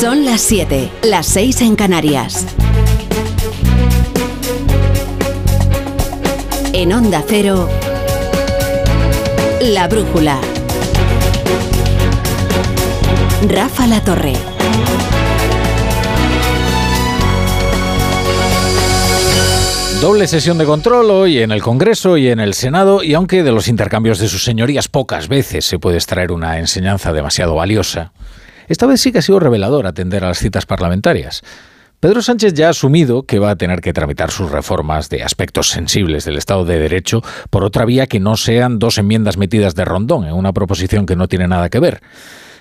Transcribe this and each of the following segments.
Son las 7, las 6 en Canarias. En Onda Cero, La Brújula. Rafa La Torre. Doble sesión de control hoy en el Congreso y en el Senado, y aunque de los intercambios de sus señorías pocas veces se puede extraer una enseñanza demasiado valiosa, esta vez sí que ha sido revelador atender a las citas parlamentarias. Pedro Sánchez ya ha asumido que va a tener que tramitar sus reformas de aspectos sensibles del Estado de Derecho por otra vía que no sean dos enmiendas metidas de rondón en una proposición que no tiene nada que ver.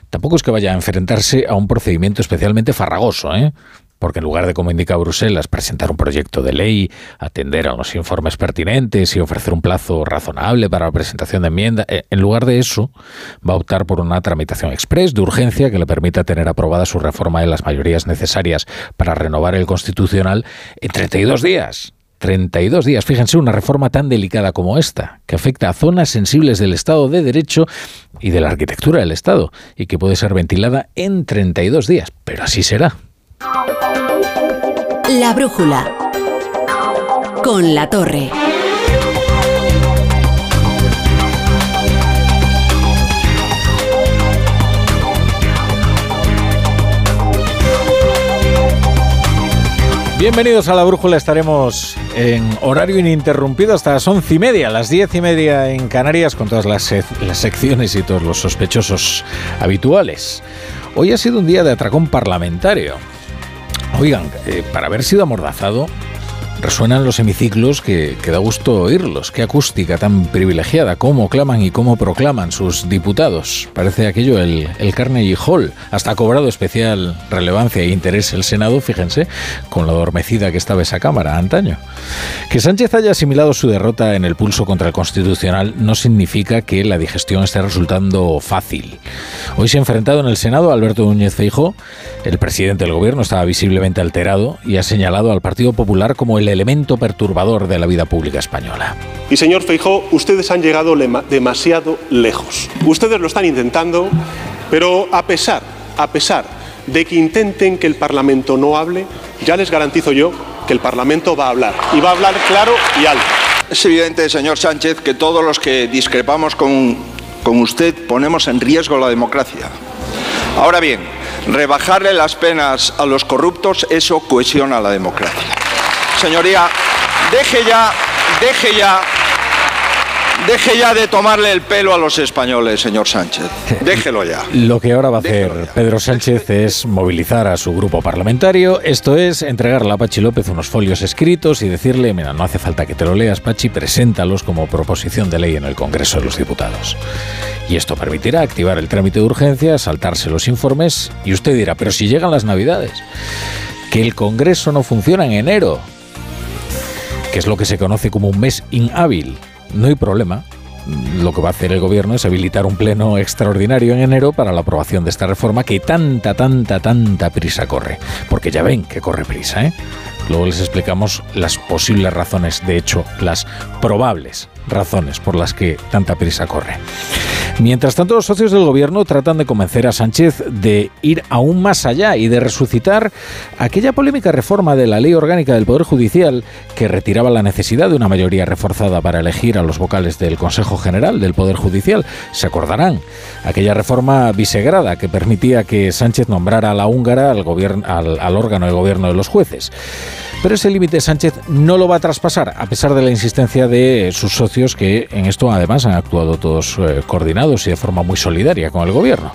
Tampoco es que vaya a enfrentarse a un procedimiento especialmente farragoso, ¿eh? Porque en lugar de, como indica Bruselas, presentar un proyecto de ley, atender a los informes pertinentes y ofrecer un plazo razonable para la presentación de enmienda, eh, en lugar de eso, va a optar por una tramitación express de urgencia que le permita tener aprobada su reforma de las mayorías necesarias para renovar el constitucional en 32 días. 32 días. Fíjense, una reforma tan delicada como esta, que afecta a zonas sensibles del Estado de Derecho y de la arquitectura del Estado, y que puede ser ventilada en 32 días. Pero así será. La brújula. Con la torre. Bienvenidos a la brújula, estaremos en horario ininterrumpido hasta las once y media, las diez y media en Canarias, con todas las, secciones y todos los sospechosos habituales. Hoy ha sido un día de atracón parlamentario. Oigan, eh, para haber sido amordazado, resuenan los hemiciclos que, da gusto oírlos. Qué acústica tan privilegiada, cómo claman y cómo proclaman sus diputados. Parece aquello el, el Carnegie Hall. Hasta ha cobrado especial relevancia e interés el Senado, fíjense, con lo adormecida que estaba esa Cámara antaño. Que Sánchez haya asimilado su derrota en el pulso contra el Constitucional no significa que la digestión esté resultando fácil. Hoy se ha enfrentado en el Senado a Alberto Núñez Feijóo. El presidente del gobierno estaba visiblemente alterado y ha señalado al Partido Popular como el elemento perturbador de la vida pública española. Y señor Feijó, ustedes han llegado demasiado lejos. Ustedes lo están intentando, pero a pesar, a pesar de que intenten que el Parlamento no hable, ya les garantizo yo que el Parlamento va a hablar y va a hablar claro y alto. Es evidente, señor Sánchez, que todos los que discrepamos con, con usted ponemos en riesgo la democracia. Ahora bien, rebajarle las penas a los corruptos, eso cohesiona la democracia. Señoría, deje ya, deje ya, deje ya de tomarle el pelo a los españoles, señor Sánchez. Déjelo ya. Lo que ahora va a hacer Pedro Sánchez es movilizar a su grupo parlamentario, esto es, entregarle a Pachi López unos folios escritos y decirle, mira, no hace falta que te lo leas, Pachi, preséntalos como proposición de ley en el Congreso de los Diputados. Y esto permitirá activar el trámite de urgencia, saltarse los informes, y usted dirá, pero si llegan las Navidades, que el Congreso no funciona en enero, que es lo que se conoce como un mes inhábil. No hay problema. Lo que va a hacer el gobierno es habilitar un pleno extraordinario en enero para la aprobación de esta reforma que tanta, tanta, tanta prisa corre. Porque ya ven que corre prisa, ¿eh? Luego les explicamos las posibles razones, de hecho, las probables razones por las que tanta prisa corre. Mientras tanto, los socios del gobierno tratan de convencer a Sánchez de ir aún más allá y de resucitar aquella polémica reforma de la ley orgánica del Poder Judicial que retiraba la necesidad de una mayoría reforzada para elegir a los vocales del Consejo General del Poder Judicial. Se acordarán, aquella reforma bisegrada que permitía que Sánchez nombrara a la húngara al, al órgano de gobierno de los jueces. Pero ese límite Sánchez no lo va a traspasar, a pesar de la insistencia de sus socios que en esto además han actuado todos eh, coordinados y de forma muy solidaria con el gobierno.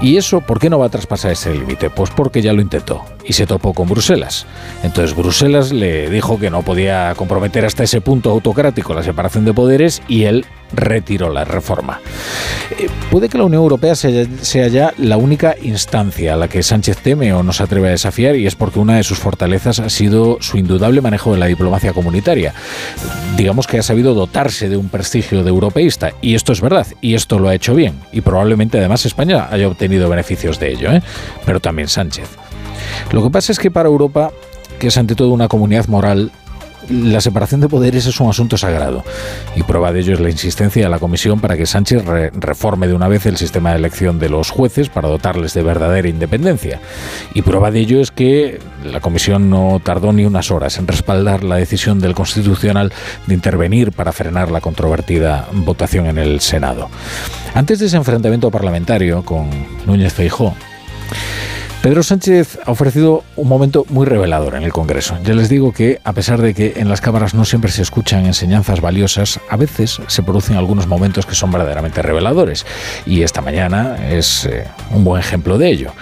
¿Y eso por qué no va a traspasar ese límite? Pues porque ya lo intentó y se topó con Bruselas. Entonces Bruselas le dijo que no podía comprometer hasta ese punto autocrático la separación de poderes y él retiró la reforma. Eh, puede que la Unión Europea sea, ya la única instancia a la que Sánchez teme o no se atreve a desafiar y es porque una de sus fortalezas ha sido su indudable manejo de la diplomacia comunitaria. Digamos que ha sabido dotarse de un prestigio de europeísta y esto es verdad y esto lo ha hecho bien y probablemente además España haya obtenido beneficios de ello, ¿eh? pero también Sánchez. Lo que pasa es que para Europa, que es ante todo una comunidad moral, la separación de poderes es un asunto sagrado y prueba de ello es la insistencia de la Comisión para que Sánchez reforme de una vez el sistema de elección de los jueces para dotarles de verdadera independencia. Y prueba de ello es que la Comisión no tardó ni unas horas en respaldar la decisión del Constitucional de intervenir para frenar la controvertida votación en el Senado. Antes de ese enfrentamiento parlamentario con Núñez Feijó, Pedro Sánchez ha ofrecido un momento muy revelador en el Congreso. Ya les digo que, a pesar de que en las cámaras no siempre se escuchan enseñanzas valiosas, a veces se producen algunos momentos que son verdaderamente reveladores. Y esta mañana es eh, un buen ejemplo de ello.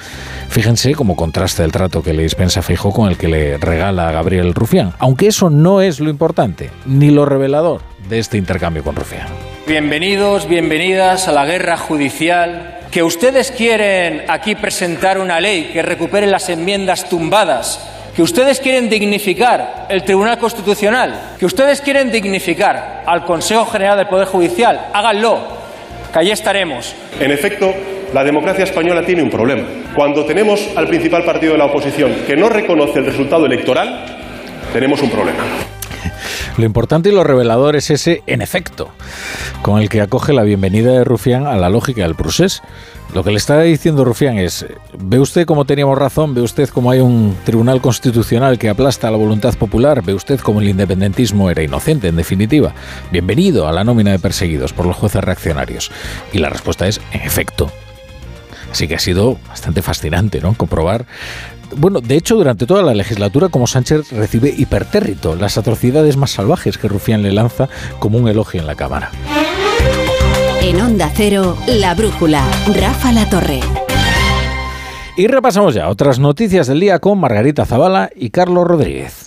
Fíjense cómo contrasta el trato que le dispensa Feijóo con el que le regala a Gabriel Rufián, aunque eso no es lo importante, ni lo revelador de este intercambio con Rufián. Bienvenidos, bienvenidas a la guerra judicial que ustedes quieren aquí presentar una ley que recupere las enmiendas tumbadas, que ustedes quieren dignificar el Tribunal Constitucional, que ustedes quieren dignificar al Consejo General del Poder Judicial, háganlo, que allí estaremos. En efecto, la democracia española tiene un problema. Cuando tenemos al principal partido de la oposición que no reconoce el resultado electoral, tenemos un problema. Lo importante y lo revelador es ese en efecto, con el que acoge la bienvenida de Rufián a la lógica del procés. Lo que le está diciendo Rufián es, ¿ve usted cómo teníamos razón? ¿Ve usted cómo hay un tribunal constitucional que aplasta la voluntad popular? ¿Ve usted cómo el independentismo era inocente, en definitiva? Bienvenido a la nómina de perseguidos por los jueces reaccionarios. Y la respuesta es, en efecto. Así que ha sido bastante fascinante, ¿no? Comprobar bueno, de hecho, durante toda la legislatura, como Sánchez recibe hipertérrito las atrocidades más salvajes que Rufián le lanza como un elogio en la Cámara. En Onda Cero, La Brújula, Rafa La Torre. Y repasamos ya otras noticias del día con Margarita Zavala y Carlos Rodríguez.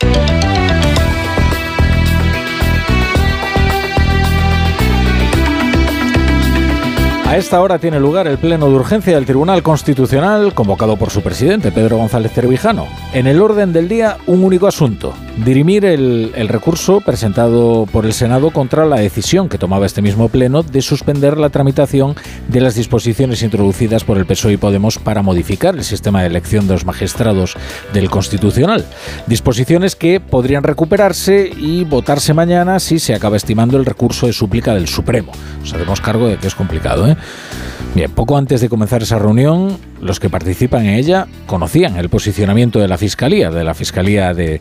A esta hora tiene lugar el pleno de urgencia del Tribunal Constitucional convocado por su presidente, Pedro González Cervijano. En el orden del día, un único asunto, dirimir el, recurso presentado por el Senado contra la decisión que tomaba este mismo pleno de suspender la tramitación de las disposiciones introducidas por el PSOE y Podemos para modificar el sistema de elección de los magistrados del Constitucional. Disposiciones que podrían recuperarse y votarse mañana si se acaba estimando el recurso de súplica del Supremo. Nos haremos cargo de que es complicado, ¿eh? Bien, poco antes de comenzar esa reunión, los que participan en ella conocían el posicionamiento de la Fiscalía, de la Fiscalía de,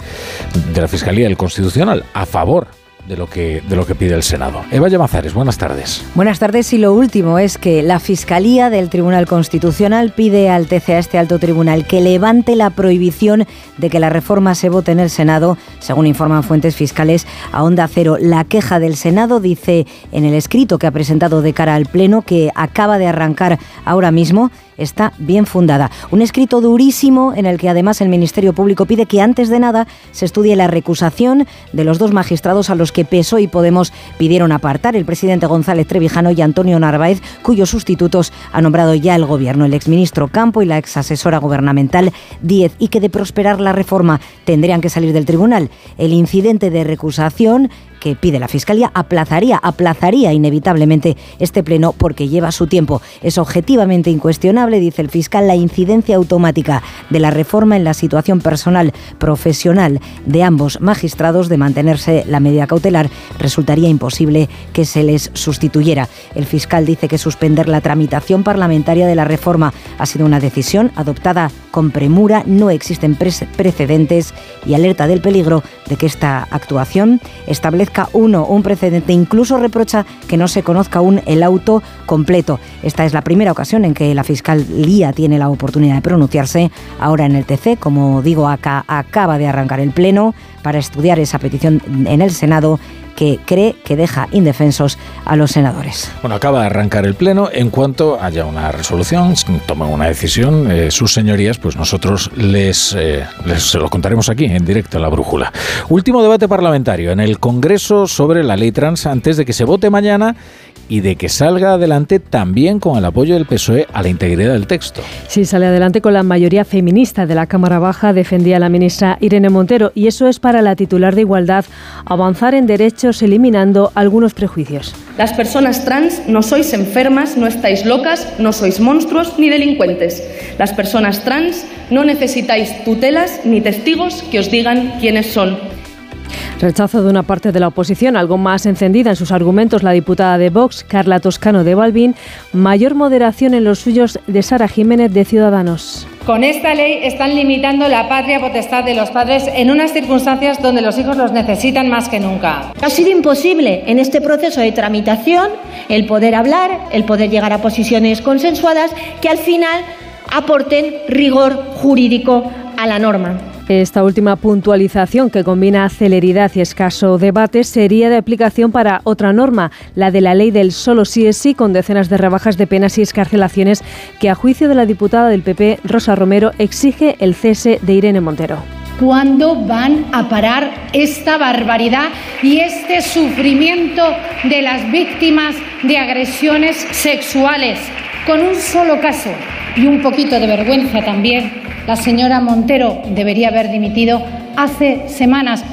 de la Fiscalía del Constitucional, a favor de lo que de lo que pide el Senado. Eva Llamazares, buenas tardes. Buenas tardes y lo último es que la Fiscalía del Tribunal Constitucional pide al TCA este alto tribunal que levante la prohibición de que la reforma se vote en el Senado, según informan fuentes fiscales a Onda Cero. La queja del Senado dice en el escrito que ha presentado de cara al pleno que acaba de arrancar ahora mismo está bien fundada. Un escrito durísimo en el que además el Ministerio Público pide que antes de nada se estudie la recusación de los dos magistrados a los que PSO y Podemos pidieron apartar, el presidente González Trevijano y Antonio Narváez, cuyos sustitutos ha nombrado ya el gobierno, el exministro Campo y la exasesora gubernamental Díez, y que de prosperar la reforma tendrían que salir del tribunal. El incidente de recusación que pide la Fiscalía aplazaría, aplazaría inevitablemente este pleno porque lleva su tiempo. Es objetivamente incuestionable, dice el fiscal, la incidencia automática de la reforma en la situación personal, profesional de ambos magistrados de mantenerse la medida cautelar. Resultaría imposible que se les sustituyera. El fiscal dice que suspender la tramitación parlamentaria de la reforma ha sido una decisión adoptada con premura, no existen precedentes y alerta del peligro de que esta actuación establezca uno un precedente, incluso reprocha que no se conozca aún el auto completo. Esta es la primera ocasión en que la Fiscalía tiene la oportunidad de pronunciarse. Ahora en el TC, como digo, acá, acaba de arrancar el Pleno para estudiar esa petición en el Senado que cree que deja indefensos a los senadores. Bueno, acaba de arrancar el Pleno. En cuanto haya una resolución, tomen una decisión, eh, sus señorías, pues nosotros les, eh, les se lo contaremos aquí en directo en la brújula. Último debate parlamentario en el Congreso sobre la ley trans antes de que se vote mañana y de que salga adelante también con el apoyo del PSOE a la integridad del texto. Sí, sale adelante con la mayoría feminista de la Cámara Baja, defendía la ministra Irene Montero, y eso es para la titular de Igualdad avanzar en derechos eliminando algunos prejuicios. Las personas trans no sois enfermas, no estáis locas, no sois monstruos ni delincuentes. Las personas trans no necesitáis tutelas ni testigos que os digan quiénes son. Rechazo de una parte de la oposición, algo más encendida en sus argumentos la diputada de Vox, Carla Toscano de Balbín, mayor moderación en los suyos de Sara Jiménez de Ciudadanos. Con esta ley están limitando la patria potestad de los padres en unas circunstancias donde los hijos los necesitan más que nunca. Ha sido imposible en este proceso de tramitación el poder hablar, el poder llegar a posiciones consensuadas que al final aporten rigor jurídico a la norma. Esta última puntualización, que combina celeridad y escaso debate, sería de aplicación para otra norma, la de la ley del solo sí es sí, con decenas de rebajas de penas y escarcelaciones, que a juicio de la diputada del PP, Rosa Romero, exige el cese de Irene Montero. ¿Cuándo van a parar esta barbaridad y este sufrimiento de las víctimas de agresiones sexuales? Con un solo caso y un poquito de vergüenza también la señora Montero debería haber dimitido hace semanas.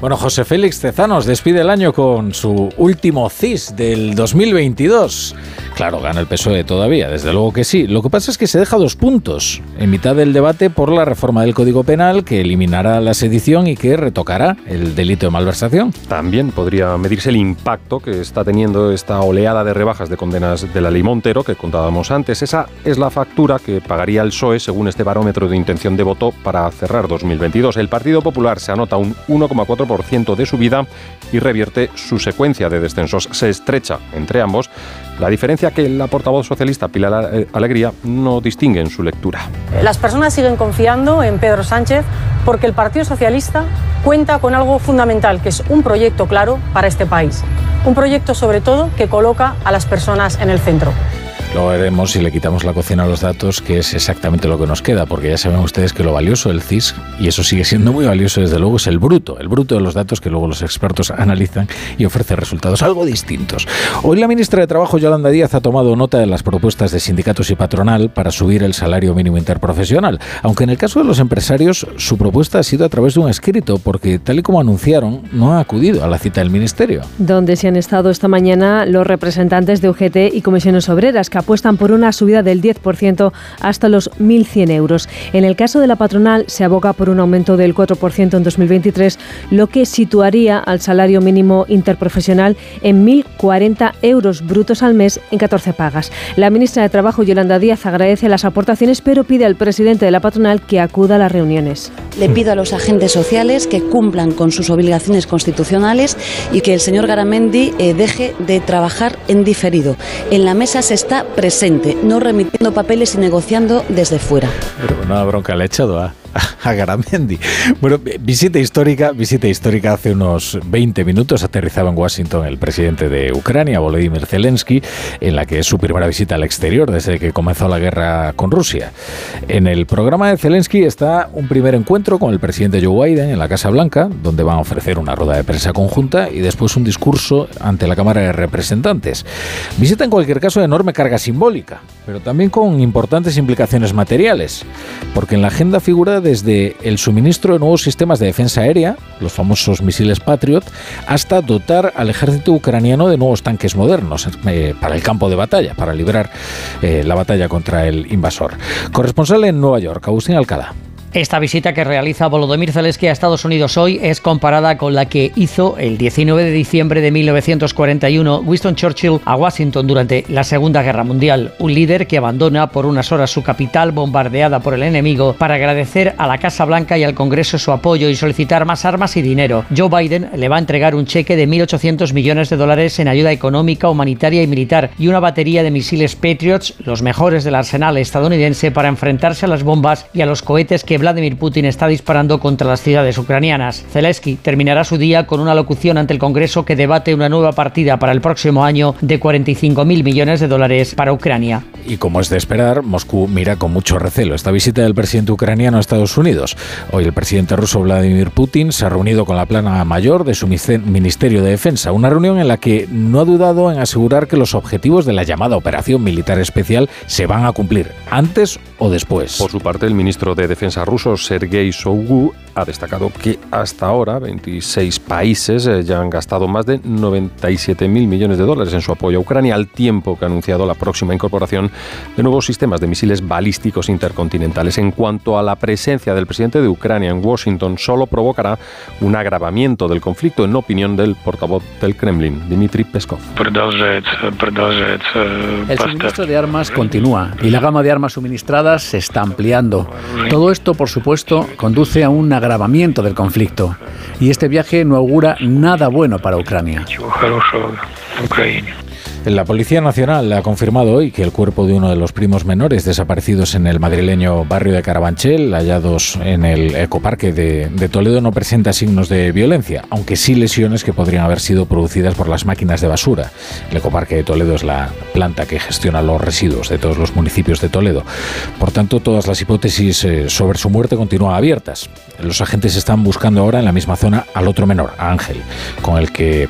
Bueno, José Félix Tezanos despide el año con su último CIS del 2022. Claro, gana el PSOE todavía, desde luego que sí. Lo que pasa es que se deja dos puntos en mitad del debate por la reforma del Código Penal que eliminará la sedición y que retocará el delito de malversación. También podría medirse el impacto que está teniendo esta oleada de rebajas de condenas de la ley Montero que contábamos antes. Esa es la factura que pagaría el PSOE según este barómetro de intención de voto para cerrar 2022. El Partido Popular se anota un 1,4% de subida y revierte su secuencia de descensos. Se estrecha entre ambos la diferencia que la portavoz socialista Pilar eh, Alegría no distingue en su lectura. Las personas siguen confiando en Pedro Sánchez porque el Partido Socialista cuenta con algo fundamental, que es un proyecto claro para este país. Un proyecto sobre todo que coloca a las personas en el centro. Lo veremos si le quitamos la cocina a los datos, que es exactamente lo que nos queda, porque ya saben ustedes que lo valioso del CIS, y eso sigue siendo muy valioso desde luego, es el bruto, el bruto de los datos que luego los expertos analizan y ofrecen resultados algo distintos. Hoy la ministra de Trabajo, Yolanda Díaz, ha tomado nota de las propuestas de sindicatos y patronal para subir el salario mínimo interprofesional, aunque en el caso de los empresarios su propuesta ha sido a través de un escrito, porque tal y como anunciaron, no ha acudido a la cita del Ministerio. Donde se han estado esta mañana los representantes de UGT y comisiones obreras, que apuestan por una subida del 10% hasta los 1.100 euros. En el caso de la patronal se aboga por un aumento del 4% en 2023, lo que situaría al salario mínimo interprofesional en 1.040 euros brutos al mes en 14 pagas. La ministra de Trabajo, Yolanda Díaz, agradece las aportaciones, pero pide al presidente de la patronal que acuda a las reuniones. Le pido a los agentes sociales que cumplan con sus obligaciones constitucionales y que el señor Garamendi eh, deje de trabajar en diferido. En la mesa se está presente, no remitiendo papeles y negociando desde fuera. Pero bronca le a Garamendi. Bueno, visita histórica, visita histórica hace unos 20 minutos aterrizaba en Washington el presidente de Ucrania, Volodymyr Zelensky, en la que es su primera visita al exterior desde que comenzó la guerra con Rusia. En el programa de Zelensky está un primer encuentro con el presidente Joe Biden en la Casa Blanca, donde van a ofrecer una rueda de prensa conjunta y después un discurso ante la Cámara de Representantes. Visita en cualquier caso de enorme carga simbólica, pero también con importantes implicaciones materiales, porque en la agenda figura desde el suministro de nuevos sistemas de defensa aérea, los famosos misiles Patriot, hasta dotar al ejército ucraniano de nuevos tanques modernos eh, para el campo de batalla, para librar eh, la batalla contra el invasor. Corresponsal en Nueva York, Agustín Alcalá. Esta visita que realiza Volodymyr Zelensky a Estados Unidos hoy es comparada con la que hizo el 19 de diciembre de 1941 Winston Churchill a Washington durante la Segunda Guerra Mundial, un líder que abandona por unas horas su capital bombardeada por el enemigo para agradecer a la Casa Blanca y al Congreso su apoyo y solicitar más armas y dinero. Joe Biden le va a entregar un cheque de 1.800 millones de dólares en ayuda económica, humanitaria y militar y una batería de misiles Patriots, los mejores del arsenal estadounidense, para enfrentarse a las bombas y a los cohetes que Vladimir Putin está disparando contra las ciudades ucranianas. Zelensky terminará su día con una locución ante el Congreso que debate una nueva partida para el próximo año de 45.000 millones de dólares para Ucrania. Y como es de esperar, Moscú mira con mucho recelo esta visita del presidente ucraniano a Estados Unidos. Hoy el presidente ruso Vladimir Putin se ha reunido con la plana mayor de su Ministerio de Defensa, una reunión en la que no ha dudado en asegurar que los objetivos de la llamada operación militar especial se van a cumplir antes o después. Por su parte, el ministro de Defensa ruso ruso Sergei Sougu ha destacado que hasta ahora 26 países eh, ya han gastado más de 97 mil millones de dólares en su apoyo a Ucrania, al tiempo que ha anunciado la próxima incorporación de nuevos sistemas de misiles balísticos intercontinentales. En cuanto a la presencia del presidente de Ucrania en Washington, solo provocará un agravamiento del conflicto, en opinión del portavoz del Kremlin, Dmitry Peskov. El suministro de armas continúa y la gama de armas suministradas se está ampliando. Todo esto, por supuesto, conduce a un agravamiento del conflicto. Y este viaje no augura nada bueno para Ucrania. La Policía Nacional ha confirmado hoy que el cuerpo de uno de los primos menores desaparecidos en el madrileño barrio de Carabanchel, hallados en el ecoparque de, Toledo, no presenta signos de violencia, aunque sí lesiones que podrían haber sido producidas por las máquinas de basura. El ecoparque de Toledo es la planta que gestiona los residuos de todos los municipios de Toledo. Por tanto, todas las hipótesis eh, sobre su muerte continúan abiertas. Los agentes están buscando ahora en la misma zona al otro menor, Ángel, con el que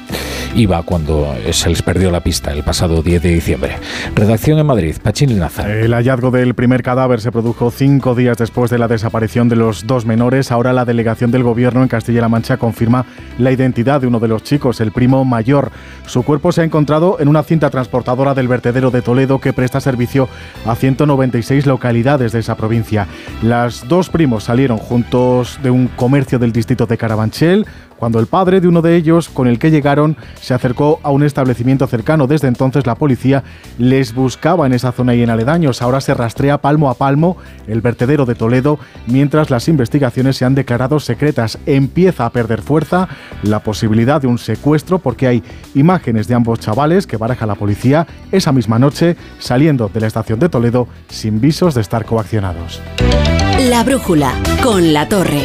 iba cuando se les perdió la pista pasado 10 de diciembre. Redacción en Madrid, Pachín Nazar. El hallazgo del primer cadáver se produjo cinco días después de la desaparición de los dos menores. Ahora la delegación del gobierno en Castilla-La Mancha confirma la identidad de uno de los chicos, el primo mayor. Su cuerpo se ha encontrado en una cinta transportadora del vertedero de Toledo que presta servicio a 196 localidades de esa provincia. Las dos primos salieron juntos de un comercio del distrito de Carabanchel cuando el padre de uno de ellos, con el que llegaron, se acercó a un establecimiento cercano. Desde entonces la policía les buscaba en esa zona y en aledaños. Ahora se rastrea palmo a palmo el vertedero de Toledo, mientras las investigaciones se han declarado secretas. Empieza a perder fuerza la posibilidad de un secuestro porque hay imágenes de ambos chavales que baraja la policía esa misma noche saliendo de la estación de Toledo sin visos de estar coaccionados. La brújula con la torre.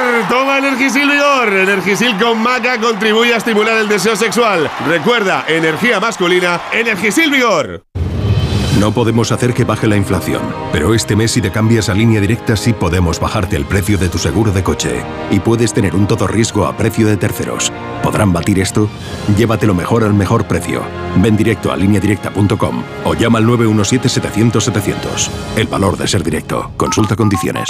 Toma Energisil Vigor. Energisil con maca contribuye a estimular el deseo sexual. Recuerda, energía masculina, Energisil Vigor. No podemos hacer que baje la inflación, pero este mes si te cambias a línea directa sí podemos bajarte el precio de tu seguro de coche y puedes tener un todo riesgo a precio de terceros. ¿Podrán batir esto? Llévatelo mejor al mejor precio. Ven directo a lineadirecta.com o llama al 917-700-700. El valor de ser directo. Consulta condiciones.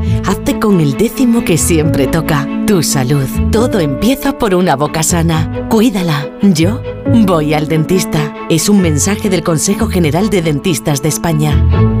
Hazte con el décimo que siempre toca. Tu salud. Todo empieza por una boca sana. Cuídala. Yo voy al dentista. Es un mensaje del Consejo General de Dentistas de España.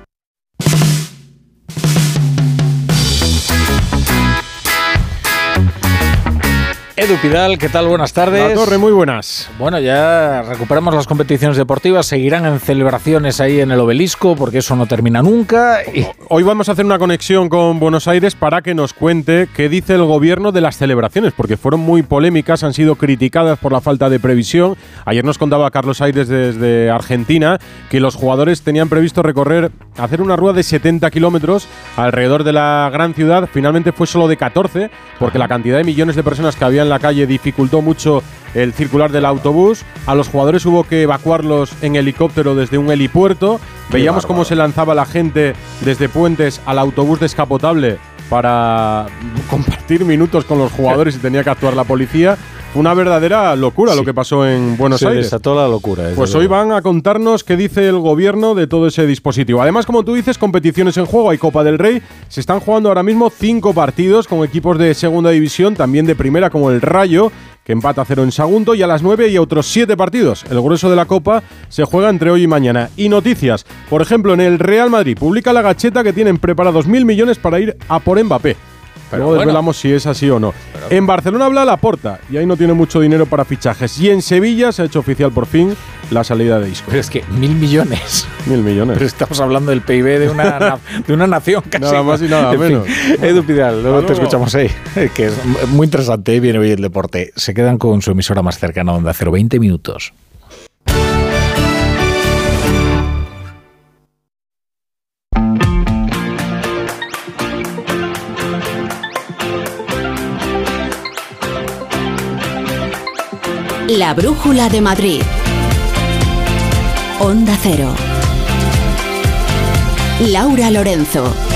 Edu Pidal, ¿qué tal? Buenas tardes. La Torre, muy buenas. Bueno, ya recuperamos las competiciones deportivas, seguirán en celebraciones ahí en el obelisco, porque eso no termina nunca. Y... Hoy vamos a hacer una conexión con Buenos Aires para que nos cuente qué dice el gobierno de las celebraciones, porque fueron muy polémicas, han sido criticadas por la falta de previsión. Ayer nos contaba Carlos Aires desde Argentina que los jugadores tenían previsto recorrer, hacer una rueda de 70 kilómetros alrededor de la gran ciudad. Finalmente fue solo de 14, porque la cantidad de millones de personas que había en la calle dificultó mucho el circular del autobús. A los jugadores hubo que evacuarlos en helicóptero desde un helipuerto. Veíamos cómo se lanzaba la gente desde puentes al autobús descapotable para compartir minutos con los jugadores y tenía que actuar la policía. Una verdadera locura sí. lo que pasó en Buenos Se Aires. desató la locura. Pues hoy van a contarnos qué dice el gobierno de todo ese dispositivo. Además, como tú dices, competiciones en juego. Hay Copa del Rey. Se están jugando ahora mismo cinco partidos con equipos de segunda división, también de primera como el Rayo, que empata cero en Sagunto, y a las 9 y otros 7 partidos. El grueso de la Copa se juega entre hoy y mañana. Y noticias, por ejemplo, en el Real Madrid publica la gacheta que tienen preparados mil millones para ir a por Mbappé. Pero Luego desvelamos si es así o no. en Barcelona habla la porta y ahí no tiene mucho dinero para fichajes. Y en Sevilla se ha hecho oficial por fin la salida de Isco. Pero es que mil millones. Mil millones. Pero estamos hablando del PIB de una, de una nación casi. Nada más y nada menos. Edu Pidal, luego te escuchamos ahí. Que es muy interesante, viene hoy el deporte. Se quedan con su emisora más cercana, Onda 020 minutos. La Brújula de Madrid. Onda Cero. Laura Lorenzo.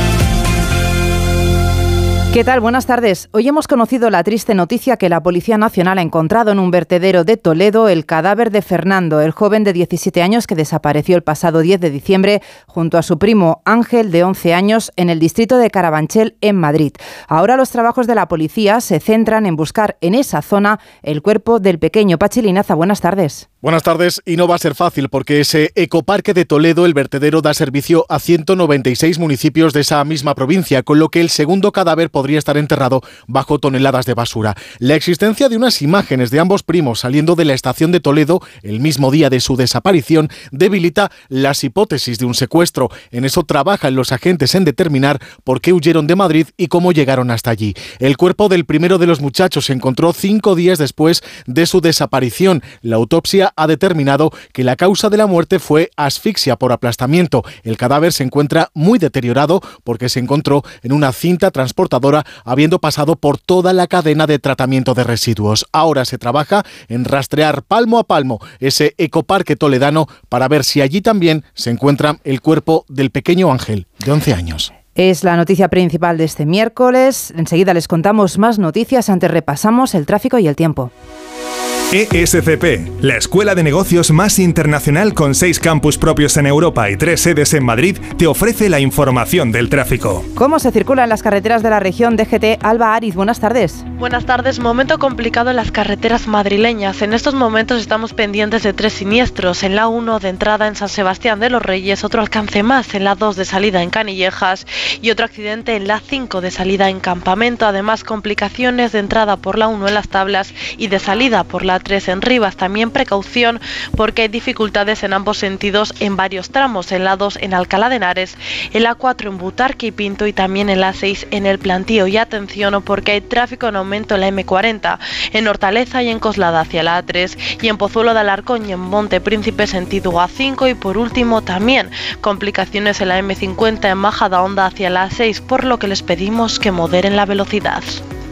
¿Qué tal? Buenas tardes. Hoy hemos conocido la triste noticia que la Policía Nacional ha encontrado en un vertedero de Toledo el cadáver de Fernando, el joven de 17 años que desapareció el pasado 10 de diciembre junto a su primo Ángel de 11 años en el distrito de Carabanchel en Madrid. Ahora los trabajos de la policía se centran en buscar en esa zona el cuerpo del pequeño Pachilinaza. Buenas tardes. Buenas tardes y no va a ser fácil porque ese ecoparque de Toledo, el vertedero, da servicio a 196 municipios de esa misma provincia, con lo que el segundo cadáver podría estar enterrado bajo toneladas de basura. La existencia de unas imágenes de ambos primos saliendo de la estación de Toledo el mismo día de su desaparición debilita las hipótesis de un secuestro. En eso trabajan los agentes en determinar por qué huyeron de Madrid y cómo llegaron hasta allí. El cuerpo del primero de los muchachos se encontró cinco días después de su desaparición. La autopsia ha determinado que la causa de la muerte fue asfixia por aplastamiento. El cadáver se encuentra muy deteriorado porque se encontró en una cinta transportadora habiendo pasado por toda la cadena de tratamiento de residuos. Ahora se trabaja en rastrear palmo a palmo ese ecoparque toledano para ver si allí también se encuentra el cuerpo del pequeño Ángel, de 11 años. Es la noticia principal de este miércoles. Enseguida les contamos más noticias. Antes repasamos el tráfico y el tiempo. ESCP, la escuela de negocios más internacional con seis campus propios en Europa y tres sedes en Madrid, te ofrece la información del tráfico. ¿Cómo se circula en las carreteras de la región DGT Alba Ariz? Buenas tardes. Buenas tardes. Momento complicado en las carreteras madrileñas. En estos momentos estamos pendientes de tres siniestros. En la 1 de entrada en San Sebastián de los Reyes, otro alcance más en la 2 de salida en Canillejas y otro accidente en la 5 de salida en Campamento. Además, complicaciones de entrada por la 1 en las tablas y de salida por la 3 en Rivas. También precaución porque hay dificultades en ambos sentidos en varios tramos, en la 2 en Alcalá de Henares, en la 4 en Butarque y Pinto y también en la 6 en el Plantío. Y atención porque hay tráfico en aumento en la M40, en Hortaleza y en Coslada hacia la A3 y en Pozuelo de Alarcón y en Monte Príncipe sentido A5 y por último también complicaciones en la M50 en Majada Honda hacia la A6 por lo que les pedimos que moderen la velocidad.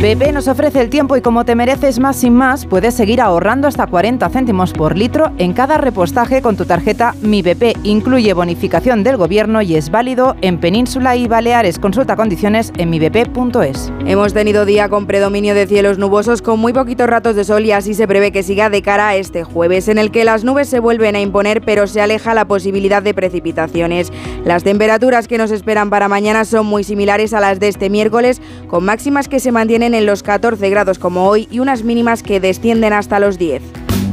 BP nos ofrece el tiempo y como te mereces más sin más, puedes seguir ahorrando hasta 40 céntimos por litro en cada repostaje con tu tarjeta Mi BP. Incluye bonificación del gobierno y es válido en Península y Baleares. Consulta condiciones en mibp.es. Hemos tenido día con predominio de cielos nubosos con muy poquitos ratos de sol y así se prevé que siga de cara a este jueves, en el que las nubes se vuelven a imponer pero se aleja la posibilidad de precipitaciones. Las temperaturas que nos esperan para mañana son muy similares a las de este miércoles, con máximas que se mantienen en los 14 grados como hoy y unas mínimas que descienden hasta los 10.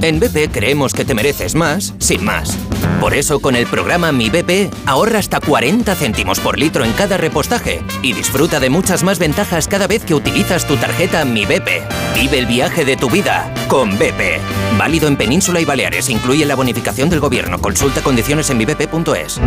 En BP creemos que te mereces más, sin más. Por eso con el programa Mi BP ahorra hasta 40 céntimos por litro en cada repostaje y disfruta de muchas más ventajas cada vez que utilizas tu tarjeta Mi BP. Vive el viaje de tu vida con BP. Válido en Península y Baleares. Incluye la bonificación del gobierno. Consulta condiciones en mibp.es.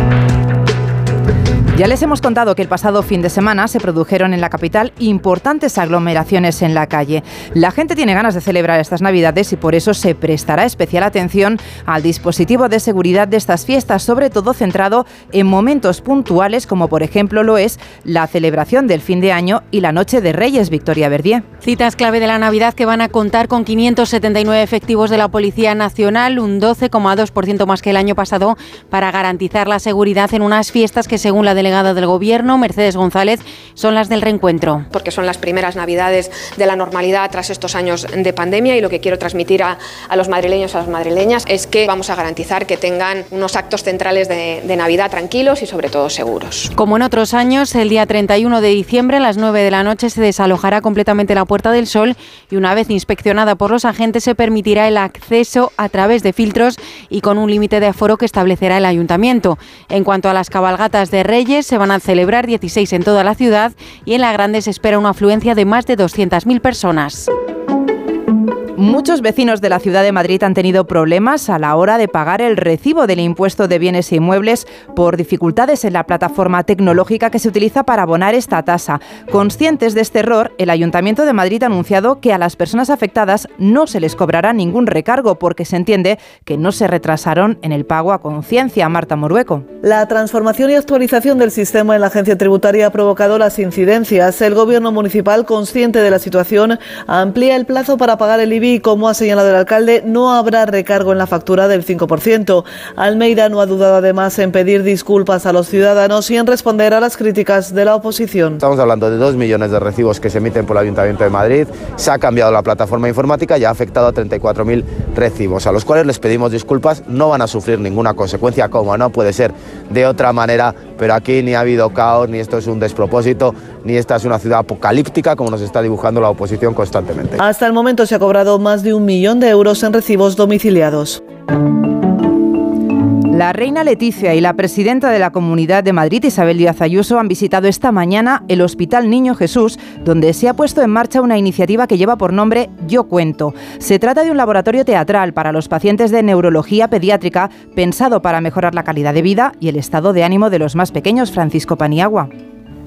Ya les hemos contado que el pasado fin de semana se produjeron en la capital importantes aglomeraciones en la calle. La gente tiene ganas de celebrar estas Navidades y por eso se prestará especial atención al dispositivo de seguridad de estas fiestas, sobre todo centrado en momentos puntuales como por ejemplo lo es la celebración del fin de año y la noche de Reyes, Victoria Verdier. Citas clave de la Navidad que van a contar con 579 efectivos de la Policía Nacional, un 12,2% más que el año pasado, para garantizar la seguridad en unas fiestas que según la delegada del Gobierno, Mercedes González, son las del reencuentro. Porque son las primeras Navidades de la normalidad tras estos años de pandemia y lo que quiero transmitir a, a los madrileños, a las madrileñas, es que vamos a garantizar que tengan unos actos centrales de, de Navidad tranquilos y sobre todo seguros. Como en otros años, el día 31 de diciembre a las 9 de la noche se desalojará completamente la Puerta del Sol y una vez inspeccionada por los agentes se permitirá el acceso a través de filtros y con un límite de aforo que establecerá el ayuntamiento. En cuanto a las cabalgatas de Reyes, se van a celebrar 16 en toda la ciudad y en la Grande se espera una afluencia de más de 200.000 personas. Muchos vecinos de la ciudad de Madrid han tenido problemas a la hora de pagar el recibo del impuesto de bienes e inmuebles por dificultades en la plataforma tecnológica que se utiliza para abonar esta tasa. Conscientes de este error, el Ayuntamiento de Madrid ha anunciado que a las personas afectadas no se les cobrará ningún recargo porque se entiende que no se retrasaron en el pago a conciencia. Marta Morueco. La transformación y actualización del sistema en la agencia tributaria ha provocado las incidencias. El gobierno municipal, consciente de la situación, amplía el plazo para pagar el IBI y como ha señalado el alcalde, no habrá recargo en la factura del 5%. Almeida no ha dudado además en pedir disculpas a los ciudadanos y en responder a las críticas de la oposición. Estamos hablando de dos millones de recibos que se emiten por el Ayuntamiento de Madrid. Se ha cambiado la plataforma informática y ha afectado a 34.000 recibos, a los cuales les pedimos disculpas. No van a sufrir ninguna consecuencia, como no puede ser de otra manera, pero aquí ni ha habido caos, ni esto es un despropósito, ni esta es una ciudad apocalíptica como nos está dibujando la oposición constantemente. Hasta el momento se ha cobrado más de un millón de euros en recibos domiciliados. La reina Leticia y la presidenta de la Comunidad de Madrid, Isabel Díaz Ayuso, han visitado esta mañana el Hospital Niño Jesús, donde se ha puesto en marcha una iniciativa que lleva por nombre Yo Cuento. Se trata de un laboratorio teatral para los pacientes de neurología pediátrica pensado para mejorar la calidad de vida y el estado de ánimo de los más pequeños, Francisco Paniagua.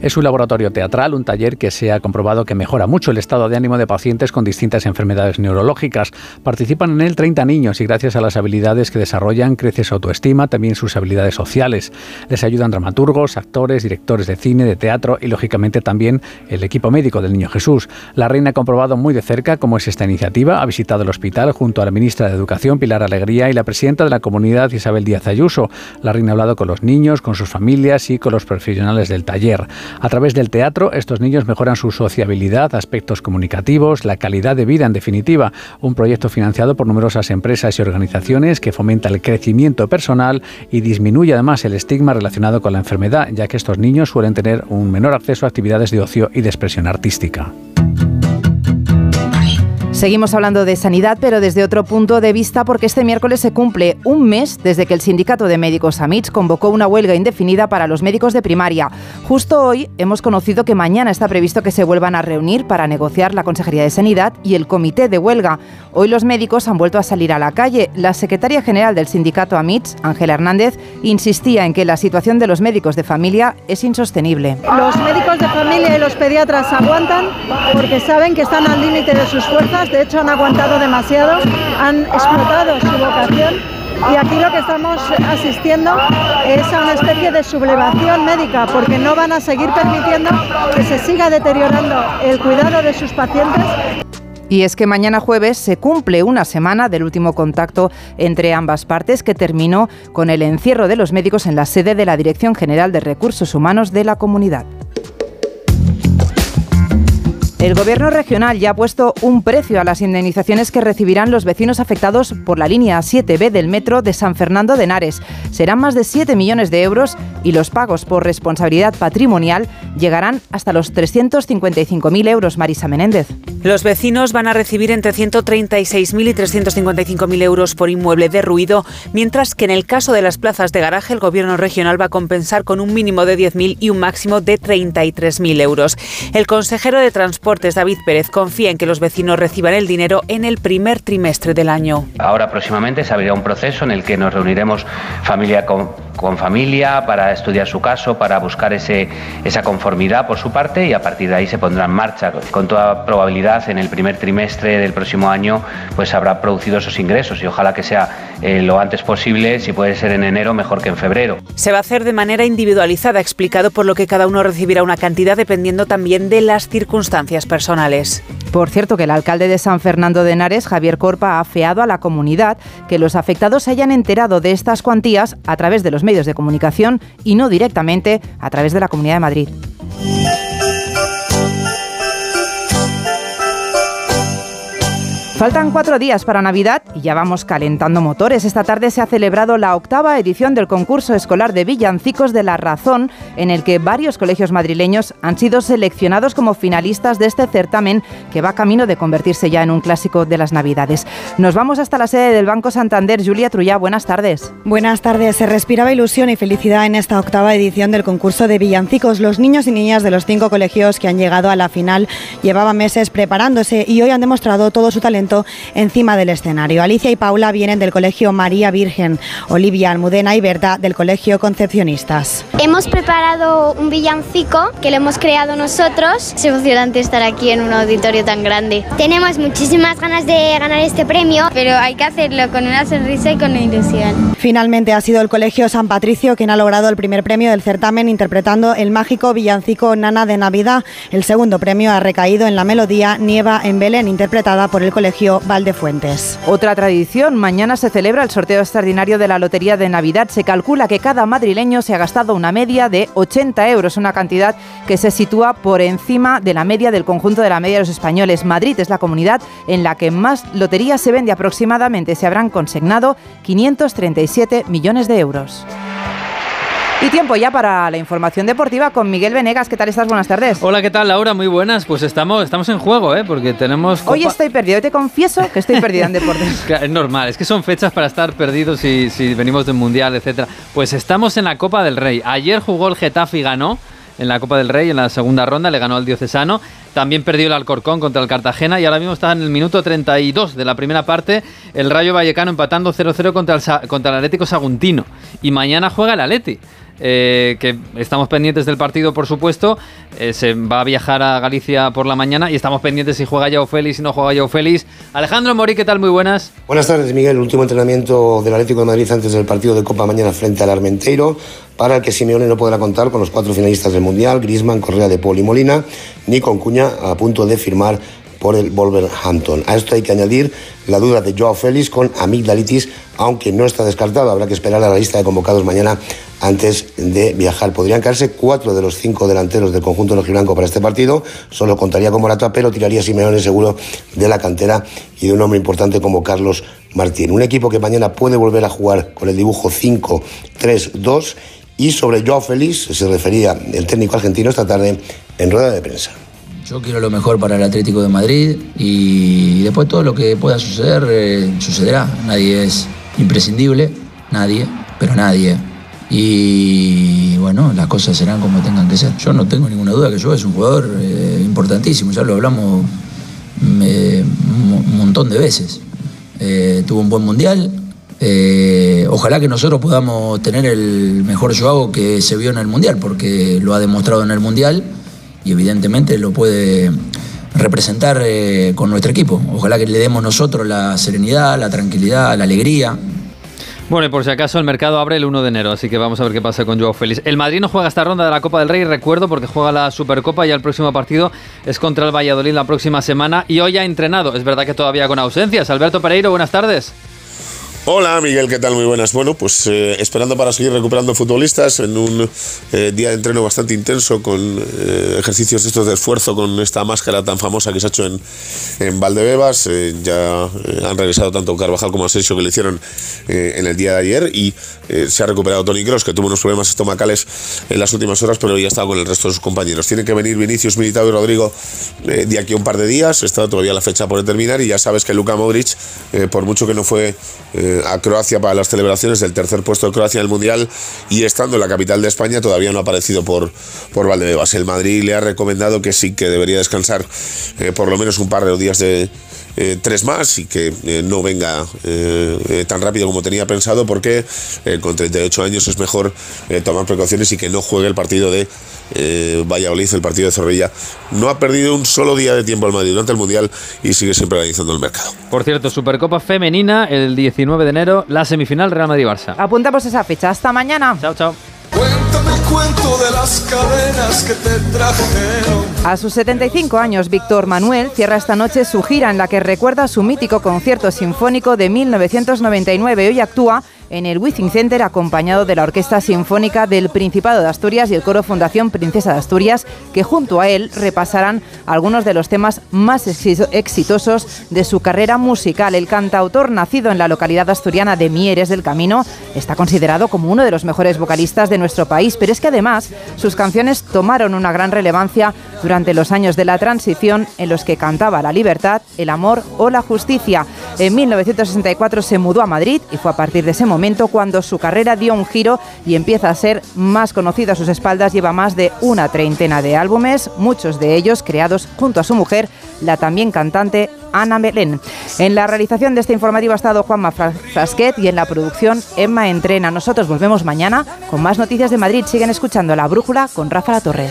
Es un laboratorio teatral, un taller que se ha comprobado que mejora mucho el estado de ánimo de pacientes con distintas enfermedades neurológicas. Participan en él 30 niños y gracias a las habilidades que desarrollan crece su autoestima, también sus habilidades sociales. Les ayudan dramaturgos, actores, directores de cine, de teatro y lógicamente también el equipo médico del Niño Jesús. La reina ha comprobado muy de cerca cómo es esta iniciativa, ha visitado el hospital junto a la ministra de Educación Pilar Alegría y la presidenta de la comunidad Isabel Díaz Ayuso. La reina ha hablado con los niños, con sus familias y con los profesionales del taller. A través del teatro, estos niños mejoran su sociabilidad, aspectos comunicativos, la calidad de vida, en definitiva. Un proyecto financiado por numerosas empresas y organizaciones que fomenta el crecimiento personal y disminuye además el estigma relacionado con la enfermedad, ya que estos niños suelen tener un menor acceso a actividades de ocio y de expresión artística. Seguimos hablando de sanidad, pero desde otro punto de vista, porque este miércoles se cumple un mes desde que el Sindicato de Médicos AMITS convocó una huelga indefinida para los médicos de primaria. Justo hoy hemos conocido que mañana está previsto que se vuelvan a reunir para negociar la Consejería de Sanidad y el Comité de Huelga. Hoy los médicos han vuelto a salir a la calle. La secretaria general del Sindicato AMITS, Ángela Hernández, insistía en que la situación de los médicos de familia es insostenible. Los médicos de familia y los pediatras aguantan porque saben que están al límite de sus fuerzas de hecho han aguantado demasiado, han explotado su vocación y aquí lo que estamos asistiendo es a una especie de sublevación médica porque no van a seguir permitiendo que se siga deteriorando el cuidado de sus pacientes y es que mañana jueves se cumple una semana del último contacto entre ambas partes que terminó con el encierro de los médicos en la sede de la Dirección General de Recursos Humanos de la comunidad. El Gobierno regional ya ha puesto un precio a las indemnizaciones que recibirán los vecinos afectados por la línea 7B del metro de San Fernando de Henares. Serán más de 7 millones de euros y los pagos por responsabilidad patrimonial llegarán hasta los 355.000 euros, Marisa Menéndez. Los vecinos van a recibir entre 136.000 y 355.000 euros por inmueble de ruido, mientras que en el caso de las plazas de garaje el Gobierno regional va a compensar con un mínimo de 10.000 y un máximo de 33.000 euros. El consejero de Transporte Transportes, David Pérez, confía en que los vecinos reciban el dinero en el primer trimestre del año. Ahora próximamente se abrirá un proceso en el que nos reuniremos familia con, con familia para estudiar su caso, para buscar ese, esa conformidad por su parte y a partir de ahí se pondrá en marcha. Con toda probabilidad en el primer trimestre del próximo año pues habrá producido esos ingresos y ojalá que sea eh, lo antes posible, si puede ser en enero mejor que en febrero. Se va a hacer de manera individualizada, explicado por lo que cada uno recibirá una cantidad dependiendo también de las circunstancias personales. Por cierto, que el alcalde de San Fernando de Henares, Javier Corpa, ha afeado a la comunidad que los afectados se hayan enterado de estas cuantías a través de los medios de comunicación y no directamente a través de la Comunidad de Madrid. Faltan cuatro días para Navidad y ya vamos calentando motores. Esta tarde se ha celebrado la octava edición del concurso escolar de villancicos de La Razón, en el que varios colegios madrileños han sido seleccionados como finalistas de este certamen que va camino de convertirse ya en un clásico de las Navidades. Nos vamos hasta la sede del Banco Santander. Julia Trullá, buenas tardes. Buenas tardes. Se respiraba ilusión y felicidad en esta octava edición del concurso de villancicos. Los niños y niñas de los cinco colegios que han llegado a la final llevaban meses preparándose y hoy han demostrado todo su talento encima del escenario. Alicia y Paula vienen del Colegio María Virgen, Olivia, Almudena y Berta del Colegio Concepcionistas. Hemos preparado un villancico que lo hemos creado nosotros. Es emocionante estar aquí en un auditorio tan grande. Tenemos muchísimas ganas de ganar este premio, pero hay que hacerlo con una sonrisa y con ilusión. Finalmente ha sido el Colegio San Patricio quien ha logrado el primer premio del certamen interpretando el mágico villancico Nana de Navidad. El segundo premio ha recaído en la melodía Nieva en Belén, interpretada por el Colegio Valdefuentes. Otra tradición, mañana se celebra el sorteo extraordinario de la Lotería de Navidad. Se calcula que cada madrileño se ha gastado una media de 80 euros, una cantidad que se sitúa por encima de la media del conjunto de la media de los españoles. Madrid es la comunidad en la que más loterías se vende aproximadamente. Se habrán consignado 537 millones de euros. Y tiempo ya para la información deportiva con Miguel Venegas. ¿Qué tal estás? Buenas tardes. Hola, ¿qué tal, Laura? Muy buenas. Pues estamos, estamos en juego, ¿eh? Porque tenemos... Hoy estoy perdido. te confieso que estoy perdida en deportes. es normal. Es que son fechas para estar perdidos si, si venimos del Mundial, etcétera. Pues estamos en la Copa del Rey. Ayer jugó el Getafe y ganó en la Copa del Rey en la segunda ronda, le ganó al Diocesano. También perdió el Alcorcón contra el Cartagena y ahora mismo está en el minuto 32 de la primera parte el Rayo Vallecano empatando 0-0 contra el, contra el Atlético Saguntino. Y mañana juega el Atleti. Eh, que estamos pendientes del partido, por supuesto. Eh, se va a viajar a Galicia por la mañana y estamos pendientes si juega Yao Félix, si no juega Yao Félix. Alejandro Mori, ¿qué tal? Muy buenas. Buenas tardes, Miguel. Último entrenamiento del Atlético de Madrid antes del partido de Copa mañana frente al Armenteiro, para el que Simeone no podrá contar con los cuatro finalistas del Mundial, Grisman, Correa de Paul y Molina, ni con Cuña a punto de firmar por el Wolverhampton. A esto hay que añadir la duda de Joao Félix con amigdalitis, aunque no está descartado. Habrá que esperar a la lista de convocados mañana antes de viajar. Podrían caerse cuatro de los cinco delanteros del conjunto rojiblanco para este partido. Solo contaría con Morata, pero tiraría Simeone seguro de la cantera y de un hombre importante como Carlos Martín. Un equipo que mañana puede volver a jugar con el dibujo 5-3-2 y sobre Joao Félix se refería el técnico argentino esta tarde en rueda de prensa. Yo quiero lo mejor para el Atlético de Madrid y después todo lo que pueda suceder eh, sucederá. Nadie es imprescindible, nadie, pero nadie. Y bueno, las cosas serán como tengan que ser. Yo no tengo ninguna duda que yo es un jugador eh, importantísimo, ya lo hablamos eh, un montón de veces. tuvo un buen mundial. ojalá que nosotros podamos tener el mejor Joao que se vio en el mundial, porque lo ha demostrado en el mundial y evidentemente lo puede representar eh, con nuestro equipo. Ojalá que le demos nosotros la serenidad, la tranquilidad, la alegría. Bueno, y por si acaso el mercado abre el 1 de enero, así que vamos a ver qué pasa con Joao Félix. El Madrid no juega esta ronda de la Copa del Rey, recuerdo, porque juega la Supercopa y el próximo partido es contra el Valladolid la próxima semana y hoy ha entrenado. Es verdad que todavía con ausencias. Alberto Pereiro, buenas tardes. Hola Miguel, ¿qué tal? Muy buenas. Bueno, pues eh, esperando para seguir recuperando futbolistas en un eh, día de entreno bastante intenso con eh, ejercicios estos de esfuerzo con esta máscara tan famosa que se ha hecho en, en Valdebebas. ya han regresado tanto Carvajal como Asensio que le hicieron en el día de ayer y se ha recuperado Tony Cross que tuvo unos problemas estomacales en las últimas horas pero ya está con el resto de sus compañeros. Tienen que venir Vinicius, Militao y Rodrigo de aquí a un par de días. Está todavía la fecha por determinar y ya sabes que Luka Modric, por mucho que no fue eh, a Croacia para las celebraciones del tercer puesto de Croacia en el Mundial y estando en la capital de España todavía no ha aparecido por, por Valdebebas. El Madrid le ha recomendado que sí, que debería descansar eh, por lo menos un par de días de, eh, tres más y que eh, no venga eh, tan rápido como tenía pensado porque con 38 años es mejor tomar precauciones y que no juegue el partido de Valladolid, el partido de Zorrilla. No ha perdido un solo día de tiempo al Madrid durante el Mundial y sigue siempre analizando el mercado. Por cierto, Supercopa Femenina el 19 de enero, la semifinal Real Madrid-Barça. Apuntamos esa fecha. Hasta mañana. Chao, chao. Cuéntame el cuento de las cadenas que te. A sus 75 años, Víctor Manuel cierra esta noche su gira en la que recuerda su mítico concierto sinfónico de 1999. Hoy actúa en el Wizzing Center acompañado de la Orquesta Sinfónica del Principado de Asturias y el Coro Fundación Princesa de Asturias, que junto a él repasarán algunos de los temas más exitosos de su carrera musical. El cantautor, nacido en la localidad asturiana de Mieres del Camino, está considerado como uno de los mejores vocalistas de nuestro país, pero es que además sus canciones tomaron una gran relevancia durante los años de la transición en los que cantaba la libertad, el amor o la justicia. En 1964 se mudó a Madrid y fue a partir de ese momento cuando su carrera dio un giro y empieza a ser más conocido a sus espaldas. Lleva más de una treintena de álbumes, muchos de ellos creados junto a su mujer, la también cantante Ana Belén. En la realización de este informativo ha estado Juanma Frasquet y en la producción Emma Entrena. Nosotros volvemos mañana con más noticias de Madrid. Siguen escuchando La Brújula con Rafa La Torre.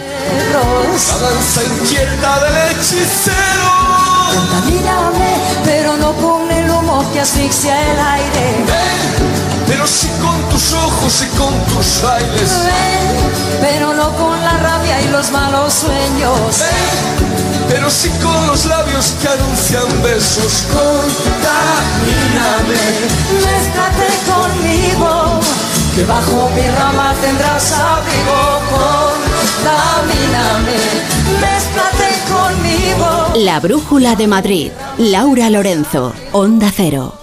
pero no con el humo que asfixia el aire pero sí con tus ojos y con tus bailes. Ven, pero no con la rabia y los malos sueños. Ven, pero sí con los labios que anuncian besos. Contamíname, mézclate conmigo, que bajo mi rama tendrás abrigo. Contamíname, mézclate conmigo. La Brújula de Madrid, Laura Lorenzo, Onda Cero.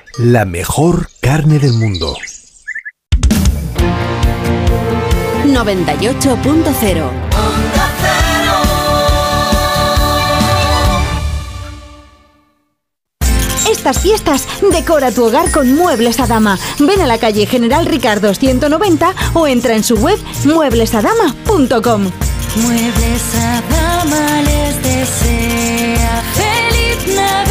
la mejor carne del mundo. 98.0 Estas fiestas decora tu hogar con Muebles a Dama. Ven a la calle General Ricardo 190 o entra en su web mueblesadama.com. Muebles a Dama les desea feliz Navidad.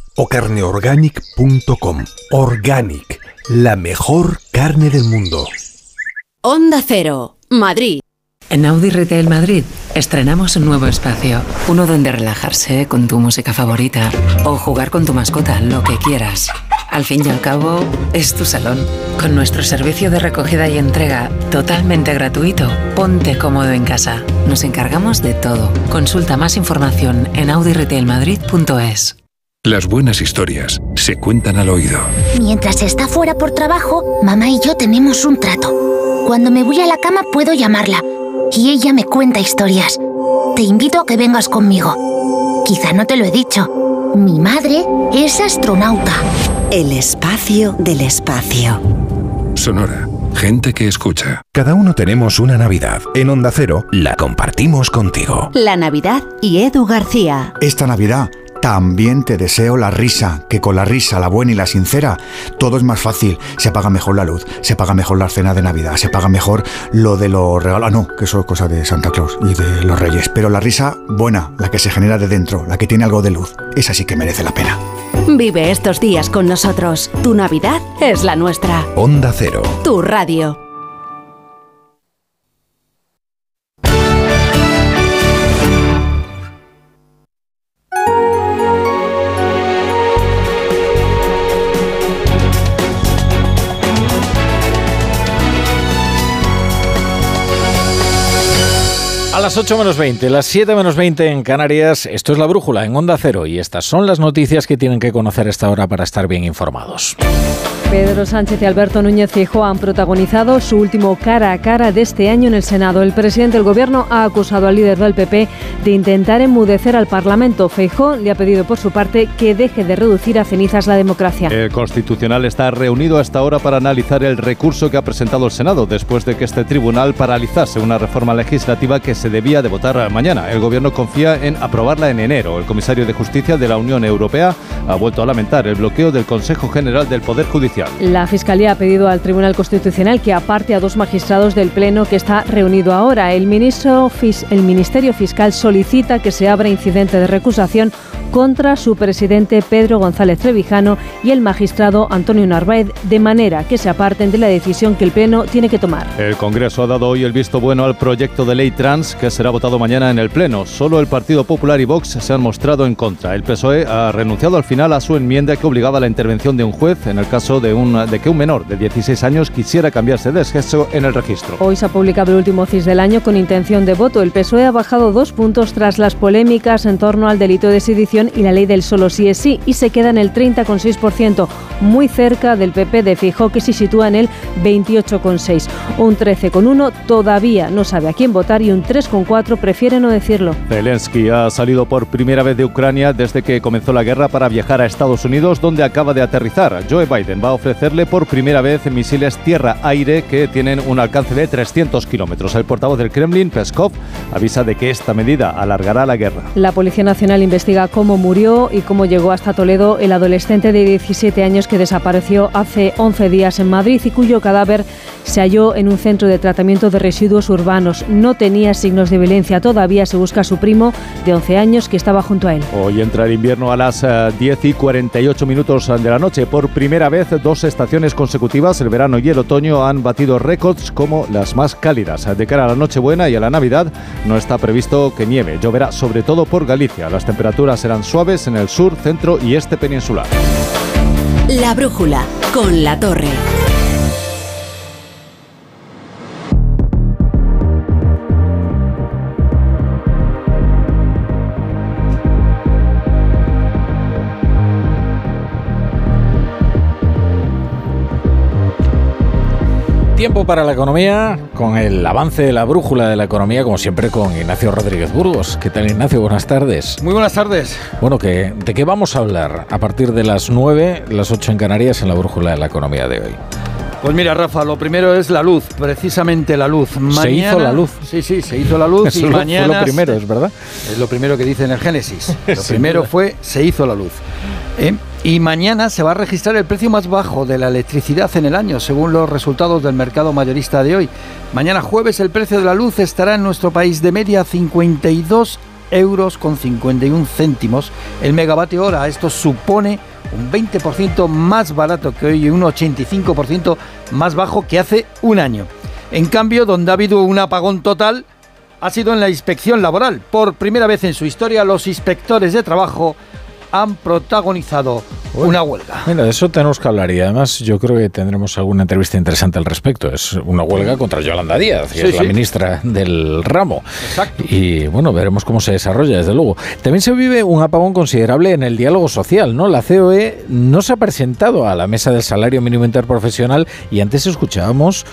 o carneorganic.com. Organic, la mejor carne del mundo. Onda Cero, Madrid. En Audi Retail Madrid estrenamos un nuevo espacio, uno donde relajarse con tu música favorita o jugar con tu mascota, lo que quieras. Al fin y al cabo, es tu salón. Con nuestro servicio de recogida y entrega totalmente gratuito, ponte cómodo en casa. Nos encargamos de todo. Consulta más información en audiretailmadrid.es. Las buenas historias se cuentan al oído. Mientras está fuera por trabajo, mamá y yo tenemos un trato. Cuando me voy a la cama puedo llamarla y ella me cuenta historias. Te invito a que vengas conmigo. Quizá no te lo he dicho. Mi madre es astronauta. El espacio del espacio. Sonora. Gente que escucha. Cada uno tenemos una Navidad. En Onda Cero la compartimos contigo. La Navidad y Edu García. Esta Navidad también te deseo la risa, que con la risa, la buena y la sincera, todo es más fácil. Se paga mejor la luz, se paga mejor la cena de Navidad, se paga mejor lo de los regalos. Ah, no, que eso es cosa de Santa Claus y de los Reyes. Pero la risa buena, la que se genera de dentro, la que tiene algo de luz, esa sí que merece la pena. Vive estos días con nosotros. Tu Navidad es la nuestra. Onda Cero. Tu radio. Las 8 menos 20, las 7 menos 20 en Canarias, esto es la brújula en Onda Cero y estas son las noticias que tienen que conocer esta hora para estar bien informados. Pedro Sánchez y Alberto Núñez Fijo han protagonizado su último cara a cara de este año en el Senado. El presidente del Gobierno ha acusado al líder del PP de intentar enmudecer al Parlamento. Feijó le ha pedido por su parte que deje de reducir a cenizas la democracia. El Constitucional está reunido hasta ahora para analizar el recurso que ha presentado el Senado después de que este tribunal paralizase una reforma legislativa que se debía de votar mañana. El Gobierno confía en aprobarla en enero. El comisario de Justicia de la Unión Europea ha vuelto a lamentar el bloqueo del Consejo General del Poder Judicial. La Fiscalía ha pedido al Tribunal Constitucional que aparte a dos magistrados del Pleno que está reunido ahora. El, ministro, el Ministerio Fiscal solicita que se abra incidente de recusación contra su presidente Pedro González Trevijano y el magistrado Antonio Narváez, de manera que se aparten de la decisión que el Pleno tiene que tomar. El Congreso ha dado hoy el visto bueno al proyecto de ley trans que será votado mañana en el Pleno. Solo el Partido Popular y Vox se han mostrado en contra. El PSOE ha renunciado al final a su enmienda que obligaba a la intervención de un juez en el caso de, un, de que un menor de 16 años quisiera cambiarse de sexo en el registro. Hoy se ha publicado el último CIS del año con intención de voto. El PSOE ha bajado dos puntos tras las polémicas en torno al delito de sedición y la ley del solo sí es sí y se queda en el 30,6%, muy cerca del PP de Fijo que se sitúa en el 28,6%. Un 13,1% todavía no sabe a quién votar y un 3,4% prefiere no decirlo. Zelensky ha salido por primera vez de Ucrania desde que comenzó la guerra para viajar a Estados Unidos donde acaba de aterrizar. Joe Biden va a ofrecerle por primera vez misiles tierra-aire que tienen un alcance de 300 kilómetros. El portavoz del Kremlin, Peskov, avisa de que esta medida alargará la guerra. La Policía Nacional investiga cómo murió y cómo llegó hasta Toledo el adolescente de 17 años que desapareció hace 11 días en Madrid y cuyo cadáver se halló en un centro de tratamiento de residuos urbanos. No tenía signos de violencia. Todavía se busca a su primo de 11 años que estaba junto a él. Hoy entra el invierno a las 10 y 48 minutos de la noche. Por primera vez, dos estaciones consecutivas, el verano y el otoño, han batido récords como las más cálidas. De cara a la Nochebuena y a la Navidad, no está previsto que nieve. Lloverá sobre todo por Galicia. Las temperaturas serán suaves en el sur, centro y este peninsular. La brújula con la torre. Tiempo para la economía, con el avance de la brújula de la economía, como siempre, con Ignacio Rodríguez Burgos. ¿Qué tal, Ignacio? Buenas tardes. Muy buenas tardes. Bueno, ¿qué, ¿de qué vamos a hablar a partir de las 9, las 8 en Canarias, en la brújula de la economía de hoy? Pues mira, Rafa, lo primero es la luz, precisamente la luz. Mañana, se hizo la luz. Sí, sí, se hizo la luz y mañana. Fue lo primero, es verdad. Es lo primero que dice en el Génesis. Lo primero fue se hizo la luz. ¿Eh? Y mañana se va a registrar el precio más bajo de la electricidad en el año, según los resultados del mercado mayorista de hoy. Mañana jueves el precio de la luz estará en nuestro país de media 52 euros con 51 céntimos el megavatio hora. Esto supone un 20% más barato que hoy y un 85% más bajo que hace un año. En cambio, donde ha habido un apagón total ha sido en la inspección laboral. Por primera vez en su historia, los inspectores de trabajo han protagonizado una huelga. Mira, de eso tenemos que hablar y además yo creo que tendremos alguna entrevista interesante al respecto. Es una huelga contra Yolanda Díaz, que Sí, es la ministra del ramo. Exacto. Y bueno, veremos cómo se desarrolla, desde luego. También se vive un apagón considerable en el diálogo social, ¿no? La COE no se ha presentado a la mesa del salario mínimo interprofesional y antes escuchábamos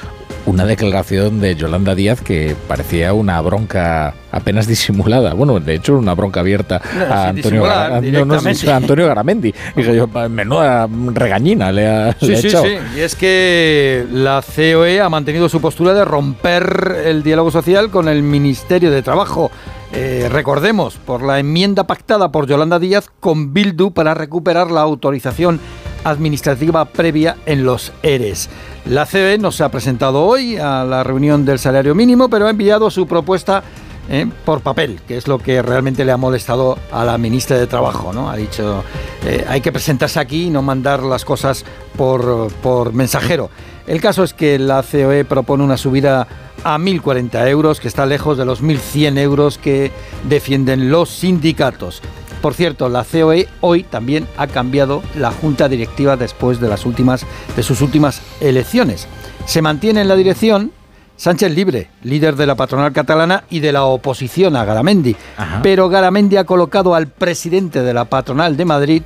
una declaración de Yolanda Díaz que parecía una bronca apenas disimulada. Bueno, de hecho, una bronca abierta No, a Antonio, Gar- no, no, directamente. a Antonio Garamendi. Dije yo, menuda regañina le ha, Sí, le ha sí, echado. sí. Y es que la COE ha mantenido su postura de romper el diálogo social con el Ministerio de Trabajo. Eh, recordemos, por la enmienda pactada por Yolanda Díaz con Bildu para recuperar la autorización administrativa previa en los ERES. La COE no se ha presentado hoy a la reunión del salario mínimo, pero ha enviado su propuesta eh, por papel, que es lo que realmente le ha molestado a la ministra de Trabajo. ¿no? Ha dicho, eh, hay que presentarse aquí y no mandar las cosas por, por mensajero. El caso es que la COE propone una subida a 1.040 euros, que está lejos de los 1.100 euros que defienden los sindicatos. Por cierto, la COE hoy también ha cambiado la junta directiva después de las últimas de sus últimas elecciones. Se mantiene en la dirección Sánchez Libre, líder de la patronal catalana y de la oposición a Garamendi. Pero Garamendi ha colocado al presidente de la patronal de Madrid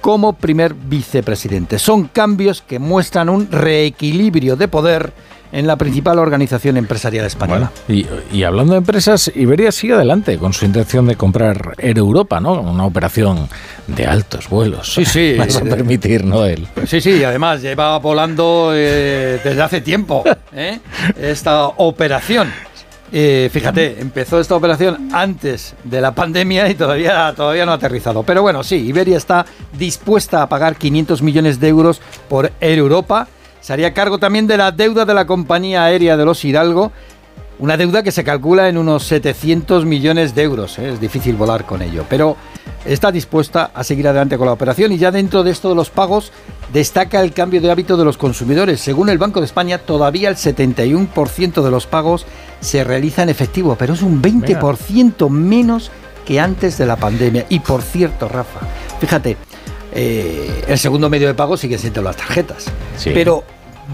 como primer vicepresidente. Son cambios que muestran un reequilibrio de poder en la principal organización empresarial española. Y, y hablando de empresas, Iberia sigue adelante con su intención de comprar Air Europa, ¿no? Una operación de altos vuelos. Sí, sí. Vas a permitir, ¿no? Sí, sí, además lleva volando eh, desde hace tiempo ¿eh? esta operación. Eh, fíjate, empezó esta operación antes de la pandemia y todavía, todavía no ha aterrizado. Pero bueno, sí, Iberia está dispuesta a pagar 500 millones de euros por Air Europa. Se haría cargo también de la deuda de la compañía aérea de los Hidalgo. Una deuda que se calcula en unos 700 millones de euros. ¿eh? Es difícil volar con ello. Pero está dispuesta a seguir adelante con la operación y ya dentro de esto de los pagos destaca el cambio de hábito de los consumidores. Según el Banco de España, todavía el 71% de los pagos se realiza en efectivo, pero es un 20% menos que antes de la pandemia. Y por cierto, Rafa, fíjate, eh, el segundo medio de pago sigue siendo las tarjetas, Sí. pero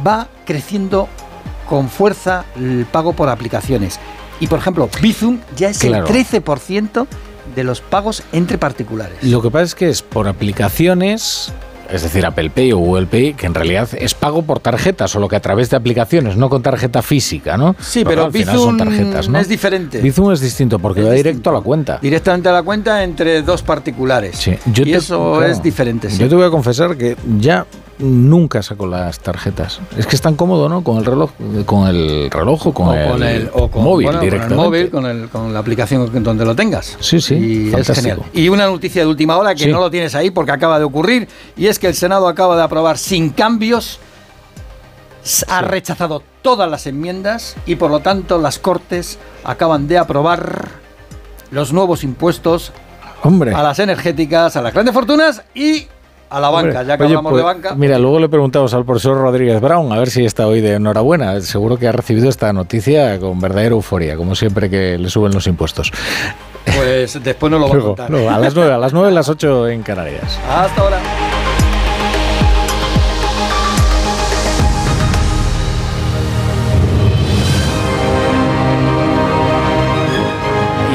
va creciendo con fuerza el pago por aplicaciones. Y por ejemplo, Bizum ya es Claro. el 13% de los pagos entre particulares. Lo que pasa es que es por aplicaciones, es decir, Apple Pay o Google Pay, que en realidad es pago por tarjeta, solo que a través de aplicaciones, no con tarjeta física, ¿no? Sí, Porque pero al final Bizum son tarjetas, ¿no? es diferente. Bizum es distinto porque Es va distinto. directo a la cuenta. Directamente a la cuenta entre dos particulares. Sí, yo y te- eso claro, es diferente. sí. Yo te voy a confesar que ya nunca saco las tarjetas. Es que es tan cómodo, ¿no? Con el reloj, con el reloj o con, o el, con el o con, móvil bueno, con el directamente. móvil, con, el- con la aplicación donde lo tengas. Sí, sí, Y es fantástico. genial. Y una noticia de última hora que Sí. no lo tienes ahí porque acaba de ocurrir y es que el Senado acaba de aprobar sin cambios ha rechazado todas las enmiendas y por lo tanto las Cortes acaban de aprobar los nuevos impuestos Hombre. a las energéticas, a las grandes fortunas y a la banca, Hombre, ya que oye, hablamos pues, de banca. Mira, luego le preguntamos al profesor Rodríguez Brown a ver si está hoy de enhorabuena. Seguro que ha recibido esta noticia con verdadera euforia, como siempre que le suben los impuestos. Pues después nos lo va a contar. luego, a las nueve, a las nueve, a las ocho en Canarias. Hasta ahora.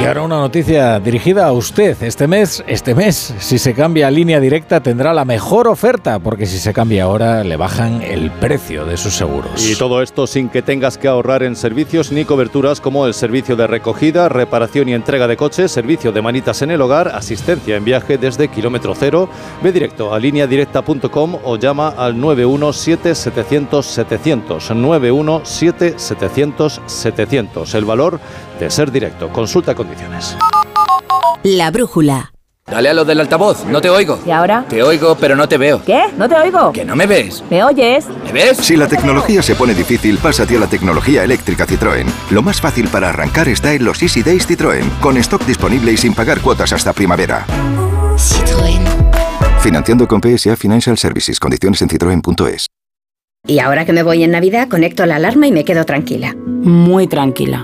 Ahora una noticia dirigida a usted. Este mes, este mes, si se cambia a línea directa tendrá la mejor oferta, porque si se cambia ahora le bajan el precio de sus seguros. Y todo esto sin que tengas que ahorrar en servicios ni coberturas como el servicio de recogida, reparación y entrega de coches, servicio de manitas en el hogar, asistencia en viaje desde kilómetro cero. Ve directo a lineadirecta.com o llama al 917-700-700. 917-700-700. El valor de ser directo. Consulta condiciones. La brújula. Dale a lo del altavoz, no te oigo. ¿Y ahora? Te oigo, pero no te veo. ¿Qué? ¿No te oigo? ¿Que no me ves? ¿Me oyes? ¿Me ves? Si la tecnología se pone difícil, pásate a la tecnología eléctrica Citroën. Lo más fácil para arrancar está en los Easy Days Citroën, con stock disponible y sin pagar cuotas hasta primavera. Citroën. Financiando con PSA Financial Services. Condiciones en citroen.es. Y ahora que me voy en Navidad, conecto la alarma y me quedo tranquila. Muy tranquila.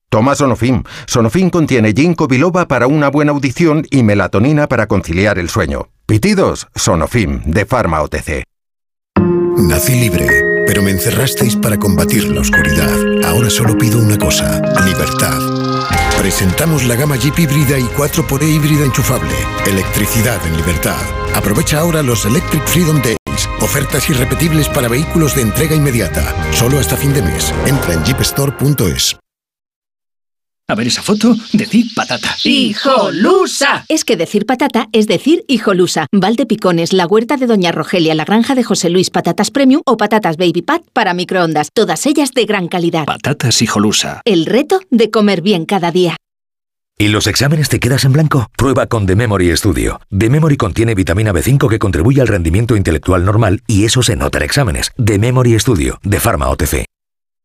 Toma Sonofim. Sonofim contiene ginkgo biloba para una buena audición y melatonina para conciliar el sueño. Pitidos, Sonofim, de Pharma OTC. Nací libre, pero me encerrasteis para combatir la oscuridad. Ahora solo pido una cosa, libertad. Presentamos la gama Jeep híbrida y 4xE híbrida enchufable. Electricidad en libertad. Aprovecha ahora los Electric Freedom Days. Ofertas irrepetibles para vehículos de entrega inmediata. Solo hasta fin de mes. Entra en jeepstore.es. A ver esa foto, decir patata. ¡Hijolusa! Es que decir patata es decir hijolusa. Valde Picones, la huerta de Doña Rogelia, la granja de José Luis, patatas premium o patatas baby pat para microondas. Todas ellas de gran calidad. Patatas hijolusa. El reto de comer bien cada día. ¿Y los exámenes te quedas en blanco? Prueba con The Memory Studio. The Memory contiene vitamina B5 que contribuye al rendimiento intelectual normal y eso se nota en exámenes. The Memory Studio, de Pharma OTC.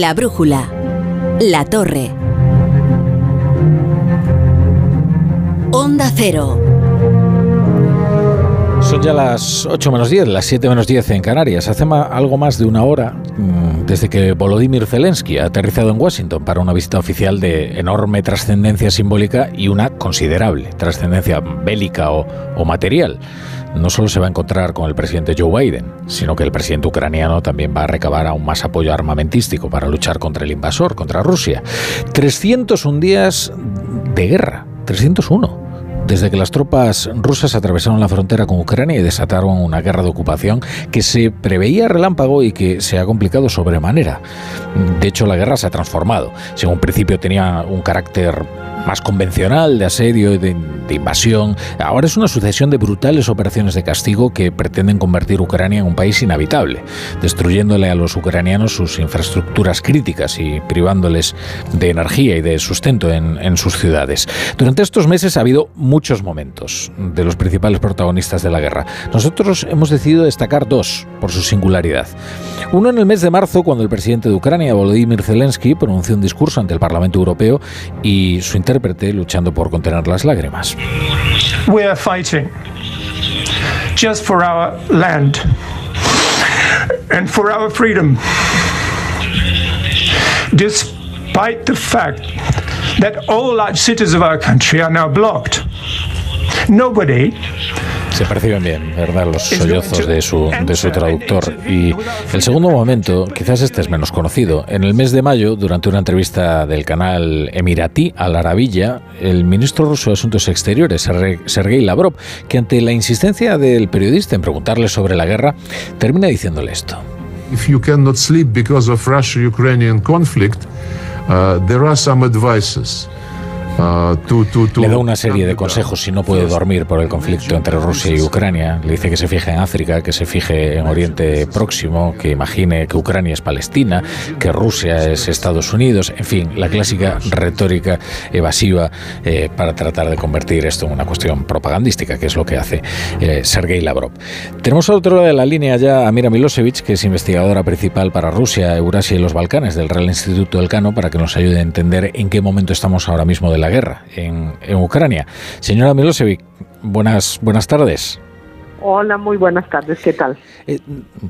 La brújula. La torre. Onda Cero. Son ya las 8 menos 10, las 7 menos 10 en Canarias. Hace algo más de una hora mm, desde que Volodymyr Zelensky ha aterrizado en Washington para una visita oficial de enorme trascendencia simbólica y una considerable trascendencia bélica o, o material. No solo se va a encontrar con el presidente Joe Biden, sino que el presidente ucraniano también va a recabar aún más apoyo armamentístico para luchar contra el invasor, contra Rusia. 301 días de guerra, 301 desde que las tropas rusas atravesaron la frontera con Ucrania y desataron una guerra de ocupación que se preveía relámpago y que se ha complicado sobremanera. De hecho, la guerra se ha transformado. Si en un principio tenía un carácter más convencional de asedio y de, de invasión, ahora es una sucesión de brutales operaciones de castigo que pretenden convertir Ucrania en un país inhabitable, destruyéndole a los ucranianos sus infraestructuras críticas y privándoles de energía y de sustento en, en sus ciudades. Durante estos meses ha habido muchos momentos de los principales protagonistas de la guerra. Nosotros hemos decidido destacar dos por su singularidad. Uno en el mes de marzo, cuando el presidente de Ucrania, Volodymyr Zelensky, pronunció un discurso ante el Parlamento Europeo y su intérprete luchando por contener las lágrimas. We are fighting just for our land and for our freedom. Despite the fact that all large cities of our country are now blocked, nobody Se perciben bien, ¿verdad? Los sollozos de su, de su traductor. Y el segundo momento, quizás este es menos conocido. En el mes de mayo, durante una entrevista del canal emiratí Al Arabilla, el ministro ruso de Asuntos Exteriores, Sergei- Sergei Lavrov, que ante la insistencia del periodista en preguntarle sobre la guerra, termina diciéndole esto. If you cannot sleep because of Russia-Ukrainian conflict, uh, there are some advices. Uh, to, to, to Le da una serie de consejos si no puede dormir por el conflicto entre Rusia y Ucrania. Le dice que se fije en África, que se fije en Oriente Próximo, que imagine que Ucrania es Palestina, que Rusia es Estados Unidos, en fin, la clásica retórica evasiva eh, para tratar de convertir esto en una cuestión propagandística, que es lo que hace eh, Sergei Lavrov. Tenemos al otro lado de la línea ya a Mira Milosevic, que es investigadora principal para Rusia, Eurasia y los Balcanes del Real Instituto del Cano, para que nos ayude a entender en qué momento estamos ahora mismo de la guerra en, en Ucrania. Señora Milosevic, buenas, buenas tardes. Hola, muy buenas tardes, ¿qué tal? Eh,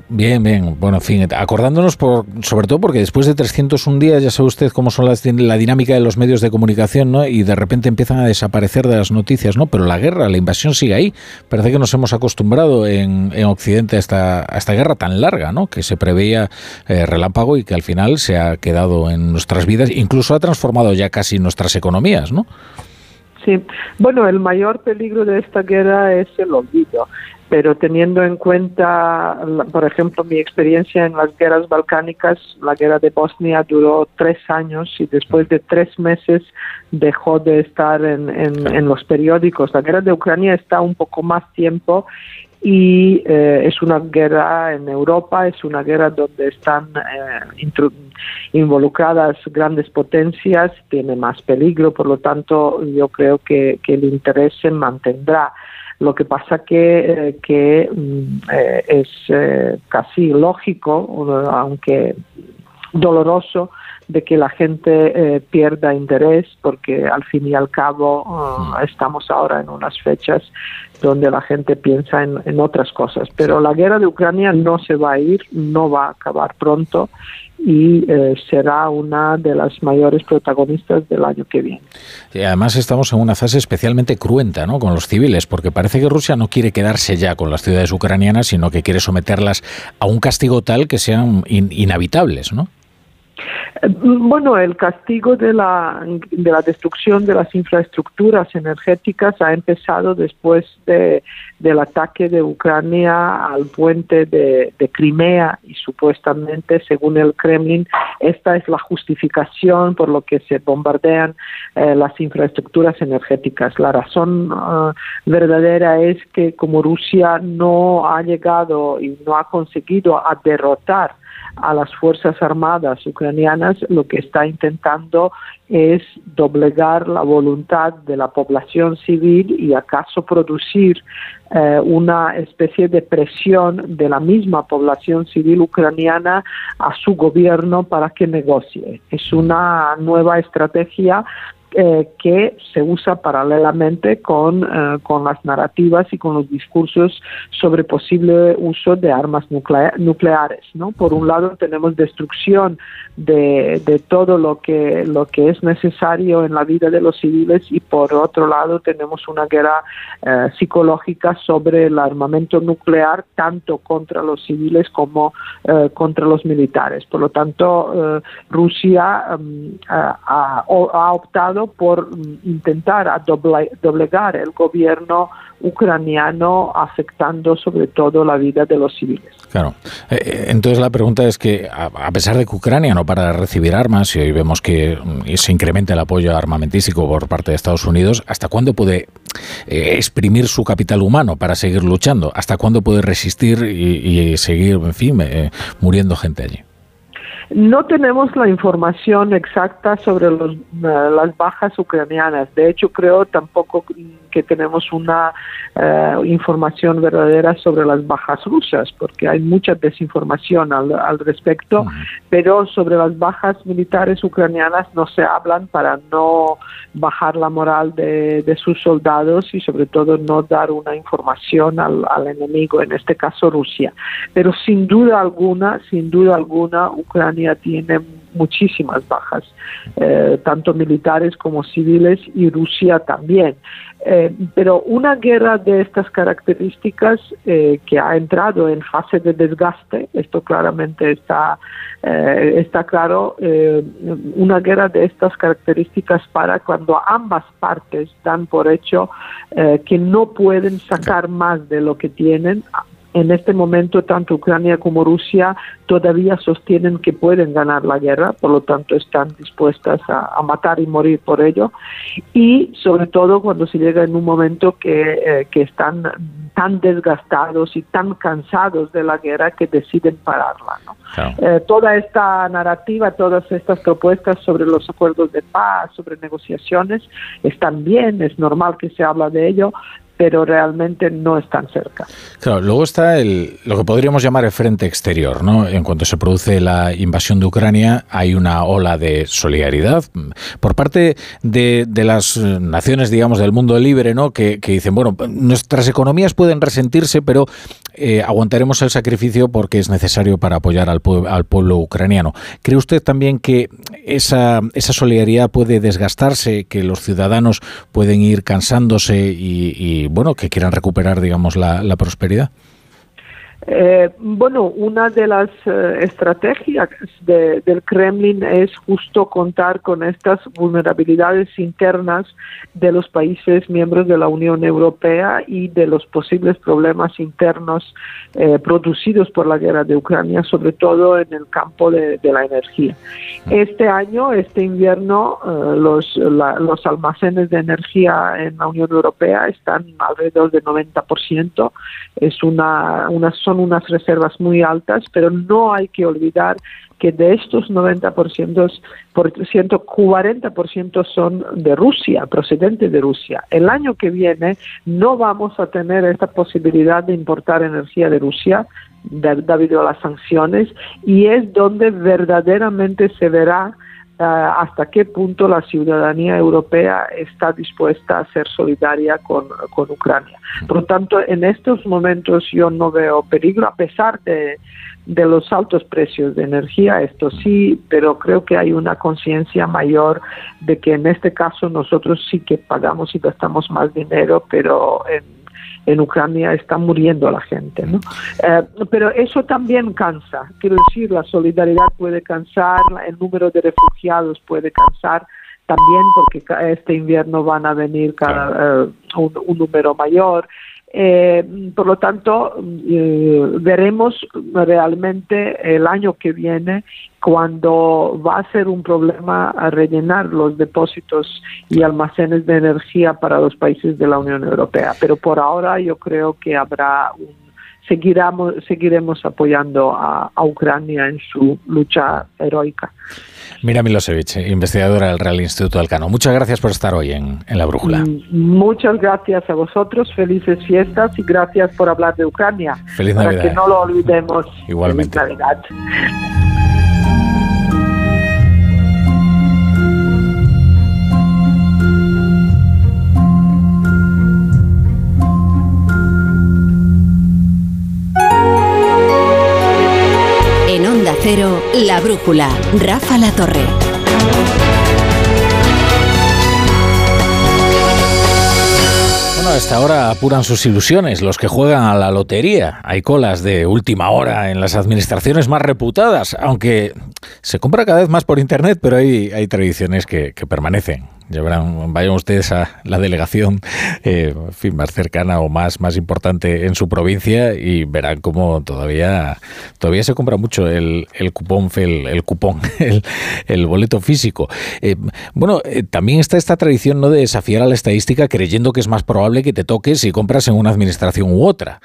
bien, bien. Bueno, en fin, acordándonos por, sobre todo porque después de 301 días, ya sabe usted cómo son las, la dinámica de los medios de comunicación, ¿no? Y de repente empiezan a desaparecer de las noticias, ¿no? Pero la guerra, la invasión sigue ahí. Parece que nos hemos acostumbrado en, en Occidente a esta, a esta guerra tan larga, ¿no? Que se preveía eh, relámpago y que al final se ha quedado en nuestras vidas, incluso ha transformado ya casi nuestras economías, ¿no? Sí, bueno, el mayor peligro de esta guerra es el olvido pero teniendo en cuenta, por ejemplo, mi experiencia en las guerras balcánicas, la guerra de Bosnia duró tres años y después de tres meses dejó de estar en, los periódicos. La guerra de Ucrania está un poco más tiempo y eh, es una guerra en Europa, es una guerra donde están eh, involucradas grandes potencias, tiene más peligro, por lo tanto yo creo que, que el interés se mantendrá. Lo que pasa que, eh, mm, eh, es eh, casi lógico, aunque doloroso, de que la gente pierda interés porque al fin y al cabo mm. estamos ahora en unas fechas donde la gente piensa en, en, otras cosas. Pero la guerra de Ucrania no se va a ir, no va a acabar pronto y eh, será una de las mayores protagonistas del año que viene. Y además estamos en una fase especialmente cruenta ¿no? con los civiles, porque parece que Rusia no quiere quedarse ya con las ciudades ucranianas, sino que quiere someterlas a un castigo tal que sean inhabitables, ¿no? Bueno, el castigo de la, de la destrucción de las infraestructuras energéticas ha empezado después de, del ataque de Ucrania al puente de, Crimea y supuestamente, según el Kremlin, esta es la justificación por lo que se bombardean eh, las infraestructuras energéticas. La razón eh, verdadera es que como Rusia no ha llegado y no ha conseguido a derrotar a las Fuerzas Armadas ucranianas, lo que está intentando es doblegar la voluntad de la población civil y acaso producir eh, una especie de presión de la misma población civil ucraniana a su gobierno para que negocie. Es una nueva estrategia eh, que se usa paralelamente con, eh, con las narrativas y con los discursos sobre posible uso de armas nucleares. ¿no? Por un lado tenemos destrucción de, de, todo lo que, lo que es necesario en la vida de los civiles y por otro lado tenemos una guerra eh, psicológica sobre el armamento nuclear tanto contra los civiles como contra los militares. Por lo tanto, Rusia mm, ha optado por intentar doblegar el gobierno ucraniano afectando sobre todo la vida de los civiles. Claro. Eh, eh, entonces la pregunta es que a pesar de que Ucrania no para de recibir armas y hoy vemos que mm, se incrementa el apoyo armamentístico por parte de Estados Unidos, ¿hasta cuándo puede eh, exprimir su capital humano para seguir luchando? ¿Hasta cuándo puede resistir y, seguir, en fin, muriendo gente allí? No tenemos la información exacta sobre eh, las bajas ucranianas. De hecho, creo tampoco que tenemos una eh, información verdadera sobre las bajas rusas, porque hay mucha desinformación al, respecto, pero sobre las bajas militares ucranianas no se hablan para no bajar la moral de, sus soldados y sobre todo no dar una información al, al enemigo, en este caso Rusia. Pero sin duda alguna, sin duda alguna, Ucrania tiene muchísimas bajas, eh, tanto militares como civiles, y Rusia también. Eh, pero una guerra de estas características eh, que ha entrado en fase de desgaste, esto claramente está, está claro, una guerra de estas características para cuando ambas partes dan por hecho que no pueden sacar más de lo que tienen, en este momento tanto Ucrania como Rusia todavía sostienen que pueden ganar la guerra, por lo tanto están dispuestas a, matar y morir por ello. Y sobre todo cuando se llega en un momento que, eh, que están tan desgastados y tan cansados de la guerra que deciden pararla. Eh, toda esta narrativa, todas estas propuestas sobre los acuerdos de paz, sobre negociaciones, están bien, es normal que se habla de ello, pero realmente no están cerca. Claro, luego está el, lo que podríamos llamar el frente exterior, ¿no? En cuanto se produce la invasión de Ucrania, hay una ola de solidaridad por parte de, las naciones, digamos, del mundo libre, ¿no? Que, que, dicen, bueno, nuestras economías pueden resentirse, pero eh, aguantaremos el sacrificio porque es necesario para apoyar al, al pueblo ucraniano. ¿Cree usted también que esa, solidaridad puede desgastarse, que los ciudadanos pueden ir cansándose y, bueno, que quieran recuperar, digamos, la prosperidad? Eh, bueno, una de las eh, estrategias de, del Kremlin es justo contar con estas vulnerabilidades internas de los países miembros de la Unión Europea y de los posibles problemas internos eh, producidos por la guerra de Ucrania, sobre todo en el campo de, la energía. Este año, este invierno, eh, los, la, los almacenes de energía en la Unión Europea están alrededor del 90%. Es una, una son unas reservas muy altas, pero no hay que olvidar que de estos 90%, por ciento, 40% son de Rusia, procedentes de Rusia. El año que viene no vamos a tener esta posibilidad de importar energía de Rusia debido a las sanciones y es donde verdaderamente se verá hasta qué punto la ciudadanía europea está dispuesta a ser solidaria con, con, Ucrania. Por lo tanto, en estos momentos yo no veo peligro, a pesar de, de los altos precios de energía, esto sí, pero creo que hay una conciencia mayor de que en este caso nosotros sí que pagamos y gastamos más dinero, pero en en Ucrania está muriendo la gente. ¿no? Eh, pero eso también cansa. Quiero decir, la solidaridad puede cansar, el número de refugiados puede cansar también porque este invierno van a venir cada, uh, un, un, número mayor. Eh, por lo tanto, eh, veremos realmente el año que viene cuando va a ser un problema a rellenar los depósitos y almacenes de energía para los países de la Unión Europea. Pero por ahora yo creo que habrá un seguiremos, seguiremos apoyando a, a Ucrania en su lucha heroica. Mira Milosevic, investigadora del Real Instituto Alcano. Muchas gracias por estar hoy en, en, la brújula. Muchas gracias a vosotros, felices fiestas y gracias por hablar de Ucrania. Feliz para Navidad. que no lo olvidemos. Igualmente. Feliz Navidad. Cero, La Brújula, Rafa La Torre. Bueno, a esta hora apuran sus ilusiones los que juegan a la lotería. Hay colas de última hora en las administraciones más reputadas, aunque se compra cada vez más por internet, pero hay, hay tradiciones que, que permanecen. Ya verán, vayan ustedes a la delegación eh, en fin, más cercana o más, más importante en su provincia y verán cómo todavía, todavía se compra mucho el, cupón, el, cupón, el, boleto físico. Eh, bueno, eh, también está esta tradición ¿no? de desafiar a la estadística creyendo que es más probable que te toques si compras en una administración u otra.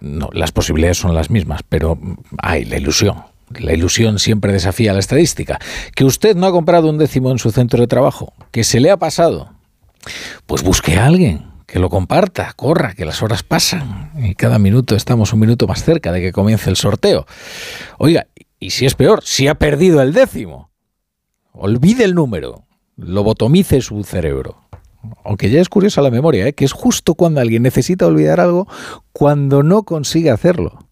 No, las posibilidades son las mismas, pero hay la ilusión. La ilusión siempre desafía la estadística. Que usted no ha comprado un décimo en su centro de trabajo, que se le ha pasado. Pues busque a alguien que lo comparta, corra, que las horas pasan y cada minuto estamos un minuto más cerca de que comience el sorteo. Oiga, y si es peor, si ha perdido el décimo, olvide el número, lobotomice su cerebro. Aunque ya es curiosa la memoria, ¿eh? que es justo cuando alguien necesita olvidar algo, cuando no consigue hacerlo.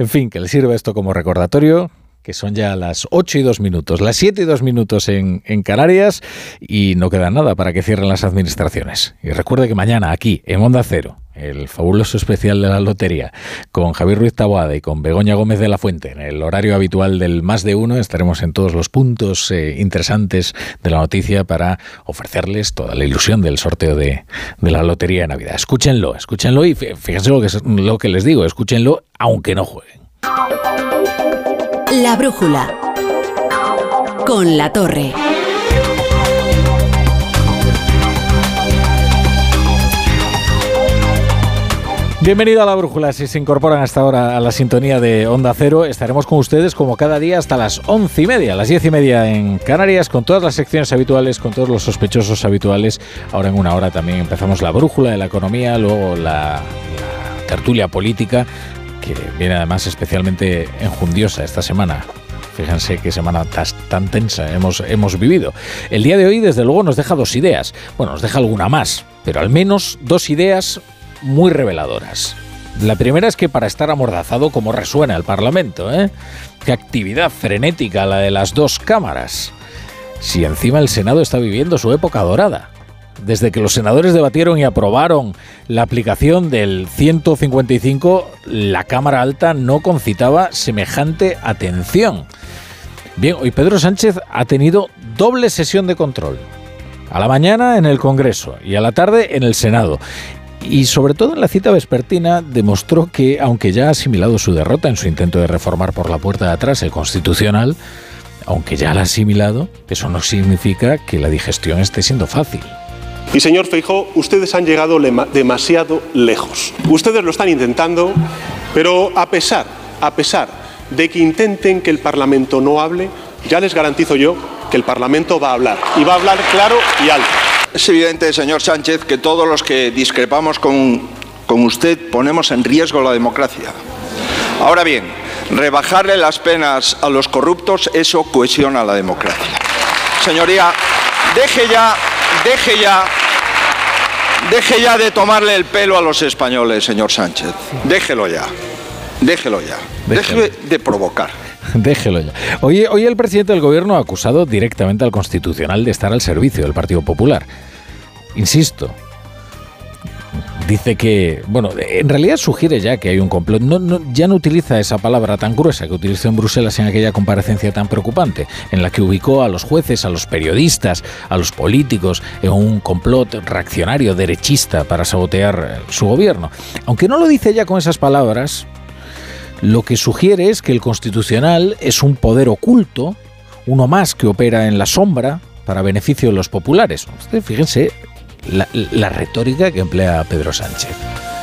En fin, que le sirva esto como recordatorio, son ya las 8 y 2 minutos, las 7 y 2 minutos en, en, Canarias y no queda nada para que cierren las administraciones. Y recuerde que mañana aquí, en Onda Cero, el fabuloso especial de la lotería, con Javier Ruiz Taboada y con Begoña Gómez de la Fuente, en el horario habitual del más de uno, estaremos en todos los puntos eh, interesantes de la noticia para ofrecerles toda la ilusión del sorteo de, de la lotería de Navidad. Escúchenlo, escúchenlo y fíjense lo que, lo que les digo, escúchenlo aunque no jueguen. La brújula. Con la torre. Bien. Bienvenido a la Brújula. Si se incorporan hasta ahora a la sintonía de Onda Cero, estaremos con ustedes como cada día hasta las once y media, las diez y media en Canarias, con todas las secciones habituales, con todos los sospechosos habituales. Ahora en una hora también empezamos la Brújula de la Economía, luego la, la tertulia política, que viene además especialmente enjundiosa esta semana. Fíjense qué semana tan tensa hemos, hemos vivido. El día de hoy, desde luego, nos deja dos ideas. Bueno, nos deja alguna más, pero al menos dos ideas muy reveladoras. La primera es que para estar amordazado, como resuena el Parlamento, ¿eh? Qué actividad frenética la de las dos cámaras. Si encima el Senado está viviendo su época dorada. Desde que los senadores debatieron y aprobaron la aplicación del 155, la Cámara Alta no concitaba semejante atención. Bien, hoy Pedro Sánchez ha tenido doble sesión de control. A la mañana en el Congreso y a la tarde en el Senado. Y sobre todo en la cita vespertina demostró que, aunque ya ha asimilado su derrota en su intento de reformar por la puerta de atrás el constitucional, aunque ya la ha asimilado, eso no significa que la digestión esté siendo fácil. Y señor Feijó, ustedes han llegado demasiado lejos. Ustedes lo están intentando, pero a pesar, a pesar de que intenten que el Parlamento no hable, ya les garantizo yo que el Parlamento va a hablar. Y va a hablar claro y alto. Es evidente, señor Sánchez, que todos los que discrepamos con, con usted ponemos en riesgo la democracia. Ahora bien, rebajarle las penas a los corruptos, eso cohesiona la democracia. Señoría, deje ya, deje ya, deje ya de tomarle el pelo a los españoles, señor Sánchez. Déjelo ya, déjelo ya, deje de provocar. Déjelo ya. Hoy, hoy el presidente del gobierno ha acusado directamente al Constitucional de estar al servicio del Partido Popular. Insisto, dice que, bueno, en realidad sugiere ya que hay un complot. No, ya no utiliza esa palabra tan gruesa que utilizó en Bruselas en aquella comparecencia tan preocupante, en la que ubicó a los jueces, a los periodistas, a los políticos en un complot reaccionario derechista para sabotear su gobierno. Aunque no lo dice ya con esas palabras, lo que sugiere es que el constitucional es un poder oculto, uno más que opera en la sombra para beneficio de los populares. Fíjense la, la retórica que emplea Pedro Sánchez.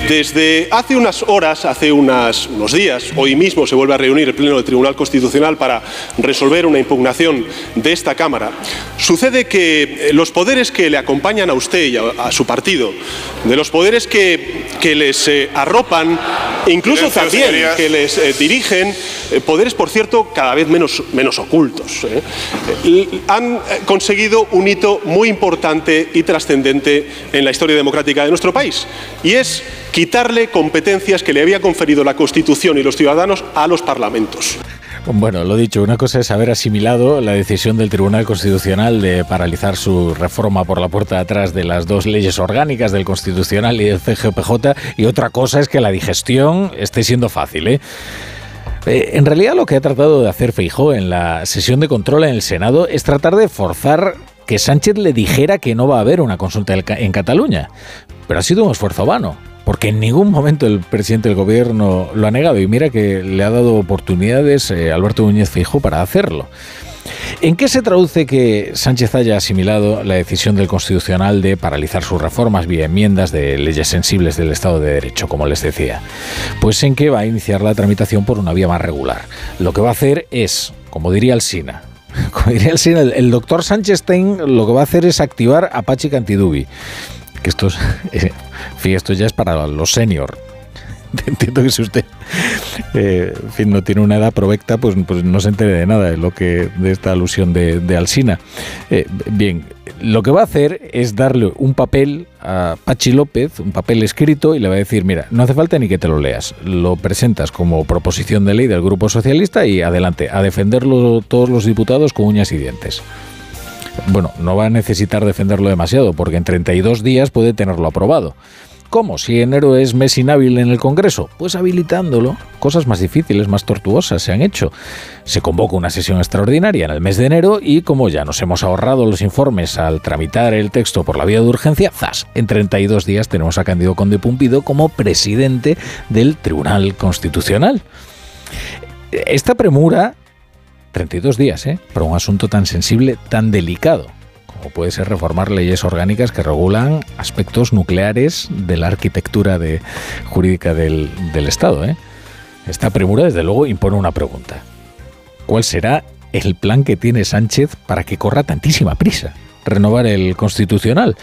Desde hace unas horas, hace unas, unos días, hoy mismo se vuelve a reunir el Pleno del Tribunal Constitucional para resolver una impugnación de esta Cámara. Sucede que los poderes que le acompañan a usted y a, a su partido, de los poderes que, que les eh, arropan, incluso también que les eh, dirigen, eh, poderes, por cierto, cada vez menos, menos ocultos, ¿eh? Eh, han eh, conseguido un hito muy importante y trascendente en la historia democrática de nuestro país, y es quitarle competencias que le había conferido la Constitución y los ciudadanos a los parlamentos. Bueno, lo dicho, una cosa es haber asimilado la decisión del Tribunal Constitucional de paralizar su reforma por la puerta de atrás de las dos leyes orgánicas del Constitucional y del CGPJ, y otra cosa es que la digestión esté siendo fácil, ¿eh? Eh, En realidad lo que ha tratado de hacer Feijó en la sesión de control en el Senado es tratar de forzar que Sánchez le dijera que no va a haber una consulta en Ca- en Cataluña. Pero ha sido un esfuerzo vano, porque en ningún momento el presidente del gobierno lo ha negado y mira que le ha dado oportunidades eh, Alberto Núñez Feijó para hacerlo. ¿En qué se traduce que Sánchez haya asimilado la decisión del Constitucional de paralizar sus reformas vía enmiendas de leyes sensibles del Estado de Derecho, como les decía? Pues en que va a iniciar la tramitación por una vía más regular. Lo que va a hacer es, como diría el SINA, como diría el SINA, el doctor Sánchez Stein lo que va a hacer es activar Apache Cantidubi. Que esto es, eh, esto ya es para los senior. Entiendo que si usted eh, fin, no tiene una edad provecta, pues, pues no se entere de nada de lo que de esta alusión de, de Alsina. Eh, bien, lo que va a hacer es darle un papel a Pachi López, un papel escrito, y le va a decir, mira, no hace falta ni que te lo leas, lo presentas como proposición de ley del Grupo Socialista y adelante, a defenderlo todos los diputados con uñas y dientes. Bueno, no va a necesitar defenderlo demasiado, porque en 32 días puede tenerlo aprobado. ¿Cómo? Si enero es mes inhábil en el Congreso, pues habilitándolo. Cosas más difíciles, más tortuosas se han hecho. Se convoca una sesión extraordinaria en el mes de enero y como ya nos hemos ahorrado los informes al tramitar el texto por la vía de urgencia, ¡zas! En 32 días tenemos a Cándido Conde Pumpido como presidente del Tribunal Constitucional. Esta premura, 32 días, ¿eh? Para un asunto tan sensible, tan delicado o puede ser reformar leyes orgánicas que regulan aspectos nucleares de la arquitectura de, jurídica del, del Estado. ¿eh? Esta premura, desde luego, impone una pregunta. ¿Cuál será el plan que tiene Sánchez para que corra tantísima prisa? Renovar el constitucional.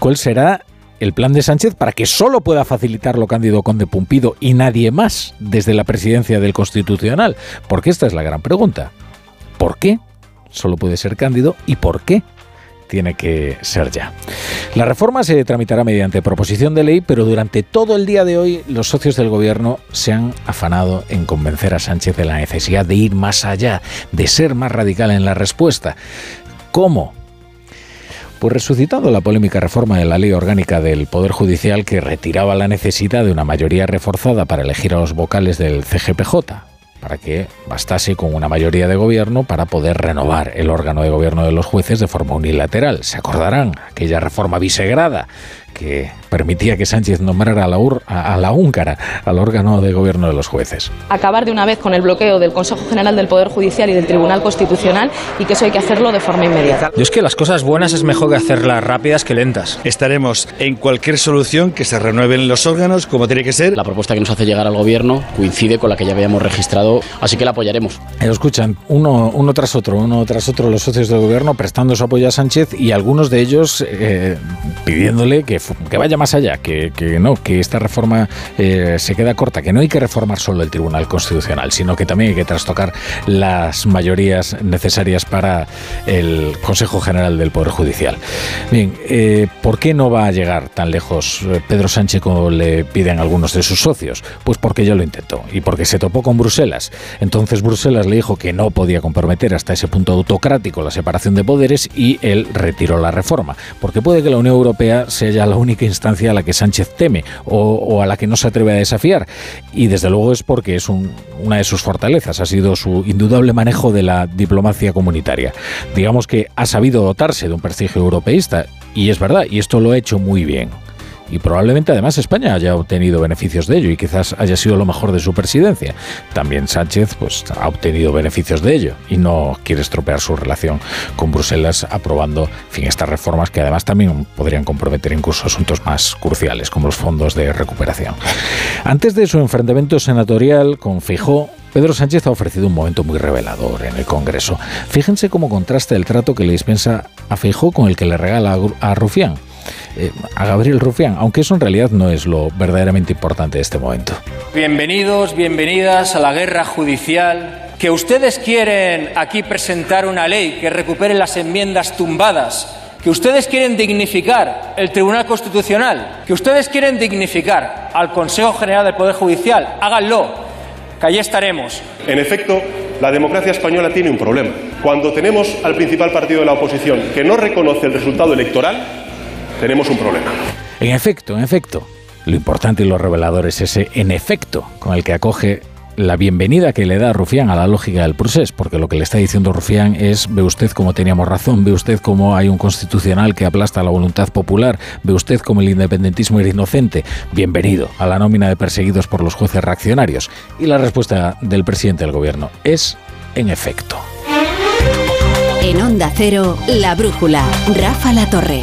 ¿Cuál será el plan de Sánchez para que solo pueda facilitarlo Cándido Conde Pumpido y nadie más desde la presidencia del Constitucional? Porque esta es la gran pregunta. ¿Por qué solo puede ser Cándido y por qué tiene que ser ya. La reforma se tramitará mediante proposición de ley, pero durante todo el día de hoy los socios del gobierno se han afanado en convencer a Sánchez de la necesidad de ir más allá, de ser más radical en la respuesta. ¿Cómo? Pues resucitando la polémica reforma de la ley orgánica del Poder Judicial que retiraba la necesidad de una mayoría reforzada para elegir a los vocales del CGPJ, para que bastase con una mayoría de gobierno para poder renovar el órgano de gobierno de los jueces de forma unilateral. Se acordarán aquella reforma bisegrada que permitía que Sánchez nombrara a la, a la húngara al órgano de gobierno de los jueces. Acabar de una vez con el bloqueo del Consejo General del Poder Judicial y del Tribunal Constitucional y que eso hay que hacerlo de forma inmediata. Yo es que las cosas buenas es mejor que hacerlas rápidas que lentas. Estaremos en cualquier solución que se renueven los órganos como tiene que ser. La propuesta que nos hace llegar al gobierno coincide con la que ya habíamos registrado, así que la apoyaremos. Lo escuchan uno, uno tras otro, uno tras otro los socios del gobierno prestando su apoyo a Sánchez y algunos de ellos eh, pidiéndole que, que vaya más allá, que, que no, que esta reforma eh, se queda corta, que no hay que reformar solo el Tribunal Constitucional, sino que también hay que trastocar las mayorías necesarias para el Consejo General del Poder Judicial. Bien, eh, ¿por qué no va a llegar tan lejos eh, Pedro Sánchez como le piden algunos de sus socios? Pues porque ya lo intentó y porque se topó con Bruselas. Entonces Bruselas le dijo que no podía comprometer hasta ese punto autocrático la separación de poderes y él retiró la reforma, porque puede que la Unión Europea sea ya la única instancia a la que Sánchez teme o, a la que no se atreve a desafiar. Y desde luego es porque es un, una de sus fortalezas, ha sido su indudable manejo de la diplomacia comunitaria. Digamos que ha sabido dotarse de un prestigio europeísta y es verdad, y esto lo ha hecho muy bien y probablemente además España haya obtenido beneficios de ello y quizás haya sido lo mejor de su presidencia. También Sánchez pues ha obtenido beneficios de ello y no quiere estropear su relación con Bruselas aprobando fin estas reformas que además también podrían comprometer incluso asuntos más cruciales como los fondos de recuperación. Antes de su enfrentamiento senatorial con Fijó, Pedro Sánchez ha ofrecido un momento muy revelador en el Congreso. Fíjense cómo contrasta el trato que le dispensa a Feijó con el que le regala a Rufián. Eh, a Gabriel Rufián, aunque eso en realidad no es lo verdaderamente importante de este momento. Bienvenidos, bienvenidas a la guerra judicial. Que ustedes quieren aquí presentar una ley que recupere las enmiendas tumbadas que ustedes quieren dignificar el Tribunal Constitucional, que ustedes quieren dignificar al Consejo General del Poder Judicial, háganlo, que allí estaremos. En efecto, la democracia española tiene un problema. Cuando tenemos al principal partido de la oposición que no reconoce el resultado electoral, tenemos un problema. En efecto, en efecto. Lo importante y lo revelador es ese en efecto con el que acoge la bienvenida que le da Rufián a la lógica del procés, porque lo que le está diciendo Rufián es, ve usted cómo teníamos razón, ve usted cómo hay un constitucional que aplasta la voluntad popular, ve usted cómo el independentismo era inocente, bienvenido a la nómina de perseguidos por los jueces reaccionarios. Y la respuesta del presidente del gobierno es, en efecto. En Onda Cero, La Brújula, Rafa La Torre.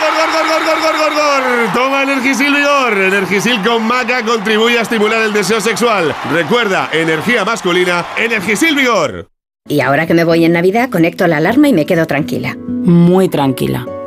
gor! Toma Energisil Vigor. Energisil con maca contribuye a estimular el deseo sexual. Recuerda, energía masculina, Energisil Vigor. Y ahora que me voy en Navidad, conecto la alarma y me quedo tranquila. Muy tranquila.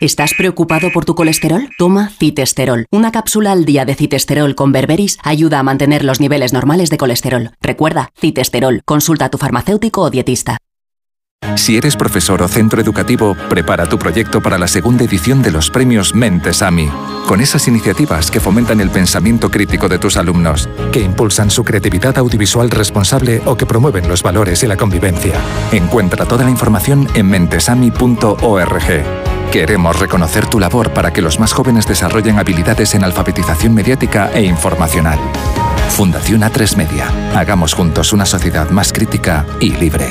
¿Estás preocupado por tu colesterol? Toma citesterol. Una cápsula al día de citesterol con berberis ayuda a mantener los niveles normales de colesterol. Recuerda, citesterol. Consulta a tu farmacéutico o dietista. Si eres profesor o centro educativo, prepara tu proyecto para la segunda edición de los premios Mentes AMI, con esas iniciativas que fomentan el pensamiento crítico de tus alumnos, que impulsan su creatividad audiovisual responsable o que promueven los valores y la convivencia. Encuentra toda la información en mentesami.org. Queremos reconocer tu labor para que los más jóvenes desarrollen habilidades en alfabetización mediática e informacional. Fundación A3 Media. Hagamos juntos una sociedad más crítica y libre.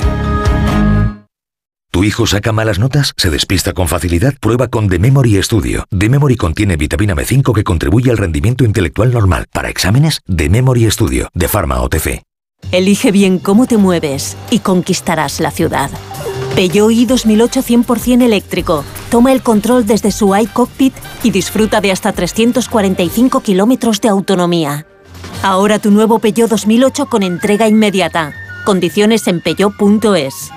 ¿Tu hijo saca malas notas? ¿Se despista con facilidad? Prueba con The Memory Studio. The Memory contiene vitamina B5 que contribuye al rendimiento intelectual normal. Para exámenes, The Memory Studio, de Pharma OTC. Elige bien cómo te mueves y conquistarás la ciudad. Peugeot i 2008 100% eléctrico. Toma el control desde su iCockpit y disfruta de hasta 345 kilómetros de autonomía. Ahora tu nuevo Peugeot 2008 con entrega inmediata. Condiciones en peugeot.es.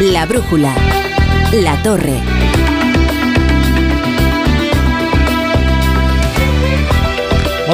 La brújula. La torre.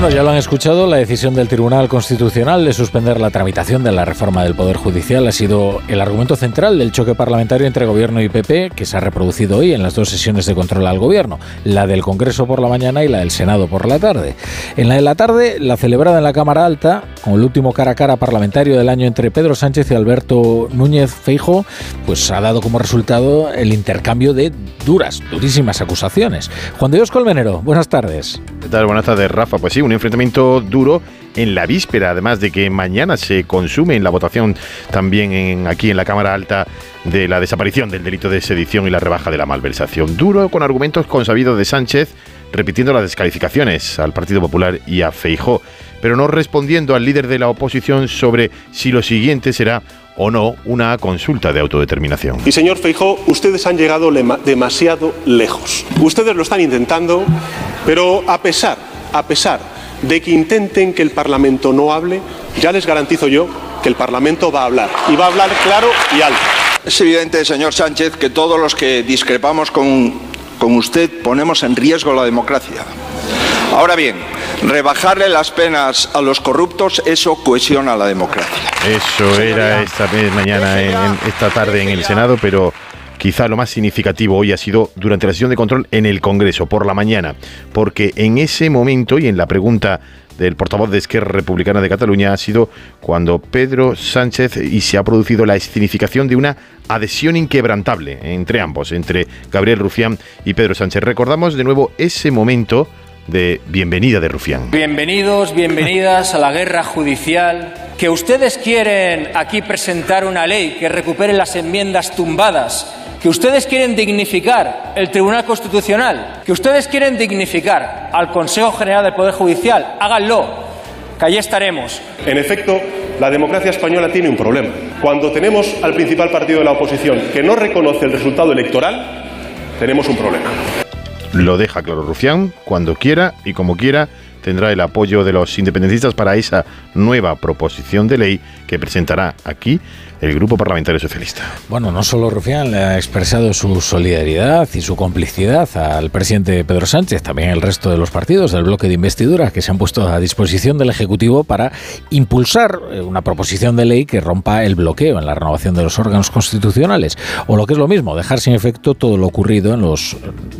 Bueno, ya lo han escuchado, la decisión del Tribunal Constitucional de suspender la tramitación de la reforma del Poder Judicial ha sido el argumento central del choque parlamentario entre Gobierno y PP que se ha reproducido hoy en las dos sesiones de control al Gobierno, la del Congreso por la mañana y la del Senado por la tarde. En la de la tarde, la celebrada en la Cámara Alta, con el último cara a cara parlamentario del año entre Pedro Sánchez y Alberto Núñez Feijo, pues ha dado como resultado el intercambio de duras, durísimas acusaciones. Juan de Dios Colmenero, buenas tardes. ¿Qué tal? Buenas tardes, Rafa. Pues sí, un enfrentamiento duro en la víspera, además de que mañana se consume en la votación también en, aquí en la Cámara Alta de la desaparición del delito de sedición y la rebaja de la malversación. Duro con argumentos consabidos de Sánchez, repitiendo las descalificaciones al Partido Popular y a Feijó, pero no respondiendo al líder de la oposición sobre si lo siguiente será o no una consulta de autodeterminación. Y señor Feijó, ustedes han llegado demasiado lejos. Ustedes lo están intentando, pero a pesar, a pesar de que intenten que el Parlamento no hable, ya les garantizo yo que el Parlamento va a hablar. Y va a hablar claro y alto. Es evidente, señor Sánchez, que todos los que discrepamos con, con usted ponemos en riesgo la democracia. Ahora bien, rebajarle las penas a los corruptos, eso cohesiona la democracia. Eso era esta mañana, en, esta tarde en el Senado, pero quizá lo más significativo hoy ha sido durante la sesión de control en el Congreso, por la mañana, porque en ese momento y en la pregunta del portavoz de Esquerra Republicana de Cataluña ha sido cuando Pedro Sánchez y se ha producido la escenificación de una adhesión inquebrantable entre ambos, entre Gabriel Rufián y Pedro Sánchez. Recordamos de nuevo ese momento de bienvenida de Rufián. Bienvenidos, bienvenidas a la guerra judicial. Que ustedes quieren aquí presentar una ley que recupere las enmiendas tumbadas. Que ustedes quieren dignificar el Tribunal Constitucional. Que ustedes quieren dignificar al Consejo General del Poder Judicial. Háganlo, que allí estaremos. En efecto, la democracia española tiene un problema. Cuando tenemos al principal partido de la oposición que no reconoce el resultado electoral, tenemos un problema. Lo deja claro Rufián, cuando quiera y como quiera tendrá el apoyo de los independentistas para esa nueva proposición de ley que presentará aquí el Grupo Parlamentario Socialista. Bueno, no solo Rufián le ha expresado su solidaridad y su complicidad al presidente Pedro Sánchez, también el resto de los partidos del bloque de investidura que se han puesto a disposición del Ejecutivo para impulsar eh, una proposición de ley que rompa el bloqueo en la renovación de los órganos constitucionales, o lo que es lo mismo, dejar sin efecto todo lo ocurrido en los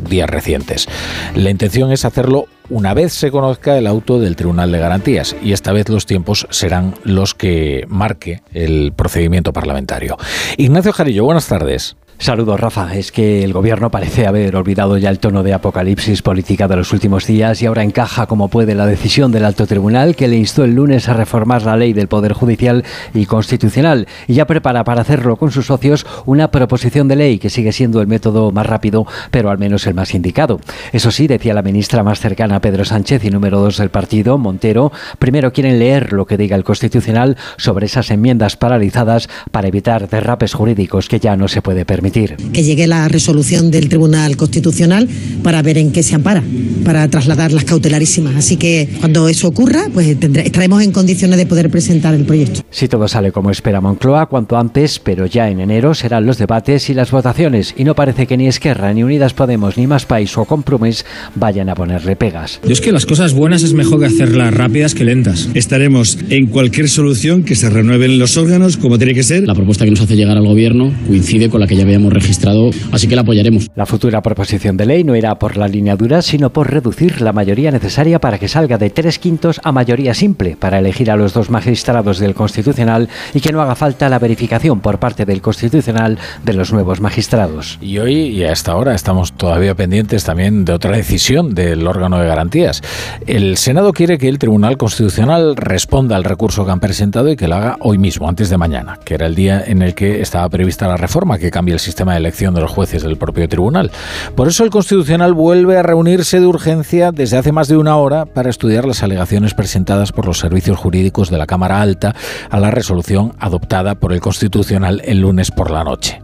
días recientes. La intención es hacerlo una vez se conozca el auto del Tribunal de Garantías y esta vez los tiempos serán los que marque el procedimiento parlamentario. Ignacio Jarillo, buenas tardes. Saludos, Rafa. Es que el gobierno parece haber olvidado ya el tono de apocalipsis política de los últimos días y ahora encaja como puede la decisión del alto tribunal que le instó el lunes a reformar la ley del Poder Judicial y Constitucional y ya prepara para hacerlo con sus socios una proposición de ley que sigue siendo el método más rápido, pero al menos el más indicado. Eso sí, decía la ministra más cercana a Pedro Sánchez y número dos del partido, Montero, primero quieren leer lo que diga el Constitucional sobre esas enmiendas paralizadas para evitar derrapes jurídicos que ya no se puede permitir. Que llegue la resolución del Tribunal Constitucional para ver en qué se ampara, para trasladar las cautelarísimas. Así que cuando eso ocurra, pues estaremos en condiciones de poder presentar el proyecto. Si todo sale como espera Moncloa, cuanto antes, pero ya en enero serán los debates y las votaciones. Y no parece que ni Esquerra, ni Unidas Podemos, ni Más País o Compromís vayan a ponerle pegas. Yo es que las cosas buenas es mejor que hacerlas rápidas que lentas. Estaremos en cualquier solución que se renueven los órganos como tiene que ser. La propuesta que nos hace llegar al gobierno coincide con la que ya habíamos registrado, así que la apoyaremos. La futura proposición de ley no irá por la línea dura, sino por reducir la mayoría necesaria para que salga de tres quintos a mayoría simple para elegir a los dos magistrados del Constitucional y que no haga falta la verificación por parte del Constitucional de los nuevos magistrados. Y hoy y hasta ahora estamos todavía pendientes también de otra decisión del órgano de garantías. El Senado quiere que el Tribunal Constitucional responda al recurso que han presentado y que lo haga hoy mismo, antes de mañana, que era el día en el que estaba prevista la reforma que cambia el sistema de elección de los jueces del propio tribunal. Por eso el Constitucional vuelve a reunirse de urgencia desde hace más de una hora para estudiar las alegaciones presentadas por los servicios jurídicos de la Cámara Alta a la resolución adoptada por el Constitucional el lunes por la noche.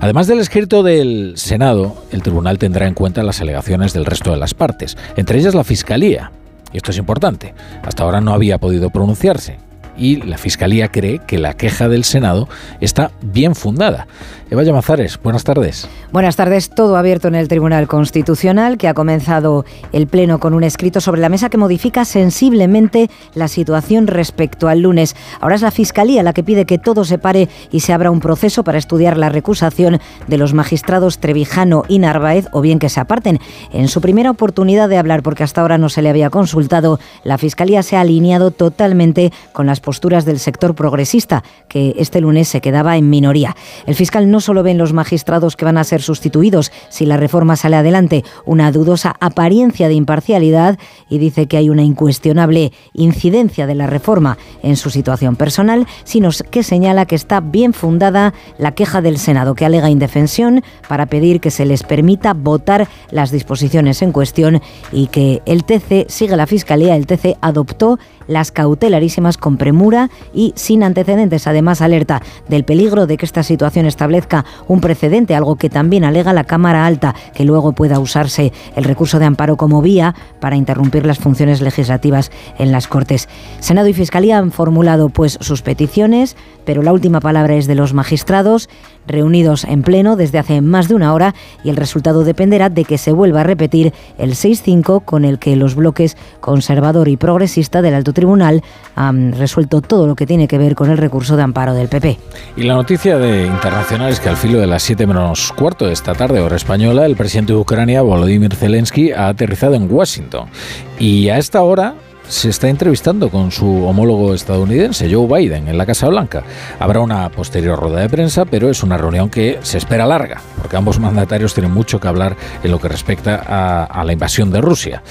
Además del escrito del Senado, el tribunal tendrá en cuenta las alegaciones del resto de las partes, entre ellas la Fiscalía. Y esto es importante. Hasta ahora no había podido pronunciarse y la Fiscalía cree que la queja del Senado está bien fundada. Eva Llamazares, buenas tardes. Buenas tardes. Todo abierto en el Tribunal Constitucional, que ha comenzado el Pleno con un escrito sobre la mesa que modifica sensiblemente la situación respecto al lunes. Ahora es la Fiscalía la que pide que todo se pare y se abra un proceso para estudiar la recusación de los magistrados Trevijano y Narváez, o bien que se aparten. En su primera oportunidad de hablar, porque hasta ahora no se le había consultado, la Fiscalía se ha alineado totalmente con las posturas del sector progresista, que este lunes se quedaba en minoría. El fiscal no solo ven los magistrados que van a ser sustituidos si la reforma sale adelante, una dudosa apariencia de imparcialidad y dice que hay una incuestionable incidencia de la reforma en su situación personal, sino que señala que está bien fundada la queja del Senado que alega indefensión para pedir que se les permita votar las disposiciones en cuestión y que el TC sigue la Fiscalía, el TC adoptó las cautelarísimas con premura y sin antecedentes. Además, alerta del peligro de que esta situación establezca un precedente, algo que también alega la Cámara Alta, que luego pueda usarse el recurso de amparo como vía para interrumpir las funciones legislativas en las Cortes. Senado y Fiscalía han formulado pues sus peticiones, pero la última palabra es de los magistrados reunidos en pleno desde hace más de una hora y el resultado dependerá de que se vuelva a repetir el 6-5 con el que los bloques conservador y progresista del Alto Tribunal han resuelto todo lo que tiene que ver con el recurso de amparo del PP. Y la noticia de internacional es que al filo de las 7 menos cuarto de esta tarde, hora española, el presidente de Ucrania, Volodymyr Zelensky, ha aterrizado en Washington. Y a esta hora se está entrevistando con su homólogo estadounidense, Joe Biden, en la Casa Blanca. Habrá una posterior rueda de prensa, pero es una reunión que se espera larga, porque ambos mandatarios tienen mucho que hablar en lo que respecta a, la invasión de Rusia.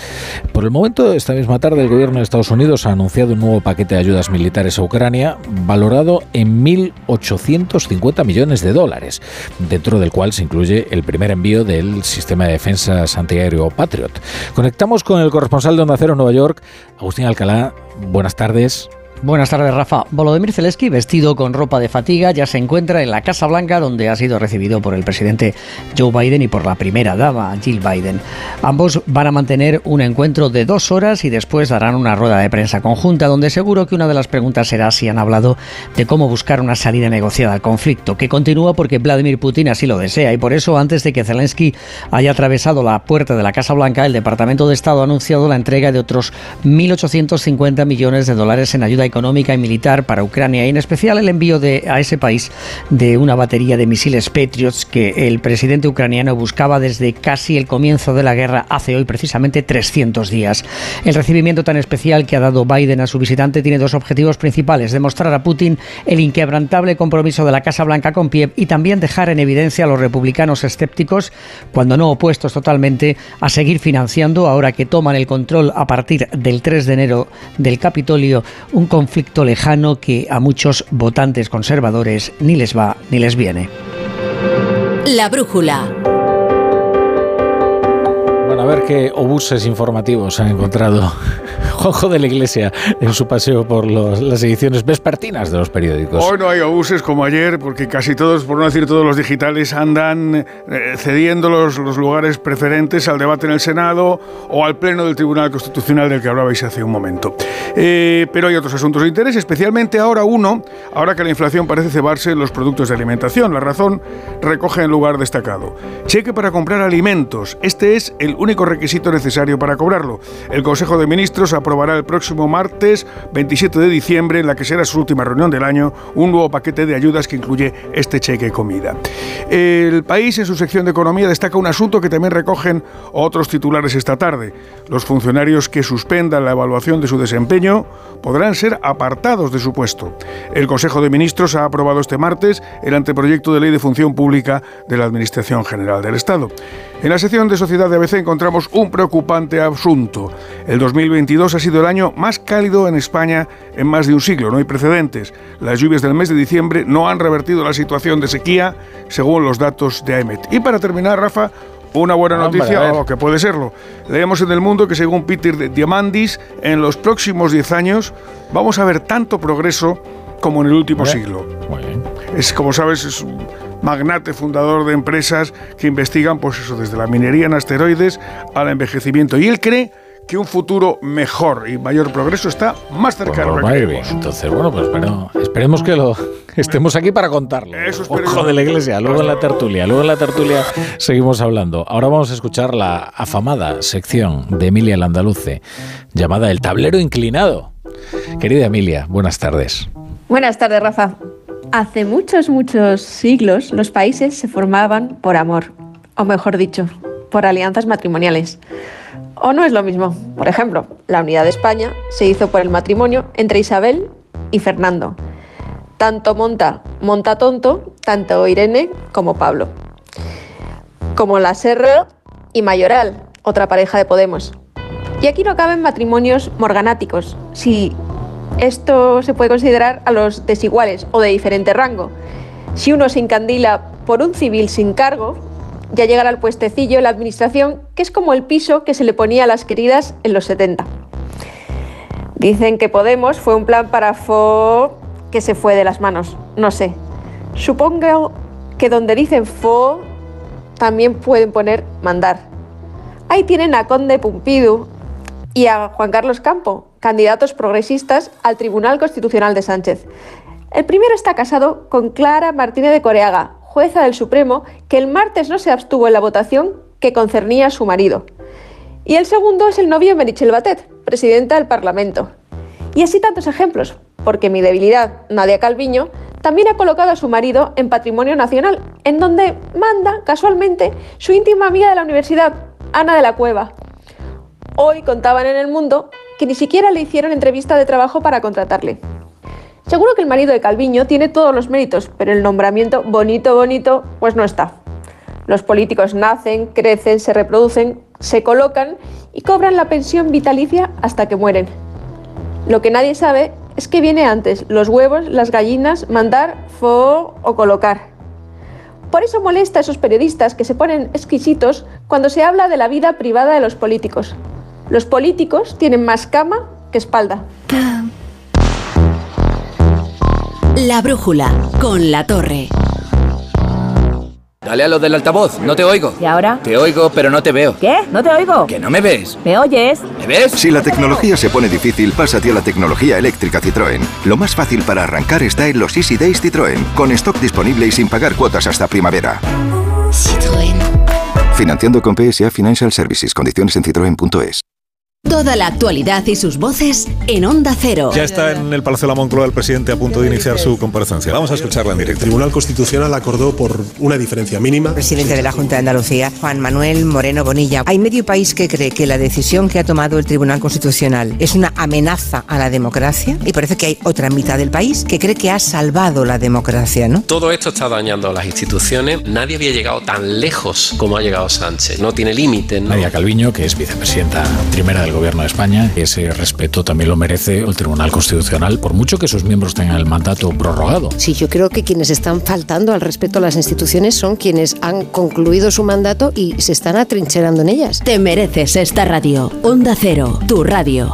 Por el momento, esta misma tarde, el gobierno de Estados Unidos ha anunciado un nuevo paquete de ayudas militares a Ucrania, valorado en 1.850 millones de dólares, dentro del cual se incluye el primer envío del sistema de defensa antiaéreo Patriot. Conectamos con el corresponsal de Onda Cero en Nueva York, Agustín Alcalá, buenas tardes. Buenas tardes, Rafa. Volodymyr Zelensky, vestido con ropa de fatiga, ya se encuentra en la Casa Blanca, donde ha sido recibido por el presidente Joe Biden y por la primera dama, Jill Biden. Ambos van a mantener un encuentro de dos horas y después darán una rueda de prensa conjunta, donde seguro que una de las preguntas será si han hablado de cómo buscar una salida negociada al conflicto, que continúa porque Vladimir Putin así lo desea. Y por eso, antes de que Zelensky haya atravesado la puerta de la Casa Blanca, el Departamento de Estado ha anunciado la entrega de otros 1.850 millones de dólares en ayuda económica y militar para Ucrania y en especial el envío de, a ese país de una batería de misiles Patriots que el presidente ucraniano buscaba desde casi el comienzo de la guerra hace hoy precisamente 300 días. El recibimiento tan especial que ha dado Biden a su visitante tiene dos objetivos principales, demostrar a Putin el inquebrantable compromiso de la Casa Blanca con Kiev y también dejar en evidencia a los republicanos escépticos, cuando no opuestos totalmente, a seguir financiando, ahora que toman el control a partir del 3 de enero del Capitolio, un conflicto lejano que a muchos votantes conservadores ni les va ni les viene. La brújula. A ver qué obuses informativos han encontrado Juanjo de la Iglesia en su paseo por las ediciones vespertinas de los periódicos. Hoy no hay obuses como ayer, porque casi todos, por no decir todos los digitales, andan eh, cediendo los, los lugares preferentes al debate en el Senado o al Pleno del Tribunal Constitucional del que hablabais hace un momento. Eh, pero hay otros asuntos de interés, especialmente ahora uno, ahora que la inflación parece cebarse en los productos de alimentación. La razón recoge en lugar destacado. Cheque para comprar alimentos. Este es el único requisito necesario para cobrarlo. El Consejo de Ministros aprobará el próximo martes 27 de diciembre, en la que será su última reunión del año, un nuevo paquete de ayudas que incluye este cheque comida. El país, en su sección de economía, destaca un asunto que también recogen otros titulares esta tarde. Los funcionarios que suspendan la evaluación de su desempeño podrán ser apartados de su puesto. El Consejo de Ministros ha aprobado este martes el anteproyecto de ley de función pública de la Administración General del Estado. En la sección de Sociedad de ABC encontramos un preocupante asunto. El 2022 ha sido el año más cálido en España en más de un siglo, no hay precedentes. Las lluvias del mes de diciembre no han revertido la situación de sequía, según los datos de AEMET. Y para terminar, Rafa, una buena noticia, o que puede serlo. Leemos en el mundo que según Peter Diamandis, en los próximos 10 años vamos a ver tanto progreso como en el último siglo. Es, como sabes, es magnate fundador de empresas que investigan, pues eso, desde la minería en asteroides al envejecimiento. Y él cree que un futuro mejor y mayor progreso está más cercano. Pues a ir bien. Entonces, bueno, pues espero- esperemos que lo estemos aquí para contarlo. Ojo de la iglesia, luego en la tertulia, luego en la tertulia seguimos hablando. Ahora vamos a escuchar la afamada sección de Emilia Landaluce, llamada El tablero inclinado. Querida Emilia, buenas tardes. Buenas tardes, Rafa. Hace muchos, muchos siglos los países se formaban por amor, o mejor dicho, por alianzas matrimoniales. O no es lo mismo. Por ejemplo, la unidad de España se hizo por el matrimonio entre Isabel y Fernando. Tanto monta, monta tonto, tanto Irene como Pablo. Como la Serra y Mayoral, otra pareja de Podemos. Y aquí no caben matrimonios morganáticos, si esto se puede considerar a los desiguales o de diferente rango. Si uno se encandila por un civil sin cargo, ya llegará al puestecillo la administración, que es como el piso que se le ponía a las queridas en los 70. Dicen que Podemos fue un plan para fo que se fue de las manos. No sé. Supongo que donde dicen fo también pueden poner mandar. Ahí tienen a Conde Pumpidu y a Juan Carlos Campo, candidatos progresistas al Tribunal Constitucional de Sánchez. El primero está casado con Clara Martínez de Coreaga, jueza del Supremo, que el martes no se abstuvo en la votación que concernía a su marido. Y el segundo es el novio Merichel Batet, presidenta del Parlamento. Y así tantos ejemplos, porque mi debilidad, Nadia Calviño, también ha colocado a su marido en Patrimonio Nacional, en donde manda, casualmente, su íntima amiga de la universidad, Ana de la Cueva. Hoy contaban en el mundo que ni siquiera le hicieron entrevista de trabajo para contratarle. Seguro que el marido de Calviño tiene todos los méritos, pero el nombramiento bonito, bonito, pues no está. Los políticos nacen, crecen, se reproducen, se colocan y cobran la pensión vitalicia hasta que mueren. Lo que nadie sabe es que viene antes los huevos, las gallinas, mandar, fo o colocar. Por eso molesta a esos periodistas que se ponen exquisitos cuando se habla de la vida privada de los políticos. Los políticos tienen más cama que espalda. La brújula con la torre. Dale a lo del altavoz, no te oigo. ¿Y ahora? Te oigo, pero no te veo. ¿Qué? ¿No te oigo? ¿Que no me ves? ¿Me oyes? ¿Me ves? Si la tecnología se pone difícil, pásate a la tecnología eléctrica Citroën. Lo más fácil para arrancar está en los Easy Days Citroën, con stock disponible y sin pagar cuotas hasta primavera. Citroën. Financiando con PSA Financial Services. Condiciones en citroen.es. Toda la actualidad y sus voces en Onda Cero. Ya está en el Palacio de la Moncloa el presidente a punto de iniciar su comparecencia. Vamos a escucharla en directo. El Tribunal Constitucional acordó por una diferencia mínima. Presidente de la Junta de Andalucía, Juan Manuel Moreno Bonilla. Hay medio país que cree que la decisión que ha tomado el Tribunal Constitucional es una amenaza a la democracia y parece que hay otra mitad del país que cree que ha salvado la democracia, ¿no? Todo esto está dañando a las instituciones. Nadie había llegado tan lejos como ha llegado Sánchez. No tiene límite. ¿no? María Calviño, que es vicepresidenta primera del Gobierno de España, ese respeto también lo merece el Tribunal Constitucional, por mucho que sus miembros tengan el mandato prorrogado. Sí, yo creo que quienes están faltando al respeto a las instituciones son quienes han concluido su mandato y se están atrincherando en ellas. Te mereces esta radio. Onda Cero, tu radio.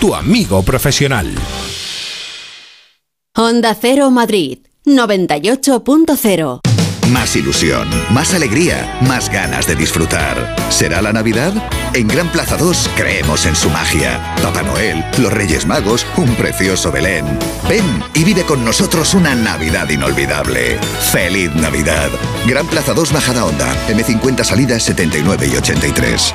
tu amigo profesional. Onda Cero Madrid, 98.0. Más ilusión, más alegría, más ganas de disfrutar. ¿Será la Navidad? En Gran Plaza 2 creemos en su magia. Papá Noel, los Reyes Magos, un precioso Belén. Ven y vive con nosotros una Navidad inolvidable. ¡Feliz Navidad! Gran Plaza 2 Bajada Onda, M50 salidas 79 y 83.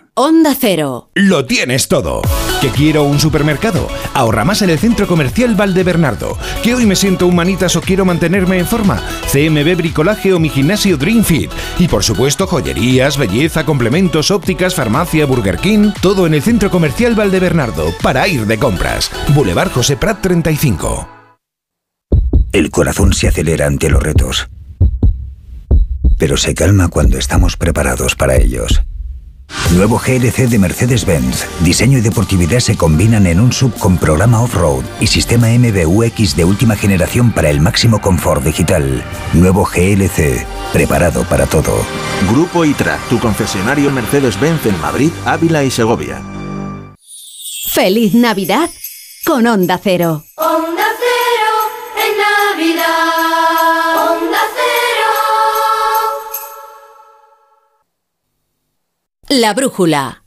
Onda Cero. Lo tienes todo. ¿Que quiero un supermercado? Ahorra más en el Centro Comercial Valdebernardo. ¿Que hoy me siento humanitas o quiero mantenerme en forma? CMB Bricolaje o mi gimnasio Dream Fit. Y por supuesto, joyerías, belleza, complementos, ópticas, farmacia, Burger King. Todo en el Centro Comercial Valdebernardo para ir de compras. Boulevard José Prat 35. El corazón se acelera ante los retos, pero se calma cuando estamos preparados para ellos. Nuevo GLC de Mercedes-Benz. Diseño y deportividad se combinan en un sub con programa off-road y sistema MBUX de última generación para el máximo confort digital. Nuevo GLC, preparado para todo. Grupo ITRA, tu concesionario Mercedes-Benz en Madrid, Ávila y Segovia. Feliz Navidad con Onda Cero. Onda La brújula.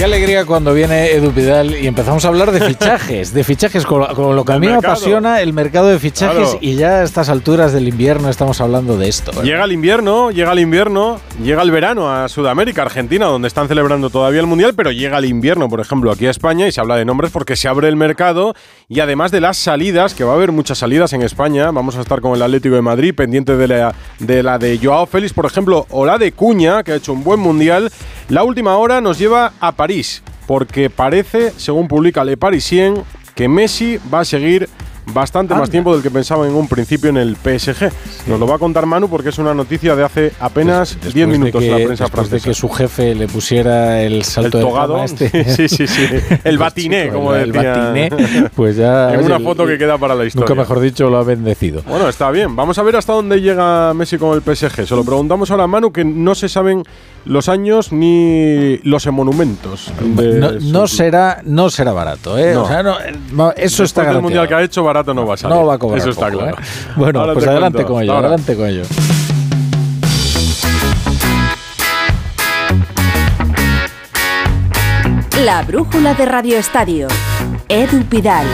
Qué alegría cuando viene Edu Pidal y empezamos a hablar de fichajes, de fichajes, con, lo- con lo que a mí me apasiona el mercado de fichajes Claro. y ya a estas alturas del invierno estamos hablando de esto. ¿eh? Llega el invierno, llega el invierno, llega el verano a Sudamérica, Argentina, donde están celebrando todavía el Mundial, pero llega el invierno, por ejemplo, aquí a España y se habla de nombres porque se abre el mercado y además de las salidas, que va a haber muchas salidas en España, vamos a estar con el Atlético de Madrid, pendiente de la de, la de Joao Félix, por ejemplo, o la de Cuña, que ha hecho un buen Mundial. La última hora nos lleva a París, porque parece, según publica Le Parisien, que Messi va a seguir bastante más tiempo del que pensaba en un principio en el PSG. Nos lo va a contar Manu porque es una noticia de hace apenas 10 Después de minutos en la prensa después francesa. de que su jefe le pusiera el salto El de togado, fama este. sí, sí, sí. El batiné, como el, decía. batiné, pues ya En una foto que queda para la historia. Nunca mejor dicho lo ha bendecido. Bueno, está bien. Vamos a ver hasta dónde llega Messi con el PSG. Se lo preguntamos ahora a Manu, que no se saben los años ni los monumentos. de No, será, no será barato, ¿eh? No. O sea, no, no, eso está Después del mundial que ha hecho, barato no va a salir. No va a cobrar Eso está poco, claro. ¿eh? Bueno, Ahora pues te adelante cuento. con ello, Ahora. adelante con ello. La brújula de Radio Estadio. Edu Pidal.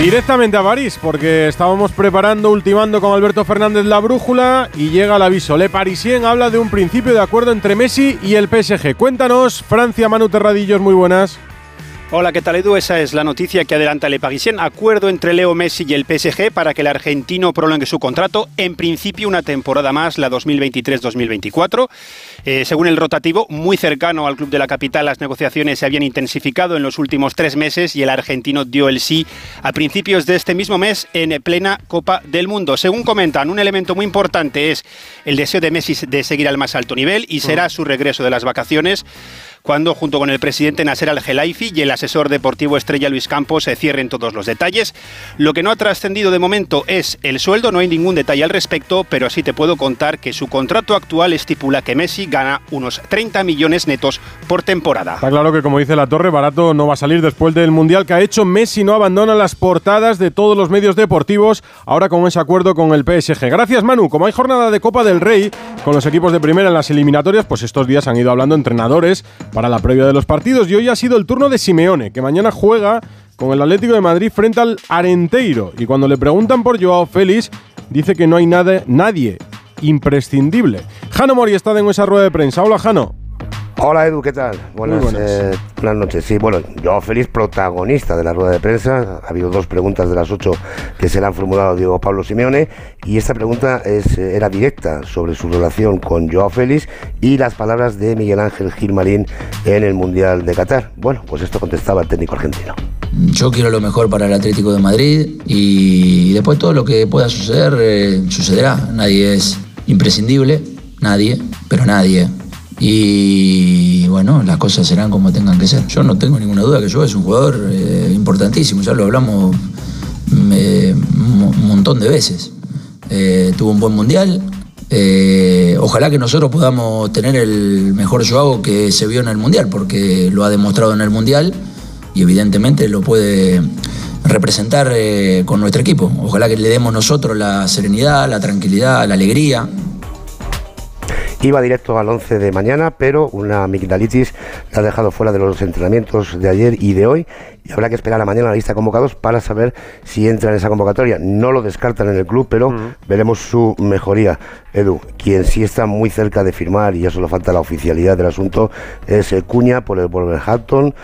Directamente a París, porque estábamos preparando, ultimando con Alberto Fernández la brújula y llega el aviso. Le Parisien habla de un principio de acuerdo entre Messi y el PSG. Cuéntanos, Francia, Manu Terradillos, muy buenas. Hola, ¿qué tal Edu? Esa es la noticia que adelanta Le Parisien. Acuerdo entre Leo Messi y el PSG para que el argentino prolongue su contrato. En principio, una temporada más, la 2023-2024. Eh, según el rotativo, muy cercano al club de la capital, las negociaciones se habían intensificado en los últimos tres meses y el argentino dio el sí a principios de este mismo mes en plena Copa del Mundo. Según comentan, un elemento muy importante es el deseo de Messi de seguir al más alto nivel y será su regreso de las vacaciones cuando junto con el presidente Nasser Al-Khelaifi y el asesor deportivo estrella Luis Campos se cierren todos los detalles. Lo que no ha trascendido de momento es el sueldo, no hay ningún detalle al respecto, pero sí te puedo contar que su contrato actual estipula que Messi gana unos 30 millones netos por temporada. Está claro que, como dice la Torre, barato no va a salir después del Mundial que ha hecho. Messi no abandona las portadas de todos los medios deportivos, ahora con ese acuerdo con el PSG. Gracias, Manu. Como hay jornada de Copa del Rey con los equipos de primera en las eliminatorias, pues estos días han ido hablando entrenadores para la previa de los partidos. Y hoy ha sido el turno de Simeone, que mañana juega con el Atlético de Madrid frente al Arenteiro. Y cuando le preguntan por Joao Félix, dice que no hay nada, nadie imprescindible. Jano Mori está en esa rueda de prensa. Hola, Jano. Hola Edu, ¿qué tal? Buenas, buenas. eh, buenas noches. Sí, bueno, yo feliz protagonista de la rueda de prensa. Ha habido dos preguntas de las ocho que se le han formulado a Diego Pablo Simeone y esta pregunta es, eh, era directa sobre su relación con Joao Félix y las palabras de Miguel Ángel Gilmarín en el Mundial de Qatar. Bueno, pues esto contestaba el técnico argentino. Yo quiero lo mejor para el Atlético de Madrid y después todo lo que pueda suceder eh, sucederá. Nadie es imprescindible, nadie, pero nadie. Y bueno, las cosas serán como tengan que ser. Yo no tengo ninguna duda que yo es un jugador eh, importantísimo, ya lo hablamos eh, un montón de veces. Eh, tuvo un buen mundial. Ojalá que nosotros podamos tener el mejor Joao que se vio en el mundial, porque lo ha demostrado en el mundial y evidentemente lo puede representar con nuestro equipo. Ojalá que le demos nosotros la serenidad, la tranquilidad, la alegría. Iba directo al 11 de mañana, pero una amigdalitis le ha dejado fuera de los entrenamientos de ayer y de hoy. Y habrá que esperar a mañana la lista de convocados para saber si entra en esa convocatoria. No lo descartan en el club, pero veremos su mejoría. Edu, quien sí está muy cerca de firmar, y ya solo falta la oficialidad del asunto, es eh, Cuña por el Wolverhampton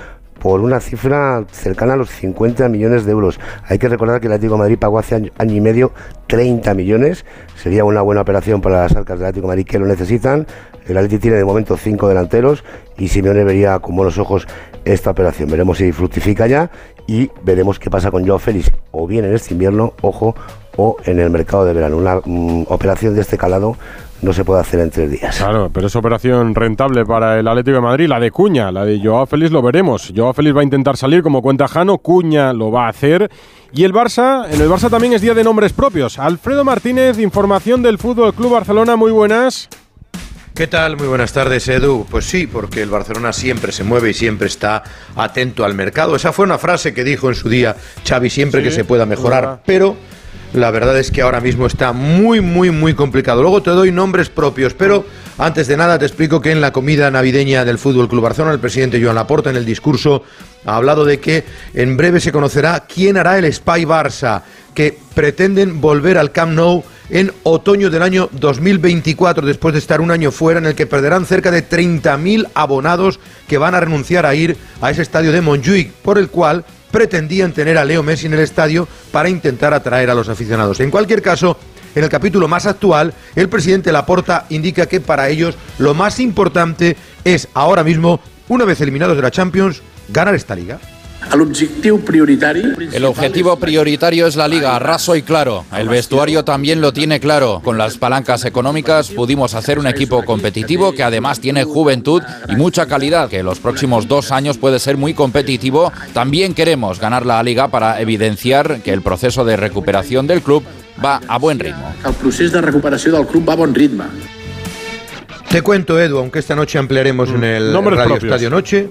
por una cifra cercana a los 50 millones de euros. Hay que recordar que el Atlético de Madrid pagó hace año, y medio 30 millones. Sería una buena operación para las arcas del Atlético de Madrid que lo necesitan. El Atlético tiene de momento cinco delanteros y Simeone vería con buenos ojos esta operación. Veremos si fructifica ya y veremos qué pasa con Joao Félix, o bien en este invierno, ojo, o en el mercado de verano. Una mm, operación de este calado no se puede hacer en tres días. Claro, pero es operación rentable para el Atlético de Madrid. La de Cuña, la de Joao Félix lo veremos. Joao Félix va a intentar salir como cuenta Jano, Cuña lo va a hacer. Y el Barça, en el Barça también es día de nombres propios. Alfredo Martínez, información del Fútbol Club Barcelona, muy buenas. ¿Qué tal? Muy buenas tardes, Edu. Pues sí, porque el Barcelona siempre se mueve y siempre está atento al mercado. Esa fue una frase que dijo en su día Xavi, siempre Sí, que se pueda mejorar. verdad. Pero la verdad es que ahora mismo está muy, muy, muy complicado. Luego te doy nombres propios, pero antes de nada te explico que en la comida navideña del Fútbol Club Barcelona, el presidente Joan Laporta en el discurso ha hablado de que en breve se conocerá quién hará el Spy Barça, que pretenden volver al Camp Nou en otoño del año 2024, después de estar un año fuera, en el que perderán cerca de 30.000 abonados que van a renunciar a ir a ese estadio de Montjuic, por el cual pretendían tener a Leo Messi en el estadio para intentar atraer a los aficionados. En cualquier caso, en el capítulo más actual, el presidente Laporta indica que para ellos lo más importante es ahora mismo, una vez eliminados de la Champions, ganar esta liga. El objetivo prioritario es la liga, raso y claro. El vestuario también lo tiene claro. Con las palancas económicas pudimos hacer un equipo competitivo que además tiene juventud y mucha calidad, que en los próximos dos años puede ser muy competitivo. También queremos ganar la liga para evidenciar que el proceso de recuperación del club va a buen ritmo. El procés de recuperació del club va a bon ritme. Te cuento, Edu, aunque esta noche ampliaremos en el Radio propios. Estadio Noche.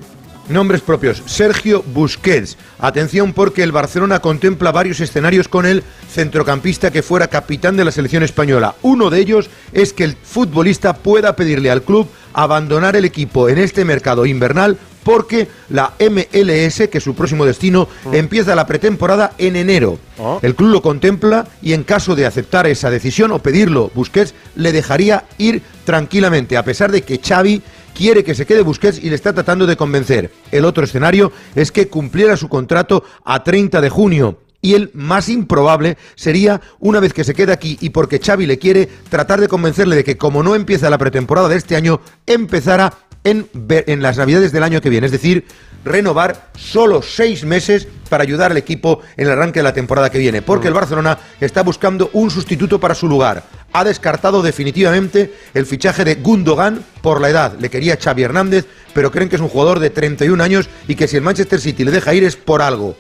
Nombres propios. Sergio Busquets. Atención porque el Barcelona contempla varios escenarios con el centrocampista que fuera capitán de la selección española. Uno de ellos es que el futbolista pueda pedirle al club abandonar el equipo en este mercado invernal porque la MLS, que es su próximo destino, empieza la pretemporada en enero. El club lo contempla y en caso de aceptar esa decisión o pedirlo, Busquets le dejaría ir tranquilamente, a pesar de que Xavi quiere que se quede Busquets y le está tratando de convencer. El otro escenario es que cumpliera su contrato a 30 de junio. Y el más improbable sería, una vez que se quede aquí y porque Xavi le quiere, tratar de convencerle de que como no empieza la pretemporada de este año, empezara en, en las navidades del año que viene. Es decir, renovar solo seis meses para ayudar al equipo en el arranque de la temporada que viene. Porque el Barcelona está buscando un sustituto para su lugar. Ha descartado definitivamente el fichaje de Gundogan por la edad. Le quería Xavi Hernández, pero creen que es un jugador de 31 años y que si el Manchester City le deja ir es por algo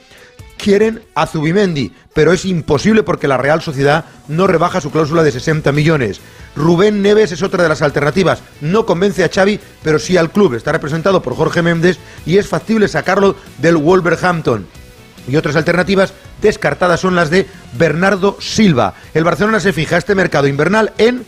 quieren a Zubimendi, pero es imposible porque la Real Sociedad no rebaja su cláusula de 60 millones. Rubén Neves es otra de las alternativas. No convence a Xavi, pero sí al club. Está representado por Jorge Méndez y es factible sacarlo del Wolverhampton. Y otras alternativas descartadas son las de Bernardo Silva. El Barcelona se fija este mercado invernal en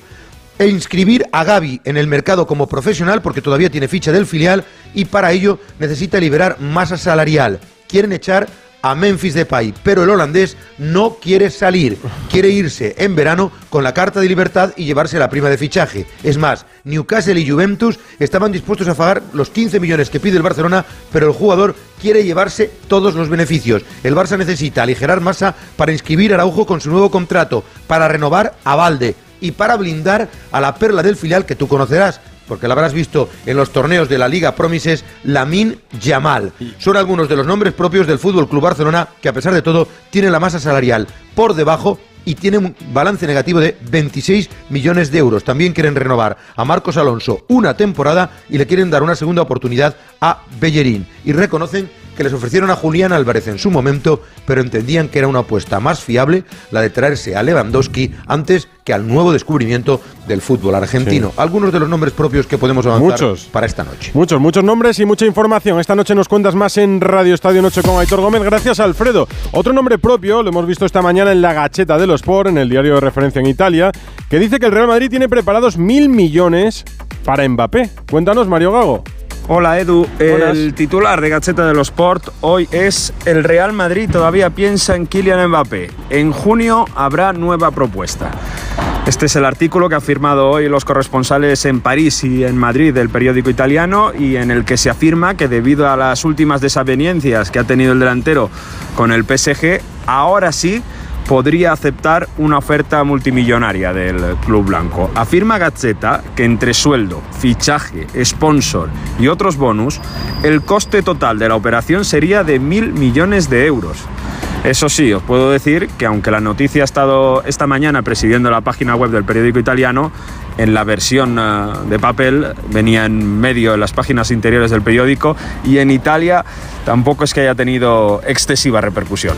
e inscribir a Gaby en el mercado como profesional porque todavía tiene ficha del filial y para ello necesita liberar masa salarial. Quieren echar a Memphis Depay, pero el holandés no quiere salir, quiere irse en verano con la carta de libertad y llevarse la prima de fichaje. Es más, Newcastle y Juventus estaban dispuestos a pagar los 15 millones que pide el Barcelona, pero el jugador quiere llevarse todos los beneficios. El Barça necesita aligerar masa para inscribir a Araujo con su nuevo contrato, para renovar a Valde y para blindar a la perla del filial que tú conocerás, porque la habrás visto en los torneos de la Liga Promises, Lamin Yamal. Son algunos de los nombres propios del Fútbol Club Barcelona que a pesar de todo tiene la masa salarial por debajo y tiene un balance negativo de 26 millones de euros. También quieren renovar a Marcos Alonso una temporada y le quieren dar una segunda oportunidad a Bellerín. Y reconocen que les ofrecieron a Julián Álvarez en su momento, pero entendían que era una apuesta más fiable la de traerse a Lewandowski antes que al nuevo descubrimiento del fútbol argentino. Sí. Algunos de los nombres propios que podemos avanzar Muchos. para esta noche. Muchos, muchos nombres y mucha información. Esta noche nos cuentas más en Radio Estadio Noche con Aitor Gómez. Gracias, Alfredo. Otro nombre propio, lo hemos visto esta mañana en la Gacheta de los Sport, en el diario de referencia en Italia, que dice que el Real Madrid tiene preparados mil millones para Mbappé. Cuéntanos, Mario Gago. Hola Edu, Buenas. el titular de Gacheta de los Sport hoy es el Real Madrid todavía piensa en Kylian Mbappé. En junio habrá nueva propuesta. Este es el artículo que han firmado hoy los corresponsales en París y en Madrid del periódico italiano y en el que se afirma que debido a las últimas desavenencias que ha tenido el delantero con el PSG, ahora sí podría aceptar una oferta multimillonaria del club blanco. Afirma Gazzetta que entre sueldo, fichaje, sponsor y otros bonus, el coste total de la operación sería de mil millones de euros. Eso sí, os puedo decir que aunque la noticia ha estado esta mañana presidiendo la página web del periódico italiano, en la versión eh, de papel venía en medio en las páginas interiores del periódico y en Italia tampoco es que haya tenido excesiva repercusión.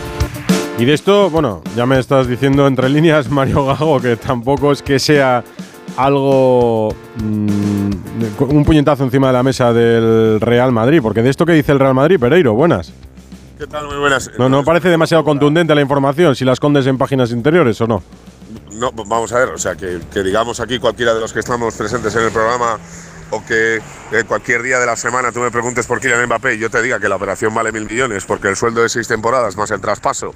Y de esto, bueno, ya me estás diciendo entre líneas, Mario Gago, que tampoco es que sea algo. mm, un puñetazo encima de la mesa del Real Madrid, porque de esto que dice el Real Madrid, Pereiro, buenas. ¿Qué tal? Muy buenas. No, no parece demasiado contundente la información, si la escondes en páginas interiores o no. No, vamos a ver, o sea, que, que digamos aquí cualquiera de los que estamos presentes en el programa o que eh, cualquier día de la semana tú me preguntes por Kylian Mbappé y yo te diga que la operación vale mil millones porque el sueldo de seis temporadas más el traspaso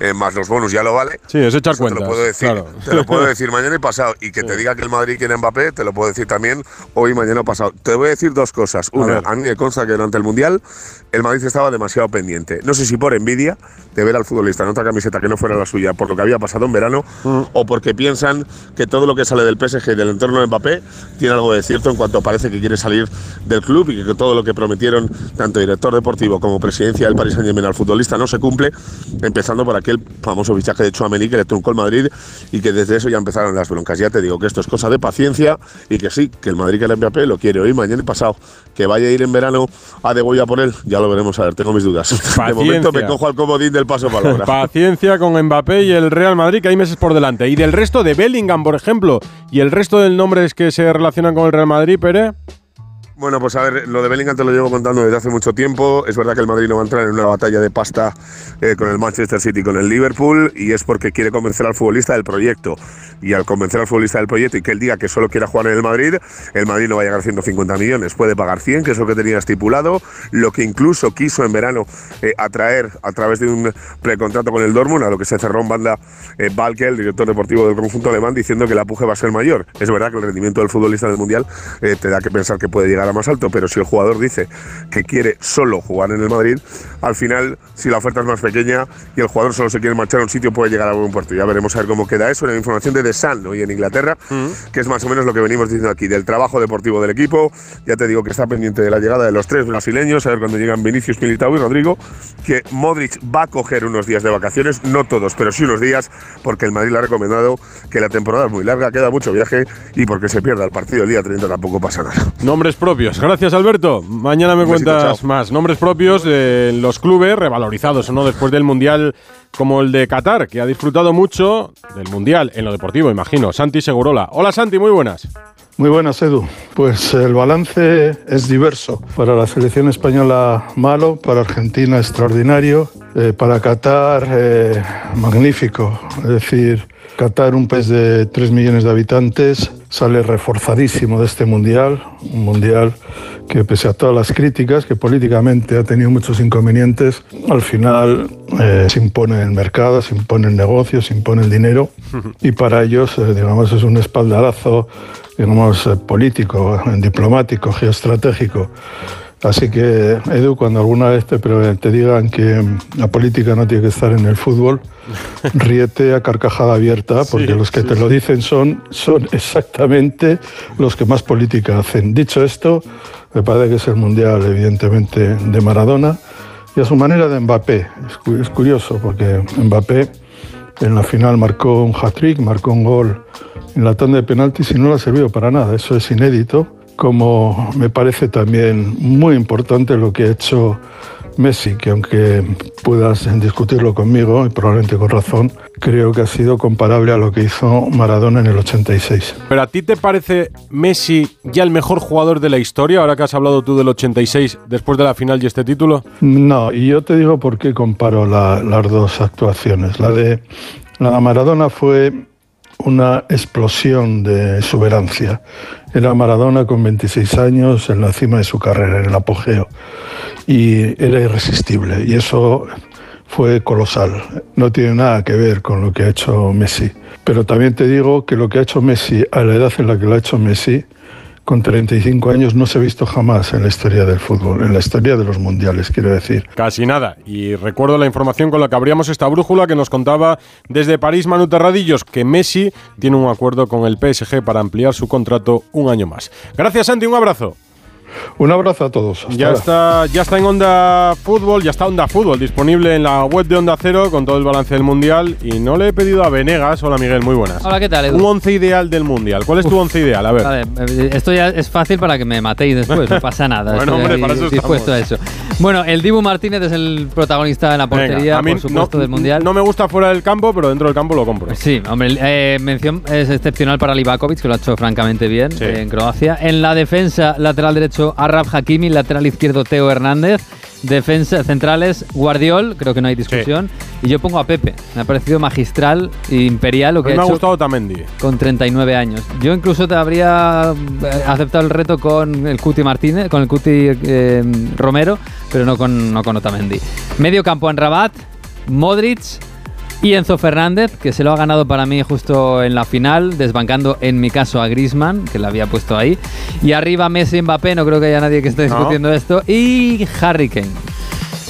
eh, más los bonus ya lo vale. Sí, es echar Eso te lo puedo decir, claro. te lo puedo decir mañana y pasado y que te diga que el Madrid quiere Mbappé, te lo puedo decir también hoy, mañana o pasado. Te voy a decir dos cosas. A Una, ver. a, mí me consta que durante el Mundial el Madrid estaba demasiado pendiente. No sé si por envidia de ver al futbolista en otra camiseta que no fuera la suya por lo que había pasado en verano Mm. o porque piensan que todo lo que sale del PSG y del entorno de Mbappé tiene algo de cierto en cuanto parece parece que quiere salir del club y que todo lo que prometieron tanto director deportivo como presidencia del Paris Saint-Germain al futbolista no se cumple, empezando por aquel famoso fichaje de Chouameni que le truncó el Madrid y que desde eso ya empezaron las broncas. Ya te digo que esto es cosa de paciencia y que sí, que el Madrid que el Mbappé lo quiere hoy, mañana y pasado. Que vaya a ir en verano a De Goya por él, ya lo veremos a ver, tengo mis dudas. De momento me cojo al comodín del paso palabra. Paciencia con Mbappé y el Real Madrid, que hay meses por delante. Y del resto de Bellingham, por ejemplo, y el resto de nombres que se relacionan con el Real Madrid, Later. Bueno, pues a ver, lo de Bellingham te lo llevo contando desde hace mucho tiempo. Es verdad que el Madrid no va a entrar en una batalla de pasta eh, con el Manchester City y con el Liverpool y es porque quiere convencer al futbolista del proyecto. Y al convencer al futbolista del proyecto y que él diga que solo quiera jugar en el Madrid, el Madrid no va a llegar a 150 millones, puede pagar 100, que es lo que tenía estipulado, lo que incluso quiso en verano eh, atraer a través de un precontrato con el Dortmund, a lo que se cerró en banda eh, Balke, el director deportivo del conjunto alemán, diciendo que la puje va a ser mayor. Es verdad que el rendimiento del futbolista del Mundial eh, te da que pensar que puede llegar a más alto, pero si el jugador dice que quiere solo jugar en el Madrid, al final, si la oferta es más pequeña y el jugador solo se quiere marchar a un sitio, puede llegar a buen puerto. Ya veremos a ver cómo queda eso. La información de The Sun hoy en Inglaterra, que es más o menos lo que venimos diciendo aquí, del trabajo deportivo del equipo. Ya te digo que está pendiente de la llegada de los tres brasileños, a ver cuando llegan Vinicius, Militao y Rodrigo, que Modric va a coger unos días de vacaciones, no todos, pero sí unos días, porque el Madrid le ha recomendado que la temporada es muy larga, queda mucho viaje y porque se pierda el partido el día 30 tampoco pasa nada. Nombres propios. Gracias, Alberto. Mañana me besito, cuentas chao. más. Nombres propios de los clubes revalorizados o no después del Mundial como el de Qatar, que ha disfrutado mucho del Mundial en lo deportivo, imagino. Santi Segurola. Hola, Santi, muy buenas. Muy buenas, Edu. Pues el balance es diverso. Para la selección española, malo. Para Argentina, extraordinario. Eh, para Qatar, eh, magnífico. Es decir, Qatar, un país de 3 millones de habitantes, sale reforzadísimo de este mundial. Un mundial que, pese a todas las críticas, que políticamente ha tenido muchos inconvenientes, al final eh, se impone el mercado, se impone el negocio, se impone el dinero. Y para ellos, eh, digamos, es un espaldarazo digamos, eh, político, diplomático, geoestratégico. Así que, Edu, cuando alguna vez te, te digan que la política no tiene que estar en el fútbol, ríete a carcajada abierta, porque Sí, los que sí, te lo dicen son, son exactamente los que más política hacen. Dicho esto, me parece que es el mundial, evidentemente, de Maradona y a su manera de Mbappé. Es curioso, porque Mbappé en la final marcó un hat-trick, marcó un gol en la tanda de penaltis y no le ha servido para nada. Eso es inédito. Como me parece también muy importante lo que ha hecho Messi, que aunque puedas discutirlo conmigo, y probablemente con razón, creo que ha sido comparable a lo que hizo Maradona en el 86. ¿Pero a ti te parece Messi ya el mejor jugador de la historia, ahora que has hablado tú del 86 después de la final y este título? No, y yo te digo por qué comparo la- las dos actuaciones. La de, la de Maradona fue una explosión de exuberancia. Era Maradona con 26 años en la cima de su carrera, en el apogeo. Y era irresistible. Y eso fue colosal. No tiene nada que ver con lo que ha hecho Messi. Pero también te digo que lo que ha hecho Messi a la edad en la que lo ha hecho Messi, con 35 años, no se ha visto jamás en la historia del fútbol, en la historia de los mundiales, quiero decir. Casi nada. Y recuerdo la información con la que abríamos esta brújula que nos contaba desde París Manu Terradillos que Messi tiene un acuerdo con el PSG para ampliar su contrato un año más. Gracias, Santi. Un abrazo. Un abrazo a todos. Hasta Ya ahora. está, ya está en Onda Fútbol, ya está Onda Fútbol disponible en la web de Onda Cero con todo el balance del Mundial. Y no le he pedido a Venegas, hola Miguel, muy buenas. Hola, ¿qué tal, Edu? Un once ideal del Mundial. ¿Cuál es tu once ideal? A ver. Vale, eh, esto ya es fácil para que me matéis después, no pasa nada. Bueno, hombre, para eso dispuesto estamos. a eso. Bueno, el Dibu Martínez es el protagonista de la Venga, portería, a mí por supuesto, no, del Mundial. No me gusta fuera del campo, pero dentro del campo lo compro. Sí, hombre, eh, mención es excepcional para Livakovic, que lo ha hecho francamente bien eh, en Croacia. En la defensa, lateral derecho, Arraf Hakimi, lateral izquierdo, Teo Hernández. Defensa centrales, Guardiol, creo que no hay discusión. Y yo pongo a Pepe. Me ha parecido magistral e imperial lo A que mí me ha hecho gustado Tamendi. con 39 años. Yo incluso te habría eh, aceptado el reto con el Cuti Martínez, con el Cuti eh, Romero, pero no con, no con Otamendi. Medio campo en Rabat, Modric y Enzo Fernández, que se lo ha ganado para mí justo en la final, desbancando en mi caso a Grisman, que la había puesto ahí. Y arriba Messi Mbappé, no creo que haya nadie que esté No. discutiendo esto. Y Harry Kane.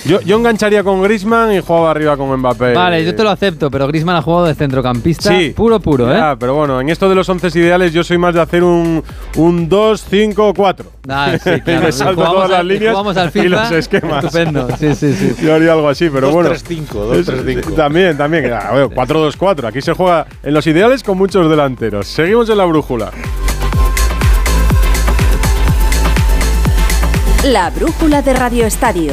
Yo, yo engancharía con Griezmann y jugaba arriba con Mbappé. Vale, yo te lo acepto, pero Griezmann ha jugado de centrocampista Sí. puro, puro, ¿eh? Ya, pero bueno, en esto de los once ideales yo soy más de hacer un, un 2, 5, 4. Ah, sí, y claro. me salto Jugamos todas las al- líneas jugamos al y FIFA. los esquemas. Estupendo, sí, sí, sí. Yo haría algo así, pero bueno. 2-3-5, 2-3-5. Es- También, también. Ah, bueno, 4-2-4. Aquí se juega en los ideales con muchos delanteros. Seguimos en la brújula. La brújula de Radio Estadio.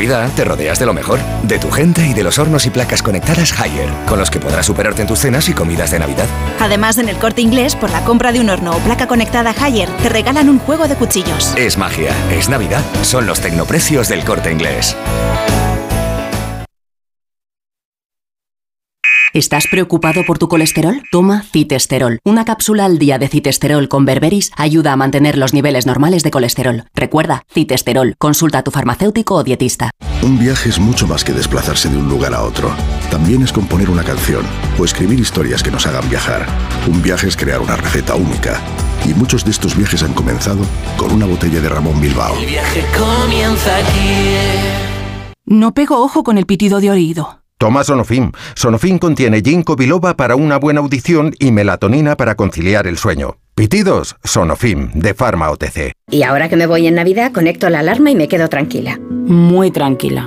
Navidad te rodeas de lo mejor, de tu gente y de los hornos y placas conectadas Haier, con los que podrás superarte en tus cenas y comidas de Navidad. Además, en el corte inglés, por la compra de un horno o placa conectada Haier, te regalan un juego de cuchillos. Es magia, es Navidad, son los tecnoprecios del corte inglés. ¿Estás preocupado por tu colesterol? Toma citesterol. Una cápsula al día de citesterol con berberis ayuda a mantener los niveles normales de colesterol. Recuerda, citesterol. Consulta a tu farmacéutico o dietista. Un viaje es mucho más que desplazarse de un lugar a otro. También es componer una canción o escribir historias que nos hagan viajar. Un viaje es crear una receta única. Y muchos de estos viajes han comenzado con una botella de Ramón Bilbao. El viaje comienza aquí. No pego ojo con el pitido de oído. Toma Sonofim. Sonofim contiene ginkgo biloba para una buena audición y melatonina para conciliar el sueño. Pitidos, Sonofim, de Pharma OTC. Y ahora que me voy en Navidad, conecto la alarma y me quedo tranquila. Muy tranquila.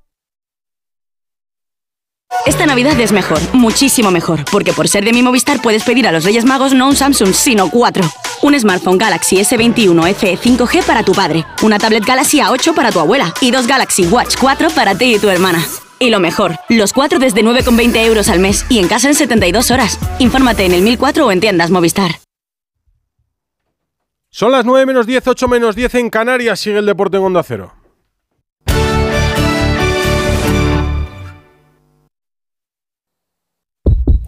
Esta Navidad es mejor, muchísimo mejor, porque por ser de mi Movistar puedes pedir a los Reyes Magos no un Samsung, sino cuatro. Un smartphone Galaxy S21 FE 5G para tu padre, una tablet Galaxy A8 para tu abuela y dos Galaxy Watch 4 para ti y tu hermana. Y lo mejor, los cuatro desde 9,20 euros al mes y en casa en 72 horas. Infórmate en el 1004 o en tiendas Movistar. Son las 9 menos 10, 8 menos 10 en Canarias. Sigue el deporte en Onda Cero.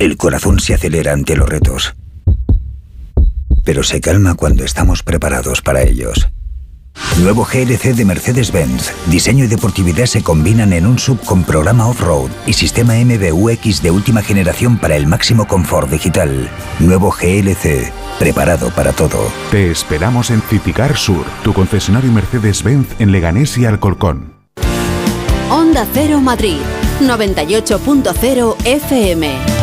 El corazón se acelera ante los retos, pero se calma cuando estamos preparados para ellos. Nuevo GLC de Mercedes-Benz. Diseño y deportividad se combinan en un sub con programa off-road y sistema MBUX de última generación para el máximo confort digital. Nuevo GLC, preparado para todo. Te esperamos en Citicar Sur, tu concesionario Mercedes-Benz en Leganés y Alcolcón. Onda Cero Madrid, 98.0 FM.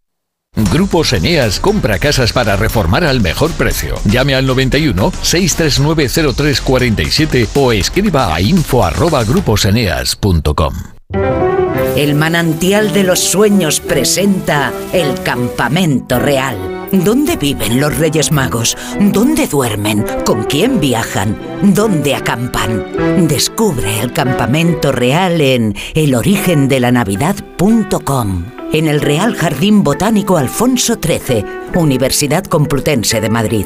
Grupos Eneas compra casas para reformar al mejor precio. Llame al 91 639 0347 o escriba a info@gruposeneas.com. El manantial de los sueños presenta el campamento real. ¿Dónde viven los Reyes Magos? ¿Dónde duermen? ¿Con quién viajan? ¿Dónde acampan? Descubre el campamento real en elorigendelanavidad.com. En el Real Jardín Botánico Alfonso XIII, Universidad Complutense de Madrid.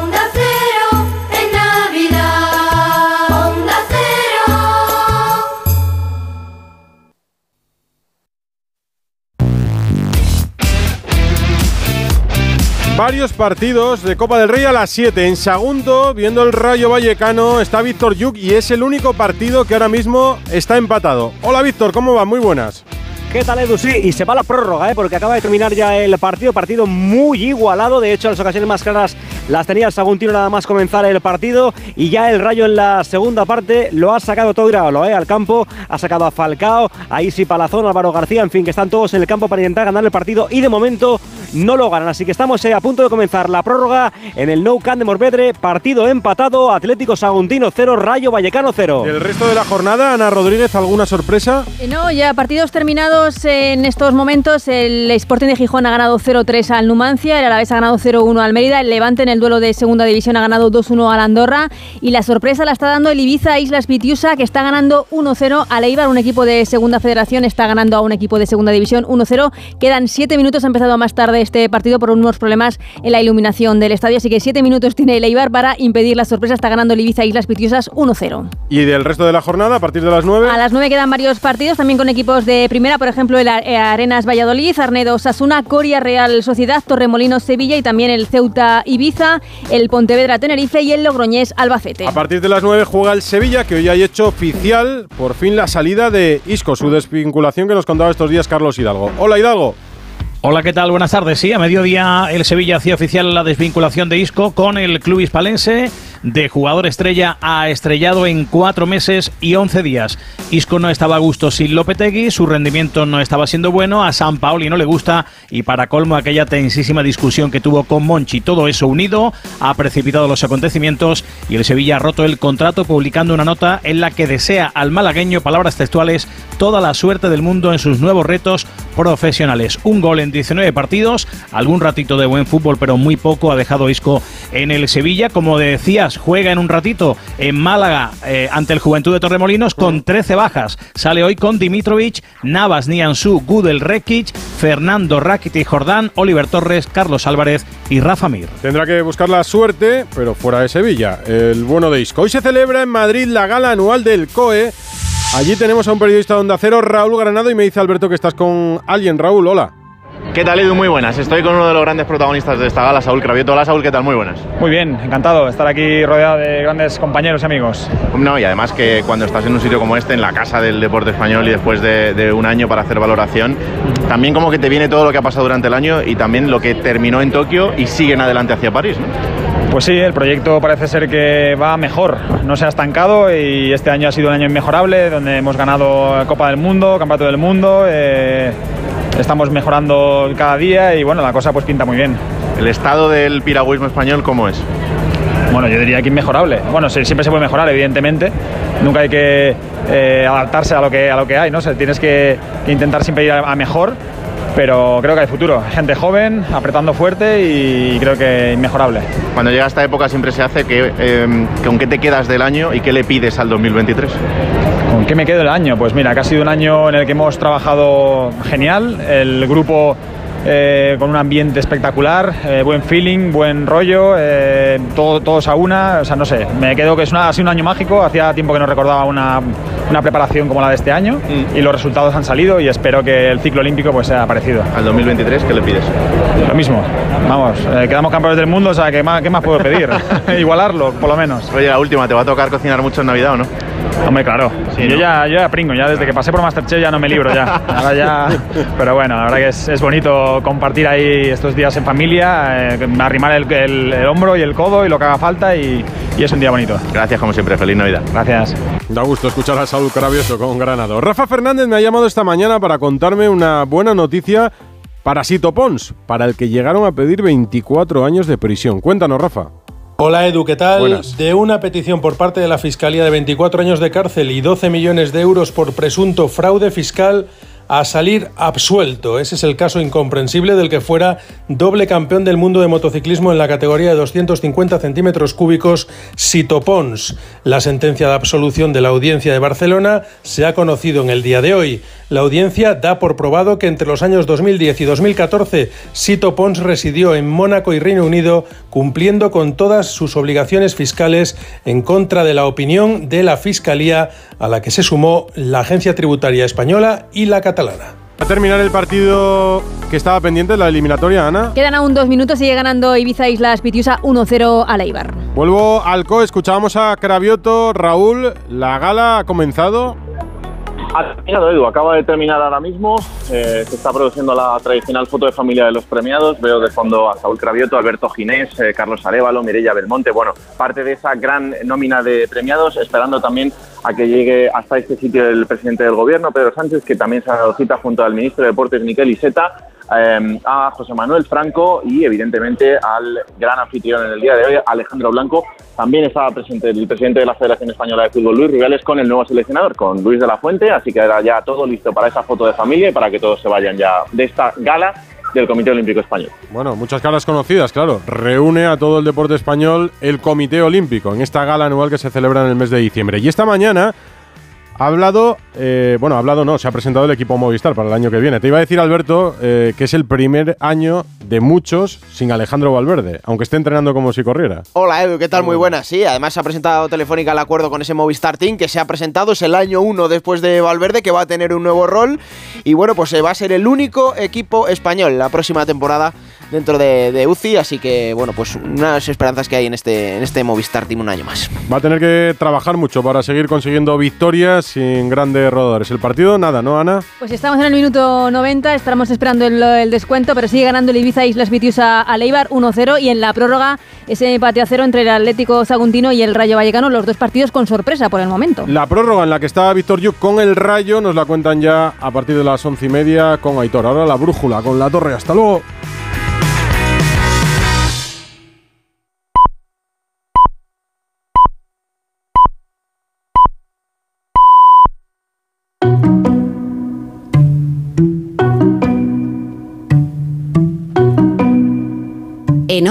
Varios partidos de Copa del Rey a las 7. En segundo, viendo el Rayo Vallecano, está Víctor Yuk y es el único partido que ahora mismo está empatado. Hola Víctor, ¿cómo va? Muy buenas. ¿Qué tal, Edu? Sí, y se va la prórroga, ¿eh? porque acaba de terminar ya el partido. Partido muy igualado. De hecho, las ocasiones más claras las tenía el Saguntino nada más comenzar el partido. Y ya el Rayo en la segunda parte lo ha sacado todo Iraola, ¿eh? al campo. Ha sacado a Falcao, a Isi Palazón, Álvaro García. En fin, que están todos en el campo para intentar ganar el partido. Y de momento no lo ganan. Así que estamos eh, a punto de comenzar la prórroga en el Nou Camp de Morvedre. Partido empatado. Atlético Saguntino 0, Rayo Vallecano 0. El resto de la jornada, Ana Rodríguez, ¿alguna sorpresa? Eh, No, ya partidos terminados en estos momentos. El Sporting de Gijón ha ganado 0-3 al Numancia, el Alavés ha ganado 0-1 al Mérida, el Levante en el duelo de segunda división ha ganado 2-1 al Andorra y la sorpresa la está dando el Ibiza Islas Vitiusa que está ganando 1-0 al Eibar, un equipo de segunda federación está ganando a un equipo de segunda división 1-0. Quedan 7 minutos, ha empezado más tarde este partido por unos problemas en la iluminación del estadio, así que 7 minutos tiene el Eibar para impedir la sorpresa, está ganando el Ibiza Islas Vitiusas 1-0. ¿Y del resto de la jornada, a partir de las 9? A las 9 quedan varios partidos, también con equipos de primera, por ejemplo, el A- eh, Arenas Valladolid, Arnedo Sasuna, Coria Real Sociedad, Torremolinos Sevilla y también el Ceuta Ibiza, el Pontevedra Tenerife y el Logroñés Albacete. A partir de las 9 juega el Sevilla, que hoy ha hecho oficial por fin la salida de Isco, su desvinculación que nos contaba estos días Carlos Hidalgo. Hola Hidalgo. Hola, ¿qué tal? Buenas tardes. Sí, a mediodía el Sevilla hacía oficial la desvinculación de Isco con el club hispalense. De jugador estrella a estrellado en cuatro meses y once días. Isco no estaba a gusto sin Lopetegui, su rendimiento no estaba siendo bueno, a San Paoli no le gusta y para colmo aquella tensísima discusión que tuvo con Monchi. Todo eso unido ha precipitado los acontecimientos y el Sevilla ha roto el contrato publicando una nota en la que desea al malagueño, palabras textuales, toda la suerte del mundo en sus nuevos retos profesionales. Un gol en 19 partidos, algún ratito de buen fútbol, pero muy poco ha dejado Isco en el Sevilla. Como juega en un ratito en Málaga eh, ante el Juventud de Torremolinos con 13 bajas. Sale hoy con Dimitrovic, Navas, Niansu, Gudel, Rekic, Fernando Rakiti, Jordán, Oliver Torres, Carlos Álvarez y Rafa Mir. Tendrá que buscar la suerte, pero fuera de Sevilla. El bueno de Isco. Hoy se celebra en Madrid la gala anual del COE. Allí tenemos a un periodista de Onda Cero, Raúl Granado, y me dice Alberto que estás con alguien. Raúl, hola. ¿Qué tal, Edu? Muy buenas. Estoy con uno de los grandes protagonistas de esta gala, Saúl Cravieto. Hola, Saúl, ¿qué tal? Muy buenas. Muy bien, encantado de estar aquí rodeado de grandes compañeros y amigos. No, y además que cuando estás en un sitio como este, en la casa del deporte español y después de, de un año para hacer valoración, también como que te viene todo lo que ha pasado durante el año y también lo que terminó en Tokio y siguen adelante hacia París, ¿no? Pues sí, el proyecto parece ser que va mejor, no se ha estancado y este año ha sido un año inmejorable, donde hemos ganado Copa del Mundo, Campeonato del Mundo, eh, estamos mejorando cada día y bueno, la cosa pues pinta muy bien. ¿El estado del piragüismo español cómo es? Bueno, yo diría que inmejorable. Bueno, siempre se puede mejorar, evidentemente, nunca hay que eh, adaptarse a lo que, a lo que hay, ¿no? O sea, tienes que, que intentar siempre ir a, a mejor, pero creo que hay futuro. Gente joven, apretando fuerte y creo que inmejorable. Cuando llega esta época siempre se hace que, eh, ¿con qué te quedas del año y qué le pides al 2023? ¿Con qué me quedo el año? Pues mira, que ha sido un año en el que hemos trabajado genial, el grupo eh, con un ambiente espectacular, eh, buen feeling, buen rollo, eh, todo- todos a una, o sea, no sé, me quedo que es una, ha sido un año mágico, hacía tiempo que no recordaba una, una preparación como la de este año y los resultados han salido y espero que el ciclo olímpico pues sea parecido. ¿Al 2023 qué le pides? Lo mismo, vamos, quedamos campeones del mundo, o sea, ¿qué más, qué más puedo pedir? Igualarlo, por lo menos. Oye, la última, ¿te va a tocar cocinar mucho en Navidad o no? Hombre, claro. Sí, yo, ¿no? ya, yo ya pringo, ya desde que pasé por Masterchef ya no me libro ya. Ahora ya. Pero bueno, la verdad que es, es bonito compartir ahí estos días en familia, eh, arrimar el, el- el hombro y el codo y lo que haga falta y, y es un día bonito. Gracias, como siempre. Feliz Navidad. Gracias. Da gusto escuchar a Saúl Cravioso con Granado. Rafa Fernández me ha llamado esta mañana para contarme una buena noticia para Sito Pons, para el que llegaron a pedir 24 años de prisión. Cuéntanos, Rafa. Hola Edu, ¿qué tal? Buenas. De una petición por parte de la Fiscalía de 24 años de cárcel y 12 millones de euros por presunto fraude fiscal a salir absuelto. Ese es el caso incomprensible del que fuera doble campeón del mundo de motociclismo en la categoría de 250 centímetros cúbicos, Sito Pons. La sentencia de absolución de la audiencia de Barcelona se ha conocido en el día de hoy. La audiencia da por probado que entre los años 2010 y 2014 Sito Pons residió en Mónaco y Reino Unido cumpliendo con todas sus obligaciones fiscales en contra de la opinión de la Fiscalía a la que se sumó la Agencia Tributaria Española y la catalana. A terminar el partido que estaba pendiente, la eliminatoria, Ana. Quedan aún dos minutos, sigue ganando Ibiza Islas Pitiusa 1-0 a Leibar. Vuelvo al CO, escuchábamos a Cravioto, Raúl, la gala ha comenzado. Ha terminado, Edu. Acaba de terminar ahora mismo. Eh, se está produciendo la tradicional foto de familia de los premiados. Veo de fondo a Saúl Cravioto, Alberto Ginés, eh, Carlos Arevalo, Mireia Belmonte. Bueno, parte de esa gran nómina de premiados, esperando también a que llegue hasta este sitio el presidente del gobierno, Pedro Sánchez, que también se ha dado cita junto al ministro de Deportes, Miquel Iseta, eh, a José Manuel Franco y evidentemente al gran anfitrión en el día de hoy, Alejandro Blanco. También estaba presente el presidente de la Federación Española de Fútbol, Luis Rubiales, con el nuevo seleccionador, con Luis de la Fuente, así que era ya todo listo para esa foto de familia y para que todos se vayan ya de esta gala del Comité Olímpico Español. Bueno, muchas caras conocidas, claro. Reúne a todo el deporte español el Comité Olímpico en esta gala anual que se celebra en el mes de diciembre. Y esta mañana ha hablado, eh, bueno, ha hablado no, se ha presentado el equipo Movistar para el año que viene. Te iba a decir, Alberto, eh, que es el primer año de muchos sin Alejandro Valverde, aunque esté entrenando como si corriera. Hola Edu, ¿qué tal? Muy buenas. Sí, además se ha presentado Telefónica el acuerdo con ese Movistar Team que se ha presentado. Es el año 1 después de Valverde que va a tener un nuevo rol. Y bueno, pues eh, va a ser el único equipo español la próxima temporada dentro de, de UCI. Así que bueno, pues unas esperanzas que hay en este, en este Movistar Team un año más. Va a tener que trabajar mucho para seguir consiguiendo victorias sin grandes rodadores. El partido, nada, ¿no, Ana? Pues estamos en el minuto 90, estamos esperando el, el descuento, pero sigue ganando el Ibiza Islas Pitiusa a Leibar 1-0 y en la prórroga ese empate a cero entre el Atlético Saguntino y el Rayo Vallecano, los dos partidos con sorpresa por el momento. La prórroga en la que está Víctor Yuk con el Rayo nos la cuentan ya a partir de las once y media con Aitor. Ahora la brújula con la torre. Hasta luego.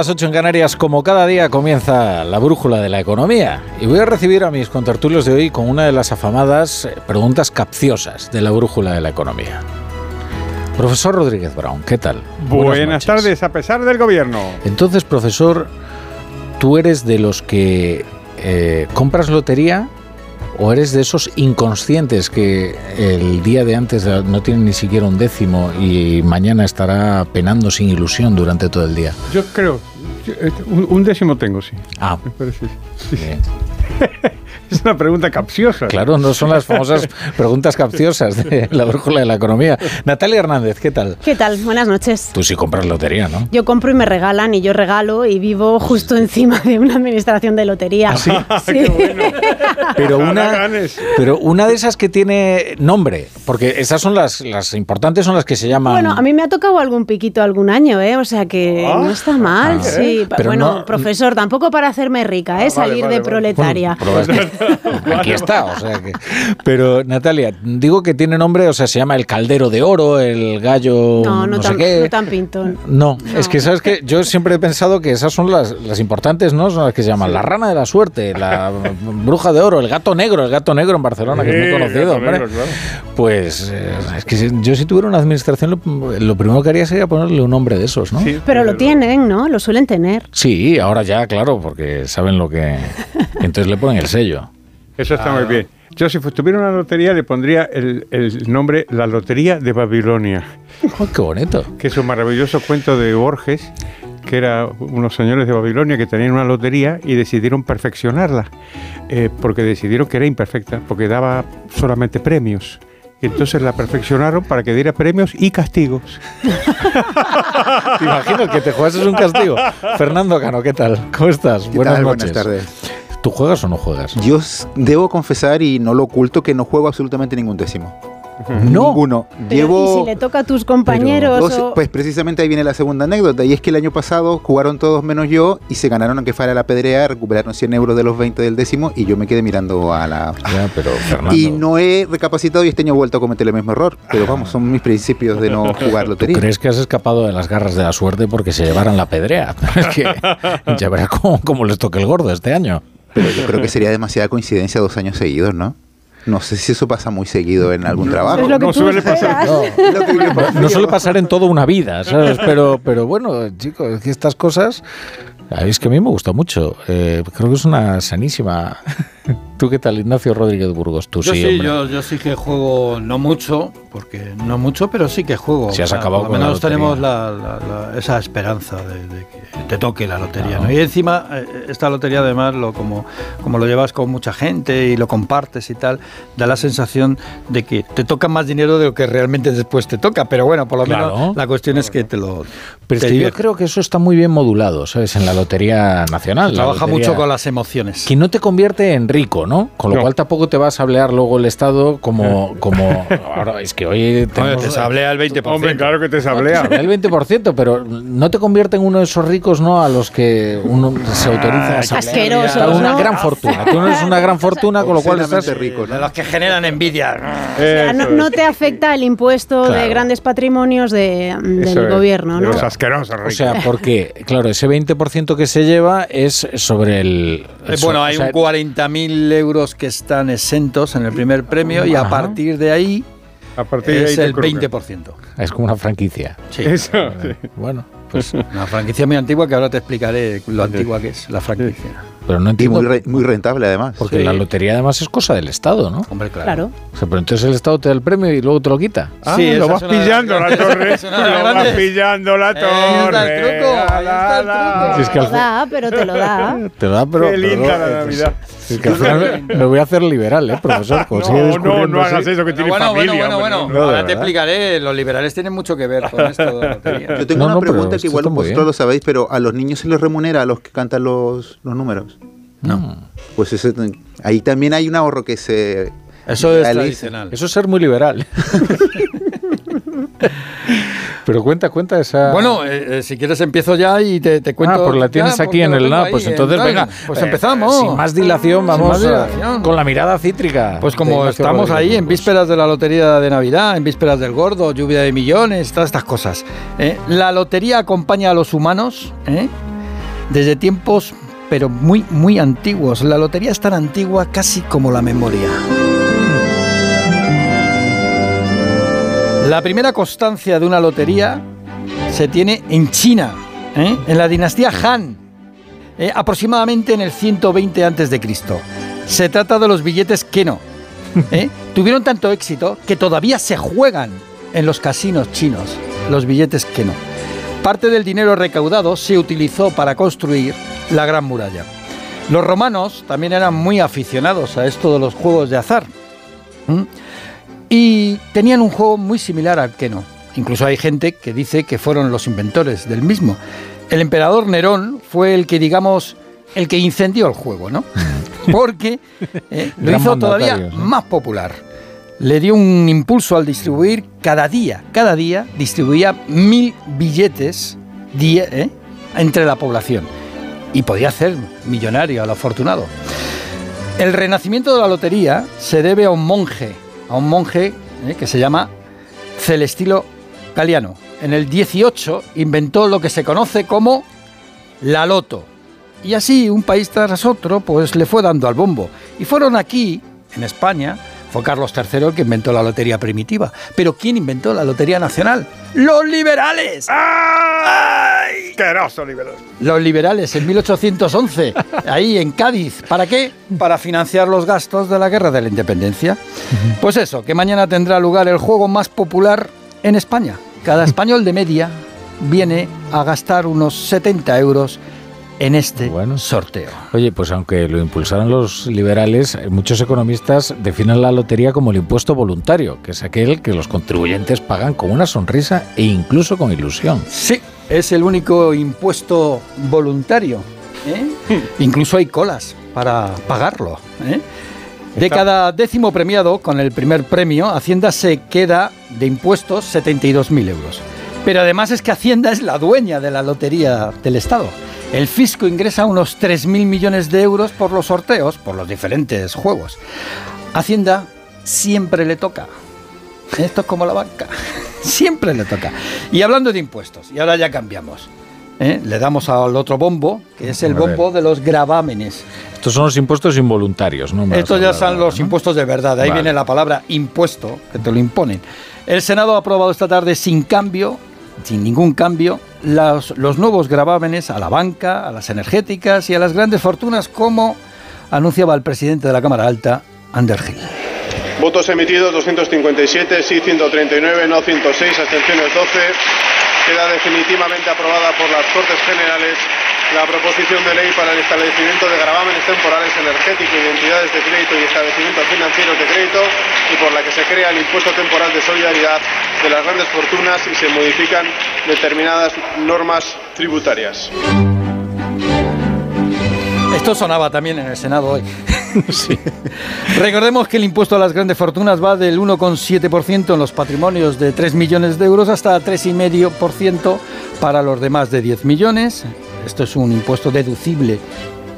Las 9, a las 8 en Canarias, como cada día, comienza la brújula de la economía. Y voy a recibir a mis contertulios de hoy con una de las afamadas eh, preguntas capciosas de la brújula de la economía. Profesor Rodríguez Brown, ¿qué tal? Buenas, noches. tardes, a pesar del gobierno. Entonces, profesor, ¿tú eres de los que eh, compras lotería o eres de esos inconscientes que el día de antes no tienen ni siquiera un décimo y mañana estará penando sin ilusión durante todo el día? Yo creo, Un, un décimo tengo, sí. Ah. Me parece, sí. es una pregunta capciosa. Claro, no son las famosas preguntas capciosas de la brújula de la economía. Natalia Hernández, ¿qué tal? ¿Qué tal? Buenas noches. Tú sí compras lotería, ¿no? Yo compro y me regalan y yo regalo y vivo justo encima de una administración de lotería. ¿Ah, sí? Sí. Pero Ojalá una, pero una de esas que tiene nombre, porque esas son las, las importantes, son las que se llaman... Bueno, a mí me ha tocado algún piquito algún año, ¿eh? O sea que Ah. no está mal, Ah. sí. Pero bueno, no- profesor, tampoco para hacerme rica, ¿eh? Ah, vale, Salir vale, de vale. proletaria. Pero aquí está, o sea que... Pero Natalia, digo que tiene nombre, o sea, se llama el caldero de oro, el gallo no, no, no sé tan, qué. no tan pintón. No, es que sabes que yo siempre he pensado que esas son las, las importantes, ¿no? Son las que se llaman la rana de la suerte, la bruja de oro, el gato negro, el gato negro en Barcelona, que es Sí, muy conocido, gato hombre. negro, claro. Pues eh, es que yo si tuviera una administración, lo, lo primero que haría sería ponerle un nombre de esos, ¿no? Sí, Pero lo tienen, ¿no? Lo suelen tener. ahora ya, claro, porque saben lo que... Entonces le ponen el sello. Eso está muy bien. Yo si tuviera una lotería le pondría el, el nombre La Lotería de Babilonia. Oh, ¡Qué bonito! Que es un maravilloso cuento de Borges, que era unos señores de Babilonia que tenían una lotería y decidieron perfeccionarla, eh, porque decidieron que era imperfecta, porque daba solamente premios. Y entonces la perfeccionaron para que diera premios y castigos. ¿Te imaginas que te juegas un castigo? Fernando Cano, ¿qué tal? ¿Cómo estás? ¿Qué Buenas tal? noches. Buenas tardes. ¿Tú juegas o no juegas? Yo debo confesar y no lo oculto que no juego absolutamente ningún décimo. No. Ninguno. Pero, Llevo ¿Y si le toca a tus compañeros? o- pues precisamente ahí viene la segunda anécdota y es que el año pasado jugaron todos menos yo y se ganaron aunque fuera la pedrea, recuperaron 100 euros de los 20 del décimo y yo me quedé mirando a la... Ya, pero Fernando... Y no he recapacitado y este año he vuelto a cometer el mismo error, pero vamos, son mis principios de no jugar ¿Tú lotería. crees que has escapado de las garras de la suerte porque se llevaran la pedrea? es que ya verás cómo, cómo les toque el gordo este año. Pero yo creo que sería demasiada coincidencia dos años seguidos, ¿no? No sé si eso pasa muy seguido en algún trabajo. Es lo que No tú suele pasar. No, no suele pasar en toda una vida, ¿sabes? Pero, pero bueno, chicos, es que estas cosas... Es que a mí me gusta mucho. Eh, creo que es una sanísima... ¿Tú qué tal, Ignacio Rodríguez Burgos? Tú yo sí, sí, yo, yo sí que juego, no mucho, porque no mucho, pero sí que juego. Si has acabado por con lo la menos tenemos la- la- la- esa esperanza de, de que te toque la lotería. Claro. ¿no? Y encima, eh, esta lotería además, lo, como, como lo llevas con mucha gente y lo compartes y tal, da la sensación de que te toca más dinero de lo que realmente después te toca. Pero bueno, por lo Claro. menos la cuestión es que te lo... Pero es que yo creo que eso está muy bien modulado, ¿sabes? En la Lotería Nacional. Se trabaja lotería- mucho con las emociones. Que no te convierte en rico, ¿no? Con lo No. cual tampoco te va a sablear luego el Estado como... como ahora, es que hoy... tenemos- te sablea el 20%. Hombre, claro que te sablea. El 20%, pero no te convierte en uno de esos ricos, ¿no? A los que uno se autoriza a sablear. Asquerosos, Está Una ¿no? gran fortuna. Tú no eres una gran fortuna, con lo cual estás... De los que generan envidia. O sea, no, no te afecta el impuesto de Claro. grandes patrimonios de- del gobierno, ¿no? asquerosos O sea, porque, claro, ese 20% que se lleva es sobre el... Eh, bueno, o hay sea, un 40.000 euros que están exentos en el primer premio y a partir de ahí a partir de es ahí el colocan. 20%. Es como una franquicia. Sí. Eso, sí. Bueno, pues... Una franquicia muy antigua que ahora te explicaré lo antigua que es la franquicia. Pero no Y entiendo... muy, re- muy rentable además. Porque Sí. la lotería además es cosa del Estado, ¿no? Hombre, claro. Claro. O sea, pero entonces el Estado te da el premio y luego te lo quita. Ah, Sí, lo vas pillando la torre. Lo vas pillando la Ahí está el torre. truco, ahí está el truco. Si es que Te al lo da, pero te lo da. Te lo da, pero... Qué linda no, la Navidad. pues, es que al final me, me voy a hacer liberal, ¿eh, profesor? No, no, no hagas así. eso que tiene bueno, bueno, familia. bueno, bueno. no. No, de Ahora te explicaré. Los liberales tienen mucho que ver con esto de la lotería. Yo tengo No, una pregunta que igual vosotros bien. lo sabéis, pero ¿a los niños se les remunera a los que cantan los, los números? No. Pues ese- ahí también hay un ahorro que se... Eso es tradicional. Eso es ser muy liberal. pero cuenta, cuenta esa... Bueno, eh, eh, si quieres empiezo ya y te, te cuento. Ah, pues la tienes Ya, aquí en el ahí Pues en entonces, venga. Pues eh, empezamos. Sin más dilación, Sin vamos más a- dilación. con la mirada cítrica. Pues como estamos Rodríguez ahí en Burgos. vísperas de la lotería de Navidad, en vísperas del gordo, lluvia de millones, todas estas cosas. ¿eh? La lotería acompaña a los humanos ¿eh? desde tiempos, pero muy, muy antiguos. La lotería es tan antigua casi como la memoria. La primera constancia de una lotería se tiene en China, ¿eh? en la dinastía Han, ¿eh? aproximadamente en el 120 a.C. Se trata de los billetes Keno. ¿eh? Tuvieron tanto éxito que todavía se juegan en los casinos chinos los billetes Keno. Parte del dinero recaudado se utilizó para construir la Gran Muralla. Los romanos también eran muy aficionados a esto de los juegos de azar. Y tenían un juego muy similar al Keno. Incluso hay gente que dice que fueron los inventores del mismo. El emperador Nerón fue el que, digamos, el que incendió el juego, ¿no? Porque eh, lo hizo todavía más popular. Le dio un impulso al distribuir cada día, cada día distribuía mil billetes ¿eh? entre la población. Y podía hacer millonario al afortunado. El renacimiento de la lotería se debe a un monje, a un monje eh, que se llama Celestino Galiano. En el 18 inventó lo que se conoce como la loto. Y así, un país tras otro, pues le fue dando al bombo. Y fueron aquí, en España, fue Carlos III el que inventó la lotería primitiva. Pero ¿quién inventó la lotería nacional? ¡Los liberales! ¡Ay! ¡Queroso liberal! Los liberales en 1811, ahí en Cádiz. ¿Para qué? Para financiar los gastos de la Guerra de la Independencia. Pues eso, que mañana tendrá lugar el juego más popular en España. Cada español de media viene a gastar unos 70 euros en este sorteo. Oye, pues aunque lo impulsaron los liberales, muchos economistas definen la lotería como el impuesto voluntario, que es aquel que los contribuyentes pagan con una sonrisa e incluso con ilusión. Sí, es el único impuesto voluntario. ¿eh? Incluso hay colas para pagarlo. ¿eh? De cada décimo premiado, con el primer premio, Hacienda se queda de impuestos 72.000 euros. Pero además es que Hacienda es la dueña de la lotería del Estado. El fisco ingresa unos 3.000 millones de euros por los sorteos, por los diferentes juegos. Hacienda siempre le toca. Esto es como la banca. Siempre le toca. Y hablando de impuestos, y ahora ya cambiamos. ¿eh? Le damos al otro bombo, que es el bombo de los gravámenes. Estos son los impuestos involuntarios, ¿no? Me Estos ya son los impuestos de verdad. Ahí Vale. viene la palabra impuesto, que te lo imponen. El Senado ha aprobado esta tarde sin cambio, sin ningún cambio, los, nuevos gravámenes a la banca, a las energéticas y a las grandes fortunas, como anunciaba el presidente de la Cámara Alta, Ander Gil. Votos emitidos 257, sí 139, no 106, abstenciones 12. Queda definitivamente aprobada por las Cortes Generales la proposición de ley para el establecimiento de gravámenes temporales energéticos y de entidades de crédito y establecimientos financieros de crédito y por la que se crea el impuesto temporal de solidaridad de las grandes fortunas y se modifican determinadas normas tributarias. Esto sonaba también en el Senado hoy. Recordemos que el impuesto a las grandes fortunas va del 1,7% en los patrimonios de 3 millones de euros hasta 3,5% para los de más de 10 millones. Esto es un impuesto deducible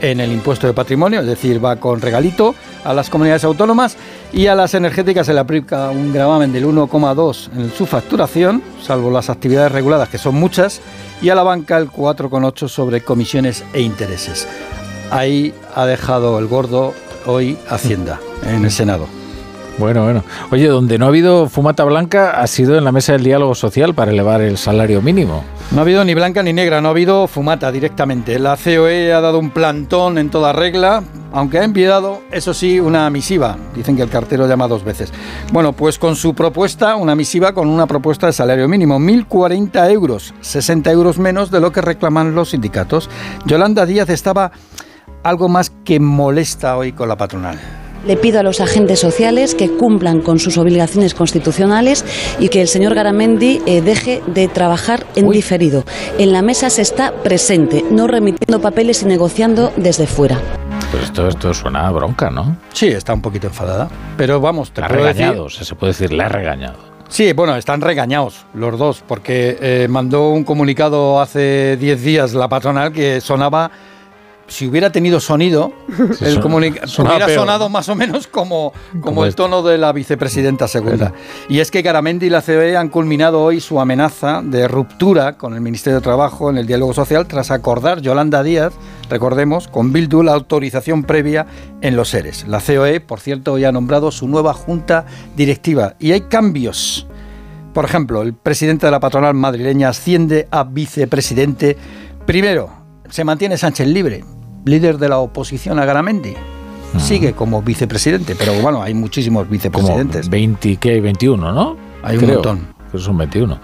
en el impuesto de patrimonio, es decir, va con regalito a las comunidades autónomas y a las energéticas se le aplica un gravamen del 1,2 en su facturación, salvo las actividades reguladas, que son muchas, y a la banca el 4,8 sobre comisiones e intereses. Ahí ha dejado el gordo hoy Hacienda en el Senado. Bueno, bueno. Oye, donde no ha habido fumata blanca ha sido en la mesa del diálogo social para elevar el salario mínimo. No ha habido ni blanca ni negra, no ha habido fumata directamente. La COE ha dado un plantón en toda regla, aunque ha enviado, eso sí, una misiva. Dicen que el cartero llama dos veces. Bueno, pues con su propuesta, una misiva con una propuesta de salario mínimo, 1.040 euros, 60 euros menos de lo que reclaman los sindicatos. Yolanda Díaz estaba algo más que molesta hoy con la patronal. Le pido a los agentes sociales que cumplan con sus obligaciones constitucionales y que el señor Garamendi eh, deje de trabajar en diferido. En la mesa se está presente, no remitiendo papeles y negociando desde fuera. Pues esto, esto suena a bronca, ¿no? Sí, está un poquito enfadada. Pero vamos, te La ha puedo regañado, se puede decir, la ha regañado. Sí, bueno, están regañados los dos, porque eh, mandó un comunicado hace 10 días la patronal que sonaba, si hubiera tenido sonido, Sí, el comunica- hubiera peor. sonado más o menos como, como, Como el esto. tono de la vicepresidenta segunda. Y es que Garamendi y la COE han culminado hoy su amenaza de ruptura con el Ministerio de Trabajo en el diálogo social tras acordar Yolanda Díaz, recordemos, con Bildu la autorización previa en los seres. La COE, por cierto, hoy ha nombrado su nueva junta directiva y hay cambios. Por ejemplo, el presidente de la patronal madrileña asciende a vicepresidente. Primero, se mantiene Sánchez Libre, líder de la oposición a Garamendi. Sigue como vicepresidente, pero bueno, hay muchísimos Como vicepresidentes. 20, ¿qué hay? 21, ¿no? Hay un montón. son 21.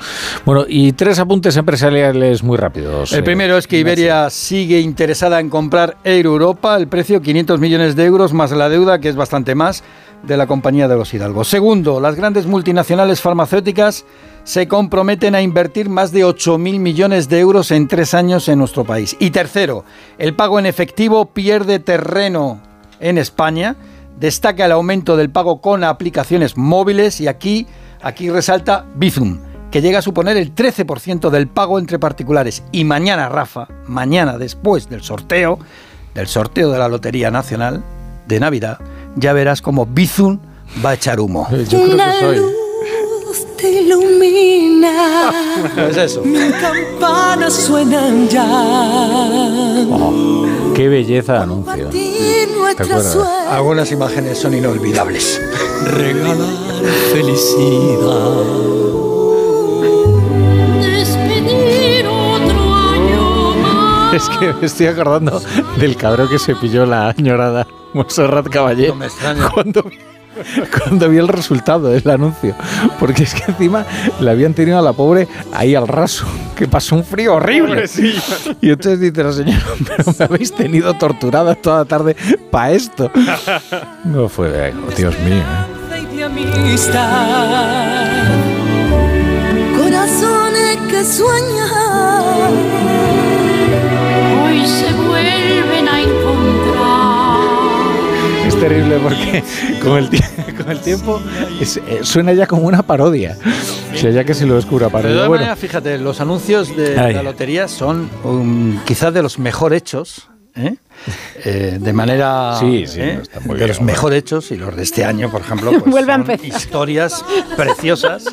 Bueno, y tres apuntes empresariales muy rápidos. El eh, primero es que Iberia sigue interesada en comprar Air Europa, el precio 500 millones de euros más la deuda, que es bastante más, de la compañía de los Hidalgos. Segundo, las grandes multinacionales farmacéuticas se comprometen a invertir más de 8.000 millones de euros en tres años en nuestro país. Y tercero, el pago en efectivo pierde terreno en España. Destaca el aumento del pago con aplicaciones móviles y aquí, aquí resalta Bizum, que llega a suponer el 13% del pago entre particulares. Y mañana, Rafa, mañana después del sorteo, del sorteo de la Lotería Nacional de Navidad, ya verás cómo Bizum va a echar humo. Yo creo que soy. te ilumina. Pues eso. Mil campanas suenan ya. Oh, qué belleza de anuncio. ¿Te acuerdas? Algunas imágenes son inolvidables. Regalar felicidad. Es que me estoy acordando del cabrón que se pilló la añorada Monserrat Caballé cuando, vi- cuando vi el resultado del anuncio. Porque es que encima la habían tenido a la pobre ahí al raso, que pasó un frío horrible. Y entonces dice la señora, pero me habéis tenido torturada toda la tarde para esto. No fue, oh, Dios mío. ¿eh? de. Corazones que sueñan se vuelven a encontrar. Es terrible porque con el, con el tiempo es- eh, suena ya como una parodia. O sea, ya que se lo descubra Pero de parodia. todas Bueno, maneras, fíjate, los anuncios de Ay. la lotería son um, quizás de los mejor hechos. ¿eh? Eh, de manera Sí, sí, ¿eh? no, de bien, los mejor hechos y los de este año por ejemplo pues Vuelve a son empezar. historias preciosas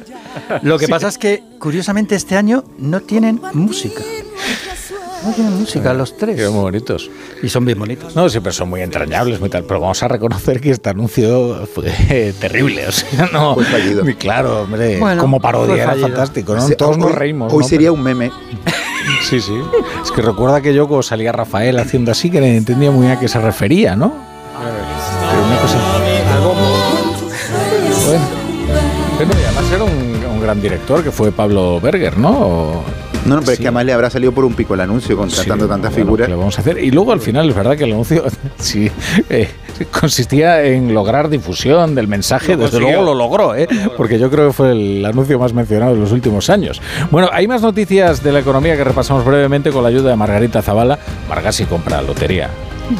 lo que Sí. pasa es que curiosamente este año no tienen música no tienen música los tres Qué muy bonitos. y son bien bonitos No, siempre son muy entrañables, muy tal, pero vamos a reconocer que este anuncio fue terrible. O sea, no. Fue fallido. Claro, hombre. Bueno, como parodia era fantástico, ¿no? Todos nos reímos. Hoy ¿no? sería un meme. Sí, sí. Es que recuerda que yo cuando salía Rafael haciendo así, que no entendía muy bien a qué se refería, ¿no? Pero una cosa. Bueno. Bueno, y además era un, un gran director que fue Pablo Berger, ¿no? No, no, pero es que además le habrá salido por un pico el anuncio contratando Sí, tantas bueno, figuras. ¿qué le vamos a hacer? Y luego al final es verdad que el anuncio sí, eh, consistía en lograr difusión del mensaje. Lo Desde consiguió. luego lo logró, ¿eh? porque yo creo que fue el anuncio más mencionado de los últimos años. Bueno, hay más noticias de la economía que repasamos brevemente con la ayuda de Margarita Zavala. Margasi compra lotería.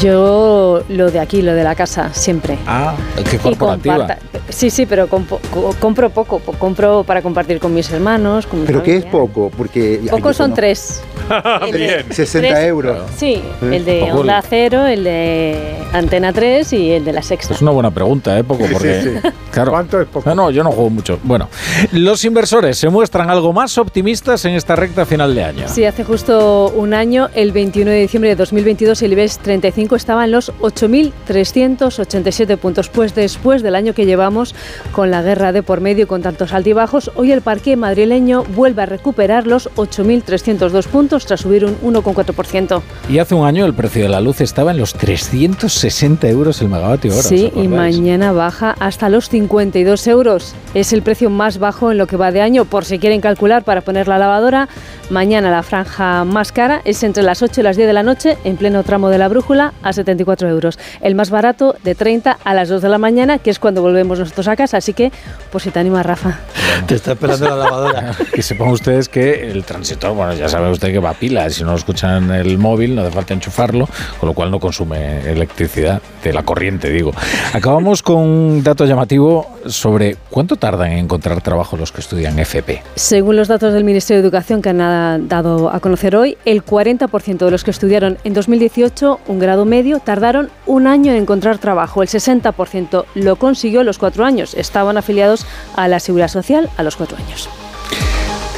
Yo lo de aquí, lo de la casa, siempre. Ah, qué corporativa. comparta- Sí, sí, pero compo- co- compro poco. po- Compro para compartir con mis hermanos. Con mi Pero ¿qué es poco? Porque yo son tres. De- 60 tres- euros. Sí, ¿Eh? el de Poco. Onda Cero, el de Antena 3 y el de la Sexta. Es una buena pregunta, ¿eh? Poco, porque. Sí, sí. Claro. ¿Cuánto es poco? No, no, yo no juego mucho. Bueno, los inversores se muestran algo más optimistas en esta recta final de año. Sí, hace justo un año, el 21 de diciembre de 2022, el IBEX 35 estaba en los 8.387 puntos. Pues después del año que llevamos con la guerra de por medio y con tantos altibajos, hoy el parque madrileño vuelve a recuperar los 8.302 puntos tras subir un 1,4%. Y hace un año el precio de la luz estaba en los 360 euros el megavatio hora. Sí, ¿os y mañana baja hasta los 52 euros. Es el precio más bajo en lo que va de año, por si quieren calcular para poner la lavadora. Mañana la franja más cara es entre las 8 y las 10 de la noche, en pleno tramo de la brújula, a 74 euros. El más barato de 30 a las 2 de la mañana, que es cuando volvemos nosotros a casa. Así que, pues si te anima, Rafa. te está esperando la lavadora Que sepan ustedes que el transitor, bueno, ya sabe usted que va a pila. Si no lo escuchan en el móvil, no hace falta enchufarlo, con lo cual no consume electricidad de la corriente, digo. Acabamos con un dato llamativo sobre cuánto tardan en encontrar trabajo los que estudian FP. Según los datos del Ministerio de Educación que han dado a conocer hoy, el 40% de los que estudiaron en 2018 un grado medio tardaron un año en encontrar trabajo. El 60% lo consiguió a los cuatro años. Estaban afiliados a la Seguridad Social a los cuatro años.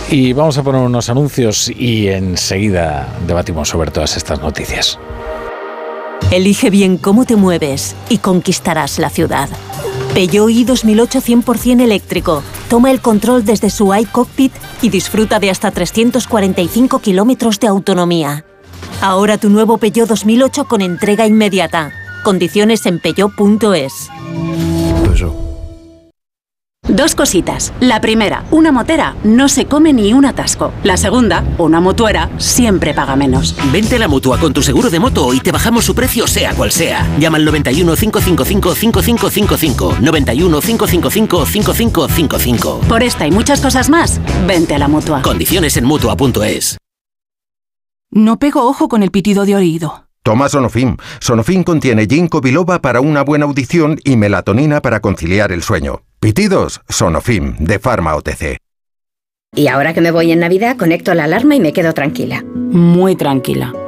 Y vamos a poner unos anuncios y enseguida debatimos sobre todas estas noticias. Elige bien cómo te mueves y conquistarás la ciudad. Peugeot i 2008 100% eléctrico. Toma el control desde su iCockpit y disfruta de hasta 345 kilómetros de autonomía. Ahora tu nuevo Peugeot 2008 con entrega inmediata. Condiciones en peugeot.es. Dos cositas. La primera, una motera no se come ni un atasco. La segunda, una mutuera siempre paga menos. Vente a la mutua con tu seguro de moto y te bajamos su precio, sea cual sea. Llama al 91 555 5555. 91 555 5555. Por esta y muchas cosas más, vente a la mutua. Condiciones en mutua.es. No pego ojo con el pitido de oído. Toma Sonofim. Sonofim contiene ginkgo biloba para una buena audición y melatonina para conciliar el sueño. Pitidos, Sonofim, de Pharma OTC. Y ahora que me voy en Navidad, conecto la alarma y me quedo tranquila. Muy tranquila.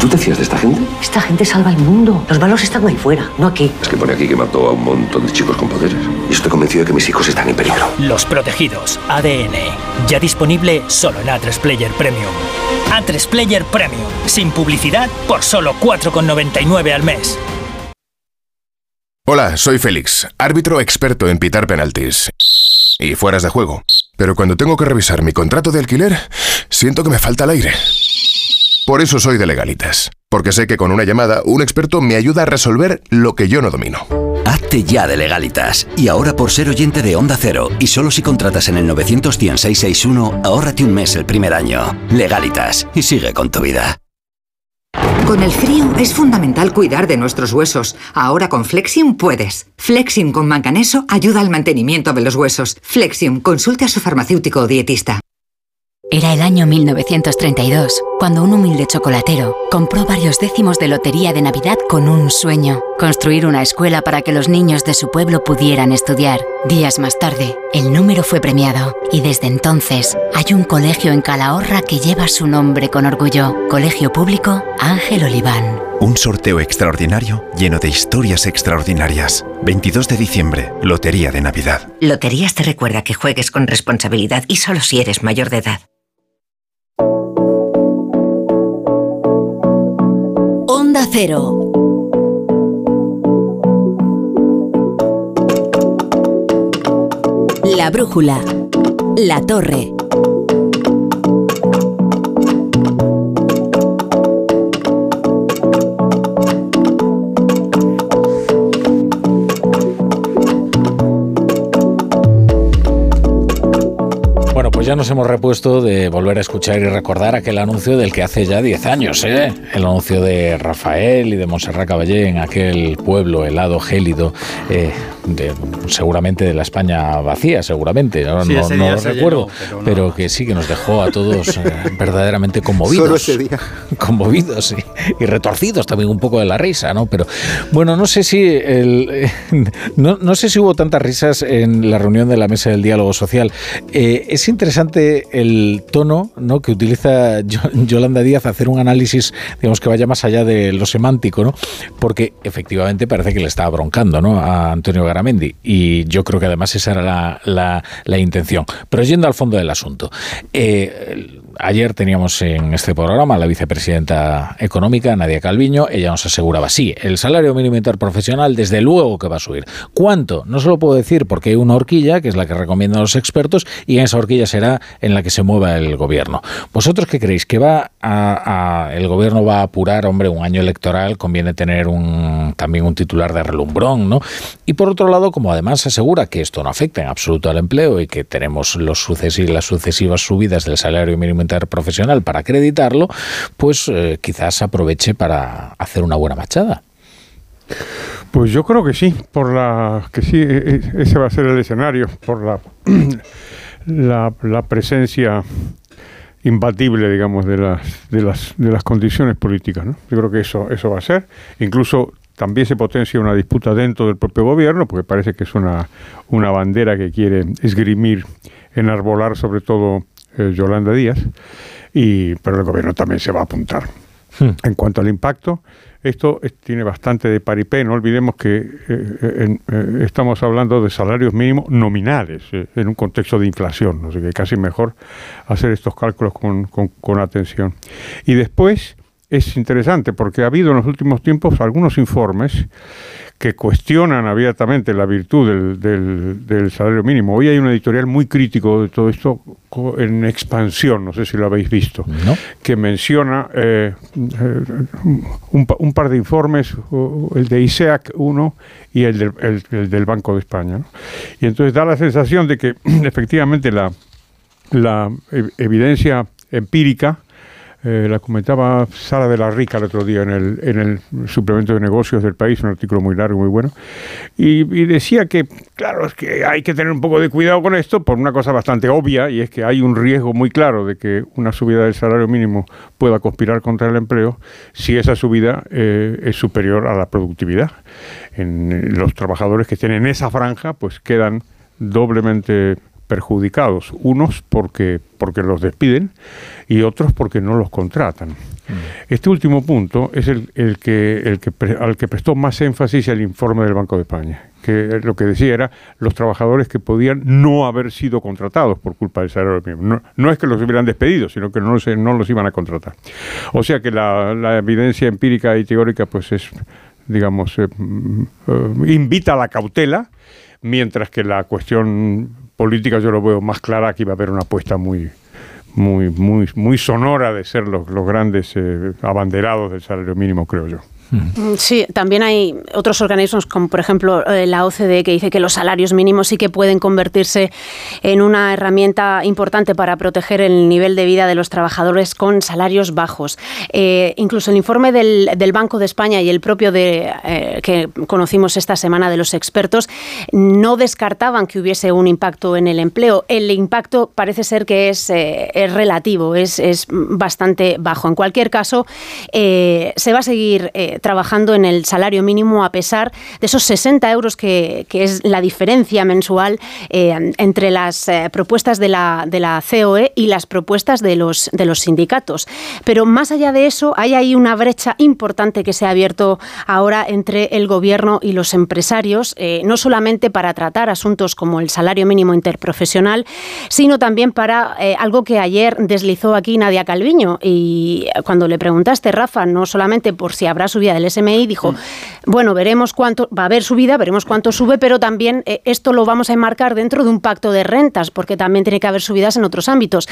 ¿Tú te fías de esta gente? Esta gente salva el mundo. Los malos están ahí fuera, no aquí. Es que pone aquí que mató a un montón de chicos con poderes. Y estoy convencido de que mis hijos están en peligro. Los protegidos, ADN. Ya disponible solo en A3 Player Premium. A3 Player Premium. Sin publicidad por solo 4,99 al mes. Hola, soy Félix, árbitro experto en pitar penaltis y fueras de juego. Pero cuando tengo que revisar mi contrato de alquiler, siento que me falta el aire. Por eso soy de legalitas, porque sé que con una llamada un experto me ayuda a resolver lo que yo no domino. Hazte ya de legalitas. Y ahora por ser oyente de Onda Cero y solo si contratas en el 91661, ahórrate un mes el primer año. Legalitas y sigue con tu vida. Con el frío es fundamental cuidar de nuestros huesos. Ahora con Flexium puedes. Flexium con manganeso ayuda al mantenimiento de los huesos. Flexium, consulte a su farmacéutico o dietista. Era el año 1932, cuando un humilde chocolatero compró varios décimos de lotería de Navidad con un sueño, construir una escuela para que los niños de su pueblo pudieran estudiar. Días más tarde, el número fue premiado y desde entonces hay un colegio en Calahorra que lleva su nombre con orgullo, Colegio Público Ángel Oliván. Un sorteo extraordinario lleno de historias extraordinarias. 22 de diciembre, Lotería de Navidad. Loterías te recuerda que juegues con responsabilidad y solo si eres mayor de edad. Onda Cero. La brújula. La torre. Ya nos hemos repuesto de volver a escuchar y recordar aquel anuncio del que hace ya 10 años, ¿eh? El anuncio de Rafael y de Montserrat Caballé en aquel pueblo helado, gélido, eh, de, seguramente de la España vacía, seguramente, no, Sí, no- lo recuerdo, llenó, pero que sí que nos dejó a todos eh, verdaderamente conmovidos. Solo ese día. conmovidos y, y retorcidos también un poco de la risa, ¿no? Pero bueno, no sé si el, eh, no, no sé si hubo tantas risas en la reunión de la mesa del diálogo social. Eh, es interesante el tono ¿no? que utiliza Yo- Yolanda Díaz hacer un análisis, digamos que vaya más allá de lo semántico, ¿no? Porque efectivamente parece que le estaba broncando. A Antonio Garamendi y yo creo que además esa era la, la- la intención. Pero yendo al fondo del asunto, eh, ayer teníamos en este programa a la vicepresidenta económica, Nadia Calviño, ella nos aseguraba, sí, el salario mínimo interprofesional desde luego que va a subir. ¿Cuánto? No se lo puedo decir porque hay una horquilla, que es la que recomiendan los expertos, y en esa horquilla será en la que se mueva el gobierno. ¿Vosotros qué creéis? ¿Que va el gobierno va a apurar, hombre, un año electoral, conviene tener también un titular de relumbrón, ¿no? Y por otro lado, como además se asegura que esto no afecta en absoluto al empleo y que tenemos las sucesivas subidas del salario mínimo interprofesional para acreditarlo, pues eh, quizás aproveche para hacer una buena machada. Pues yo creo que sí, por la que sí, e- e- ese va a ser el escenario, por la la, la presencia imbatible, digamos, de las de las de las condiciones políticas, ¿no? Yo creo que eso eso va a ser, incluso también se potencia una disputa dentro del propio gobierno, porque parece que es una, una bandera que quiere esgrimir, enarbolar sobre todo eh, Yolanda Díaz, y, pero el gobierno también se va a apuntar. Hmm. En cuanto al impacto, esto es- tiene bastante de paripé. No olvidemos que eh, eh, en- eh, estamos hablando de salarios mínimos nominales en un contexto de inflación. No sé que casi mejor hacer estos cálculos con- con atención. Y después es interesante porque ha habido en los últimos tiempos algunos informes que cuestionan abiertamente la virtud del, del- del salario mínimo. Hoy hay un editorial muy crítico de todo esto en expansión, no sé si lo habéis visto, que menciona eh, eh, un, un par de informes, el de ISEAC 1 y el del, el- el del Banco de España. ¿no? Y entonces da la sensación de que efectivamente la, la ev- evidencia empírica eh, la comentaba Sara de la Rica el otro día en el, en el suplemento de negocios del país, un artículo muy largo, muy bueno, y, decía que, claro, es que hay que tener un poco de cuidado con esto por una cosa bastante obvia, y es que hay un riesgo muy claro de que una subida del salario mínimo pueda conspirar contra el empleo si esa subida eh, es superior a la productividad. En, eh, los trabajadores que tienen esa franja, pues quedan doblemente perjudicados, unos porque, porque los despiden y otros porque no los contratan. Este último punto es el, el que, el que pre- al que prestó más énfasis el informe del Banco de España, que lo que decía era los trabajadores que podían no haber sido contratados por culpa del salario mínimo. No, no es que los hubieran despedido, sino que no, los iban a contratar. O sea que la, la evidencia empírica y teórica pues es, digamos, eh, mm, eh, invita a la cautela, mientras que la cuestión política yo lo veo más clara, aquí va a haber una apuesta muy, muy, muy, muy sonora de ser los, los grandes eh, abanderados del salario mínimo, creo yo. Sí, también hay otros organismos como por ejemplo eh, la OCDE que dice que los salarios mínimos sí que pueden convertirse en una herramienta importante para proteger el nivel de vida de los trabajadores con salarios bajos. Eh, incluso el informe del, Banco de España y el propio eh, que conocimos esta semana de los expertos no descartaban que hubiese un impacto en el empleo. El impacto parece ser que es, relativo, es, bastante bajo. En cualquier caso, se va a seguir trabajando en el salario mínimo a pesar de esos 60 euros que, que es la diferencia mensual eh, entre las eh, propuestas de la, de la COE y las propuestas de los, de los sindicatos. Pero más allá de eso, hay ahí una brecha importante que se ha abierto ahora entre el gobierno y los empresarios, eh, no solamente para tratar asuntos como el salario mínimo interprofesional, sino también para eh, algo que ayer deslizó aquí Nadia Calviño. Y cuando le preguntaste, Rafa, no solamente por si habrá del SMI, dijo, bueno, veremos cuánto, va a haber subida, veremos cuánto sube, pero también eh, esto lo vamos a enmarcar dentro de un pacto de rentas, porque también tiene que haber subidas en otros ámbitos.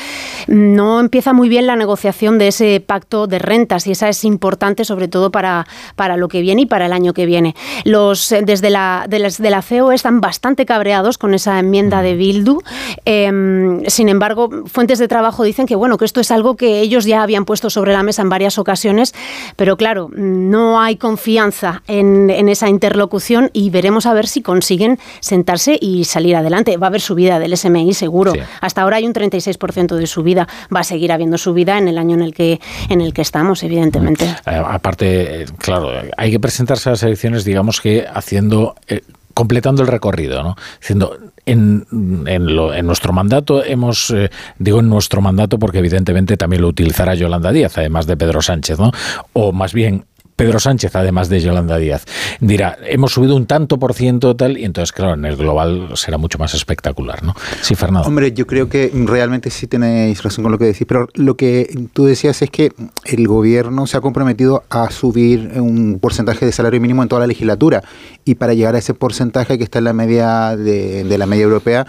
No empieza muy bien la negociación de ese pacto de rentas y esa es importante sobre todo para, para lo que viene y para el año que viene. Los eh, desde la, de, las- de la COE están bastante cabreados con esa enmienda de Bildu. Em, sin embargo, fuentes de trabajo dicen que bueno, que esto es algo que ellos ya habían puesto sobre la mesa en varias ocasiones, pero claro, no hay confianza en, en esa interlocución y veremos a ver si consiguen sentarse y salir adelante. Va a haber subida del SMI seguro. Hasta ahora hay un 36% de subida. Va a seguir habiendo subida en el año en el que, en el que estamos, evidentemente. Eh, aparte, eh, claro, hay que presentarse a las elecciones, digamos que haciendo, eh, completando el recorrido, ¿no? Diciendo, en, en, lo- en nuestro mandato hemos, eh, digo en nuestro mandato porque evidentemente también lo utilizará Yolanda Díaz, además de Pedro Sánchez, ¿no? O más bien Pedro Sánchez, además de Yolanda Díaz, dirá, hemos subido un tanto por ciento tal, y entonces, claro, en el global será mucho más espectacular, ¿no? Sí, Fernando. Hombre, yo creo que realmente sí tenéis razón con lo que decís, pero lo que tú decías es que el gobierno se ha comprometido a subir un porcentaje de salario mínimo en toda la legislatura y para llegar a ese porcentaje que está en la media de, la media europea,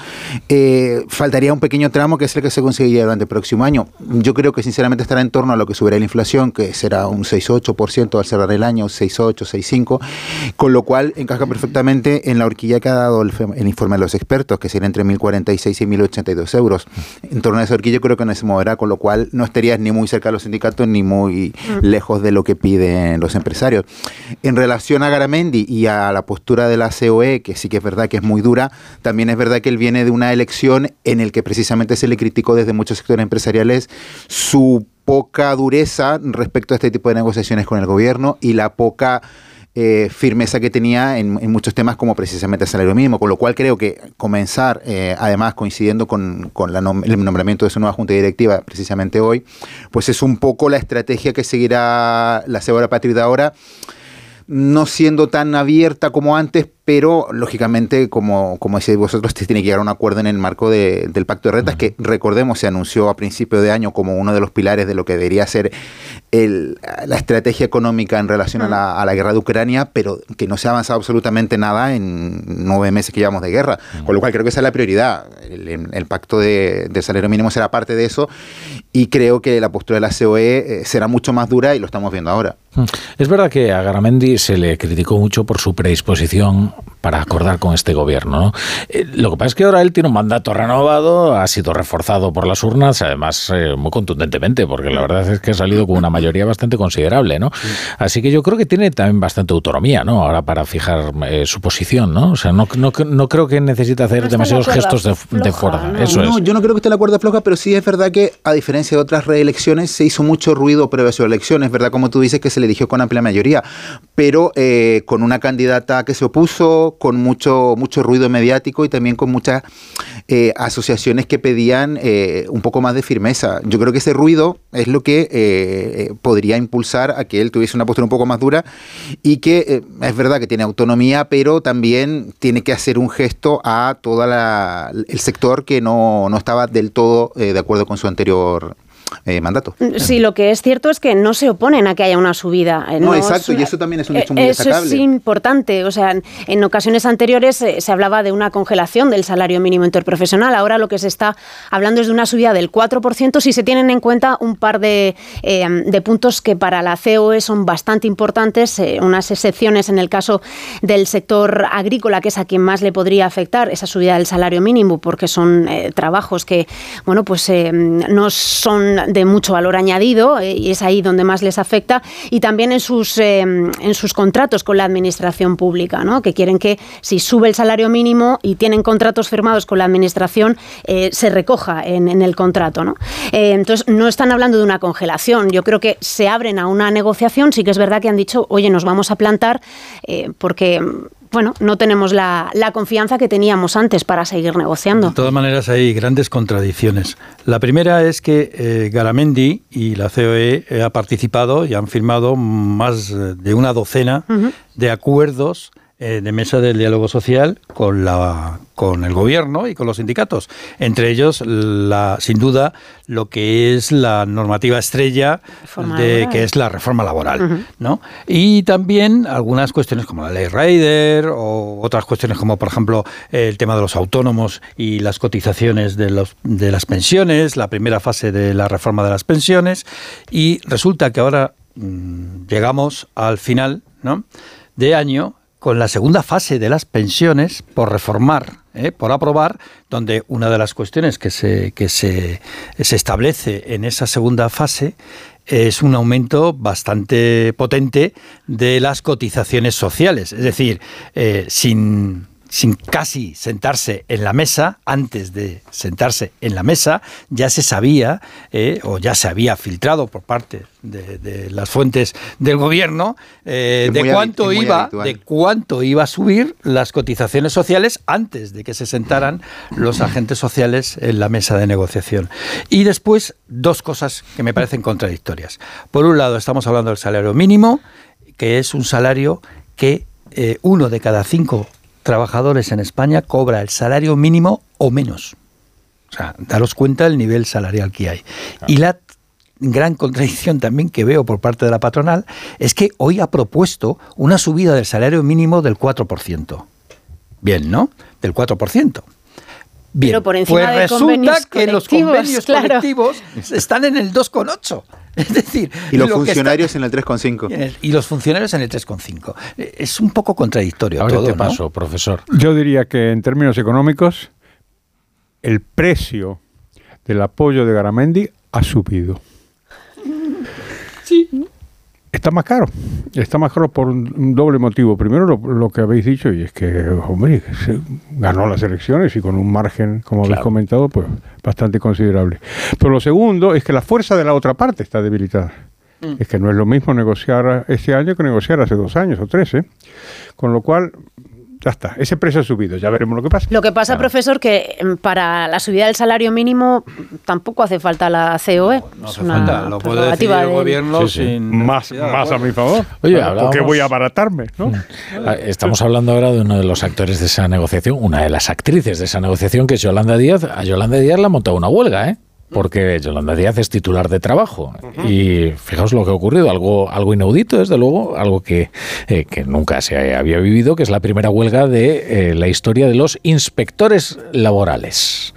eh, faltaría un pequeño tramo que es el que se conseguiría durante el próximo año. Yo creo que sinceramente estará en torno a lo que subirá la inflación, que será un 6-8% al cerrar el año, 6-8, 6-5, con lo cual encaja perfectamente en la horquilla que ha dado el, informe de los expertos, que sería entre 1.046 y 1.082 euros. En torno a esa horquilla creo que no se moverá, con lo cual no estarías ni muy cerca de los sindicatos ni muy lejos de lo que piden los empresarios. En relación a Garamendi y a la postura de la COE, que sí que es verdad que es muy dura, también es verdad que él viene de una elección en el que precisamente se le criticó desde muchos sectores empresariales su poca dureza respecto a este tipo de negociaciones con el gobierno y la poca eh, firmeza que tenía en, muchos temas como precisamente el salario mínimo, con lo cual creo que comenzar, eh, además coincidiendo con, con el nombramiento de su nueva junta directiva precisamente hoy, pues es un poco la estrategia que seguirá la Seguridad Patria ahora no siendo tan abierta como antes, pero lógicamente, como, como decíais vosotros, se tiene que llegar a un acuerdo en el marco del Pacto de Rentas, que recordemos se anunció a principio de año como uno de los pilares de lo que debería ser la estrategia económica en relación a, la, guerra de Ucrania, pero que no se ha avanzado absolutamente nada en nueve meses que llevamos de guerra. Con lo cual creo que esa es la prioridad. El, pacto de, salario mínimo será parte de eso y creo que la postura de la COE eh, será mucho más dura y lo estamos viendo ahora. Es verdad que a Garamendi se le criticó mucho por su predisposición para acordar con este gobierno. ¿no? Eh, lo que pasa es que ahora él tiene un mandato renovado, ha sido reforzado por las urnas, además eh, muy contundentemente, porque la verdad es que ha salido con una mayoría bastante considerable. ¿no? Así que yo creo que tiene también bastante autonomía ¿no? ahora para fijar eh, su posición. ¿no? O sea, no, no, no creo que necesite hacer demasiados gestos de, fuerza. Eso es. Yo no creo que esté la cuerda floja, pero sí es verdad que, a diferencia de otras reelecciones, se hizo mucho ruido previo a su elección. Es verdad, como tú dices, que se le eligió con amplia mayoría, pero con una candidata que se opuso, con mucho, mucho ruido mediático y también con muchas eh, asociaciones que pedían eh, un poco más de firmeza. Yo creo que ese ruido es lo que eh, podría impulsar a que él tuviese una postura un poco más dura y que es verdad que tiene autonomía, pero también tiene que hacer un gesto a todo el sector que no, no estaba del todo de acuerdo con su anterior eh, mandato. Sí, lo que es cierto es que no se oponen a que haya una subida. Eh, no, exacto, y eso también es un hecho muy eh, Eso es importante. O sea, en ocasiones anteriores se hablaba de una congelación del salario mínimo interprofesional. Ahora lo que se está hablando es de una subida del 4% si se tienen en cuenta un par de, de puntos que para la COE son bastante importantes. unas excepciones en el caso del sector agrícola, que es a quien más le podría afectar esa subida del salario mínimo, porque son trabajos que, bueno, pues no son de mucho valor añadido eh, y es ahí donde más les afecta y también en sus, eh, en sus contratos con la administración pública, ¿no? que quieren que si sube el salario mínimo y tienen contratos firmados con la administración, eh, se recoja en, en, el contrato. ¿no? entonces, no están hablando de una congelación, yo creo que se abren a una negociación, sí que es verdad que han dicho, oye, nos vamos a plantar porque bueno, no tenemos la, confianza que teníamos antes para seguir negociando. De todas maneras, hay grandes contradicciones. La primera es que eh, Garamendi y la COE eh, ha participado y han firmado más de una docena de acuerdos eh, de mesa del diálogo social con, la, con el gobierno y con los sindicatos. Entre ellos, la, sin duda, lo que es la normativa estrella, de, que es la reforma laboral. ¿no? Y también algunas cuestiones como la ley Raider o otras cuestiones como, por ejemplo, el tema de los autónomos y las cotizaciones de, los, de las pensiones, la primera fase de la reforma de las pensiones. Y resulta que ahora mm, llegamos al final ¿no? de año con la segunda fase de las pensiones por reformar, ¿eh? por aprobar, donde una de las cuestiones que se, que se, se establece en esa segunda fase es un aumento bastante potente de las cotizaciones sociales. Es decir, eh, sin sin casi sentarse en la mesa, antes de sentarse en la mesa, ya se sabía eh, o ya se había filtrado por parte de, las fuentes del gobierno eh, de cuánto iba de cuánto iba a subir las cotizaciones sociales antes de que se sentaran los agentes sociales en la mesa de negociación. Y después dos cosas que me parecen contradictorias. Por un lado estamos hablando del salario mínimo, que es un salario que eh, uno de cada cinco trabajadores en España cobra el salario mínimo o menos. O sea, daros cuenta del nivel salarial que hay. Y la gran contradicción también que veo por parte de la patronal es que hoy ha propuesto una subida del salario mínimo del 4%. Bien, ¿no? Del 4%. Bien, Pero por encima pues resulta que los convenios colectivos están en el 2,8. Es decir, y los funcionarios en el 3,5. Y los funcionarios en el 3,5. Es un poco contradictorio Ahora todo, te paso, profesor. Yo diría que en términos económicos el precio del apoyo de Garamendi ha subido. Sí está más caro. Está más caro por un, doble motivo. Primero, lo, que habéis dicho, y es que, hombre, se ganó las elecciones y con un margen, como habéis comentado, pues bastante considerable. Pero lo segundo es que la fuerza de la otra parte está debilitada. Es que no es lo mismo negociar este año que negociar hace dos años o tres, ¿eh? Con lo cual, ya está, ese precio ha subido, ya veremos lo que pasa. Lo que pasa, profesor, que mm, para la subida del salario mínimo tampoco hace falta la COE. No es hace una falta, lo puede decidir el gobierno Sí, sí. sin Más, más a mi favor. Oye, porque voy a abaratarme, ¿no? Ah, Estamos hablando ahora de uno de los actores de esa negociación, una de las actrices de esa negociación, que es Yolanda Díaz. A Yolanda Díaz le ha montado una huelga, ¿eh? Porque Yolanda Díaz es titular de trabajo. Y fijaos lo que ha ocurrido, algo, algo inaudito, desde luego, algo que, eh, que nunca se había vivido, que es la primera huelga de eh, la historia de los inspectores laborales.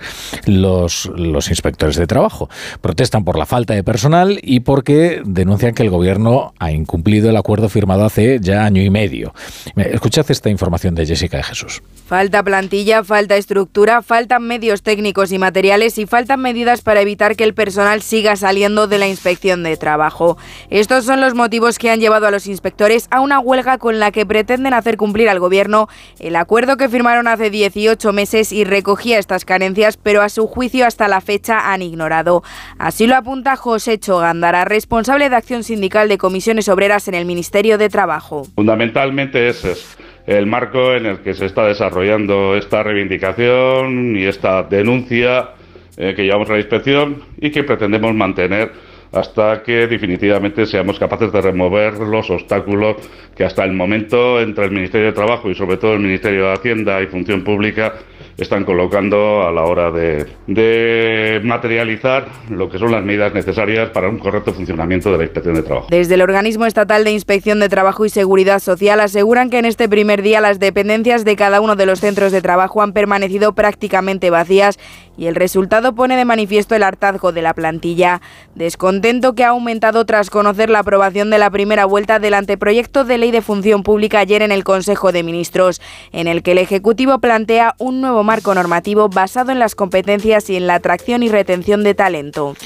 Los, los inspectores de trabajo protestan por la falta de personal y porque denuncian que el gobierno ha incumplido el acuerdo firmado hace ya año y medio. Escuchad esta información de Jessica de Jesús. Falta plantilla, falta estructura, faltan medios técnicos y materiales y faltan medidas para evitar que el personal siga saliendo de la inspección de trabajo. Estos son los motivos que han llevado a los inspectores a una huelga con la que pretenden hacer cumplir al gobierno el acuerdo que firmaron hace 18 meses y recogía estas carencias, pero a su juicio hasta la fecha han ignorado. Así lo apunta José Chogándara, responsable de acción sindical de comisiones obreras en el Ministerio de Trabajo. Fundamentalmente ese es el marco en el que se está desarrollando esta reivindicación y esta denuncia eh, que llevamos a la inspección y que pretendemos mantener hasta que definitivamente seamos capaces de remover los obstáculos que hasta el momento entre el Ministerio de Trabajo y sobre todo el Ministerio de Hacienda y Función Pública están colocando a la hora de, de materializar lo que son las medidas necesarias para un correcto funcionamiento de la inspección de trabajo. Desde el Organismo Estatal de Inspección de Trabajo y Seguridad Social aseguran que en este primer día las dependencias de cada uno de los centros de trabajo han permanecido prácticamente vacías y el resultado pone de manifiesto el hartazgo de la plantilla. Descontento que ha aumentado tras conocer la aprobación de la primera vuelta del anteproyecto de ley de función pública ayer en el Consejo de Ministros, en el que el Ejecutivo plantea un nuevo marco normativo basado en las competencias y en la atracción y retención de talento.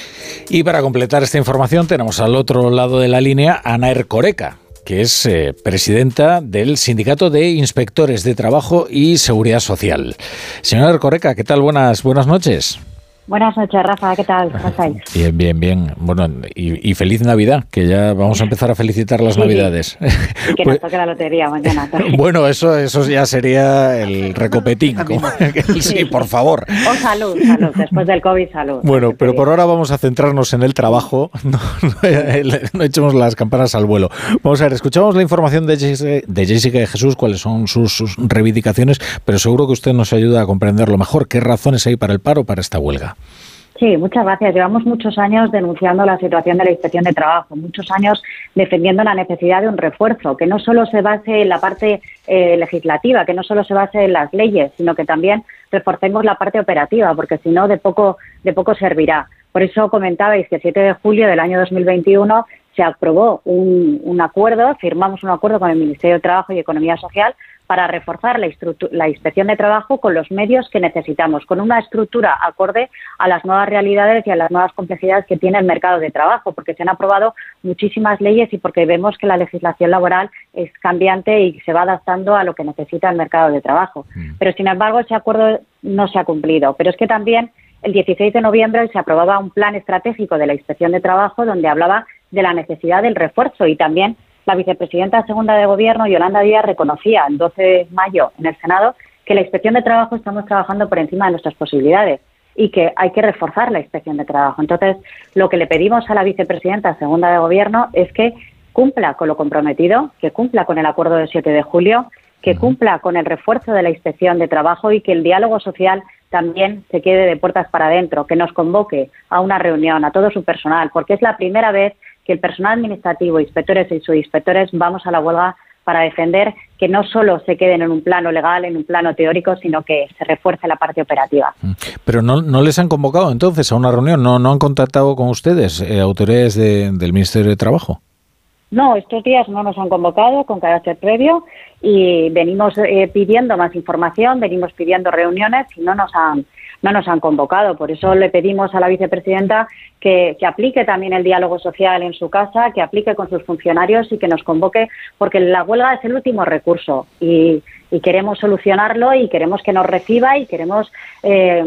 Y para completar esta información tenemos al otro lado de la línea a Ana Ercoreca, que es eh, presidenta del Sindicato de Inspectores de Trabajo y Seguridad Social. Señora Ercoreca, ¿qué tal? Buenas, buenas noches. Buenas noches, Rafa, ¿qué tal? ¿Cómo estáis? Bien, bien, bien. Bueno, y, y feliz Navidad, que ya vamos a empezar a felicitar las Sí, Navidades. Y que Pues- nos toque la lotería mañana. bueno, eso, eso ya sería el recopetín. sí, por favor. O salud, salud, después del COVID, salud. Bueno, pero por ahora vamos a centrarnos en el trabajo. No, no- no echemos las campanas al vuelo. Vamos a ver, escuchamos la información de Jessica, de Jessica de Jesús, cuáles son sus, sus reivindicaciones, pero seguro que usted nos ayuda a comprenderlo mejor. ¿Qué razones hay para el paro, para esta huelga? Sí, muchas gracias. Llevamos muchos años denunciando la situación de la inspección de trabajo, muchos años defendiendo la necesidad de un refuerzo, que no solo se base en la parte eh, legislativa, que no solo se base en las leyes, sino que también reforcemos la parte operativa, porque si no, de poco, de poco servirá. Por eso comentabais que el 7 de julio del año 2021 se aprobó un, un acuerdo, firmamos un acuerdo con el Ministerio de Trabajo y Economía Social para reforzar la, inspección de trabajo con los medios que necesitamos, con una estructura acorde a las nuevas realidades y a las nuevas complejidades que tiene el mercado de trabajo, porque se han aprobado muchísimas leyes y porque vemos que la legislación laboral es cambiante y se va adaptando a lo que necesita el mercado de trabajo. Pero, sin embargo, ese acuerdo no se ha cumplido. Pero es que también el 16 de noviembre se aprobaba un plan estratégico de la inspección de trabajo donde hablaba de la necesidad del refuerzo y también la vicepresidenta segunda de Gobierno, Yolanda Díaz, reconocía el 12 de mayo en el Senado que la inspección de trabajo estamos trabajando por encima de nuestras posibilidades y que hay que reforzar la inspección de trabajo. Entonces, lo que le pedimos a la vicepresidenta segunda de Gobierno es que cumpla con lo comprometido, que cumpla con el acuerdo del 7 de julio, que cumpla con el refuerzo de la inspección de trabajo y que el diálogo social también se quede de puertas para adentro, que nos convoque a una reunión a todo su personal, porque es la primera vez que el personal administrativo, inspectores y subinspectores vamos a la huelga para defender que no solo se queden en un plano legal, en un plano teórico, sino que se refuerce la parte operativa. Pero no, no les han convocado entonces a una reunión, no, no han contactado con ustedes, eh, autoridades de- del Ministerio de Trabajo. No, estos días no nos han convocado con carácter previo y venimos eh, pidiendo más información, venimos pidiendo reuniones y no nos han no nos han convocado. Por eso le pedimos a la vicepresidenta que, que aplique también el diálogo social en su casa, que aplique con sus funcionarios y que nos convoque, porque la huelga es el último recurso y, y queremos solucionarlo y queremos que nos reciba y queremos eh,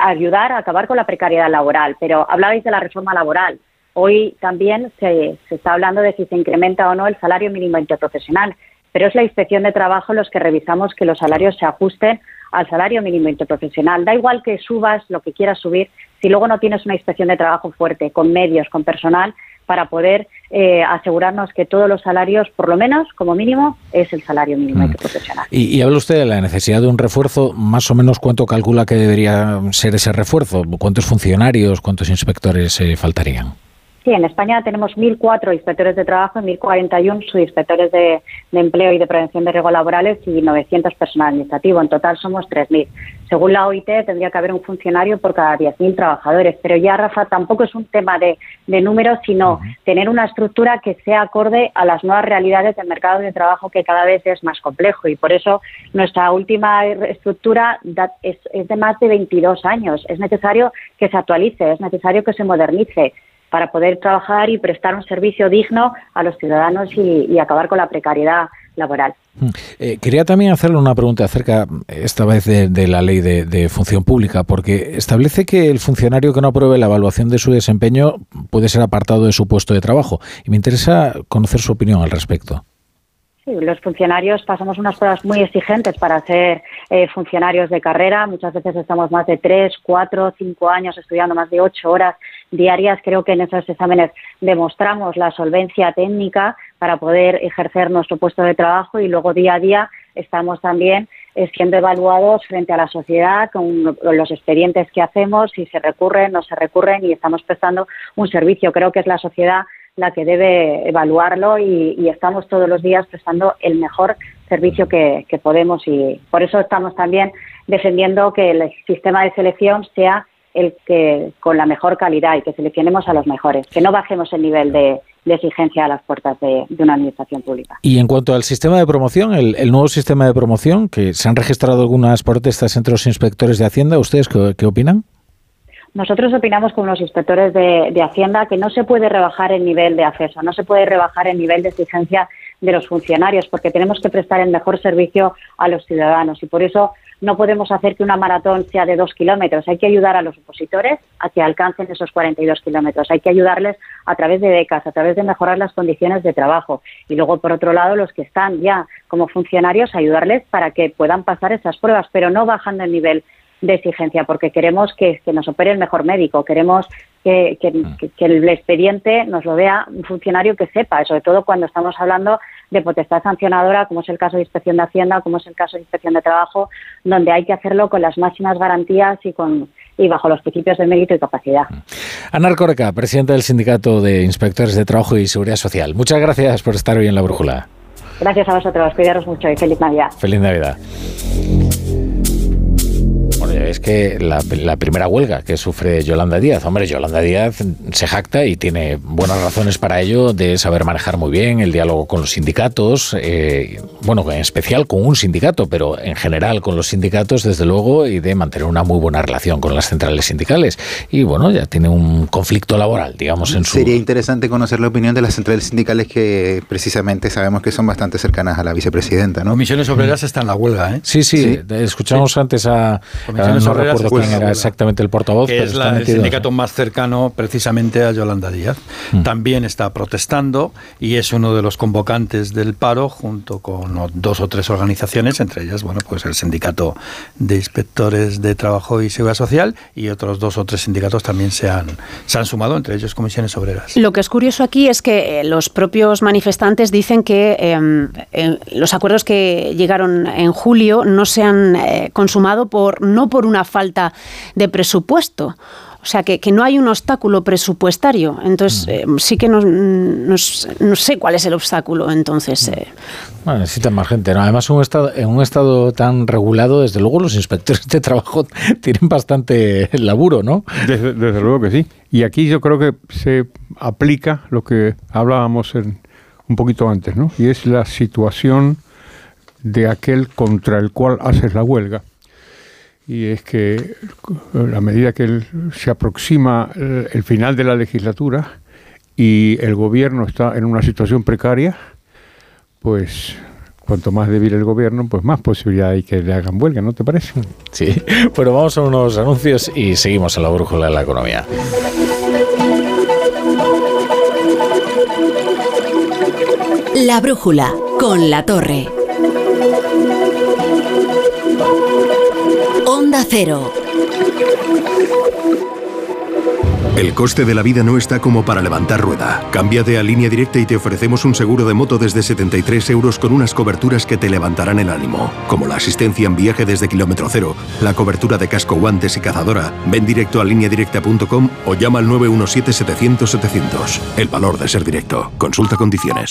ayudar a acabar con la precariedad laboral. Pero hablabais de la reforma laboral. Hoy también se, se está hablando de si se incrementa o no el salario mínimo interprofesional, pero es la inspección de trabajo los que revisamos que los salarios se ajusten al salario mínimo interprofesional. Da igual que subas lo que quieras subir, si luego no tienes una inspección de trabajo fuerte, con medios, con personal, para poder eh, asegurarnos que todos los salarios, por lo menos, como mínimo, es el salario mínimo mm. interprofesional. Y, y, habla usted de la necesidad de un refuerzo, más o menos cuánto calcula que debería ser ese refuerzo, cuántos funcionarios, cuántos inspectores eh, faltarían. Sí, en España tenemos 1.004 inspectores de trabajo y 1.041 subinspectores de, de, empleo y de prevención de riesgos laborales y 900 personal administrativo. En total somos 3.000. Según la OIT, tendría que haber un funcionario por cada 10.000 trabajadores. Pero ya, Rafa, tampoco es un tema de, de números, sino tener una estructura que sea acorde a las nuevas realidades del mercado de trabajo que cada vez es más complejo. Y por eso nuestra última estructura es, es de más de 22 años. Es necesario que se actualice, es necesario que se modernice para poder trabajar y prestar un servicio digno a los ciudadanos y, acabar con la precariedad laboral. Mm. Eh, quería también hacerle una pregunta acerca, esta vez, de, la ley de, función pública, porque establece que el funcionario que no apruebe la evaluación de su desempeño puede ser apartado de su puesto de trabajo. Y me interesa conocer su opinión al respecto. Los funcionarios pasamos unas pruebas muy exigentes para ser eh, funcionarios de carrera. Muchas veces estamos más de tres, cuatro, cinco años estudiando más de ocho horas diarias. Creo que en esos exámenes demostramos la solvencia técnica para poder ejercer nuestro puesto de trabajo y luego día a día estamos también eh, siendo evaluados frente a la sociedad con los expedientes que hacemos, si se recurren, no se recurren y estamos prestando un servicio. Creo que es la sociedad la que debe evaluarlo y, y estamos todos los días prestando el mejor servicio que, podemos y por eso estamos también defendiendo que el sistema de selección sea el que con la mejor calidad y que seleccionemos a los mejores, que no bajemos el nivel de, exigencia a las puertas de, una administración pública. Y en cuanto al sistema de promoción, el, el, nuevo sistema de promoción, que se han registrado algunas protestas entre los inspectores de Hacienda, ¿ustedes qué opinan? Nosotros opinamos con los inspectores de, de, Hacienda que no se puede rebajar el nivel de acceso, no se puede rebajar el nivel de exigencia de los funcionarios, porque tenemos que prestar el mejor servicio a los ciudadanos y por eso no podemos hacer que una maratón sea de dos kilómetros. Hay que ayudar a los opositores a que alcancen esos 42 kilómetros. Hay que ayudarles a través de becas, a través de mejorar las condiciones de trabajo. Y luego, por otro lado, los que están ya como funcionarios, ayudarles para que puedan pasar esas pruebas, pero no bajando el nivel de exigencia, porque queremos que, que nos opere el mejor médico, queremos que, que, que, el expediente nos lo vea un funcionario que sepa, sobre todo cuando estamos hablando de potestad sancionadora, como es el caso de inspección de Hacienda, como es el caso de inspección de trabajo, donde hay que hacerlo con las máximas garantías y con y bajo los principios de mérito y capacidad. Ana Alcoreca, presidenta del Sindicato de Inspectores de Trabajo y Seguridad Social. Muchas gracias por estar hoy en La Brújula. Gracias a vosotros, cuidaros mucho y feliz Navidad. Feliz Navidad es que la, la, primera huelga que sufre Yolanda Díaz, hombre, Yolanda Díaz se jacta y tiene buenas razones para ello de saber manejar muy bien el diálogo con los sindicatos, eh, bueno, en especial con un sindicato, pero en general con los sindicatos, desde luego, y de mantener una muy buena relación con las centrales sindicales. Y bueno, ya tiene un conflicto laboral, digamos, en su... Sería interesante conocer la opinión de las centrales sindicales que precisamente sabemos que son bastante cercanas a la vicepresidenta, ¿no? Comisiones Obreras está en la huelga, ¿eh? Sí, sí, sí. escuchamos sí. antes a no recuerdo quién era exactamente el portavoz. Que es la, el sindicato más cercano precisamente a Yolanda Díaz. Mm. También está protestando y es uno de los convocantes del paro junto con dos o tres organizaciones, entre ellas, bueno, pues el sindicato de inspectores de trabajo y seguridad social y otros dos o tres sindicatos también se han, se han sumado, entre ellos comisiones obreras. Lo que es curioso aquí es que eh, los propios manifestantes dicen que eh, eh, los acuerdos que llegaron en julio no se han eh, consumado por no por una falta de presupuesto. O sea, que, que, no hay un obstáculo presupuestario. Entonces, eh, sí que no, no, no, sé cuál es el obstáculo. Entonces. Eh. Bueno, necesitan más gente. ¿no? Además, un estado, en un estado tan regulado, desde luego, los inspectores de trabajo tienen bastante laburo, ¿no? Desde, desde luego que sí. Y aquí yo creo que se aplica lo que hablábamos en, un poquito antes, ¿no? Y es la situación de aquel contra el cual haces la huelga y es que a medida que se aproxima eh, el final de la legislatura y el gobierno está en una situación precaria, pues cuanto más débil el gobierno, pues más posibilidad hay que le hagan huelga, ¿no te parece? Sí, bueno, vamos a unos anuncios y seguimos a la brújula de la economía. La brújula con la torre. Onda Cero. El coste de la vida no está como para levantar rueda. Cámbiate a línea directa y te ofrecemos un seguro de moto desde 73 euros con unas coberturas que te levantarán el ánimo, como la asistencia en viaje desde kilómetro cero, la cobertura de casco, guantes y cazadora. Ven directo a lineadirecta.com o llama al 917-700-700. El valor de ser directo. Consulta condiciones.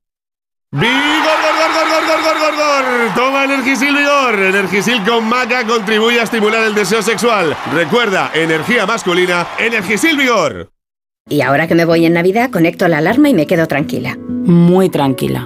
¡Vigor, gor, gor, gor, gor, gor, gor, gor! Toma Energisil Vigor. Energisil con maca contribuye a estimular el deseo sexual. Recuerda, energía masculina, Energisil Vigor. Y ahora que me voy en Navidad, conecto la alarma y me quedo tranquila. Muy tranquila.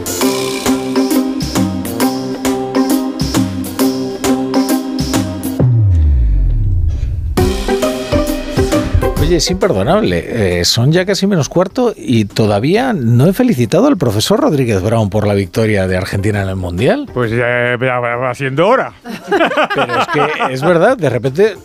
Oye, es imperdonable. Eh, son ya casi menos cuarto y todavía no he felicitado al profesor Rodríguez Brown por la victoria de Argentina en el Mundial. Pues ya ya va siendo hora. Pero es que es verdad, de repente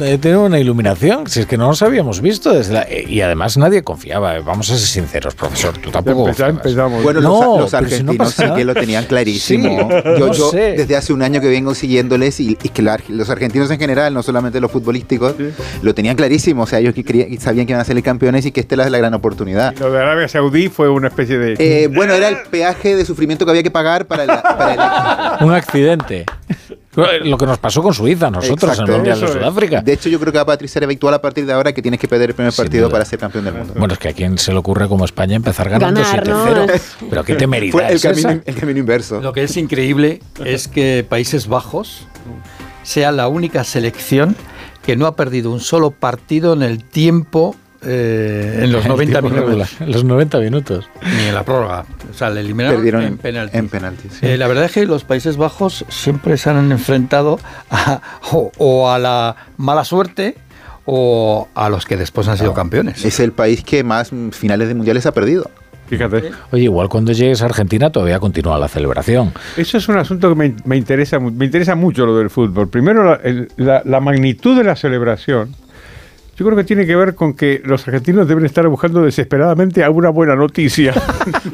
he tenido una iluminación. Si es que no nos habíamos visto desde la- y además nadie confiaba. Vamos a ser sinceros, profesor. Tú tampoco. confiabas. Bueno, No, los, los pero si no argentinos sí que lo tenían clarísimo. Sí, yo no yo sé. desde hace un año que vengo siguiéndoles y, y que la- los argentinos en general, no solamente los futbolísticos, lo tenían clarísimo. O sea, ellos que querían- sabían que iban a ser campeones y que esta era la gran oportunidad. Lo de Arabia Saudí fue una especie de... Eh, bueno, era el peaje de sufrimiento que había que pagar para, la- para el Un accidente. Lo que nos pasó con Suiza, nosotros en el Exacto. Mundial de. Sudáfrica. De hecho, yo creo que va a patricia habitual a partir de ahora que tienes que perder el primer partido para ser campeón del mundo. Bueno, es que a quién se le ocurre como España empezar ganando Ganar, 7-0. ¿no? Pero qué temeridad Fue el es camino, esa. el camino inverso. Lo que es increíble es que Países Bajos sea la única selección que no ha perdido un solo partido en el tiempo, eh, en los El 90 tiempo minutos. regular, en los 90 minutos. Ni en la prórroga. O sea, le eliminaron Perdieron en, en- penaltis. en penaltis, sí. Eh, la verdad es que los Países Bajos siempre se han enfrentado a- o, o a la mala suerte o a los que después han sido campeones. Es el país que más finales de mundiales ha perdido. Fíjate. Oye, igual cuando llegues a Argentina todavía continúa la celebración. Eso es un asunto que me, me interesa, mu- me interesa mucho lo del fútbol. Primero, la, el- la- la magnitud de la celebración. Yo creo que tiene que ver con que los argentinos deben estar buscando desesperadamente alguna buena noticia.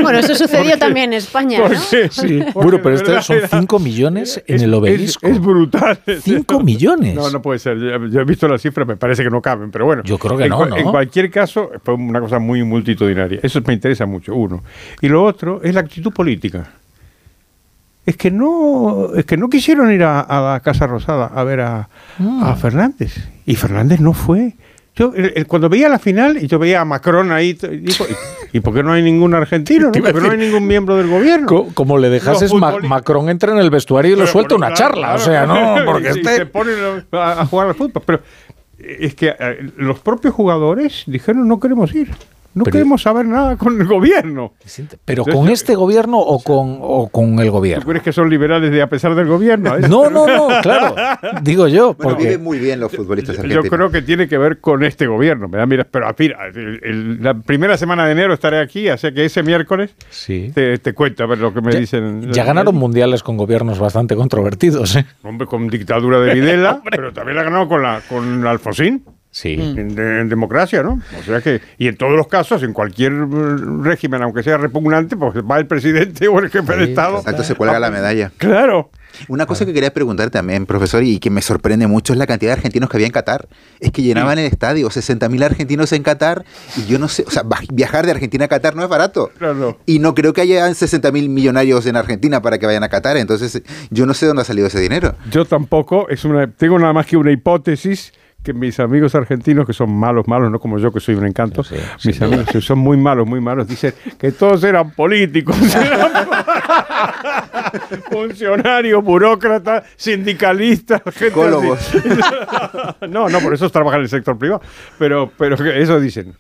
Bueno, eso sucedió también en España, ¿no? Porque sí. Bueno, pero estos son era- 5 millones en es- el obelisco. Es, brutal. 5 millones. No, no puede ser. Yo, yo he visto las cifras, me parece que no caben, pero bueno. Yo creo que en, no, ¿no? En cualquier caso, fue una cosa muy multitudinaria. Eso me interesa mucho, uno. Y lo otro es la actitud política. Es que no, es que no quisieron ir a, a la Casa Rosada a ver a, a Fernández. Y Fernández no fue. Yo, el- el- cuando veía la final, y yo veía a Macron ahí, t- y digo, ¿y, y por qué no hay ningún argentino? no? ¿Por qué no hay ningún miembro del gobierno? Co- Como le dejases, Ma- Macron entra en el vestuario y le suelta una claro, charla. claro. O sea, no, porque Y este... se ponen a, a jugar al fútbol. Pero es que eh, los propios jugadores dijeron no queremos ir. No Pero- queremos saber nada con el gobierno. ¿Pero Entonces, con este gobierno o con, o con el ¿Tú gobierno? crees que son liberales de a pesar del gobierno? ¿eh? No, no, no, claro. Digo yo, Bueno, porque... viven muy bien los futbolistas Yo argentinos. creo que tiene que ver con este gobierno. Me da, mira, pero mira, el- el- la primera semana de enero estaré aquí, así que ese miércoles Sí. te, te cuento a ver lo que me dicen. Ya ganaron mundiales con gobiernos bastante controvertidos, ¿eh? Hombre, con dictadura de Videla, pero también la ganó con la con Alfonsín. Sí. En, de- en democracia, ¿no? O sea que, y en todos los casos, en cualquier régimen, aunque sea repugnante, pues va el presidente o el jefe de Estado. Exacto, se cuelga la medalla. Claro. Una cosa que quería preguntar también, profesor, y que me sorprende mucho es la cantidad de argentinos que había en Qatar. Es que llenaban el estadio, 60.000 argentinos en Qatar, y yo no sé, o sea, viajar de Argentina a Qatar no es barato. Claro. Y no creo que haya 60.000 millonarios en Argentina para que vayan a Qatar, entonces yo no sé dónde ha salido ese dinero. Yo tampoco, es una, tengo nada más que una hipótesis que mis amigos argentinos, que son malos, malos, no como yo que soy un encanto, mis amigos que son muy malos, muy malos, dicen que todos eran políticos, eran funcionarios, burócratas, sindicalistas, gente. No, no, por eso trabajan en el sector privado, pero, pero eso dicen.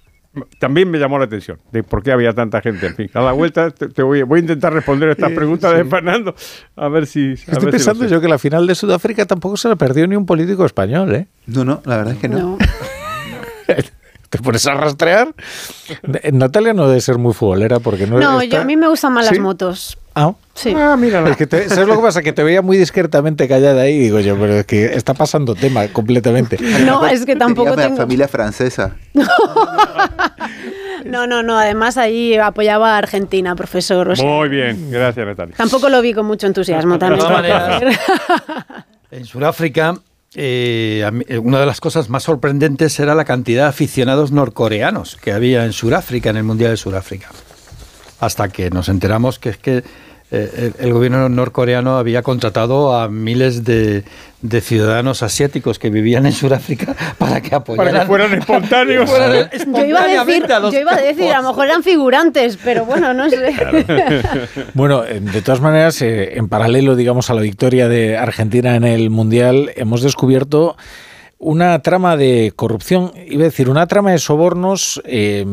También me llamó la atención de por qué había tanta gente. En fin, a la vuelta te, te voy, voy a intentar responder estas Eh, preguntas de sí. Fernando. A ver si. a Estoy pensando yo que la final de Sudáfrica tampoco se la perdió ni un político español, ¿eh? No, no, la verdad es que no. ¿Te pones a rastrear? Natalia no debe ser muy futbolera porque no No, está- yo, a mí me gustan más ¿Sí? las motos. Ah, Sí. Es que te- ¿Sabes lo que pasa? Que te veía muy discretamente callada ahí y digo yo, pero es que está pasando tema completamente. No, es que tampoco Tenía tengo... familia francesa. No, no, no. Además, ahí apoyaba a Argentina, profesor. o sea, Muy bien, gracias Natalia. tampoco lo vi con mucho entusiasmo también. todas maneras, En Sudáfrica, eh, eh, una de las cosas más sorprendentes era la cantidad de aficionados norcoreanos que había en Sudáfrica, en el Mundial de Sudáfrica. Hasta que nos enteramos que es que eh, el, el gobierno norcoreano había contratado a miles de, de ciudadanos asiáticos que vivían en Sudáfrica para que apoyaran. Para que fueran espontáneos. fueran Yo iba, a decir, espontáneamente a los yo iba a decir, a lo mejor eran figurantes, pero bueno, no sé. Bueno, eh, de todas maneras, eh, en paralelo, digamos, a la victoria de Argentina en el Mundial, hemos descubierto una trama de corrupción, iba a decir, una trama de sobornos. eh,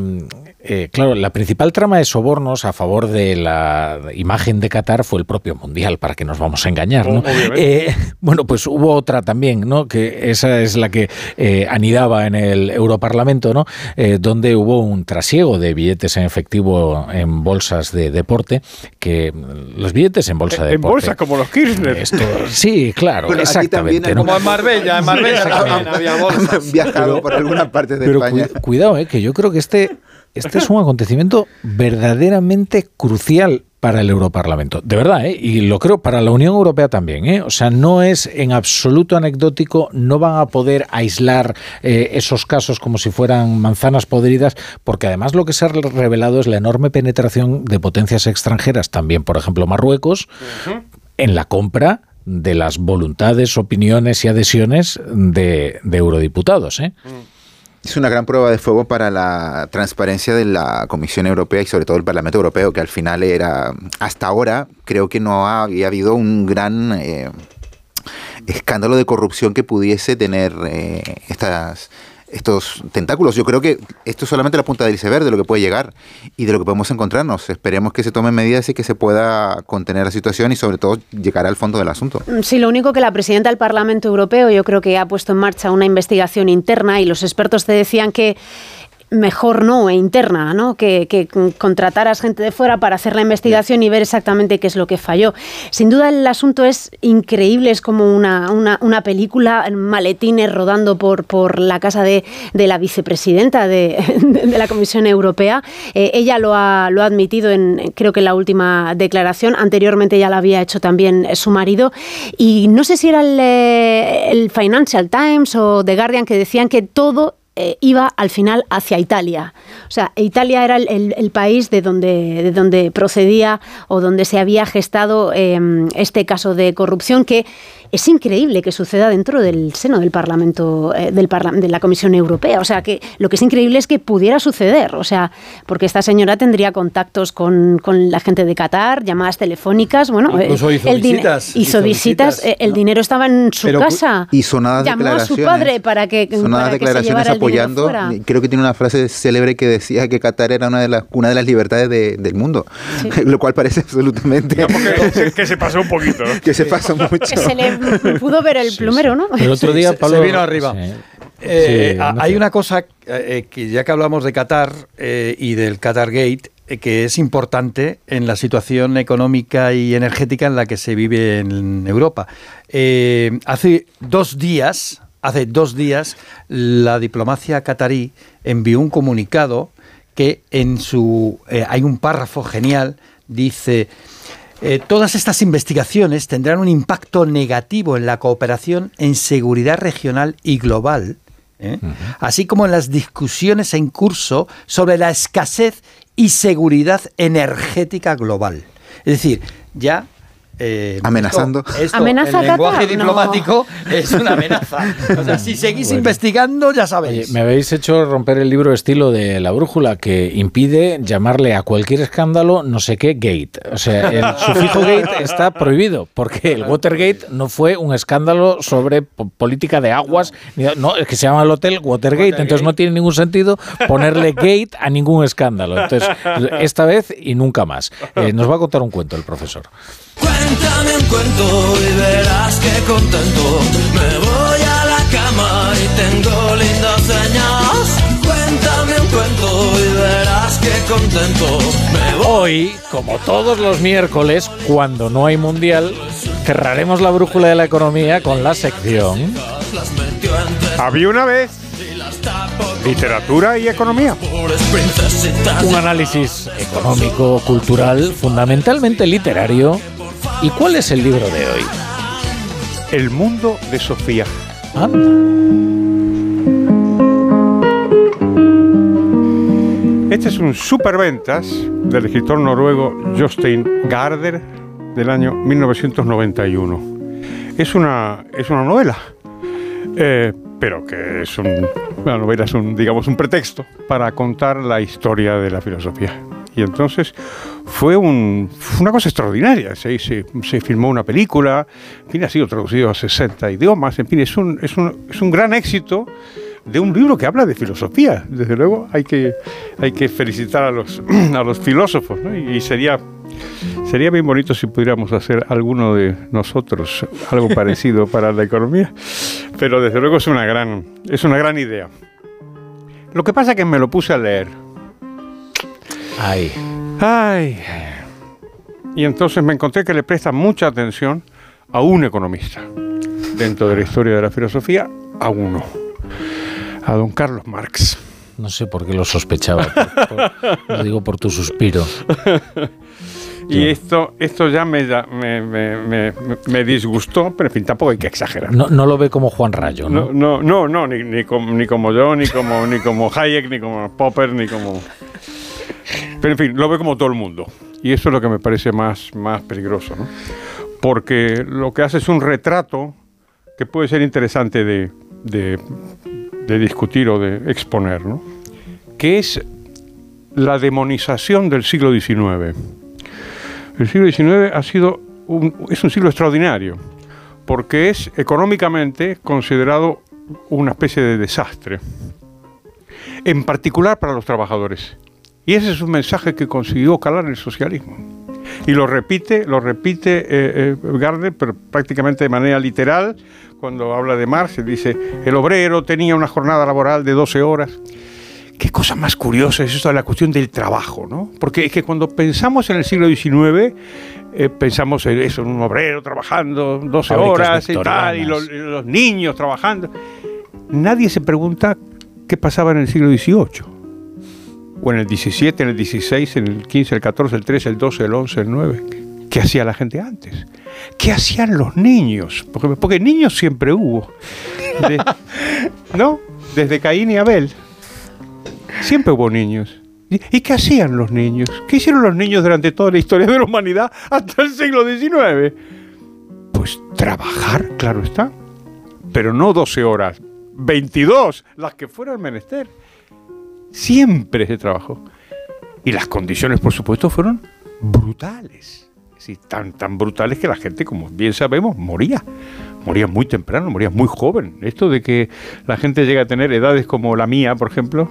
eh, claro, la principal trama de sobornos a favor de la imagen de Qatar fue el propio Mundial, para que nos vamos a engañar, ¿no? Eh, bueno, pues hubo otra también, ¿no? Que esa es la que eh, anidaba en el Europarlamento, ¿no? Eh, donde hubo un trasiego de billetes en efectivo en bolsas de deporte, que mm, los billetes en bolsa de En deporte. bolsas como los Kirchner. Esto, sí, claro, Bueno, aquí exactamente. también ¿no? Como en Marbella, en Marbella también había bolsas. Han viajado por algunas partes de Pero España. cu- cuidado, eh, que yo creo que este, este es un acontecimiento verdaderamente crucial para el Europarlamento. De verdad, ¿eh? y lo creo para la Unión Europea también. ¿eh? O sea, no es en absoluto anecdótico, no van a poder aislar eh, esos casos como si fueran manzanas podridas, porque además lo que se ha revelado es la enorme penetración de potencias extranjeras, también, por ejemplo, Marruecos, en la compra de las voluntades, opiniones y adhesiones de, de eurodiputados. ¿eh? Es una gran prueba de fuego para la transparencia de la Comisión Europea y sobre todo el Parlamento Europeo, que al final era, hasta ahora, creo que no había habido un gran eh, escándalo de corrupción que pudiese tener eh, estas estos tentáculos. Yo creo que esto es solamente la punta del iceberg de lo que puede llegar y de lo que podemos encontrarnos. Esperemos que se tomen medidas y que se pueda contener la situación y sobre todo llegar al fondo del asunto. Sí, lo único que la presidenta del Parlamento Europeo yo creo que ha puesto en marcha una investigación interna y los expertos te decían que mejor no, e interna, ¿no? Que, que contrataras gente de fuera para hacer la investigación y ver exactamente qué es lo que falló. Sin duda el asunto es increíble, es como una, una, película, maletines rodando por, por la casa de, de la vicepresidenta de, de, la Comisión Europea. Eh, ella lo ha, lo ha admitido en, creo que en la última declaración, anteriormente ya lo había hecho también su marido, y no sé si era eh, el Financial Times o The Guardian que decían que todo eh, iba al final hacia Italia. O sea, Italia era el, país de donde, de donde procedía o donde se había gestado eh, este caso de corrupción que es increíble que suceda dentro del seno del Parlamento, eh, del parla de la Comisión Europea. O sea, que lo que es increíble es que pudiera suceder. O sea, porque esta señora tendría contactos con, con la gente de Qatar, llamadas telefónicas. Bueno, Incluso hizo el visitas. Hizo, hizo visitas. visitas el dinero estaba en su Pero, casa. y sonadas Llamó a su padre para que, Sonadas para que se declaraciones apoyando. Creo que tiene una frase célebre que decía que Qatar era una de las, una de las libertades del mundo, lo cual parece absolutamente... que, se pasó un poquito. que se pasó mucho. se le pudo ver el plumero, ¿no? El otro día Pablo... Se vino arriba. Eh, hay una cosa eh, que ya que hablamos de Qatar eh, y del Qatar Gate, que es importante en la situación económica y energética en la que se vive en Europa. hace dos días, hace dos días, la diplomacia qatarí envió un comunicado que en su hay un párrafo genial dice todas estas investigaciones tendrán un impacto negativo en la cooperación en seguridad regional y global ¿eh? así como en las discusiones en curso sobre la escasez y seguridad energética global. Es decir, ya eh, amenazando. ¿Amenaza el lenguaje diplomático es una amenaza. O sea, si seguís investigando, ya sabéis. me habéis hecho romper el libro estilo de la brújula que impide llamarle a cualquier escándalo no sé qué gate. O sea, el sufijo gate está prohibido porque el Watergate no fue un escándalo sobre política de aguas. No, es que se llama el hotel Watergate, entonces no tiene ningún sentido ponerle gate a ningún escándalo. Entonces, esta vez y nunca más. Eh, nos va a contar un cuento el profesor. Cuéntame un cuento y verás que contento. Me voy a la cama y tengo lindas señas. Cuéntame un cuento y verás que contento. Me voy. Hoy, como todos los miércoles, cuando no hay mundial, cerraremos la brújula de la economía con la sección. Había una vez literatura y economía. Un análisis económico, cultural, fundamentalmente literario ¿Y cuál es el libro de hoy? El mundo de Sofía. Este es un superventas del escritor noruego Jostein Garder del año 1991. Es una, es una novela, eh, pero que es un, una novela es un, digamos, un pretexto para contar la historia de la filosofía. Y entonces fue, un, una cosa extraordinaria. Se, se, se, filmó una película, en fin, ha sido traducido a 60 idiomas, en fin, es un, es un, es un gran éxito de un libro que habla de filosofía. Desde luego hay que, hay que felicitar a los, a los filósofos, ¿no? y, sería, sería bien bonito si pudiéramos hacer alguno de nosotros algo parecido para la economía, pero desde luego es una gran, es una gran idea. Lo que pasa es que me lo puse a leer Ay. Ay. Y entonces me encontré que le presta mucha atención a un economista dentro de la historia de la filosofía, a uno, a don Carlos Marx. No sé por qué lo sospechaba, lo digo por tu suspiro. Y esto, esto ya me, me, me, disgustó, pero en fin, tampoco hay que exagerar. No, no lo ve como Juan Rayo, ¿no? No, no, no, ni, ni, como, ni como yo, ni como, ni como Hayek, ni como Popper, ni como... Pero en fin, lo ve como todo el mundo. Y eso es lo que me parece más, más peligroso, ¿no? Porque lo que hace es un retrato que puede ser interesante de, de, discutir o de exponer, ¿no? Que es la demonización del siglo XIX. El siglo XIX ha sido es un siglo extraordinario, porque es económicamente considerado una especie de desastre, en particular para los trabajadores. Y ese es un mensaje que consiguió calar el socialismo. Y lo repite, lo repite eh, eh, Gardner, pero prácticamente de manera literal, cuando habla de Marx, dice, el obrero tenía una jornada laboral de 12 horas. Qué cosa más curiosa es esto de la cuestión del trabajo, ¿no? Porque es que cuando pensamos en el siglo XIX, eh, pensamos en eso, en un obrero trabajando 12 horas y tal, y los, y los niños trabajando. Nadie se pregunta qué pasaba en el siglo XVIII o en el 17, en el 16, en el 15, el 14, el 13, el 12, el 11, el 9. ¿Qué hacía la gente antes? ¿Qué hacían los niños? Porque, porque niños siempre hubo. ¿No? Desde Caín y Abel. Siempre hubo niños. ¿Y qué hacían los niños? ¿Qué hicieron los niños durante toda la historia de la humanidad hasta el siglo XIX? Pues trabajar, claro está. Pero no 12 horas, 22, las que fueran menester. Siempre se trabajó. Y las condiciones, por supuesto, fueron brutales. Sí, tan, tan brutales que la gente, como bien sabemos, moría. morías muy temprano, morías muy joven. Esto de que la gente llega a tener edades como la mía, por ejemplo,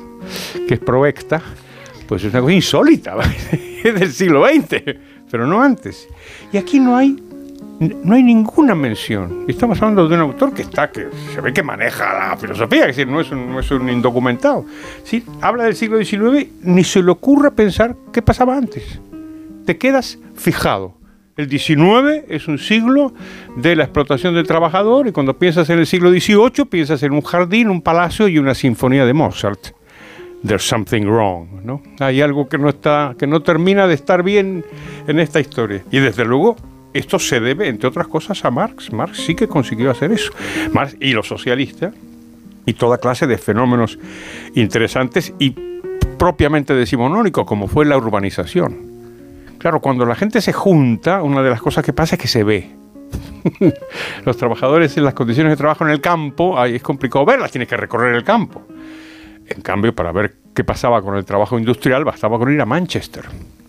que es proecta, pues es una cosa insólita, es del siglo XX, pero no antes. Y aquí no hay no hay ninguna mención. Estamos hablando de un autor que está, que se ve que maneja la filosofía, es decir, no es un, no es un indocumentado. Sí, habla del siglo XIX, ni se le ocurre pensar qué pasaba antes. Te quedas fijado. El XIX es un siglo de la explotación del trabajador y cuando piensas en el siglo XVIII piensas en un jardín, un palacio y una sinfonía de Mozart. There's something wrong, ¿no? Hay algo que no está, que no termina de estar bien en esta historia. Y desde luego esto se debe, entre otras cosas, a Marx. Marx sí que consiguió hacer eso. Marx y los socialistas y toda clase de fenómenos interesantes y propiamente decimonónicos, como fue la urbanización. Claro, cuando la gente se junta, una de las cosas que pasa es que se ve. los trabajadores en las condiciones de trabajo en el campo, ahí es complicado verlas, tienes que recorrer el campo. En cambio, para ver qué pasaba con el trabajo industrial, bastaba con ir a Manchester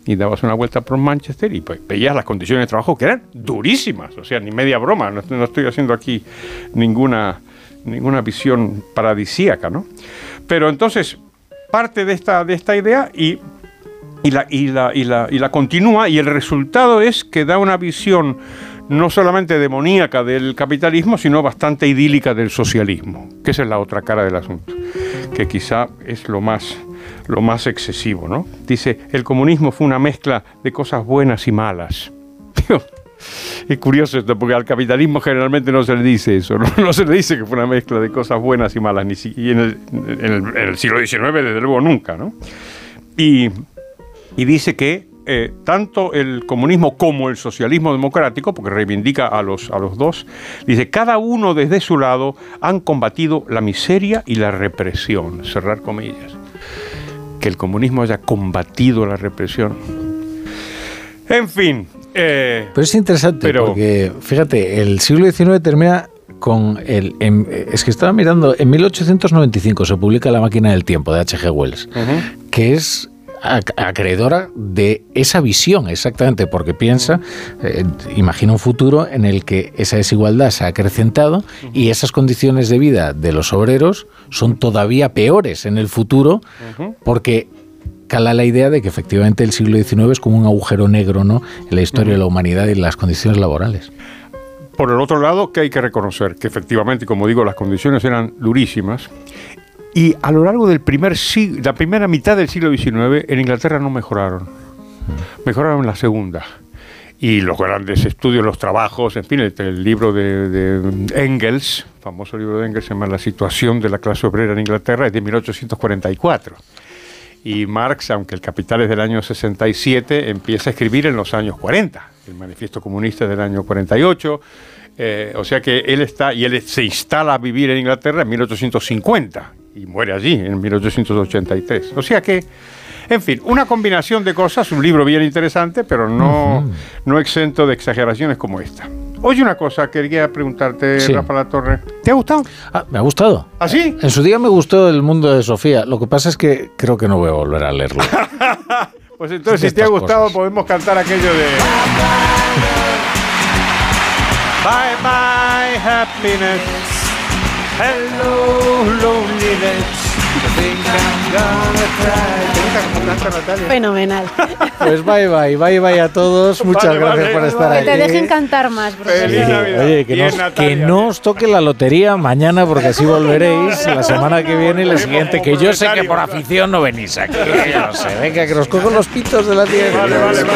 y dabas una vuelta por Manchester y pues, veías las condiciones de trabajo que eran durísimas, o sea, ni media broma, no, estoy haciendo aquí ninguna, ninguna visión paradisíaca, ¿no? Pero entonces, parte de esta, de esta idea y, y, la, y, la, y, la, y la continúa y el resultado es que da una visión no solamente demoníaca del capitalismo, sino bastante idílica del socialismo, que esa es la otra cara del asunto, que quizá es lo más lo más excesivo, ¿no? Dice, el comunismo fue una mezcla de cosas buenas y malas. Es curioso esto, porque al capitalismo generalmente no se le dice eso, no, se le dice que fue una mezcla de cosas buenas y malas, ni en el, siglo XIX desde luego nunca, ¿no? Y, dice que eh, tanto el comunismo como el socialismo democrático, porque reivindica a los, a los dos, dice, cada uno desde su lado han combatido la miseria y la represión, cerrar comillas que el comunismo haya combatido la represión. En fin. Eh, pero es interesante porque, fíjate, el siglo XIX termina con el... es que estaba mirando, en 1895 se publica La máquina del tiempo de H.G. Wells, que es acreedora de esa visión, exactamente, porque piensa, eh, imagina un futuro en el que esa desigualdad se ha acrecentado y esas condiciones de vida de los obreros son todavía peores en el futuro, porque cala la idea de que efectivamente el siglo XIX es como un agujero negro ¿no? en la historia de la humanidad y las condiciones laborales. Por el otro lado, que hay que reconocer que efectivamente, como digo, las condiciones eran durísimas y a lo largo del primer siglo, la primera mitad del siglo XIX en Inglaterra no mejoraron. Mejoraron en la segunda. Y los grandes estudios, los trabajos, en fin, el, libro de, Engels, famoso libro de Engels, se llama La situación de la clase obrera en Inglaterra, es de 1844. Y Marx, aunque el Capital es del año 67, empieza a escribir en los años 40. El Manifiesto Comunista del año 48. Eh, o sea que él está, y él se instala a vivir en Inglaterra en 1850 y muere allí en 1883. O sea que, en fin, una combinación de cosas, un libro bien interesante, pero no, no exento de exageraciones como esta. Oye, una cosa, quería preguntarte, Rafa La Torre. ¿Te ha gustado? Ah, me ha gustado. ¿Ah, sí? En su día me gustó El mundo de Sofía. Lo que pasa es que creo que no voy a volver a leerlo. pues entonces, si te ha gustado, podemos cantar aquello de. Bye bye, happiness. Hello, loneliness. Fenomenal. Pues bye bye, bye bye a todos. Muchas gracias por estar aquí. Que te dejen cantar más. Oye, que, no os toque la lotería mañana porque así volveréis la semana que viene y la siguiente. Que yo sé que por afición no venís aquí. No sé, venga, que nos cojo los pitos de la tierra. Vale, vale, vale.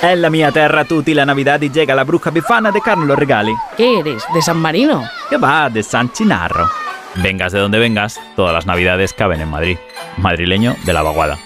È la mia terra tutti la Navidad y llega la bruja bifana de Carlos Regali. ¿Qué eres? ¿De San Marino? Que va, de San Chinarro. Vengas de donde vengas, todas las Navidades caben en Madrid. Madrileño de la vaguada.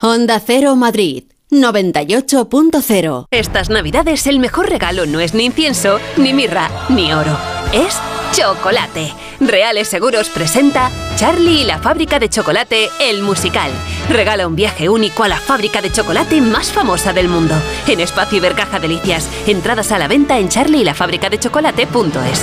Honda Cero Madrid 98.0. Estas navidades el mejor regalo no es ni incienso, ni mirra, ni oro. Es chocolate. Reales Seguros presenta Charlie y la fábrica de chocolate, el musical. Regala un viaje único a la fábrica de chocolate más famosa del mundo. En Espacio Ibercaja Delicias. Entradas a la venta en charlieylafábricadechocolate.es.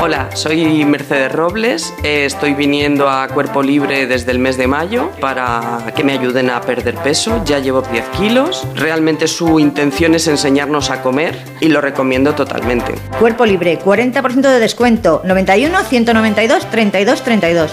Hola, soy Mercedes Robles. eh, Estoy viniendo a Cuerpo Libre desde el mes de mayo para que me ayuden a perder peso. Ya llevo 10 kilos. Realmente su intención es enseñarnos a comer y lo recomiendo totalmente. Cuerpo libre, 40% de descuento. 91 192 32 32.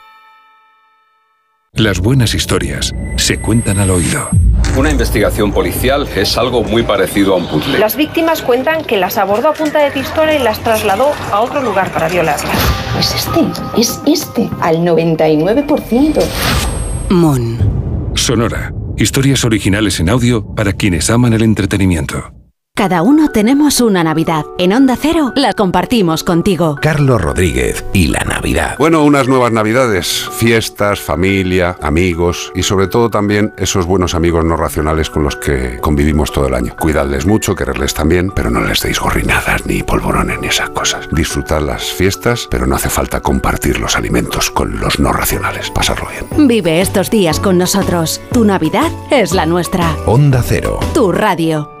Las buenas historias se cuentan al oído. Una investigación policial es algo muy parecido a un puzzle. Las víctimas cuentan que las abordó a punta de pistola y las trasladó a otro lugar para violarlas. Es este, es este, al 99%. Mon. Sonora. Historias originales en audio para quienes aman el entretenimiento. Cada uno tenemos una Navidad. En Onda Cero la compartimos contigo. Carlos Rodríguez y la Navidad. Bueno, unas nuevas navidades, fiestas, familia, amigos y sobre todo también esos buenos amigos no racionales con los que convivimos todo el año. Cuidadles mucho, quererles también, pero no les deis gorrinadas ni polvorones ni esas cosas. Disfrutad las fiestas, pero no hace falta compartir los alimentos con los no racionales. Pasarlo bien. Vive estos días con nosotros. Tu Navidad es la nuestra. Onda Cero. Tu radio.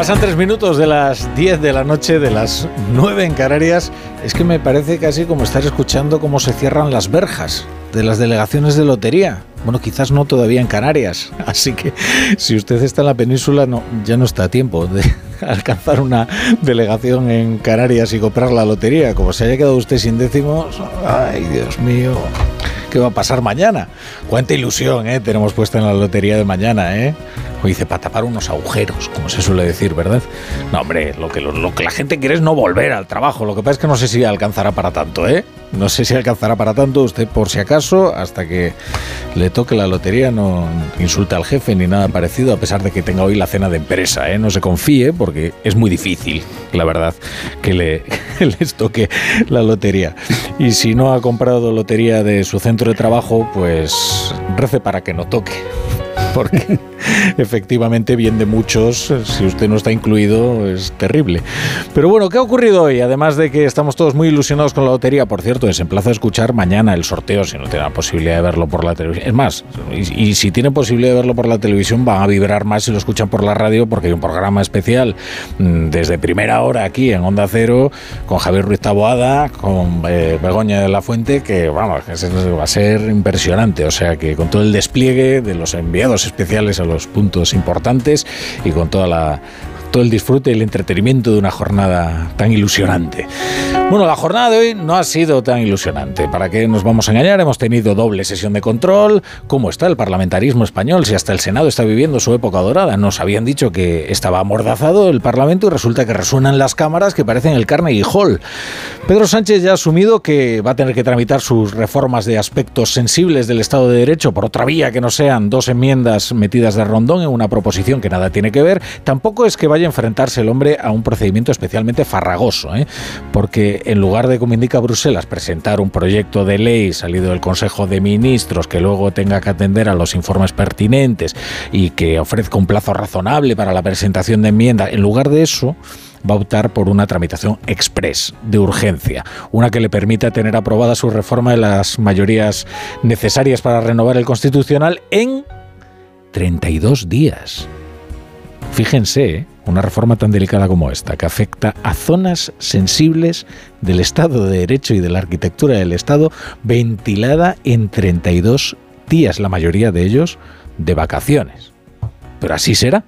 Pasan tres minutos de las 10 de la noche, de las 9 en Canarias. Es que me parece casi como estar escuchando cómo se cierran las verjas de las delegaciones de lotería. Bueno, quizás no todavía en Canarias. Así que si usted está en la península, ya no está a tiempo de alcanzar una delegación en Canarias y comprar la lotería. Como se haya quedado usted sin décimos, ay Dios mío, ¿qué va a pasar mañana? Cuánta ilusión ¿eh? tenemos puesta en la lotería de mañana, ¿eh? O dice, para tapar unos agujeros, como se suele decir, ¿verdad? No, hombre, lo que, lo, lo que la gente quiere es no volver al trabajo. Lo que pasa es que no sé si alcanzará para tanto, ¿eh? No sé si alcanzará para tanto usted, por si acaso, hasta que le toque la lotería, no insulte al jefe ni nada parecido, a pesar de que tenga hoy la cena de empresa, ¿eh? No se confíe, porque es muy difícil, la verdad, que le, les toque la lotería. Y si no ha comprado lotería de su centro de trabajo, pues rece para que no toque porque efectivamente bien de muchos, si usted no está incluido, es terrible. Pero bueno, ¿qué ha ocurrido hoy? Además de que estamos todos muy ilusionados con la lotería, por cierto, les emplazo a escuchar mañana el sorteo si no tiene la posibilidad de verlo por la televisión. Es más, y, y si tiene posibilidad de verlo por la televisión, van a vibrar más si lo escuchan por la radio, porque hay un programa especial mm, desde primera hora aquí en Onda Cero, con Javier Ruiz Taboada, con eh, Begoña de la Fuente, que vamos, va a ser impresionante. O sea que con todo el despliegue de los enviados especiales a los puntos importantes y con toda la todo el disfrute y el entretenimiento de una jornada tan ilusionante. Bueno, la jornada de hoy no ha sido tan ilusionante. ¿Para qué nos vamos a engañar? Hemos tenido doble sesión de control. ¿Cómo está el parlamentarismo español? Si hasta el Senado está viviendo su época dorada. Nos habían dicho que estaba amordazado el Parlamento y resulta que resuenan las cámaras que parecen el Carnegie Hall. Pedro Sánchez ya ha asumido que va a tener que tramitar sus reformas de aspectos sensibles del Estado de Derecho por otra vía que no sean dos enmiendas metidas de rondón en una proposición que nada tiene que ver. Tampoco es que vaya a enfrentarse el hombre a un procedimiento especialmente farragoso, ¿eh? porque en lugar de, como indica Bruselas, presentar un proyecto de ley salido del Consejo de Ministros que luego tenga que atender a los informes pertinentes y que ofrezca un plazo razonable para la presentación de enmiendas, en lugar de eso, va a optar por una tramitación express, de urgencia, una que le permita tener aprobada su reforma de las mayorías necesarias para renovar el Constitucional en 32 días. Fíjense, ¿eh? Una reforma tan delicada como esta, que afecta a zonas sensibles del Estado de Derecho y de la arquitectura del Estado, ventilada en 32 días, la mayoría de ellos de vacaciones. Pero así será.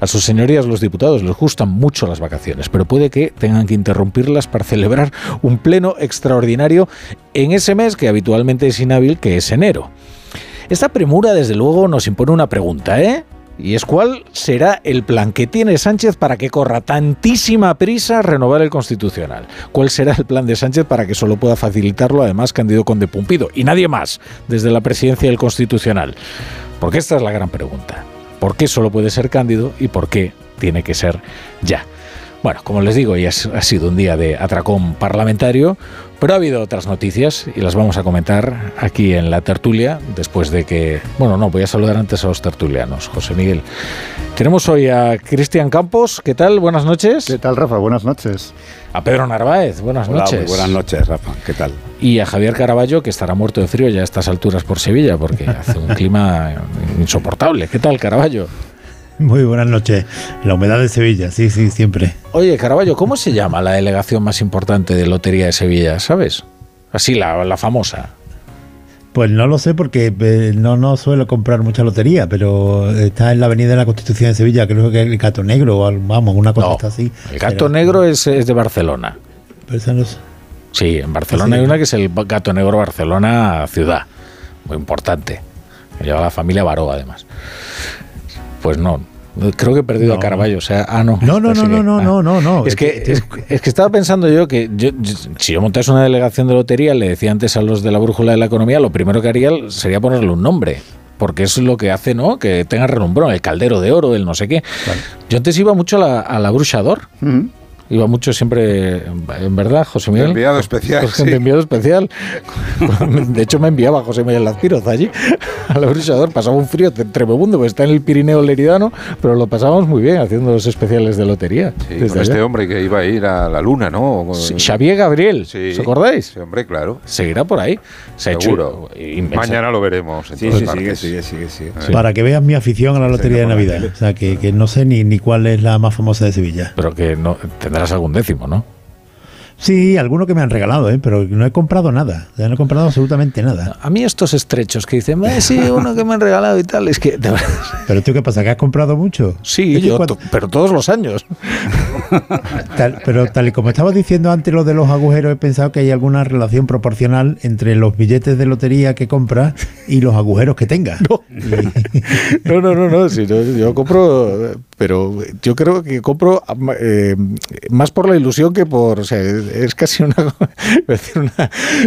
A sus señorías los diputados les gustan mucho las vacaciones, pero puede que tengan que interrumpirlas para celebrar un pleno extraordinario en ese mes que habitualmente es inhábil, que es enero. Esta premura, desde luego, nos impone una pregunta, ¿eh? Y es cuál será el plan que tiene Sánchez para que corra tantísima prisa a renovar el Constitucional. ¿Cuál será el plan de Sánchez para que solo pueda facilitarlo además Candido Conde Pumpido y nadie más desde la presidencia del Constitucional? Porque esta es la gran pregunta. ¿Por qué solo puede ser Cándido y por qué tiene que ser ya? Bueno, como les digo, ya ha sido un día de atracón parlamentario, pero ha habido otras noticias y las vamos a comentar aquí en la tertulia, después de que... Bueno, no, voy a saludar antes a los tertulianos. José Miguel. Tenemos hoy a Cristian Campos. ¿Qué tal? Buenas noches. ¿Qué tal, Rafa? Buenas noches. A Pedro Narváez. Buenas Hola, noches. muy buenas noches, Rafa. ¿Qué tal? Y a Javier Caraballo, que estará muerto de frío ya a estas alturas por Sevilla, porque hace un clima insoportable. ¿Qué tal, Caraballo? Muy buenas noches. La humedad de Sevilla, sí, sí, siempre. Oye, Caraballo, ¿cómo se llama la delegación más importante de Lotería de Sevilla? ¿Sabes? Así, la, la famosa. Pues no lo sé porque eh, no, no suelo comprar mucha lotería, pero está en la Avenida de la Constitución de Sevilla, creo que es el Gato Negro, o vamos, una cosa No, está así. El gato Pero- negro es, es de Barcelona. pero esa no es- Sí, en Barcelona hay una que es el gato negro Barcelona ciudad. Muy importante. Lleva la familia Baró, además. Pues no. Creo que he perdido a Caraballo. O sea, ah, no. No, no, Así no, que- no, no, ah. no, no, no. Es que, es, es que estaba pensando yo que yo- yo- si yo montase una delegación de lotería, le decía antes a los de la brújula de la economía, lo primero que haría sería ponerle un nombre. Porque es lo que hace, ¿no? Que tenga renombrón, el caldero de oro, el no sé qué. Yo antes iba mucho a la, a la Bruchador. Iba mucho siempre, en verdad, José Miguel. enviado especial, Pues, sí. de enviado especial. De hecho, me enviaba José Miguel Lazpiroz allí, a la Bruchador. Pasaba un frío tre- tremendo, porque está en el Pirineo Leridano, pero lo pasábamos muy bien haciendo los especiales de lotería. Sí, desde con este hombre que iba a ir a la luna, ¿no? Sí, Xavier Gabriel, Sí. ¿os acordáis? Sí, hombre, claro. Seguirá por ahí. Se ha hecho Seguro. Mañana lo veremos. en Sí, sí, sigue, sigue, sigue, sigue. Sí. Para que veas mi afición a la lotería de Navidad. O sea, que, que no sé ni, ni cuál es la más famosa de Sevilla. Pero que no tendrás algún décimo, ¿no? Sí, alguno que me han regalado, ¿eh? pero no he comprado nada. O sea, no he comprado absolutamente nada. A mí estos estrechos que dicen, "Eh, sí, uno que me han regalado y tal, es que... ¿Pero tú qué pasa? ¿Que has comprado mucho? Sí, yo, cuando- pero todos los años. Tal- pero tal y como estabas diciendo antes lo de los agujeros, he pensado que hay alguna relación proporcional entre los billetes de lotería que compras y los agujeros que tengas. No, no, no, no, sí, yo compro, pero yo creo que compro eh, más por la ilusión que por, o sea, es casi una,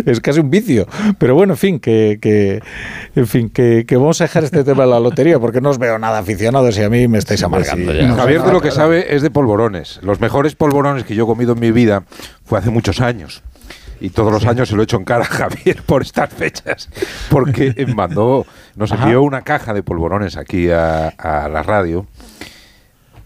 es casi un vicio. Pero bueno, en fin, que, que en fin, que, que vamos a dejar este tema de la lotería porque no os veo nada aficionados y a mí me estáis amargando ya. Javier de lo que sabe es de polvorones. Los mejores polvorones que yo he comido en mi vida fue hace muchos años. Y todos los años se lo he hecho en cara a Javier por estas fechas. Porque mandó, nos Ajá. envió una caja de polvorones aquí a, a la radio.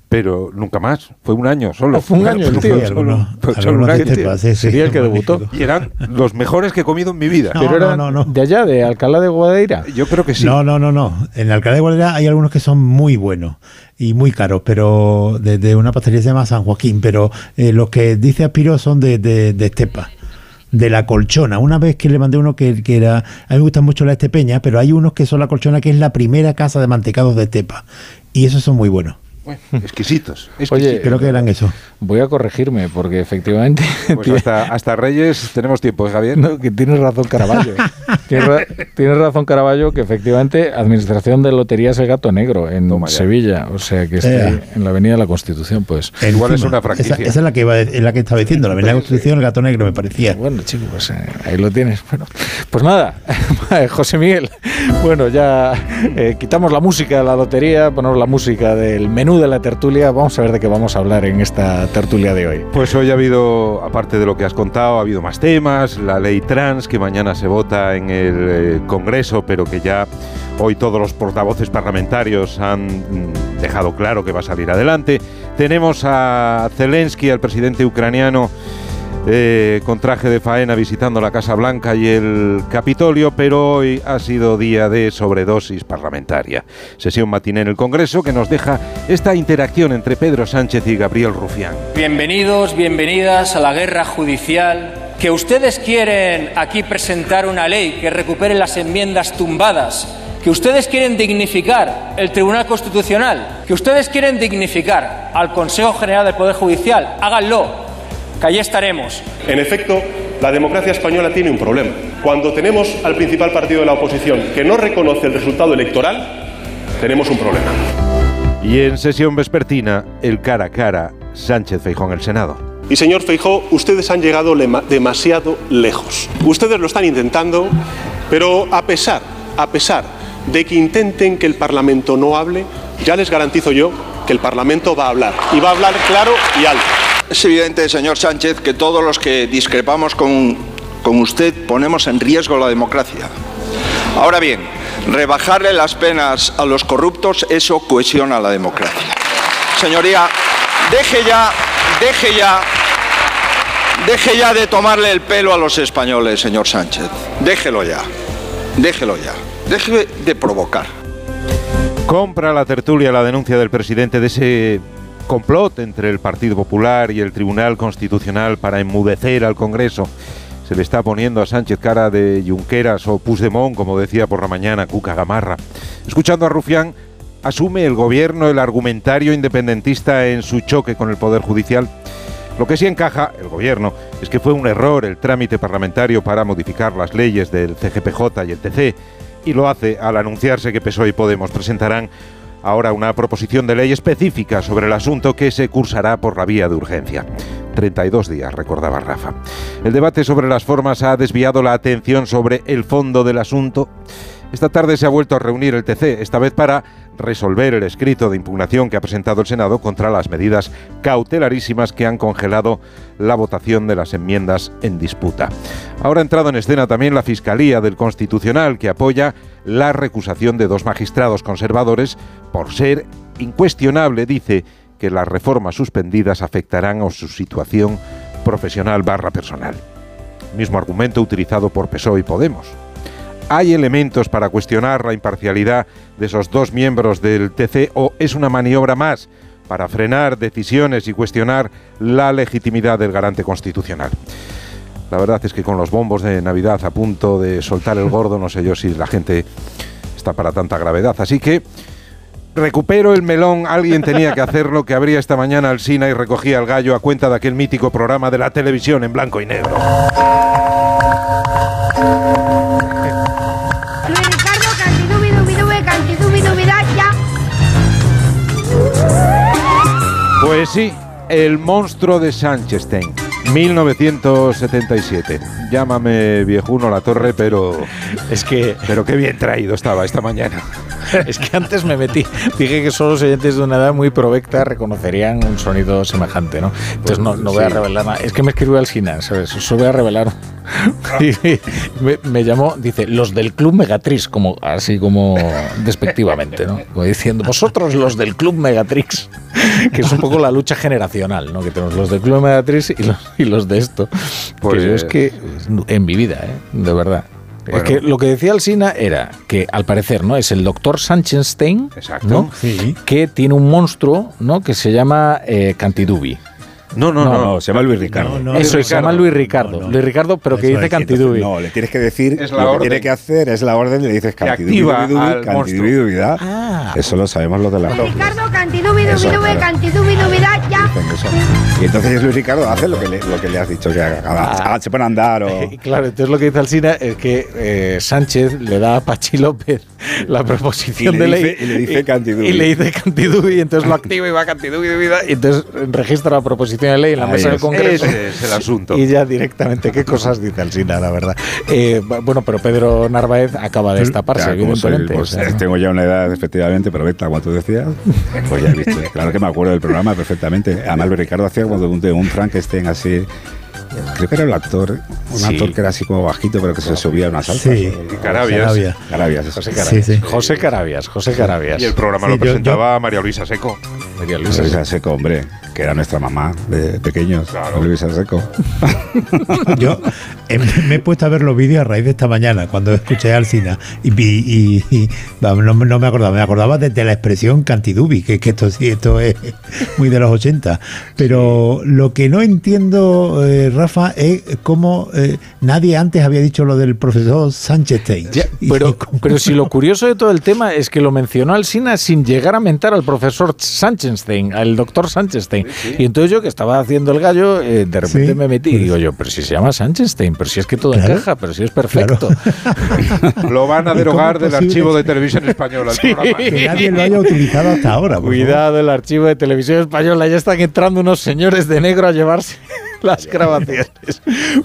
Pero nunca más. Fue un año solo. Ah, fue un año el tío. Fue solo, un de año. Estepa, sí, sí, Sería el que debutó. Y eran los mejores que he comido en mi vida. No, Pero eran de allá, de Alcalá de Guadaira. Yo creo que sí. No, no, no, no. En Alcalá de Guadaira hay algunos que son muy buenos y muy caros, pero de, de una pastelería que se llama San Joaquín, pero eh, los que dice Aspiro son de, de, de Estepa. De la colchona. Una vez que le mandé uno que, que era. A mí me gustan mucho las estepeñas, pero hay unos que son la colchona, que es la primera casa de mantecados de Estepa. Y esos son muy buenos. exquisitos. Oye, Creo que eran eso. voy a corregirme porque efectivamente Pues hasta, hasta Reyes tenemos tiempo, ¿eh, Javier? No, que tienes razón Caraballo. tienes, ra- tienes razón Caraballo que efectivamente Administración de Loterías El Gato Negro en Toma ya. Sevilla, o sea que está Eh. en la Avenida de la Constitución, pues. Igual es una franquicia. Esa, esa es la que, iba, a- es la que estaba diciendo, la Avenida Constitución, el gato negro, me parecía. Bueno, chicos, pues, eh, ahí lo tienes. Bueno, pues nada, José Miguel. Bueno, ya eh, quitamos la música de la lotería, ponemos la música del menú de la tertulia. Vamos a ver de qué vamos a hablar en esta tertulia de hoy. Pues hoy ha habido, aparte de lo que has contado, ha habido más temas, la ley trans que mañana se vota en el eh, Congreso, pero que ya hoy todos los portavoces parlamentarios han mm, dejado claro que va a salir adelante. Tenemos a Zelensky, al presidente ucraniano, eh, con traje de faena visitando la Casa Blanca y el Capitolio, pero hoy ha sido día de sobredosis parlamentaria. Sesión matiné en el Congreso que nos deja esta interacción entre Pedro Sánchez y Gabriel Rufián. Bienvenidos, bienvenidas a la guerra judicial. Que ustedes quieren aquí presentar una ley que recupere las enmiendas tumbadas. Que ustedes quieren dignificar el Tribunal Constitucional. Que ustedes quieren dignificar al Consejo General del Poder Judicial. Háganlo. Que allí estaremos. En efecto, la democracia española tiene un problema. Cuando tenemos al principal partido de la oposición que no reconoce el resultado electoral, tenemos un problema. Y en sesión vespertina, el cara a cara Sánchez Feijón en el Senado. Y señor Feijó, ustedes han llegado demasiado lejos. Ustedes lo están intentando, pero a pesar, a pesar de que intenten que el Parlamento no hable, ya les garantizo yo que el Parlamento va a hablar. Y va a hablar claro y alto. Es evidente, señor Sánchez, que todos los que discrepamos con, con usted ponemos en riesgo la democracia. Ahora bien, rebajarle las penas a los corruptos, eso cohesiona la democracia. Señoría, deje ya, deje ya, deje ya de tomarle el pelo a los españoles, señor Sánchez. Déjelo ya, déjelo ya, deje de provocar. Compra la tertulia la denuncia del presidente de ese complot entre el Partido Popular y el Tribunal Constitucional para enmudecer al Congreso. Se le está poniendo a Sánchez cara de Junqueras o Puigdemont, como decía por la mañana Cuca Gamarra. Escuchando a Rufián, asume el gobierno el argumentario independentista en su choque con el Poder Judicial. Lo que sí encaja, el gobierno, es que fue un error el trámite parlamentario para modificar las leyes del CGPJ y el TC, y lo hace al anunciarse que PSOE y Podemos presentarán ahora una proposición de ley específica sobre el asunto que se cursará por la vía de urgencia. 32 días, recordaba Rafa. El debate sobre las formas ha desviado la atención sobre el fondo del asunto. Esta tarde se ha vuelto a reunir el TC, esta vez para resolver el escrito de impugnación que ha presentado el Senado contra las medidas cautelarísimas que han congelado la votación de las enmiendas en disputa. Ahora ha entrado en escena también la Fiscalía del Constitucional, que apoya la recusación de dos magistrados conservadores por ser incuestionable, dice, que las reformas suspendidas afectarán a su situación profesional barra personal. Mismo argumento utilizado por PSOE y Podemos. ¿Hay elementos para cuestionar la imparcialidad de esos dos miembros del TC o es una maniobra más para frenar decisiones y cuestionar la legitimidad del garante constitucional? La verdad es que con los bombos de Navidad a punto de soltar el gordo, no sé yo si la gente está para tanta gravedad. Así que recupero el melón, alguien tenía que hacerlo, que abría esta mañana al Sina y recogía el gallo a cuenta de aquel mítico programa de la televisión en blanco y negro. Pues sí, El monstruo de Sanchestein, 1977. Llámame viejuno la torre, pero es que pero qué bien traído estaba esta mañana. Es que antes me metí, dije que solo los oyentes de una edad muy provecta reconocerían un sonido semejante, ¿no? Entonces no, no voy a Sí. revelar nada. Es que me escribió al Sina, ¿sabes? Solo voy a revelar. Y me, me llamó, dice, los del Club Megatrix, como, así como despectivamente, ¿no? Como diciendo, vosotros los del Club Megatrix, que es un poco la lucha generacional, ¿no? Que tenemos los del Club Megatrix y los, y los de esto. Pues- que yo es que, en mi vida, ¿eh? De verdad. Bueno. Es que lo que decía Alsina era que al parecer no es el doctor Sanchenstein Exacto. ¿no? que tiene un monstruo ¿no? que se llama eh, Cantidubi. No, no, no. No, se llama Luis Ricardo. No, no, Eso, Luis se llama Ricardo. Luis Ricardo. Luis Ricardo, pero que Eso dice Cantidubi. No, le tienes que decir Es la lo que tiene que hacer es la orden, le dices Que activa al cantidubidubi, Ah. Eso lo sabemos los de la Ricardo, cantidubi, Eso, dubi, dubi, claro. cantidubi, dubida, ya. Y entonces Luis Ricardo hace lo que le, lo que le has dicho que haga. Ah. haga- se pone a andar o. Y Claro, entonces lo que dice Alsina es que eh, Sánchez le da a Pachi López la proposición de dice- ley y le dice Cantidubi. y le dice Cantidubi y entonces lo activa y va Cantidubi y entonces registra la proposición de ley en la Ahí mesa del es. Congreso Ese es el asunto. y ya directamente qué cosas dice Alsina, la verdad. Eh, bueno, pero Pedro Narváez acaba de destaparse, soy, evidentemente. o sea, tengo ya una edad, efectivamente, pero vete, como tú decías, pues ya viste. Claro que me acuerdo del programa perfectamente. Además, Ricardo hacía de un, un Frankenstein así. Creo que era el actor, un Sí. actor que era así como bajito, pero que se subía a una salsa. Sí. Carabias. Carabias. José Carabias. sí. José Carabias, José Carabias. Y el programa Sí, lo yo- presentaba María Luisa Seco. María Luisa. Luisa Seco, hombre, que era nuestra mamá de pequeños. Claro. Luisa Seco. Yo eh, me he puesto a ver los vídeos a raíz de esta mañana, cuando escuché a Alcina. Y, no, no me acordaba, me acordaba de, de la expresión cantidubi, que, que esto sí, esto es muy de los 80. Pero lo que no entiendo, eh, Rafa, es cómo eh, nadie antes había dicho lo del profesor Sánchez Stein. Ya, pero, pero si lo curioso de todo el tema es que lo mencionó Alsina sin llegar a mentar al profesor Sánchenstein, al doctor Sánchenstein. Y entonces yo que estaba haciendo el gallo, eh, de repente Sí, me metí y digo yo, pero si se llama Sánchenstein, pero si es que todo Claro. encaja, pero si es perfecto. Lo van a ¿Y derogar del archivo de televisión española. Sí. que nadie lo haya utilizado hasta ahora. por favor. Cuidado, el archivo de televisión española, ya están entrando unos señores de negro a llevarse las grabaciones.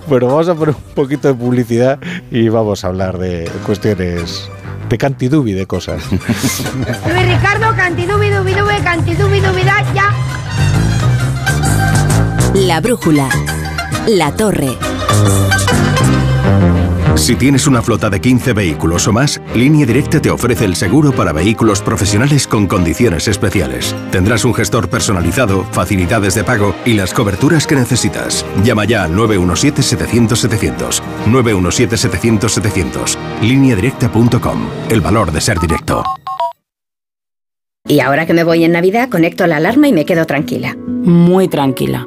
Bueno, vamos a poner un poquito de publicidad y vamos a hablar de cuestiones de cantidubi de cosas. Luis Ricardo, cantidubi, dubi, dubi, cantidubi, dubida, ya. La brújula. La torre. Si tienes una flota de 15 vehículos o más, Línea Directa te ofrece el seguro para vehículos profesionales con condiciones especiales. Tendrás un gestor personalizado, facilidades de pago y las coberturas que necesitas. Llama ya al 917-700-700. 917-700-700. Lineadirecta.com. El valor de ser directo. Y ahora que me voy en Navidad, conecto la alarma y me quedo tranquila. Muy tranquila.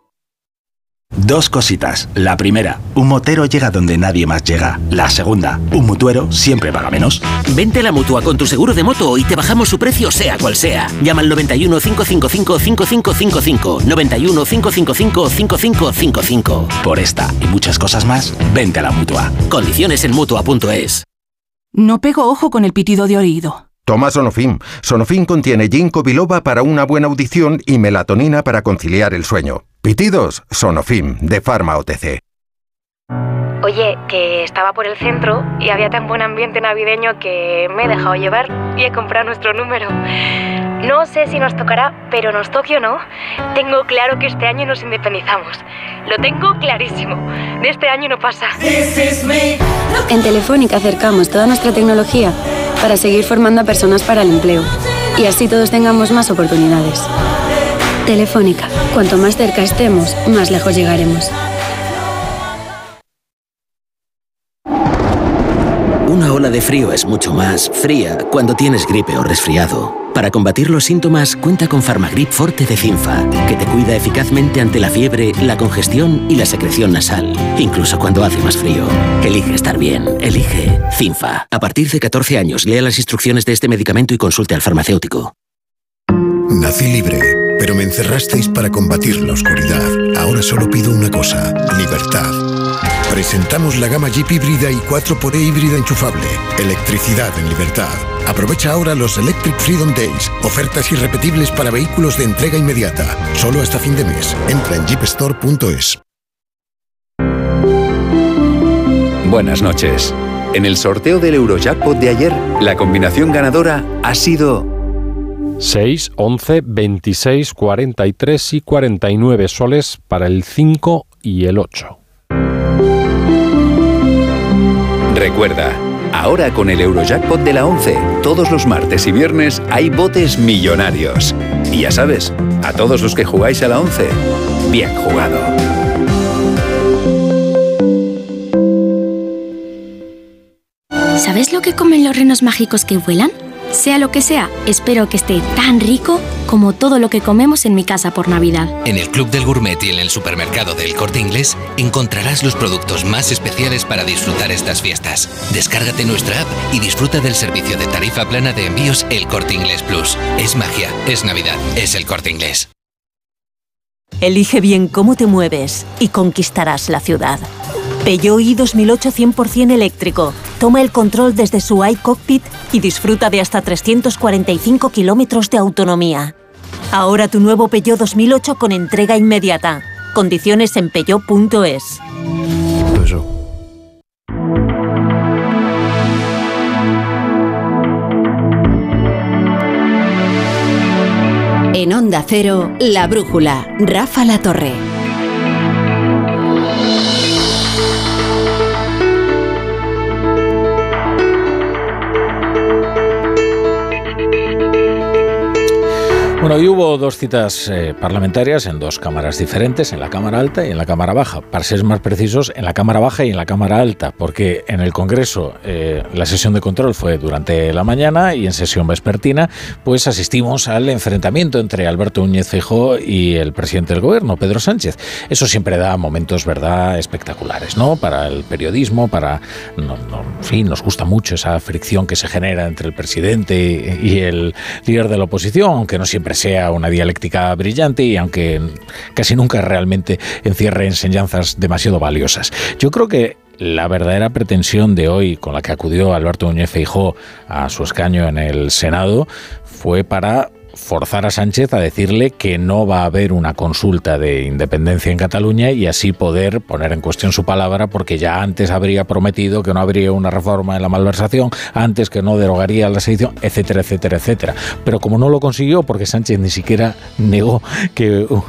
Dos cositas. La primera, un motero llega donde nadie más llega. La segunda, un mutuero siempre paga menos. Vente a la mutua con tu seguro de moto y te bajamos su precio sea cual sea. Llama al 91 555 5555. 91 555 5555. Por esta y muchas cosas más, vente a la mutua. Condiciones en mutua.es. No pego ojo con el pitido de oído. Toma Sonofim. Sonofim contiene ginkgo biloba para una buena audición y melatonina para conciliar el sueño. Pitidos, Sonofim, de Pharma OTC. Oye, que estaba por el centro y había tan buen ambiente navideño que me he dejado llevar y he comprado nuestro número. No sé si nos tocará, pero nos toque o no, tengo claro que este año nos independizamos. Lo tengo clarísimo. De este año no pasa. En Telefónica acercamos toda nuestra tecnología para seguir formando a personas para el empleo y así todos tengamos más oportunidades. Telefónica, cuanto más cerca estemos, más lejos llegaremos. Una ola de frío es mucho más fría cuando tienes gripe o resfriado. Para combatir los síntomas, cuenta con Farmagrip Forte de Cinfa, que te cuida eficazmente ante la fiebre, la congestión y la secreción nasal, incluso cuando hace más frío. Elige estar bien, elige Cinfa. A partir de 14 años, lea las instrucciones de este medicamento y consulte al farmacéutico. Nací libre, pero me encerrasteis para combatir la oscuridad. Ahora solo pido una cosa, libertad. Presentamos la gama Jeep híbrida y 4xE híbrida enchufable. Electricidad en libertad. Aprovecha ahora los Electric Freedom Days. Ofertas irrepetibles para vehículos de entrega inmediata. Solo hasta fin de mes. Entra en jeepstore.es. Buenas noches. En el sorteo del Eurojackpot de ayer, la combinación ganadora ha sido 6, 11, 26, 43 y 49 soles para el 5 y el 8. Recuerda, ahora con el Eurojackpot de la 11, todos los martes y viernes hay botes millonarios. Y ya sabes, a todos los que jugáis a la 11, bien jugado. ¿Sabes lo que comen los renos mágicos que vuelan? Sea lo que sea, espero que esté tan rico como todo lo que comemos en mi casa por Navidad. En el Club del Gourmet y en el supermercado del Corte Inglés encontrarás los productos más especiales para disfrutar estas fiestas. Descárgate nuestra app y disfruta del servicio de tarifa plana de envíos El Corte Inglés Plus. Es magia, es Navidad, es el Corte Inglés. Elige bien cómo te mueves y conquistarás la ciudad. Peugeot i 2008 100% eléctrico. Toma el control desde su iCockpit y disfruta de hasta 345 kilómetros de autonomía. Ahora tu nuevo Peugeot 2008 con entrega inmediata. Condiciones en peugeot.es. En Onda Cero, La Brújula, Rafa La Torre. Bueno, hoy hubo dos citas eh, parlamentarias en dos cámaras diferentes, en la Cámara Alta y en la Cámara Baja. Para ser más precisos, en la Cámara Baja y en la Cámara Alta, porque en el Congreso eh, la sesión de control fue durante la mañana y en sesión vespertina, pues asistimos al enfrentamiento entre Alberto Núñez Feijóo y el presidente del Gobierno, Pedro Sánchez. Eso siempre da momentos, ¿verdad?, espectaculares, ¿no? Para el periodismo, para... No, en fin, nos gusta mucho esa fricción que se genera entre el presidente y el líder de la oposición, aunque no siempre sea una dialéctica brillante y aunque casi nunca realmente encierre enseñanzas demasiado valiosas. Yo creo que la verdadera pretensión de hoy con la que acudió Alberto Núñez Feijó a su escaño en el Senado fue para forzar a Sánchez a decirle que no va a haber una consulta de independencia en Cataluña y así poder poner en cuestión su palabra porque ya antes habría prometido que no habría una reforma en la malversación, antes que no derogaría la sedición, etcétera, etcétera, etcétera. Pero como no lo consiguió porque Sánchez ni siquiera negó que uh,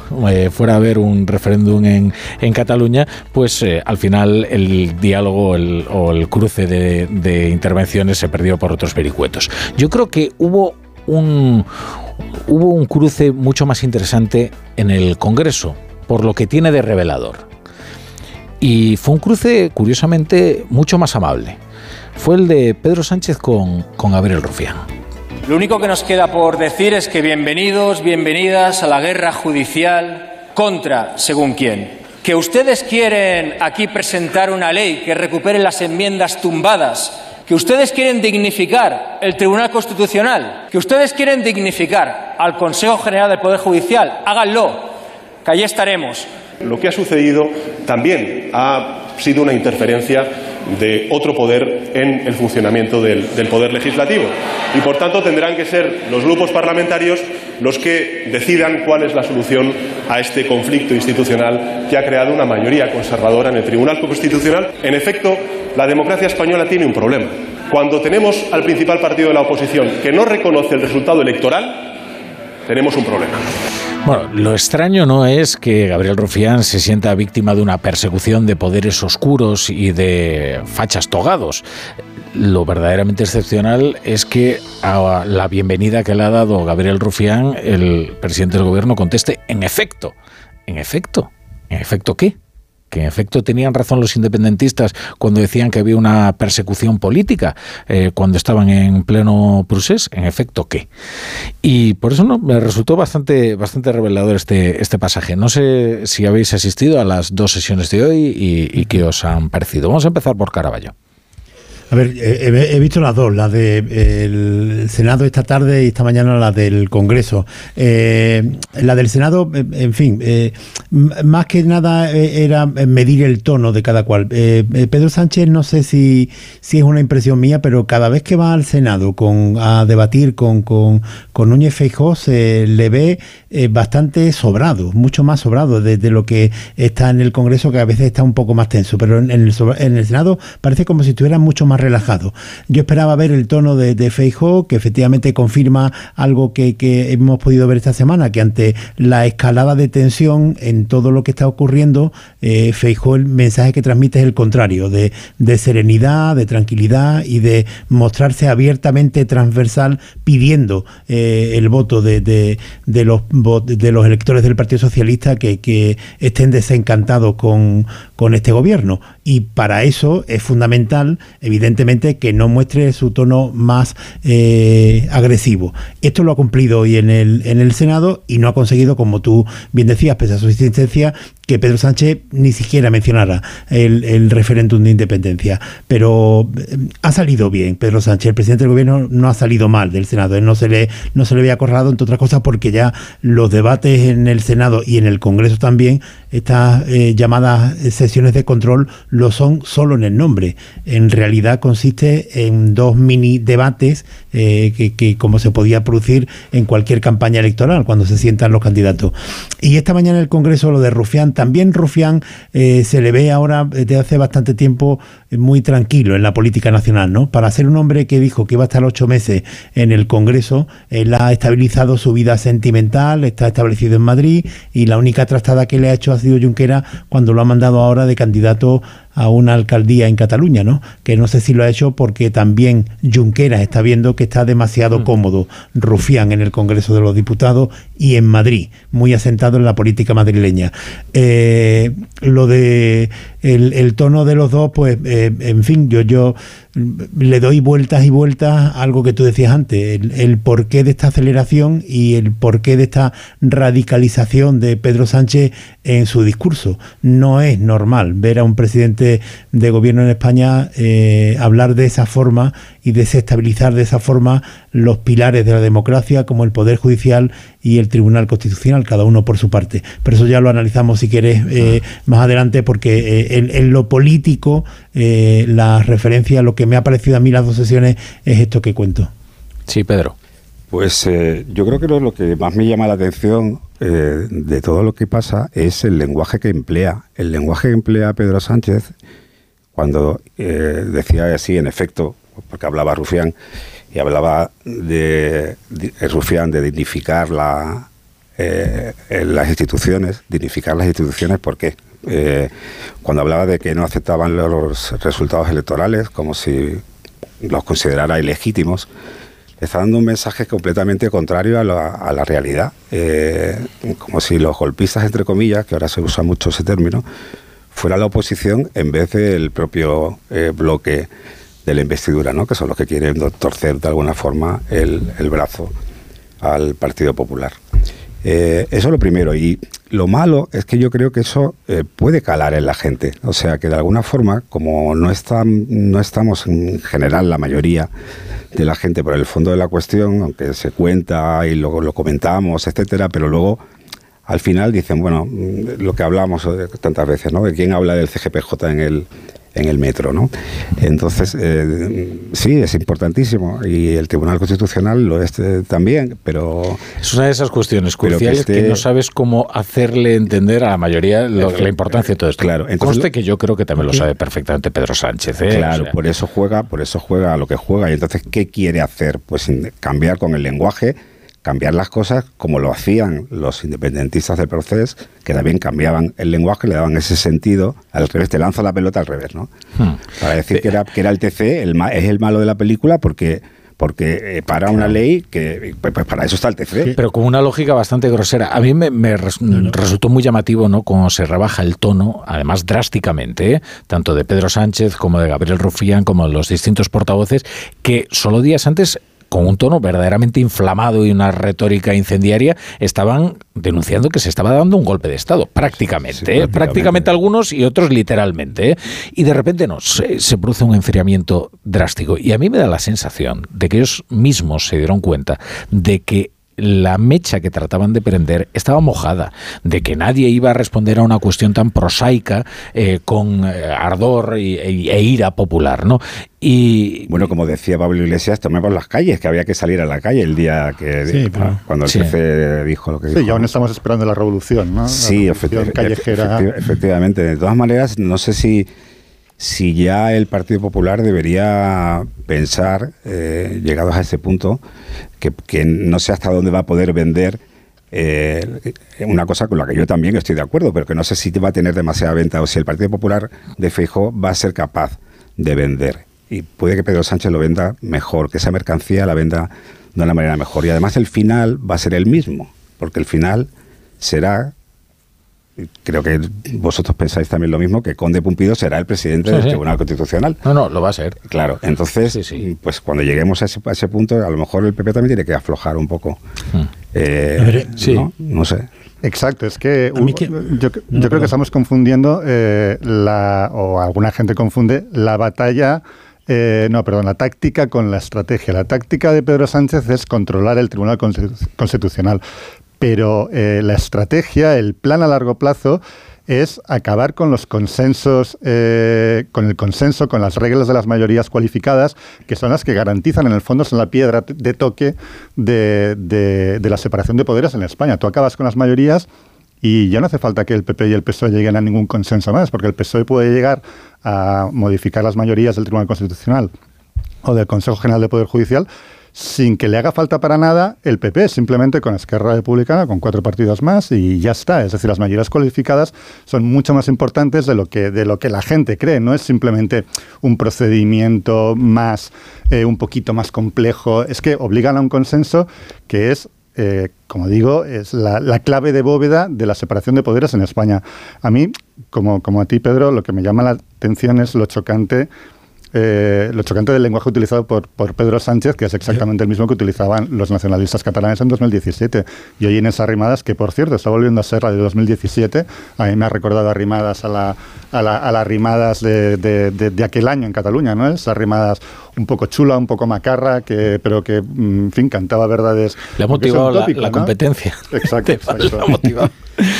fuera a haber un referéndum en, en Cataluña, pues eh, al final el diálogo o el cruce de, de intervenciones se perdió por otros vericuetos. Yo creo que hubo un, hubo un cruce mucho más interesante en el Congreso, por lo que tiene de revelador. Y fue un cruce, curiosamente, mucho más amable. Fue el de Pedro Sánchez con, con Gabriel Rufián. Lo único que nos queda por decir es que bienvenidos, bienvenidas a la guerra judicial contra según quién. Que ustedes quieren aquí presentar una ley que recupere las enmiendas tumbadas que ustedes quieren dignificar el Tribunal Constitucional, que ustedes quieren dignificar al Consejo General del Poder Judicial, háganlo, que allí estaremos. Lo que ha sucedido también ha sido una interferencia de otro poder en el funcionamiento del, poder legislativo. Y por tanto tendrán que ser los grupos parlamentarios los que decidan cuál es la solución a este conflicto institucional que ha creado una mayoría conservadora en el Tribunal Constitucional. En efecto, la democracia española tiene un problema. Cuando tenemos al principal partido de la oposición que no reconoce el resultado electoral, tenemos un problema. Bueno, lo extraño no es que Gabriel Rufián se sienta víctima de una persecución de poderes oscuros y de fachas togados. Lo verdaderamente excepcional es que a la bienvenida que le ha dado Gabriel Rufián, el presidente del gobierno conteste, en efecto, en efecto, en efecto qué? Que en efecto tenían razón los independentistas cuando decían que había una persecución política eh, cuando estaban en pleno procés, en efecto qué. Y por eso no, me resultó bastante, bastante revelador este, este pasaje. No sé si habéis asistido a las dos sesiones de hoy y, y qué os han parecido. Vamos a empezar por Caraballo. A ver, he, he, visto las dos, la del Senado esta tarde y esta mañana la del Congreso. Eh, la del Senado, en fin, eh, más que nada eh, era medir el tono de cada cual. Eh, Pedro Sánchez, no sé si, si es una impresión mía, pero cada vez que va al Senado con, a debatir con, con, con Núñez Feijóo se le ve bastante sobrado, mucho más sobrado desde lo que está en el Congreso, que a veces está un poco más tenso, pero en el, en el Senado parece como si estuviera mucho más relajado. Yo esperaba ver el tono de, de Feijó, que efectivamente confirma algo que, hemos podido ver esta semana, que ante la escalada de tensión en todo lo que está ocurriendo, eh, Feijó el mensaje que transmite es el contrario, de, serenidad, de tranquilidad y de mostrarse abiertamente transversal pidiendo eh, el voto de, de, los, de los electores del Partido Socialista que, que estén desencantados con, con este gobierno. Y para eso es fundamental, evidentemente, que no muestre su tono más eh, agresivo. Esto lo ha cumplido hoy en el, en el Senado y no ha conseguido, como tú bien decías, pese a su insistencia, que Pedro Sánchez ni siquiera mencionara el, referéndum de independencia. Pero eh, ha salido bien Pedro Sánchez, el presidente del gobierno no ha salido mal del Senado. Él no se le, no se le había acorralado, entre otras cosas, porque ya los debates en el Senado y en el Congreso también, estas eh, llamadas sesiones de control, lo son solo en el nombre. En realidad consiste en dos mini debates eh, que, que como se podía producir en cualquier campaña electoral, cuando se sientan los candidatos. Y esta mañana en el Congreso lo de Rufián, también Rufián eh, se le ve ahora desde hace bastante tiempo eh, muy tranquilo en la política nacional, ¿no? Para ser un hombre que dijo que iba a estar ocho meses en el Congreso, él ha estabilizado su vida sentimental, está establecido en Madrid y la única trastada que le ha hecho ha sido Junquera cuando lo ha mandado ahora de candidato a una alcaldía en Cataluña, ¿no? Que no sé si lo ha hecho porque también Junqueras está viendo que está demasiado cómodo Rufián en el Congreso de los Diputados y en Madrid, muy asentado en la política madrileña. Eh, lo de el, el tono de los dos, pues, eh, en fin, yo, yo le doy vueltas y vueltas a algo que tú decías antes, el, el porqué de esta aceleración y el porqué de esta radicalización de Pedro Sánchez en su discurso. No es normal ver a un presidente de gobierno en España eh, hablar de esa forma y desestabilizar de esa forma los pilares de la democracia como el Poder Judicial y el Tribunal Constitucional, cada uno por su parte. Pero eso ya lo analizamos si quieres eh, más adelante porque eh, en, en lo político eh, la referencia, lo que me ha parecido a mí las dos sesiones es esto que cuento. Sí, Pedro. Pues eh, yo creo que lo, lo que más me llama la atención eh, de todo lo que pasa es el lenguaje que emplea. El lenguaje que emplea Pedro Sánchez cuando eh, decía así, en efecto, porque hablaba Rufián, y hablaba de, de Rufián de dignificar eh, en las instituciones, dignificar las instituciones, ¿por qué? Eh, cuando hablaba de que no aceptaban los resultados electorales como si los considerara ilegítimos, está dando un mensaje completamente contrario a la, a la realidad, eh, como si los golpistas, entre comillas, que ahora se usa mucho ese término, fuera la oposición en vez del propio eh, bloque de la investidura, ¿no? que son los que quieren torcer de alguna forma el, el brazo al Partido Popular. Eh, eso es lo primero. Y lo malo es que yo creo que eso eh, puede calar en la gente. O sea, que de alguna forma, como no, están, no estamos en general la mayoría de la gente por el fondo de la cuestión, aunque se cuenta y luego lo comentamos, etcétera, pero luego al final dicen, bueno, mm, lo que hablamos eh, tantas veces, ¿no? De quién habla del CGPJ en el, en el metro, ¿no? Entonces, eh, sí, es importantísimo y el Tribunal Constitucional lo es eh, también, pero... Es una de esas cuestiones que cruciales que, esté- no sabes cómo hacerle entender a la mayoría lo- la importancia de todo esto. Claro, entonces Conste que yo creo que también lo sabe perfectamente Pedro Sánchez. ¿eh? Claro, O sea, por eso juega, por eso juega a lo que juega. Y entonces, ¿qué quiere hacer? Pues cambiar con el lenguaje, cambiar las cosas como lo hacían los independentistas del proceso, que también cambiaban el lenguaje, le daban ese sentido al revés, te lanza la pelota al revés, ¿no? Hmm. Para decir que era, que era el TC, el ma- es el malo de la película porque porque eh, para una ley que pues, pues para eso está el TC. Pero con una lógica bastante grosera. A mí me, me res- resultó muy llamativo, ¿no? Cómo se rebaja el tono, además drásticamente, ¿eh? tanto de Pedro Sánchez como de Gabriel Rufián, como de los distintos portavoces, que solo días antes con un tono verdaderamente inflamado y una retórica incendiaria, estaban denunciando que se estaba dando un golpe de Estado, prácticamente, ¿eh? prácticamente algunos y otros literalmente. ¿eh? Y de repente no, se, se produce un enfriamiento drástico. Y a mí me da la sensación de que ellos mismos se dieron cuenta de que la mecha que trataban de prender estaba mojada, de que nadie iba a responder a una cuestión tan prosaica eh, con eh, ardor y- e, e ira popular, ¿no? Y bueno, como decía Pablo Iglesias, tomemos las calles, que había que salir a la calle el día que Sí, pero- cuando el Sí. TC dijo lo que dijo. Sí, y aún estamos esperando la revolución, ¿no? La Sí, revolución efecti- callejera. efecti- efectivamente. De todas maneras, no sé si, si ya el Partido Popular debería pensar, eh, llegados a ese punto, que, no sé hasta dónde va a poder vender eh, una cosa con la que yo también estoy de acuerdo, pero que no sé si va a tener demasiada venta o si el Partido Popular de Feijóo va a ser capaz de vender. Y puede que Pedro Sánchez lo venda mejor, que esa mercancía la venda de una manera mejor. Y además el final va a ser el mismo, porque el final será creo que vosotros pensáis también lo mismo, que Conde Pumpido será el presidente del Tribunal Constitucional. No, no, lo va a ser. Claro, entonces, pues cuando lleguemos a ese, punto, a lo mejor el PP también tiene que aflojar un poco. Hmm. Eh, sí. ¿no? sé. Exacto, es que, yo, creo que estamos confundiendo, eh, la, o alguna gente confunde, la batalla eh, no, perdón, la táctica con la estrategia. La táctica de Pedro Sánchez es controlar el Tribunal Constitucional pero eh, la estrategia, el plan a largo plazo, es acabar con los consensos, eh, con el consenso, con las reglas de las mayorías cualificadas, que son las que garantizan, en el fondo, son la piedra de toque de, la separación de poderes en España. Tú acabas con las mayorías y ya no hace falta que el PP y el PSOE lleguen a ningún consenso más, porque el PSOE puede llegar a modificar las mayorías del Tribunal Constitucional o del Consejo General de Poder Judicial sin que le haga falta para nada el PP, simplemente con Esquerra Republicana, con cuatro partidos más y ya está. Es decir, las mayorías cualificadas son mucho más importantes de lo que, de lo que la gente cree. No es simplemente un procedimiento más, eh, un poquito más complejo. Es que obligan a un consenso que es eh, como digo, es la, clave de bóveda de la separación de poderes en España. A mí, como, como a ti, Pedro, lo que me llama la atención es lo chocante eh, lo chocante del lenguaje utilizado por, Pedro Sánchez, que es exactamente el mismo que utilizaban los nacionalistas catalanes en 2017. Y hoy en esas rimadas, que por cierto está volviendo a ser la de 2017, a mí me ha recordado a rimadas a, la, a, la, a las rimadas de, de, de, aquel año en Cataluña, ¿no? Esas rimadas un poco chula, un poco macarra, que, pero que, mm, en fin, cantaba verdades. Le ha motivado la, competencia. Exacto. exacto.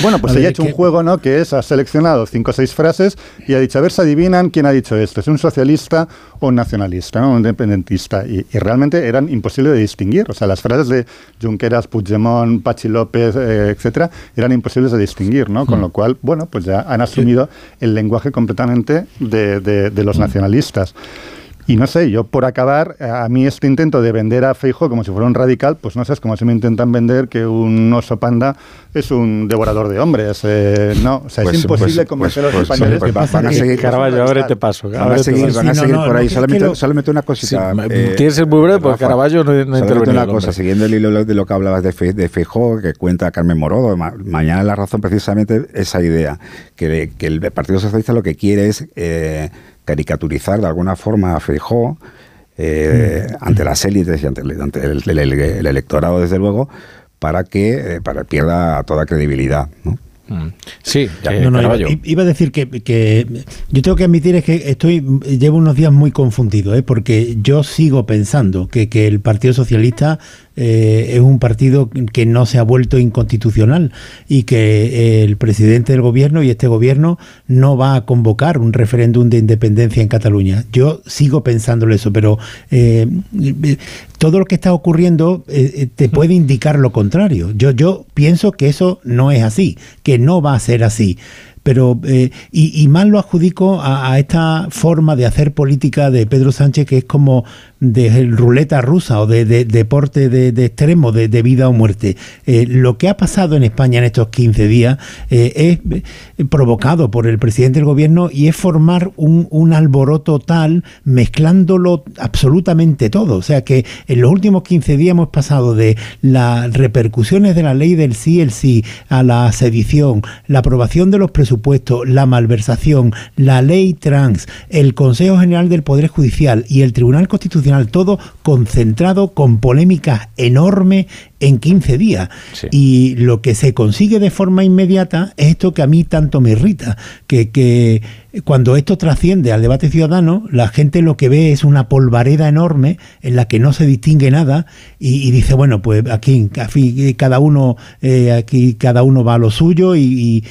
Bueno, pues ella ha hecho un juego, ¿no? Que es, ha seleccionado cinco o seis frases y ha dicho, a ver si adivinan quién ha dicho esto. ¿Es un socialista o un nacionalista, ¿no? un independentista? Y, realmente eran imposibles de distinguir. O sea, las frases de Junqueras, Puigdemont, Pachi López, eh, etcétera, eran imposibles de distinguir, ¿no? Con mm. lo cual, bueno, pues ya han asumido el lenguaje completamente de, de los mm. nacionalistas. Y no sé, yo por acabar, a mí este intento de vender a Feijo como si fuera un radical, pues no sé, es como si me intentan vender que un oso panda es un devorador de hombres. Eh, no, o sea, es pues, imposible pues, convencer a los pues, españoles que van a seguir. Caraballo, ahora te paso. Van a seguir, van a seguir por ahí. solamente, una cosita. Eh, Tienes ser muy breve porque Caraballo no, no Solamente una cosa, siguiendo el hilo de lo que hablabas de, Fe, de Feijo, que cuenta Carmen Morodo, mañana en La Razón precisamente esa idea, que, que el Partido Socialista lo que quiere es... Eh, caricaturizar de alguna forma a Feijó eh, mm. ante las élites y ante, el, electorado, desde luego, para que eh, para pierda toda credibilidad. ¿no? Mm. Sí, iba, a decir que, yo tengo que admitir es que estoy llevo unos días muy confundido, ¿eh? porque yo sigo pensando que, que el Partido Socialista eh, es un partido que no se ha vuelto inconstitucional y que el presidente del gobierno y este gobierno no va a convocar un referéndum de independencia en Cataluña. Yo sigo pensándolo eso, pero eh, todo lo que está ocurriendo eh, te puede indicar lo contrario. Yo, yo pienso que eso no es así, que no va a ser así pero eh, y, más lo adjudico a, esta forma de hacer política de Pedro Sánchez que es como de ruleta rusa o de, deporte de, extremo, de, vida o muerte. Eh, lo que ha pasado en España en estos 15 días eh, es provocado por el presidente del gobierno y es formar un, un alboroto tal mezclándolo absolutamente todo. O sea que en los últimos 15 días hemos pasado de las repercusiones de la ley del sí, el sí, a la sedición, la aprobación de los presupuestos, supuesto, la malversación, la ley trans, el Consejo General del Poder Judicial y el Tribunal Constitucional, todo concentrado con polémicas enormes en 15 días. Y lo que se consigue de forma inmediata es esto que a mí tanto me irrita, que, que cuando esto trasciende al debate ciudadano, la gente lo que ve es una polvareda enorme en la que no se distingue nada y, dice, bueno, pues aquí, cada uno eh, aquí cada uno va a lo suyo y,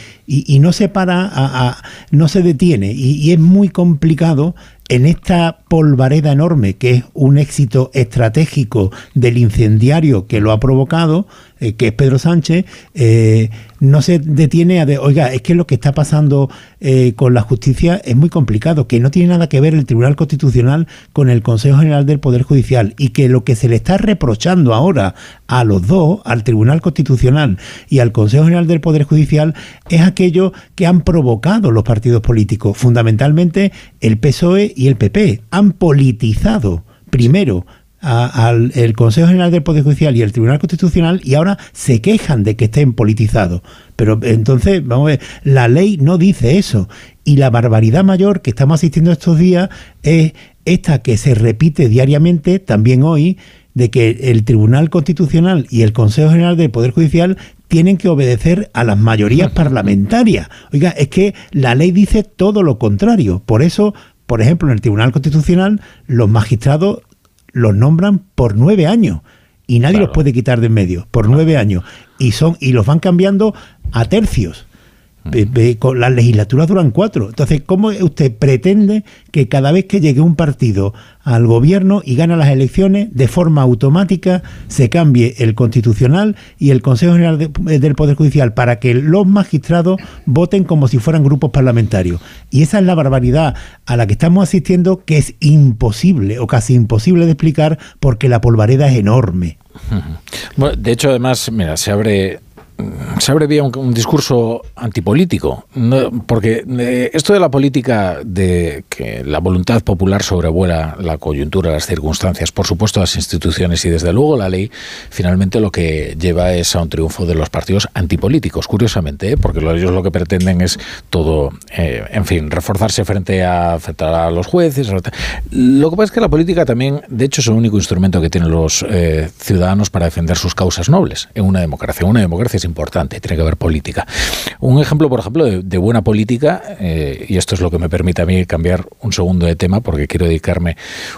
no se para, a, no se detiene y es muy complicado en esta polvareda enorme, que es un éxito estratégico del incendiario que lo ha provocado, eh, que es Pedro Sánchez, eh, no se detiene a de, oiga, es que lo que está pasando eh, con la justicia es muy complicado, que no tiene nada que ver el Tribunal Constitucional con el Consejo General del Poder Judicial y que lo que se le está reprochando ahora a los dos, al Tribunal Constitucional y al Consejo General del Poder Judicial, es aquello que han provocado los partidos políticos, fundamentalmente el PSOE y el PP. Han politizado primero al el Consejo General del Poder Judicial y el Tribunal Constitucional y ahora se quejan de que estén politizados. Pero entonces, vamos a ver, la ley no dice eso. Y la barbaridad mayor que estamos asistiendo estos días es esta que se repite diariamente, también hoy, de que el Tribunal Constitucional y el Consejo General del Poder Judicial tienen que obedecer a las mayorías parlamentarias. Oiga, es que la ley dice todo lo contrario. Por eso, por ejemplo, en el Tribunal Constitucional, los magistrados los nombran por nueve años y nadie los puede quitar de en medio, por nueve años. Y, son, y los van cambiando a tercios las legislaturas duran cuatro. Entonces, ¿cómo usted pretende que cada vez que llegue un partido al gobierno y gana las elecciones, de forma automática se cambie el constitucional y el Consejo General del Poder Judicial para que los magistrados voten como si fueran grupos parlamentarios? Y esa es la barbaridad a la que estamos asistiendo, que es imposible o casi imposible de explicar porque la polvareda es enorme. Bueno, de hecho, además, mira, se abre se abre un, un discurso antipolítico, porque eh, esto de la política de que la voluntad popular sobrevuela la coyuntura, las circunstancias, por supuesto las instituciones y desde luego la ley, finalmente lo que lleva es a un triunfo de los partidos antipolíticos, curiosamente, ¿eh? porque ellos lo que pretenden es todo, eh, en fin, reforzarse frente a, afectar a los jueces. Lo que pasa es que la política también, de hecho, es el único instrumento que tienen los ciudadanos para defender sus causas nobles en una democracia. Una democracia importante, tiene que haber política. Un ejemplo, por ejemplo, de, buena política, eh, y esto es lo que me permite a mí cambiar un segundo de tema, porque quiero dedicarme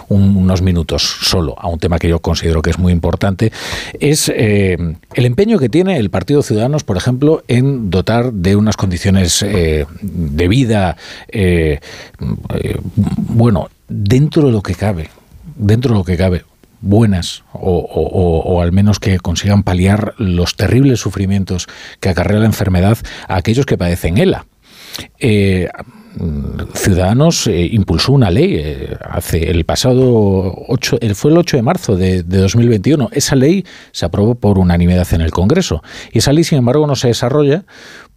unos minutos solo a un tema que yo considero que es muy importante, es eh, el empeño que tiene el Partido Ciudadanos, por ejemplo, en dotar de unas condiciones eh, de vida, bueno, dentro de lo que cabe, dentro de lo que cabe, buenas o, al menos que consigan paliar los terribles sufrimientos que acarrea la enfermedad a aquellos que padecen ELA. Eh, Ciudadanos eh, impulsó una ley eh, hace el pasado 8, fue el 8 de marzo de, de, 2021. Esa ley se aprobó por unanimidad en el Congreso y esa ley, sin embargo, no se desarrolla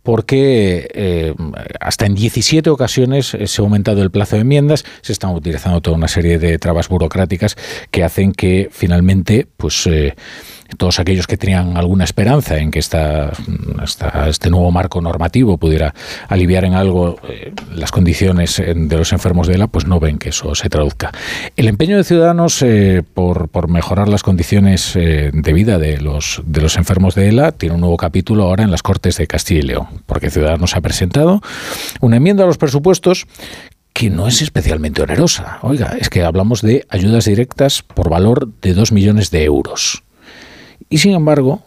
porque eh, hasta en 17 ocasiones eh, se ha aumentado el plazo de enmiendas, se están utilizando toda una serie de trabas burocráticas que hacen que finalmente pues eh, todos aquellos que tenían alguna esperanza en que este nuevo marco normativo pudiera aliviar en algo eh, las condiciones de los enfermos de ELA, pues no ven que eso se traduzca. El empeño de Ciudadanos eh, por, mejorar las condiciones eh, de vida de los, de los enfermos de ELA tiene un nuevo capítulo ahora en las Cortes de Castilla y León, porque Ciudadanos ha presentado una enmienda a los presupuestos que no es especialmente onerosa. Oiga, es que hablamos de ayudas directas por valor de 2 millones de euros. Y sin embargo,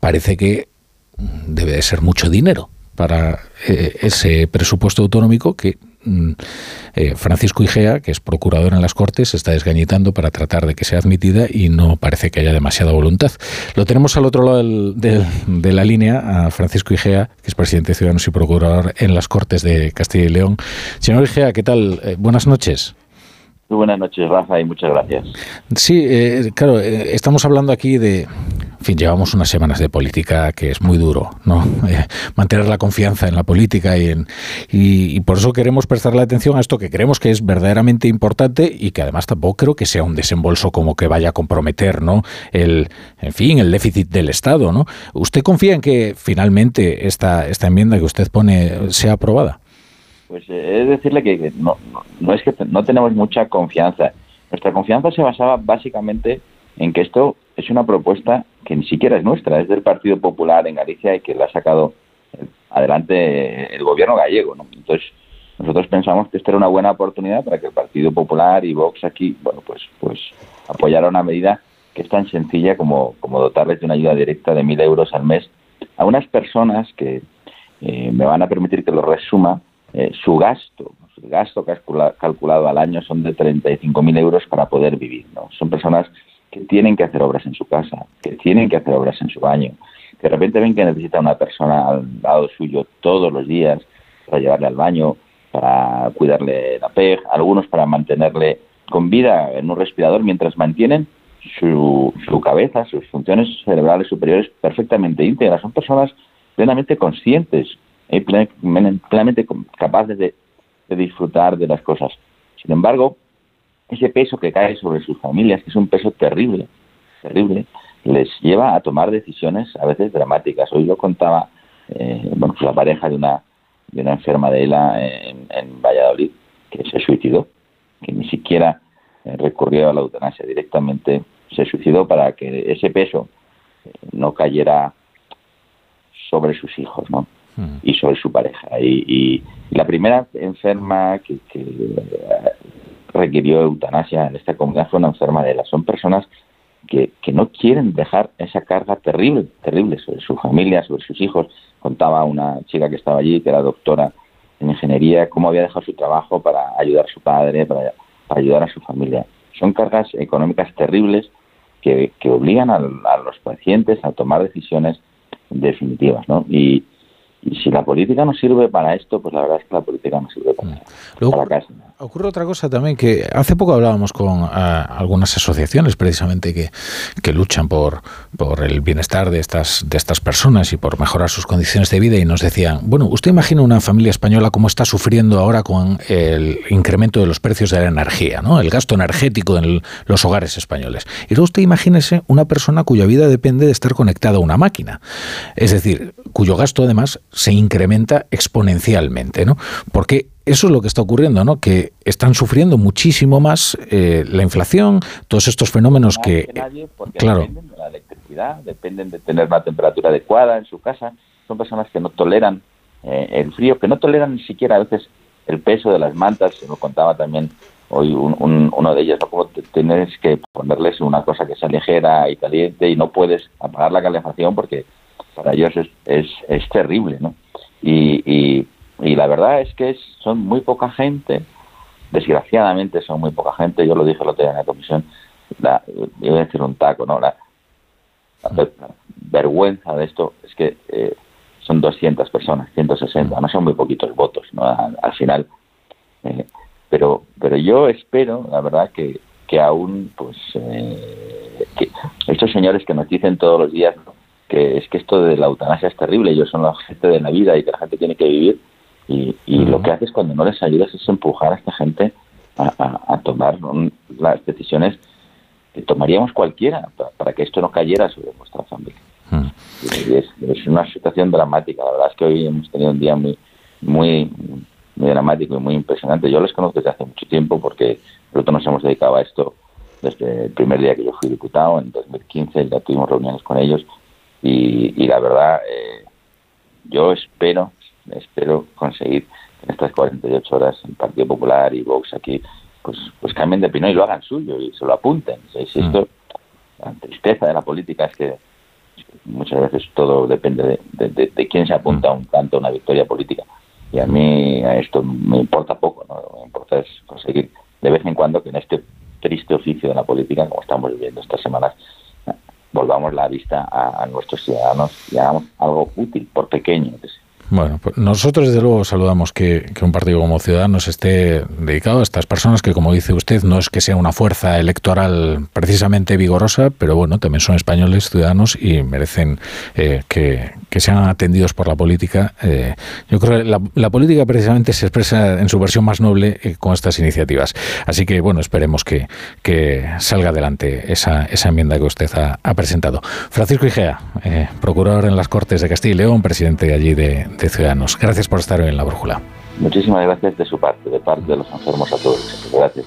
parece que debe de ser mucho dinero para eh, ese presupuesto autonómico que mm, eh, Francisco Igea, que es procurador en las Cortes, está desgañitando para tratar de que sea admitida y no parece que haya demasiada voluntad. Lo tenemos al otro lado de la línea, a Francisco Igea, que es presidente de Ciudadanos y procurador en las Cortes de Castilla y León. Señor Igea, ¿qué tal? Eh, buenas noches. Muy buenas noches, Rafa, y muchas gracias. Sí, eh, claro, eh, estamos hablando aquí de, en fin, llevamos unas semanas de política que es muy duro, ¿no? Eh, mantener la confianza en la política y, en, y, por eso queremos prestarle atención a esto que creemos que es verdaderamente importante y que además tampoco creo que sea un desembolso como que vaya a comprometer, ¿no? El, en fin, el déficit del Estado, ¿no? ¿Usted confía en que finalmente esta, esta enmienda que usted pone sea aprobada? Pues eh, es decirle que no, no, es que no tenemos mucha confianza. Nuestra confianza se basaba básicamente en que esto es una propuesta que ni siquiera es nuestra, es del Partido Popular en Galicia y que la ha sacado eh, adelante el gobierno gallego. Entonces, nosotros pensamos que esta era una buena oportunidad para que el Partido Popular y Vox aquí, bueno, pues, pues apoyara una medida que es tan sencilla como, como dotarles de una ayuda directa de mil euros al mes a unas personas que eh, me van a permitir que lo resuma, eh, su gasto, su gasto calculado al año son de 35.000 euros para poder vivir. ¿no? Son personas que tienen que hacer obras en su casa, que tienen que hacer obras en su baño, de repente ven que necesita una persona al lado suyo todos los días para llevarle al baño, para cuidarle la peg, algunos para mantenerle con vida en un respirador mientras mantienen su, su cabeza, sus funciones cerebrales superiores perfectamente íntegras. Son personas plenamente conscientes y plenamente capaces de, disfrutar de las cosas. Sin embargo, ese peso que cae sobre sus familias, que es un peso terrible, terrible, les lleva a tomar decisiones a veces dramáticas. Hoy lo contaba eh, la pareja de una, de una enferma de ELA en, en Valladolid que se suicidó, que ni siquiera eh, recurrió a la eutanasia, directamente se suicidó para que ese peso eh, no cayera sobre sus hijos, ¿no? Y sobre su pareja. Y, la primera enferma que, que requirió eutanasia en esta comunidad fue una enferma de ELA. Son personas que, no quieren dejar esa carga terrible, terrible sobre su familia, sobre sus hijos. Contaba una chica que estaba allí, que era doctora en ingeniería, cómo había dejado su trabajo para ayudar a su padre, para, ayudar a su familia. Son cargas económicas terribles que, obligan a, los pacientes a tomar decisiones definitivas, ¿no? Y, y si la política no sirve para esto, pues la verdad es que la política no sirve para, Luego, para Ocurre otra cosa también, que hace poco hablábamos con ah, algunas asociaciones precisamente que, que luchan por, por el bienestar de estas, de estas personas y por mejorar sus condiciones de vida y nos decían, bueno, usted imagina una familia española cómo está sufriendo ahora con el incremento de los precios de la energía, ¿no? el gasto energético en los hogares españoles. Y luego usted imagínese una persona cuya vida depende de estar conectada a una máquina. Es decir, cuyo gasto además se incrementa exponencialmente, ¿no? Porque eso es lo que está ocurriendo, ¿no? Que están sufriendo muchísimo más eh, la inflación, todos estos fenómenos que, claro, dependen de la electricidad, dependen de tener una temperatura adecuada en su casa. Son personas que no toleran eh, el frío, que no toleran ni siquiera a veces el peso de las mantas. Se lo contaba también hoy uno de ellos, ¿no? Como tienes que ponerles una cosa que sea ligera y caliente y no puedes apagar la calefacción porque para ellos es, es, es terrible, ¿no? Y, y, y, la verdad es que son muy poca gente, desgraciadamente son muy poca gente, yo lo dije el otro día en la comisión, la, iba a decir un taco, ¿no? La, vergüenza de esto es que eh, son 200 personas, 160, no son muy poquitos votos, ¿no? Al, final. Eh, pero, pero yo espero, la verdad, que, que aún, pues, eh, que estos señores que nos dicen todos los días, ¿no? que es que esto de la eutanasia es terrible, ellos son la gente de la vida y que la gente tiene que vivir y, lo que haces cuando no les ayudas es empujar a esta gente a, tomar las decisiones que tomaríamos cualquiera para, que esto no cayera sobre nuestra familia. es, una situación dramática, la verdad es que hoy hemos tenido un día muy, muy, muy dramático y muy impresionante. Yo les conozco desde hace mucho tiempo porque nosotros nos hemos dedicado a esto desde el primer día que yo fui diputado, en 2015, ya tuvimos reuniones con ellos. Y, la verdad, eh, yo espero, espero conseguir en estas 48 horas el Partido Popular y Vox aquí, pues, pues cambien de opinión y lo hagan suyo y se lo apunten. Si mm. esto, la tristeza de la política es que muchas veces todo depende de, de, quién se apunta mm. un tanto a una victoria política. Y a mí esto me importa poco, ¿no? Lo que importa es conseguir de vez en cuando que en este triste oficio de la política, como estamos viviendo estas semanas, volvamos la vista a, nuestros ciudadanos y hagamos algo útil, por pequeño que sea. Bueno, pues nosotros desde luego saludamos que, un partido como Ciudadanos esté dedicado a estas personas que, como dice usted, no es que sea una fuerza electoral precisamente vigorosa, pero bueno, también son españoles, ciudadanos y merecen eh, que, sean atendidos por la política. Eh, yo creo que la, política precisamente se expresa en su versión más noble eh, con estas iniciativas. Así que, bueno, esperemos que, salga adelante esa, esa enmienda que usted ha, ha presentado. Francisco Igea, procurador en las Cortes de Castilla y León, presidente allí de de Ciudadanos. Gracias por estar hoy en la brújula. Muchísimas gracias de su parte, de parte de los enfermos a todos. Gracias.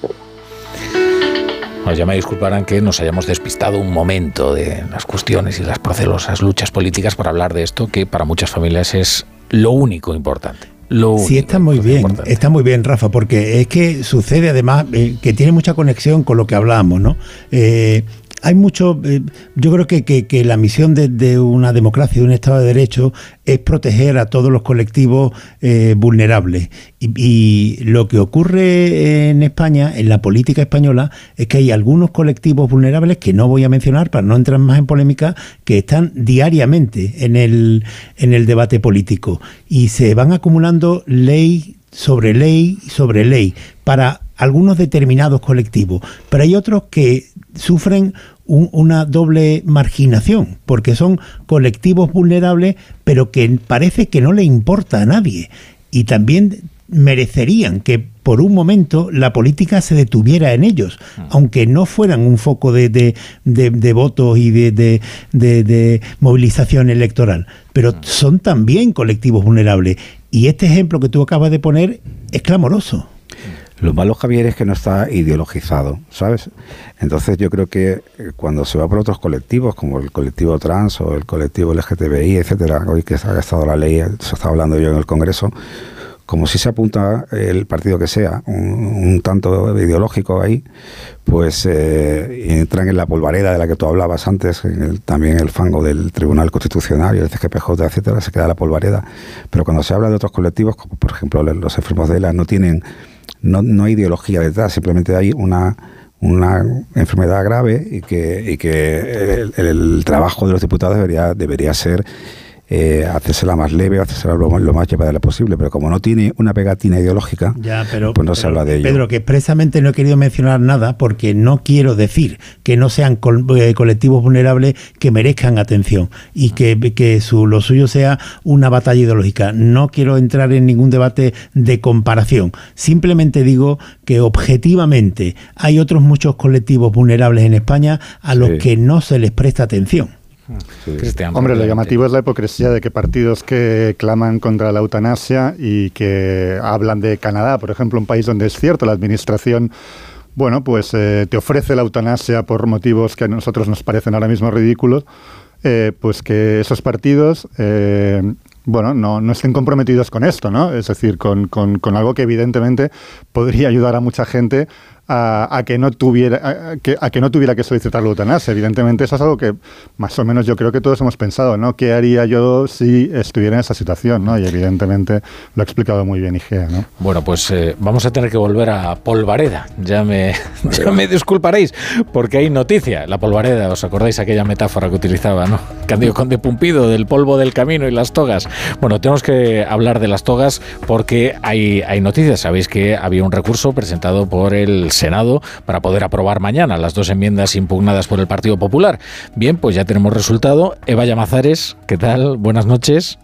ya me disculparán que nos hayamos despistado un momento de las cuestiones y las procelosas luchas políticas para hablar de esto, que para muchas familias es lo único importante. Lo sí, está muy bien, está muy bien, Rafa, porque es que sucede además eh, que tiene mucha conexión con lo que hablamos, ¿no? Eh, hay mucho, eh, yo creo que, que, la misión de, una democracia, de un Estado de Derecho, es proteger a todos los colectivos eh, vulnerables. Y, lo que ocurre en España, en la política española, es que hay algunos colectivos vulnerables que no voy a mencionar para no entrar más en polémica, que están diariamente en el, en el debate político. Y se van acumulando ley sobre ley sobre ley para algunos determinados colectivos, pero hay otros que sufren una doble marginación, porque son colectivos vulnerables, pero que parece que no le importa a nadie. Y también merecerían que por un momento la política se detuviera en ellos, mm. aunque no fueran un foco de, de, de, votos y de, movilización electoral. Pero mm. son también colectivos vulnerables. Y este ejemplo que tú acabas de poner es clamoroso. Lo malo, Javier, es que no está ideologizado, ¿sabes? Entonces yo creo que eh, cuando se va por otros colectivos, como el colectivo trans o el colectivo LGTBI, etcétera, hoy que se ha gastado la ley, se está hablando yo en el Congreso, como si se apunta el partido que sea, un, tanto ideológico ahí, pues eh, entran en la polvareda de la que tú hablabas antes, en también el fango del Tribunal Constitucional y el CGPJ, etcétera, se queda la polvareda. Pero cuando se habla de otros colectivos, como por ejemplo los enfermos de ELA, no tienen no, no hay ideología detrás, simplemente hay una, una enfermedad grave y que, y que el, trabajo de los diputados debería, debería ser eh, hacérsela más leve, hacérsela lo, lo más llevadera posible, pero como no tiene una pegatina ideológica, pues no se habla de ello. Pedro, que expresamente no he querido mencionar nada porque no quiero decir que no sean eh, colectivos vulnerables que merezcan atención y que, que su, lo suyo sea una batalla ideológica. No quiero entrar en ningún debate de comparación. Simplemente digo que objetivamente hay otros muchos colectivos vulnerables en España a los que no se les presta atención. Hombre, lo llamativo es la hipocresía de que partidos que claman contra la eutanasia y que hablan de Canadá, por ejemplo, un país donde es cierto la administración bueno, pues eh, te ofrece la eutanasia por motivos que a nosotros nos parecen ahora mismo ridículos, eh, pues que esos partidos, eh, bueno, no, no, estén comprometidos con esto, ¿no? Es decir, con, con, con, algo que evidentemente podría ayudar a mucha gente a, que no tuviera a, que, a que no tuviera que solicitar la eutanasia. Evidentemente eso es algo que más o menos yo creo que todos hemos pensado, ¿no? ¿Qué haría yo si estuviera en esa situación? ¿no? Y evidentemente lo ha explicado muy bien Igea, ¿no? Bueno, pues eh, vamos a tener que volver a Polvareda. Ya me, ya me disculparéis porque hay noticia. La Polvareda, ¿os acordáis aquella metáfora que utilizaba, no? Candido Conde Pumpido, del polvo del camino y las togas. Bueno, tenemos que hablar de las togas porque hay, hay noticias. Sabéis que había un recurso presentado por el Senado para poder aprobar mañana las dos enmiendas impugnadas por el Partido Popular. Bien, pues ya tenemos resultado. Eva Llamazares, ¿qué tal? Buenas noches.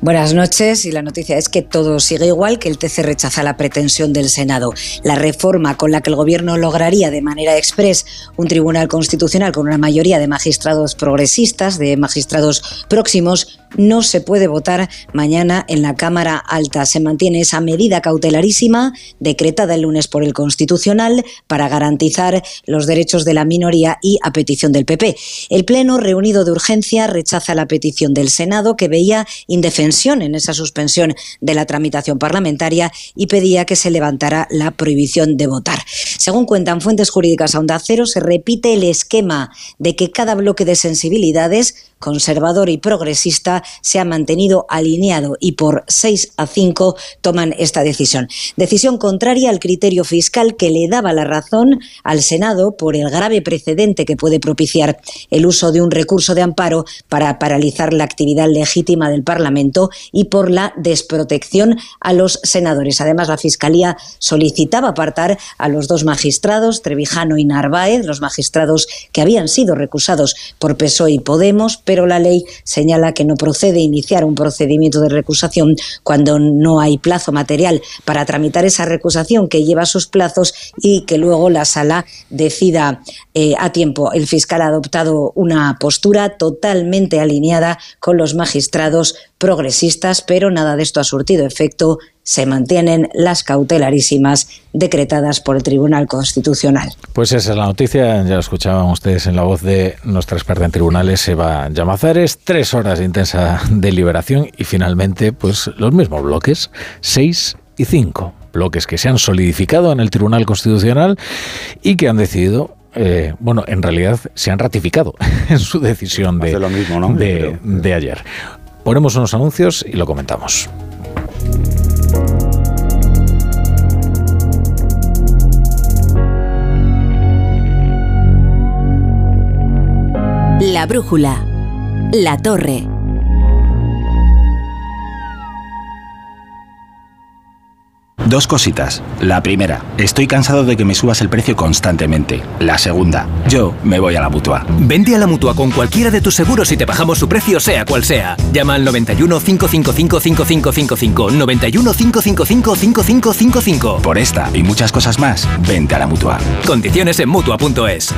Buenas noches y la noticia es que todo sigue igual, que el TC rechaza la pretensión del Senado. La reforma con la que el Gobierno lograría de manera express un tribunal constitucional con una mayoría de magistrados progresistas, de magistrados próximos, no se puede votar mañana en la Cámara Alta. Se mantiene esa medida cautelarísima decretada el lunes por el Constitucional para garantizar los derechos de la minoría y a petición del PP. El Pleno, reunido de urgencia, rechaza la petición del Senado que veía indefensión en esa suspensión de la tramitación parlamentaria y pedía que se levantara la prohibición de votar. Según cuentan fuentes jurídicas a Onda Cero, se repite el esquema de que cada bloque de sensibilidades conservador y progresista se ha mantenido alineado y por 6 a 5 toman esta decisión. Decisión contraria al criterio fiscal que le daba la razón al Senado por el grave precedente que puede propiciar el uso de un recurso de amparo para paralizar la actividad legítima del Parlamento y por la desprotección a los senadores. Además, la Fiscalía solicitaba apartar a los dos magistrados, Trevijano y Narváez, los magistrados que habían sido recusados por PSOE y Podemos, pero la ley señala que no procede iniciar un procedimiento de recusación cuando no hay plazo material para tramitar esa recusación que lleva sus plazos y que luego la sala decida eh, a tiempo. El fiscal ha adoptado una postura totalmente alineada con los magistrados progresistas, pero nada de esto ha surtido efecto se mantienen las cautelarísimas decretadas por el Tribunal Constitucional. Pues esa es la noticia, ya lo escuchaban ustedes en la voz de nuestra experta en tribunales, Eva Llamazares, tres horas de intensa deliberación y finalmente pues los mismos bloques, seis y cinco bloques que se han solidificado en el Tribunal Constitucional y que han decidido eh, bueno, en realidad se han ratificado en su decisión de, lo mismo, ¿no? de, de ayer. Ponemos unos anuncios y lo comentamos. La brújula. La torre. Dos cositas. La primera, estoy cansado de que me subas el precio constantemente. La segunda, yo me voy a la mutua. Vende a la mutua con cualquiera de tus seguros y te bajamos su precio, sea cual sea. Llama al 91 555 5555. 91 555 5555. Por esta y muchas cosas más, vente a la mutua. Condiciones en mutua.es.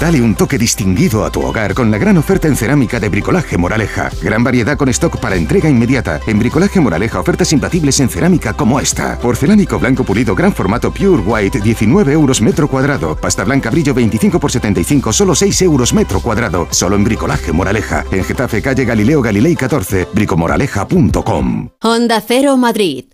Dale un toque distinguido a tu hogar con la gran oferta en cerámica de Bricolaje Moraleja. Gran variedad con stock para entrega inmediata. En Bricolaje Moraleja ofertas imbatibles en cerámica como esta. Porcelánico blanco pulido gran formato Pure White 19 euros metro cuadrado. Pasta blanca brillo 25 por 75 solo 6 euros metro cuadrado. Solo en Bricolaje Moraleja. En Getafe calle Galileo Galilei 14. bricomoraleja.com. Honda Cero Madrid.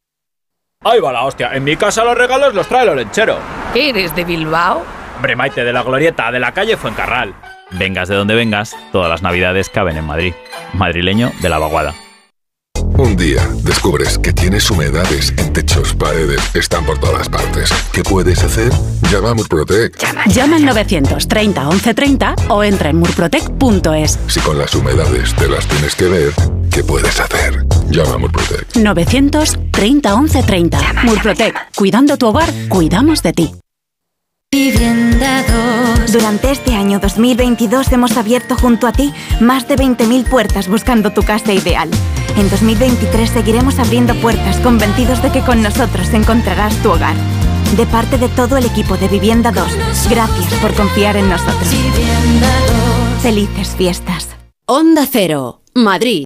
Ahí va la hostia. En mi casa los regalos los trae el olenchero. ¿Eres de Bilbao? Hombre, Maite, de la glorieta de la calle Fuencarral. Vengas de donde vengas, todas las navidades caben en Madrid. Madrileño de la vaguada. Un día descubres que tienes humedades en techos, paredes, están por todas partes. ¿Qué puedes hacer? Llama a Murprotec. Llama, Llama al 930 1130 o entra en murprotec.es. Si con las humedades te las tienes que ver, ¿qué puedes hacer? Llama a Murprotec. 930 1130. Llama, Murprotec. Cuidando tu hogar, cuidamos de ti. Durante este año 2022 hemos abierto junto a ti más de 20.000 puertas buscando tu casa ideal. En 2023 seguiremos abriendo puertas convencidos de que con nosotros encontrarás tu hogar. De parte de todo el equipo de Vivienda 2, gracias por confiar en nosotros. Felices fiestas. Onda Cero, Madrid.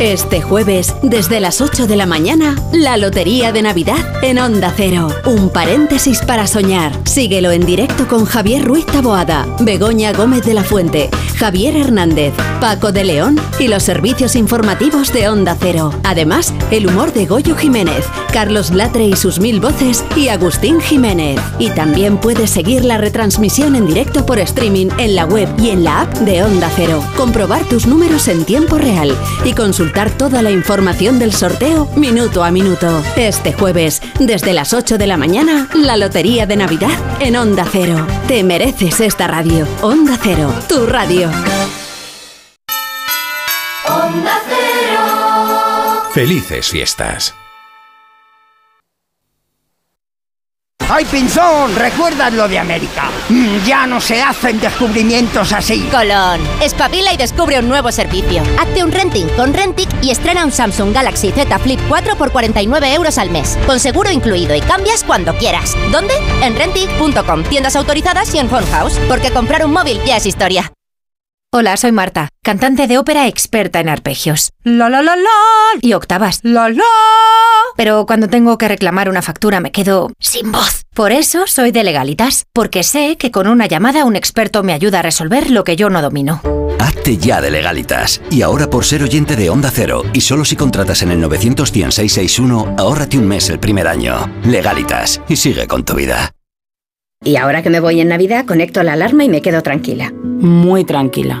este jueves, desde las 8 de la mañana, la Lotería de Navidad en Onda Cero. Un paréntesis para soñar. Síguelo en directo con Javier Ruiz Taboada, Begoña Gómez de la Fuente, Javier Hernández, Paco de León y los servicios informativos de Onda Cero. Además, el humor de Goyo Jiménez, Carlos Latre y sus mil voces y Agustín Jiménez. Y también puedes seguir la retransmisión en directo por streaming en la web y en la app de Onda Cero. Comprobar tus números en tiempo real y consultar toda la información del sorteo minuto a minuto. Este jueves, desde las 8 de la mañana, la Lotería de Navidad en Onda Cero. Te mereces esta radio. Onda Cero, tu radio. Onda Cero. Felices fiestas. ¡Ay, Pinzón! ¿Recuerdas lo de América? Mm, ya no se hacen descubrimientos así. Colón, espabila y descubre un nuevo servicio. Hazte un renting con Rentic y estrena un Samsung Galaxy Z Flip 4 por 49 euros al mes. Con seguro incluido y cambias cuando quieras. ¿Dónde? En Rentic.com, tiendas autorizadas y en House. Porque comprar un móvil ya es historia. Hola, soy Marta, cantante de ópera experta en arpegios. La la la la y octavas. La la. Pero cuando tengo que reclamar una factura me quedo sin voz. Por eso soy de Legalitas, porque sé que con una llamada un experto me ayuda a resolver lo que yo no domino. Hazte ya de Legalitas. Y ahora por ser oyente de Onda Cero y solo si contratas en el 91661, ahórrate un mes el primer año. Legalitas y sigue con tu vida. Y ahora que me voy en Navidad, conecto la alarma y me quedo tranquila. Muy tranquila.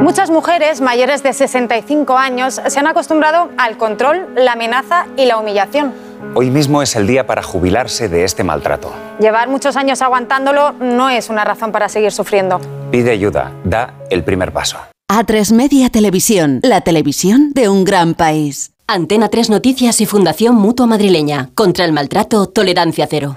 Muchas mujeres mayores de 65 años se han acostumbrado al control, la amenaza y la humillación. Hoy mismo es el día para jubilarse de este maltrato. Llevar muchos años aguantándolo no es una razón para seguir sufriendo. Pide ayuda, da el primer paso. A3 Media Televisión, la televisión de un gran país. Antena 3 Noticias y Fundación Mutua Madrileña. Contra el maltrato, tolerancia cero.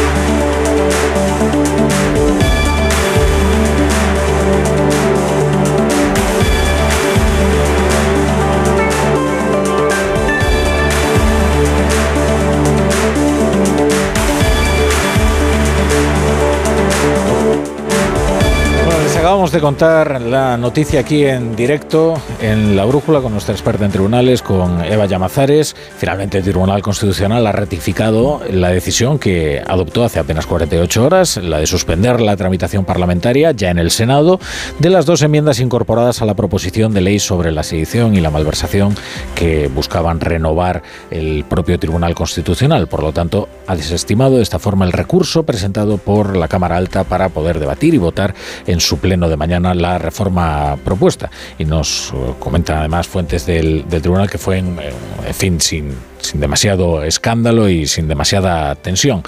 Acabamos de contar la noticia aquí en directo en La Brújula con nuestra experta en tribunales, con Eva Llamazares. Finalmente el Tribunal Constitucional ha ratificado la decisión que adoptó hace apenas 48 horas, la de suspender la tramitación parlamentaria ya en el Senado de las dos enmiendas incorporadas a la proposición de ley sobre la sedición y la malversación que buscaban renovar el propio Tribunal Constitucional. Por lo tanto, ha desestimado de esta forma el recurso presentado por la Cámara Alta para poder debatir y votar en su pleno de mañana la reforma propuesta. Y nos eh, comentan además fuentes del, del tribunal que fue, en, en fin, sin, sin demasiado escándalo y sin demasiada tensión.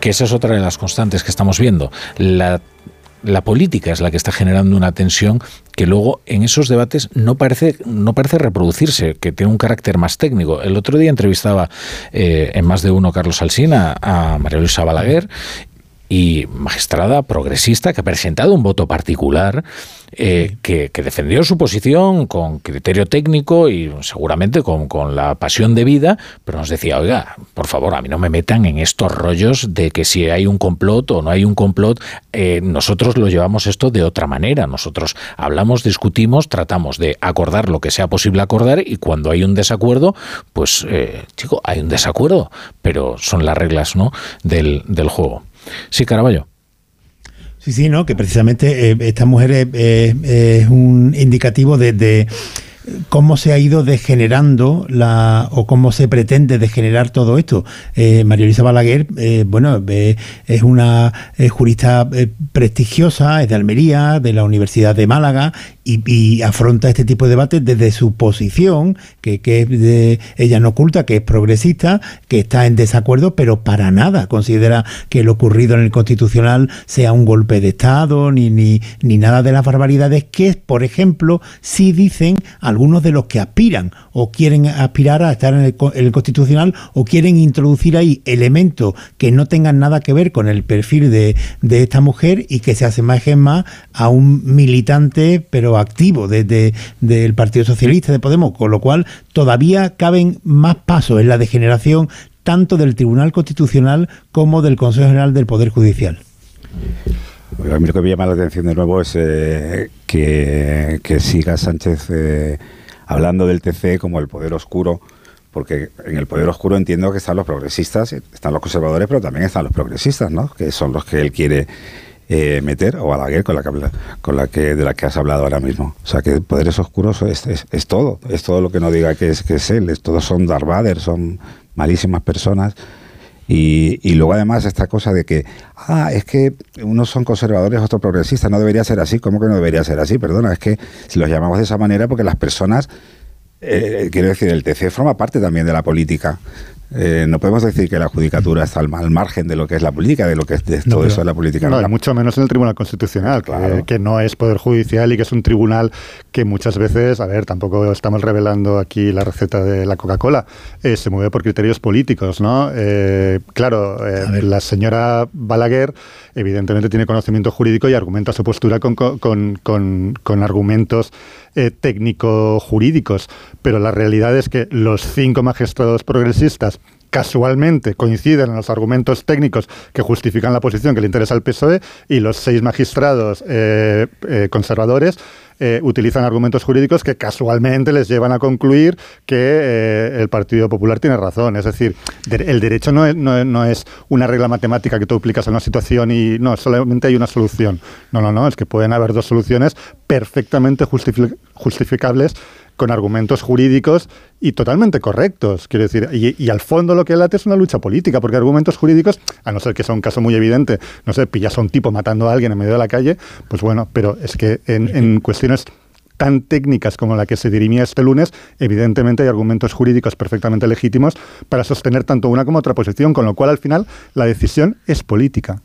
Que esa es otra de las constantes que estamos viendo. La la política es la que está generando una tensión que luego en esos debates no parece, no parece reproducirse, que tiene un carácter más técnico. El otro día entrevistaba eh, en más de uno Carlos Alsina a María Luisa Balaguer y magistrada progresista que ha presentado un voto particular eh, que, que, defendió su posición con criterio técnico y seguramente con, con, la pasión de vida, pero nos decía, oiga, por favor, a mí no me metan en estos rollos de que si hay un complot o no hay un complot, eh, nosotros lo llevamos esto de otra manera. Nosotros hablamos, discutimos, tratamos de acordar lo que sea posible acordar y cuando hay un desacuerdo, pues, eh, chico, hay un desacuerdo, pero son las reglas ¿no? del, del juego. Sí, Caraballo. Sí, sí, no, que precisamente eh, esta mujer es, un indicativo de, cómo se ha ido degenerando la o cómo se pretende degenerar todo esto. Eh, María Luisa Balaguer, eh, bueno, es una jurista prestigiosa, es de Almería, de la Universidad de Málaga y, y, afronta este tipo de debates desde su posición, que, que ella no oculta, que es progresista, que está en desacuerdo, pero para nada considera que lo ocurrido en el Constitucional sea un golpe de Estado, ni, ni, ni nada de las barbaridades que, por ejemplo, sí dicen algunos de los que aspiran o quieren aspirar a estar en el, en el Constitucional o quieren introducir ahí elementos que no tengan nada que ver con el perfil de, de esta mujer y que se asemejen más a un militante, pero activo desde de, del Partido Socialista de Podemos, con lo cual todavía caben más pasos en la degeneración tanto del Tribunal Constitucional como del Consejo General del Poder Judicial. A mí lo que me llama la atención de nuevo es eh, que, que, siga Sánchez eh, hablando del TC como el poder oscuro, porque en el poder oscuro entiendo que están los progresistas, están los conservadores, pero también están los progresistas, ¿no? que son los que él quiere eh, meter, o Balaguer, con la, que, con la que de la que has hablado ahora mismo. O sea, que poderes oscuros es, es, es todo, es todo lo que no diga que es, que es él, es, todos son Darth son malísimas personas. Y, y, luego además esta cosa de que, ah, es que unos son conservadores, otros progresistas, no debería ser así, ¿cómo que no debería ser así? Perdona, es que si los llamamos de esa manera porque las personas, eh, quiero decir, el TC forma parte también de la política eh, no podemos decir que la judicatura está al, margen de lo que es la política, de lo que es todo eso de la política. No, mucho menos en el Tribunal Constitucional, que, no es Poder Judicial y que es un tribunal que muchas veces, a ver, tampoco estamos revelando aquí la receta de la Coca-Cola, eh, se mueve por criterios políticos, ¿no? Eh, claro, la señora Balaguer evidentemente tiene conocimiento jurídico y argumenta su postura con, con, con, con argumentos técnico-jurídicos, pero la realidad es que los cinco magistrados progresistas casualmente coinciden en los argumentos técnicos que justifican la posición que le interesa al PSOE y los seis magistrados eh, eh, conservadores eh, utilizan argumentos jurídicos que casualmente les llevan a concluir que el Partido Popular tiene razón. Es decir, el derecho no es, no, es, una regla matemática que tú aplicas a una situación y no, solamente hay una solución. No, no, no, es que pueden haber dos soluciones perfectamente justificables con argumentos jurídicos y totalmente correctos. Quiero decir, y, al fondo lo que late es una lucha política, porque argumentos jurídicos, a no ser que sea un caso muy evidente, no sé, pillas a un tipo matando a alguien en medio de la calle, pues bueno, pero es que en, cuestiones tan técnicas como la que se dirimía este lunes, evidentemente hay argumentos jurídicos perfectamente legítimos para sostener tanto una como otra posición, con lo cual al final la decisión es política.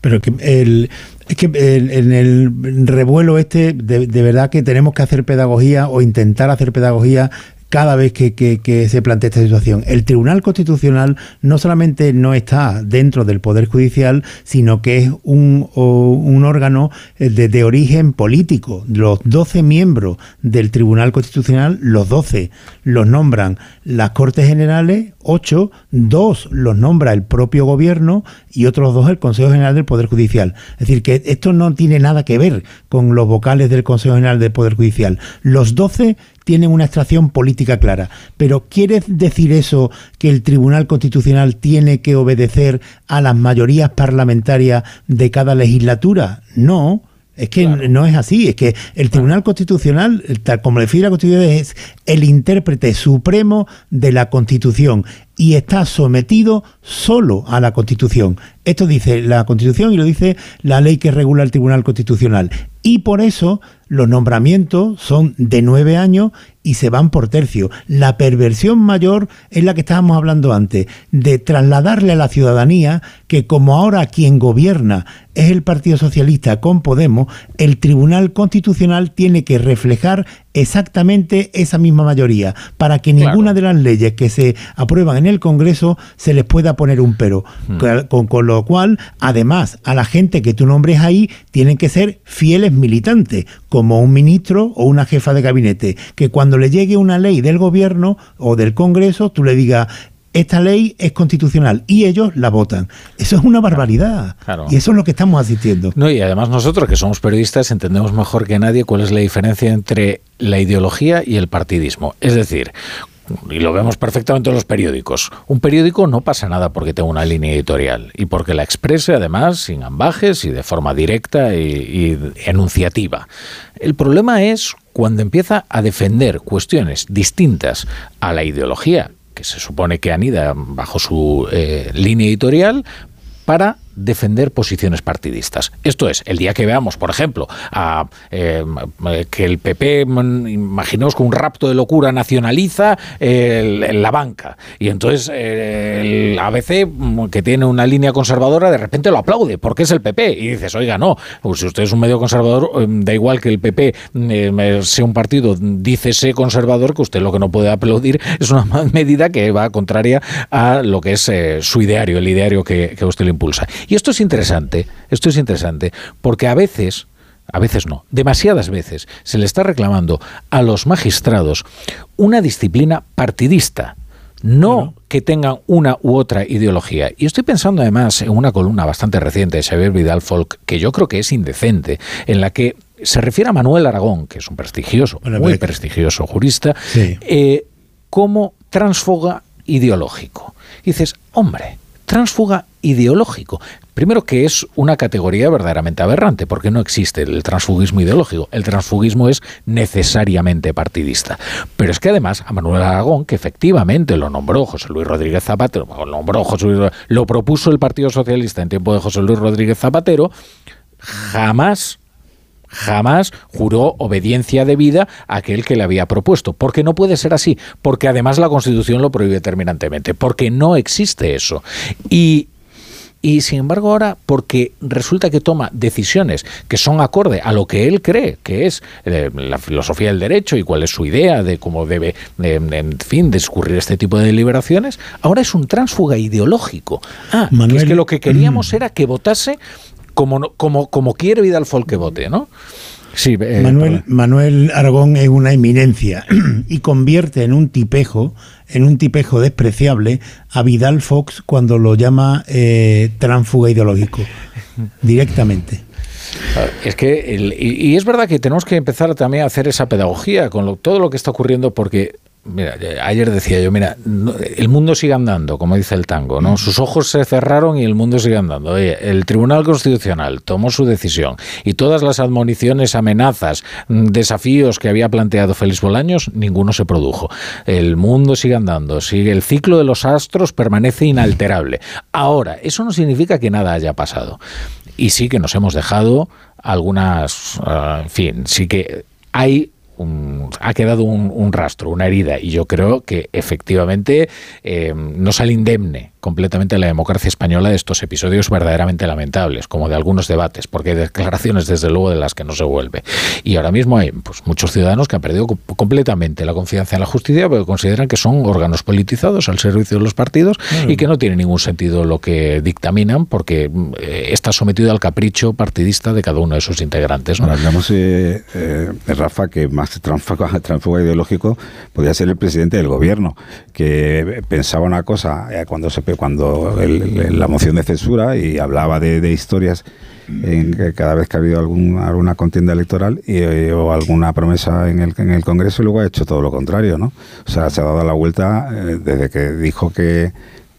Pero que el, es que en el revuelo este, de, de, verdad que tenemos que hacer pedagogía o intentar hacer pedagogía cada vez que, se plantea esta situación. El Tribunal Constitucional no solamente no está dentro del Poder Judicial, sino que es un, órgano eh, de, origen político. Los 12 miembros del Tribunal Constitucional, los 12 los nombran las Cortes Generales, 8, 2 los nombra el propio gobierno y otros dos el Consejo General del Poder Judicial. Es decir, que esto no tiene nada que ver con los vocales del Consejo General del Poder Judicial. Los 12 tienen una extracción política clara. Pero ¿quiere decir eso que el Tribunal Constitucional tiene que obedecer a las mayorías parlamentarias de cada legislatura? No. Es que no es así, es que el Tribunal Constitucional, tal como le define la Constitución, es el intérprete supremo de la Constitución y está sometido solo a la Constitución. Esto dice la Constitución y lo dice la ley que regula el Tribunal Constitucional. Y por eso los nombramientos son de nueve años y se van por tercio. La perversión mayor es la que estábamos hablando antes, de trasladarle a la ciudadanía que como ahora quien gobierna es el Partido Socialista con Podemos, el Tribunal Constitucional tiene que reflejar exactamente esa misma mayoría para que ninguna de las leyes que se aprueban en el Congreso se les pueda poner un pero. Hmm. Con, con, lo cual, además, a la gente que tú nombres ahí tienen que ser fieles militantes, como un ministro o una jefa de gabinete, que cuando le llegue una ley del gobierno o del Congreso, tú le digas, esta ley es constitucional y ellos la votan. Eso es una barbaridad. Y eso es lo que estamos asistiendo. No, y además nosotros que somos periodistas entendemos mejor que nadie cuál es la diferencia entre la ideología y el partidismo. Es decir, y lo vemos perfectamente en los periódicos. Un periódico no pasa nada porque tenga una línea editorial y porque la exprese además sin ambajes y de forma directa y, enunciativa. El problema es cuando empieza a defender cuestiones distintas a la ideología que se supone que anida bajo su eh, línea editorial, para defender posiciones partidistas. Esto es, el día que veamos, por ejemplo, a, eh, que el PP, mm, imaginaos que un rapto de locura nacionaliza la banca y entonces eh, el ABC, mm, que tiene una línea conservadora, de repente lo aplaude porque es el PP y dices, oiga, no, pues si usted es un medio conservador, em, da igual que el PP em, sea un partido, dícese conservador, que usted lo que no puede aplaudir es una medida que va contraria a lo que es eh, su ideario, el ideario que, que usted le impulsa. Y esto es interesante, esto es interesante, porque a veces, a veces no, demasiadas veces se le está reclamando a los magistrados una disciplina partidista, no que tengan una u otra ideología. Y estoy pensando además en una columna bastante reciente de Xavier Vidal Folk, que yo creo que es indecente, en la que se refiere a Manuel Aragón, que es un prestigioso, muy prestigioso jurista, eh, como transfoga ideológico. Y dices, hombre, transfuga ideológico. Primero que es una categoría verdaderamente aberrante, porque no existe el transfugismo ideológico. El transfugismo es necesariamente partidista. Pero es que además a Manuel Aragón, que efectivamente lo nombró José Luis Rodríguez Zapatero, lo nombró José lo propuso el Partido Socialista en tiempo de José Luis Rodríguez Zapatero, jamás jamás juró obediencia debida a aquel que le había propuesto. Porque no puede ser así, porque además la Constitución lo prohíbe terminantemente, porque no existe eso. Y y sin embargo ahora, porque resulta que toma decisiones que son acorde a lo que él cree que es eh, la filosofía del derecho y cuál es su idea de cómo debe, en fin, discurrir este tipo de deliberaciones, ahora es un tránsfuga ideológico. Ah, es que lo que queríamos mm. era que votase como, como, como quiere Vidal Folk que vote, ¿no? Sí, eh, Manuel, Manuel Aragón es una eminencia y convierte en un tipejo, en un tipejo despreciable a Vidal Fox cuando lo llama eh, tránfuga ideológico, directamente. Ah, es que, y, es verdad que tenemos que empezar también a hacer esa pedagogía con todo lo que está ocurriendo, porque Mira, ayer decía yo, mira, el mundo sigue andando, como dice el tango, ¿no? Sus ojos se cerraron y el mundo sigue andando. el Tribunal Constitucional tomó su decisión y todas las admoniciones, amenazas, mm, desafíos que había planteado Félix Bolaños, ninguno se produjo. El mundo sigue andando, sigue el ciclo de los astros permanece inalterable. Ahora, eso no significa que nada haya pasado. Y sí que nos hemos dejado algunas, ah, en fin, sí que hay ha quedado un, rastro, una herida, y yo creo que efectivamente eh, no sale indemne completamente la democracia española de estos episodios verdaderamente lamentables, como de algunos debates, porque hay declaraciones desde luego de las que no se vuelve. Y ahora mismo hay pues, muchos ciudadanos que han perdido completamente la confianza en la justicia porque consideran que son órganos politizados al servicio de los partidos y que no tiene ningún sentido lo que dictaminan porque eh, está sometido al capricho partidista de cada uno de sus integrantes. Ahora, digamos, eh, eh, Rafa, que más transfuga ideológico podría ser el presidente del gobierno, que pensaba una cosa cuando se cuando la moción de censura y hablaba de, historias en que cada vez que ha habido algún, alguna contienda electoral y, eh, o alguna promesa en el, en el Congreso, luego ha hecho todo lo contrario, ¿no? O sea, se ha dado la vuelta eh, desde que dijo que,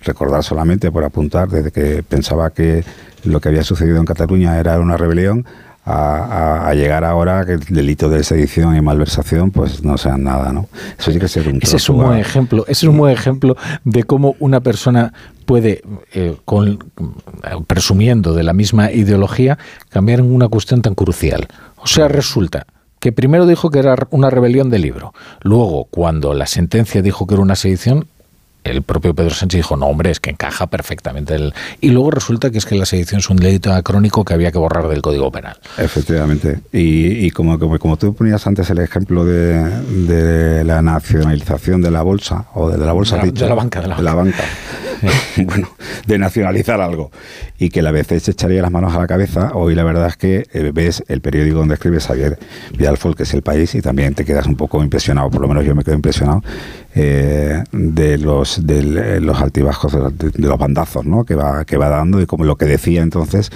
recordar solamente por apuntar, desde que pensaba que lo que había sucedido en Cataluña era una rebelión, a, llegar ahora que el delito de sedición y malversación pues no sean nada, ¿no? Eso sí que ser un Ese es un buen ejemplo, ese es un buen ejemplo de cómo una persona puede, eh, con, presumiendo de la misma ideología, cambiar en una cuestión tan crucial. O sea, resulta que primero dijo que era una rebelión de libro, luego cuando la sentencia dijo que era una sedición, el propio Pedro Sánchez dijo, no, hombre, es que encaja perfectamente. El... Y luego resulta que es que la sedición es un delito anacrónico que había que borrar del Código Penal. Efectivamente. Y, como, como, tú ponías antes el ejemplo de, la nacionalización de la bolsa, o de, la bolsa, de la, banca. De la banca. bueno, de nacionalizar algo. Y que la vez se echaría las manos a la cabeza. Hoy la verdad es que eh, ves el periódico donde escribe Xavier Vidalfol, que es El País, y también te quedas un poco impresionado, por lo menos yo me quedo impresionado, eh, de los de los altibajos, de, los bandazos ¿no? que, va, que va dando y como lo que decía entonces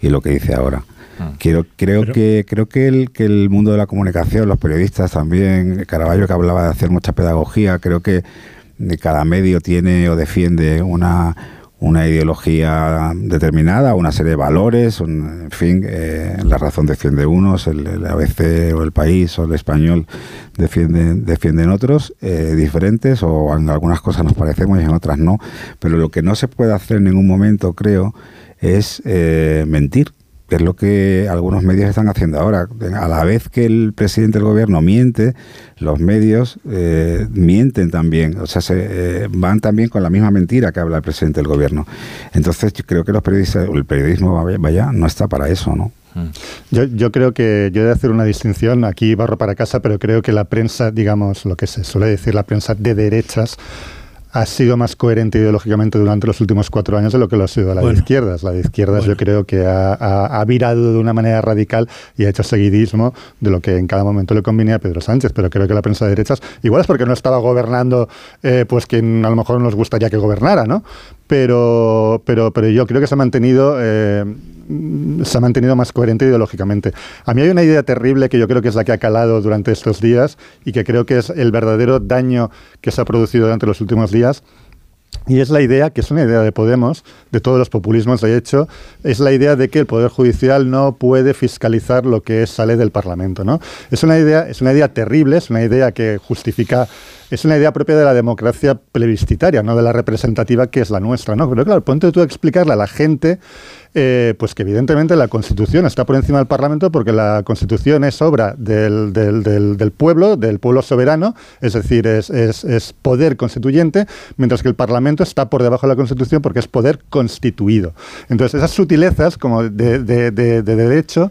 y lo que dice ahora. Ah. Quiero, creo que creo que el, que el mundo de la comunicación, los periodistas también, Caraballo que hablaba de hacer mucha pedagogía, creo que cada medio tiene o defiende una, una ideología determinada, una serie de valores, en fin, eh, la razón defiende unos, el, ABC o el país o el español defienden, defienden otros eh, diferentes o en algunas cosas nos parecemos y en otras no, pero lo que no se puede hacer en ningún momento, creo, es eh, mentir que es lo que algunos medios están haciendo ahora. A la vez que el presidente del gobierno miente, los medios eh, mienten también, o sea, se, eh, van también con la misma mentira que habla el presidente del gobierno. Entonces, yo creo que los periodistas, el periodismo, vaya, no está para eso, ¿no? Yo, yo, creo que yo he de hacer una distinción, aquí barro para casa, pero creo que la prensa, digamos, lo que se suele decir, la prensa de derechas, ha sido más coherente ideológicamente durante los últimos cuatro años de lo que lo ha sido la de izquierdas. La de izquierdas yo creo que ha, virado de una manera radical y ha hecho seguidismo de lo que en cada momento le convenía a Pedro Sánchez. Pero creo que la prensa de derechas, igual es porque no estaba gobernando eh, pues quien a lo mejor nos gustaría que gobernara, ¿no? Pero, pero, pero yo creo que se ha mantenido... Eh, se ha mantenido más coherente ideológicamente. A mí hay una idea terrible que yo creo que es la que ha calado durante estos días y que creo que es el verdadero daño que se ha producido durante los últimos días. Y es la idea, que es una idea de Podemos, de todos los populismos de hecho, es la idea de que el Poder Judicial no puede fiscalizar lo que sale del Parlamento. ¿no? Es, una idea, es una idea terrible, es una idea que justifica es una idea propia de la democracia plebiscitaria, no de la representativa que es la nuestra, ¿no? Pero claro, ponte tú a explicarle a la gente eh, pues que evidentemente la Constitución está por encima del Parlamento porque la Constitución es obra del, del, pueblo, del pueblo soberano, es decir, es, es, poder constituyente, mientras que el Parlamento está por debajo de la Constitución porque es poder constituido. Entonces, esas sutilezas como de, de, de derecho,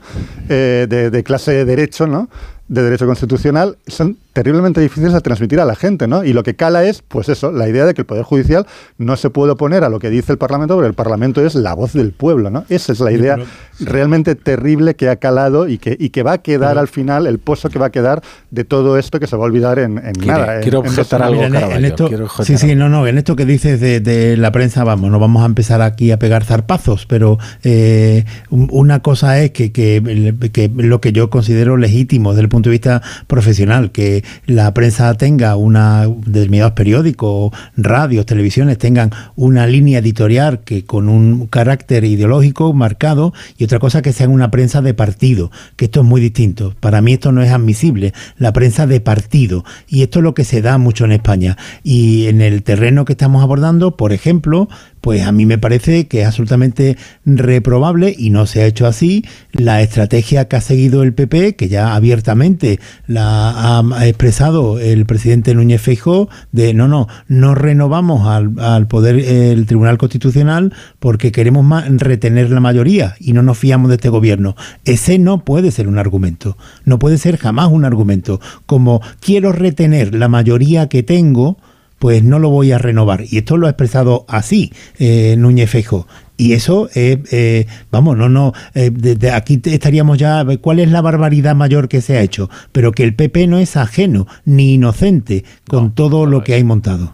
eh, de, clase de derecho, ¿no? de derecho constitucional son terriblemente difíciles de transmitir a la gente, ¿no? Y lo que cala es, pues eso, la idea de que el Poder Judicial no se puede oponer a lo que dice el Parlamento, porque el Parlamento es la voz del pueblo, ¿no? Esa es la idea realmente terrible que ha calado y que, y que va a quedar al final, el pozo que va a quedar de todo esto que se va a olvidar en, nada. Quiero objetar algo, en, esto, Sí, sí, no, no, en esto que dices de, la prensa, vamos, no vamos a empezar aquí a pegar zarpazos, pero eh, una cosa es que, que, que lo que yo considero legítimo desde el punto de vista profesional, que la prensa tenga una, determinados periódicos, radios, televisiones, tengan una línea editorial que con un carácter ideológico marcado y otra cosa que sea una prensa de partido, que esto es muy distinto. Para mí esto no es admisible, la prensa de partido. Y esto es lo que se da mucho en España. Y en el terreno que estamos abordando, por ejemplo, pues a mí me parece que es absolutamente reprobable y no se ha hecho así la estrategia que ha seguido el PP, que ya abiertamente la ha expresado el presidente Núñez Feijóo, de no, no, no renovamos al, poder el Tribunal Constitucional porque queremos retener la mayoría y no nos fiamos de este gobierno. Ese no puede ser un argumento, no puede ser jamás un argumento. Como quiero retener la mayoría que tengo, pues no lo voy a renovar. Y esto lo ha expresado así eh, Núñez Fejo. Y eso, eh, vamos, no, no, desde eh, aquí estaríamos ya, ¿cuál es la barbaridad mayor que se ha hecho? Pero que el PP no es ajeno ni inocente con todo lo que hay montado.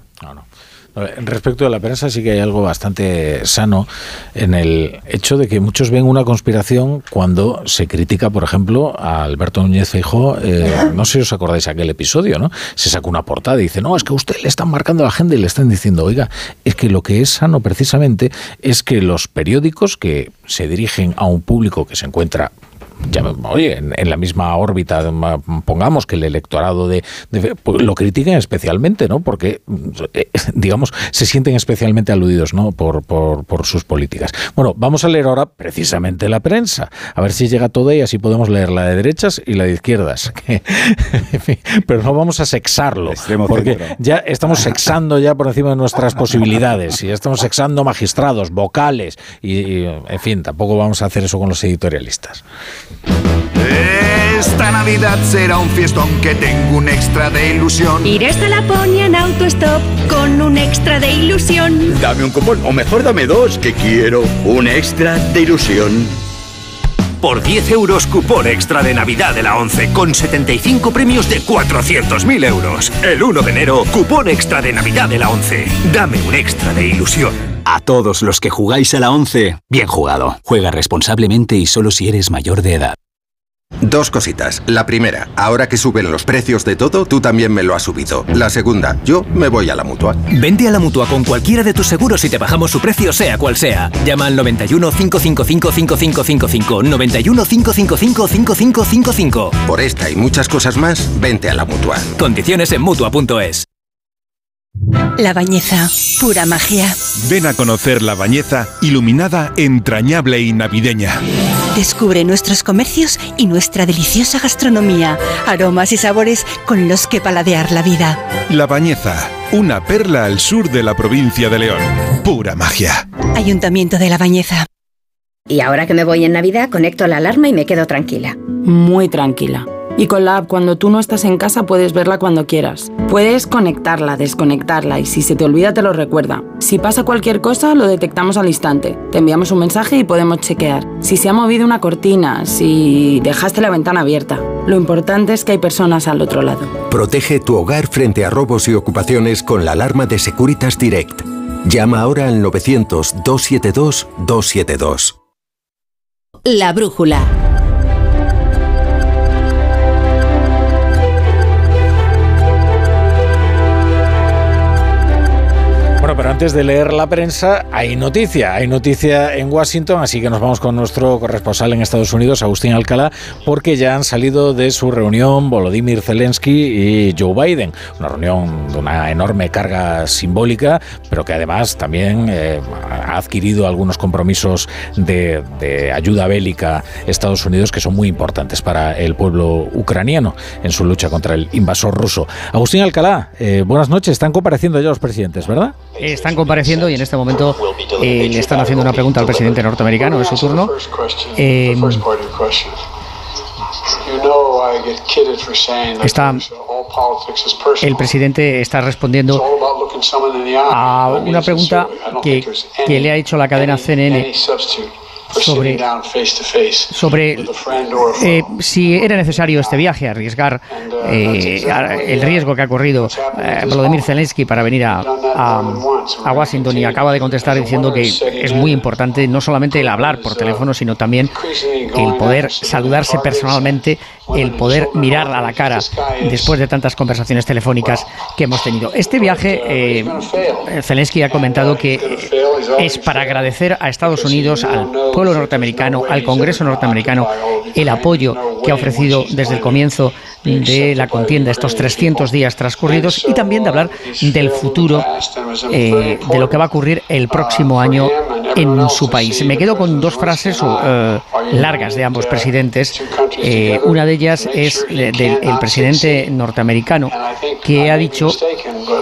Respecto de la prensa sí que hay algo bastante sano en el hecho de que muchos ven una conspiración cuando se critica, por ejemplo, a Alberto Núñez Feijóo, eh, no sé si os acordáis aquel episodio, ¿no? Se saca una portada y dice, no, es que a usted le están marcando la agenda y le están diciendo, oiga, es que lo que es sano precisamente es que los periódicos que se dirigen a un público que se encuentra ya, oye, en, la misma órbita, pongamos que el electorado de, pues lo critiquen especialmente, ¿no? Porque, eh, digamos, se sienten especialmente aludidos, ¿no? Por, por, sus políticas. Bueno, vamos a leer ahora precisamente la prensa, a ver si llega toda y así podemos leer la de derechas y la de izquierdas. Pero no vamos a sexarlo, porque ya estamos sexando ya por encima de nuestras posibilidades y ya estamos sexando magistrados, vocales y en fin, tampoco vamos a hacer eso con los editorialistas. Esta Navidad será un fiestón que tengo un extra de ilusión. Iré hasta Laponia en autostop con un extra de ilusión. Dame un cupón, o mejor dame dos, que quiero un extra de ilusión. Por 10 euros, cupón extra de Navidad de la 11, con 75 premios de 400.000 euros. El 1 de enero, cupón extra de Navidad de la 11. Dame un extra de ilusión. A todos los que jugáis a la 11, bien jugado. Juega responsablemente y solo si eres mayor de edad. Dos cositas. La primera, ahora que suben los precios de todo, tú también me lo has subido. La segunda, yo me voy a la mutua. Vente a la mutua con cualquiera de tus seguros y te bajamos su precio, sea cual sea. Llama al 91 555 5555. 91 555 5555. Por esta y muchas cosas más, vente a la mutua. Condiciones en mutua.es. La Bañeza, pura magia. Ven a conocer La Bañeza, iluminada, entrañable y navideña. Descubre nuestros comercios y nuestra deliciosa gastronomía, aromas y sabores con los que paladear la vida. La Bañeza, una perla al sur de la provincia de León. Pura magia. Ayuntamiento de La Bañeza. Y ahora que me voy en Navidad, conecto la alarma y me quedo tranquila. Muy tranquila y con la app, cuando tú no estás en casa, puedes verla cuando quieras. Puedes conectarla, desconectarla y si se te olvida, te lo recuerda. Si pasa cualquier cosa, lo detectamos al instante. Te enviamos un mensaje y podemos chequear. Si se ha movido una cortina, si dejaste la ventana abierta. Lo importante es que hay personas al otro lado. Protege tu hogar frente a robos y ocupaciones con la alarma de Securitas Direct. Llama ahora al 900-272-272. La brújula. Antes de leer la prensa, hay noticia. Hay noticia en Washington, así que nos vamos con nuestro corresponsal en Estados Unidos, Agustín Alcalá, porque ya han salido de su reunión Volodymyr Zelensky y Joe Biden. Una reunión de una enorme carga simbólica, pero que además también eh, ha adquirido algunos compromisos de, de ayuda bélica Estados Unidos que son muy importantes para el pueblo ucraniano en su lucha contra el invasor ruso. Agustín Alcalá, eh, buenas noches. Están compareciendo ya los presidentes, ¿verdad? Están compareciendo y en este momento eh, le están haciendo una pregunta al presidente norteamericano, es su turno. Eh, está, el presidente está respondiendo a una pregunta que, que le ha hecho la cadena CNN sobre, sobre eh, si era necesario este viaje, arriesgar eh, el riesgo que ha corrido eh, Volodymyr Zelensky para venir a, a, Washington y acaba de contestar diciendo que es muy importante no solamente el hablar por teléfono, sino también el poder saludarse personalmente, el poder mirar a la cara después de tantas conversaciones telefónicas que hemos tenido. Este viaje, Zelensky ha comentado que es para agradecer a Estados Unidos, al pueblo norteamericano, al Congreso norteamericano, el apoyo que ha ofrecido desde el comienzo de la contienda, estos 300 días transcurridos, y también de hablar del futuro, eh, de lo que va a ocurrir el próximo año en su país. Me quedo con dos frases uh, largas de ambos presidentes. Eh, una de ellas es del presidente norteamericano, que ha dicho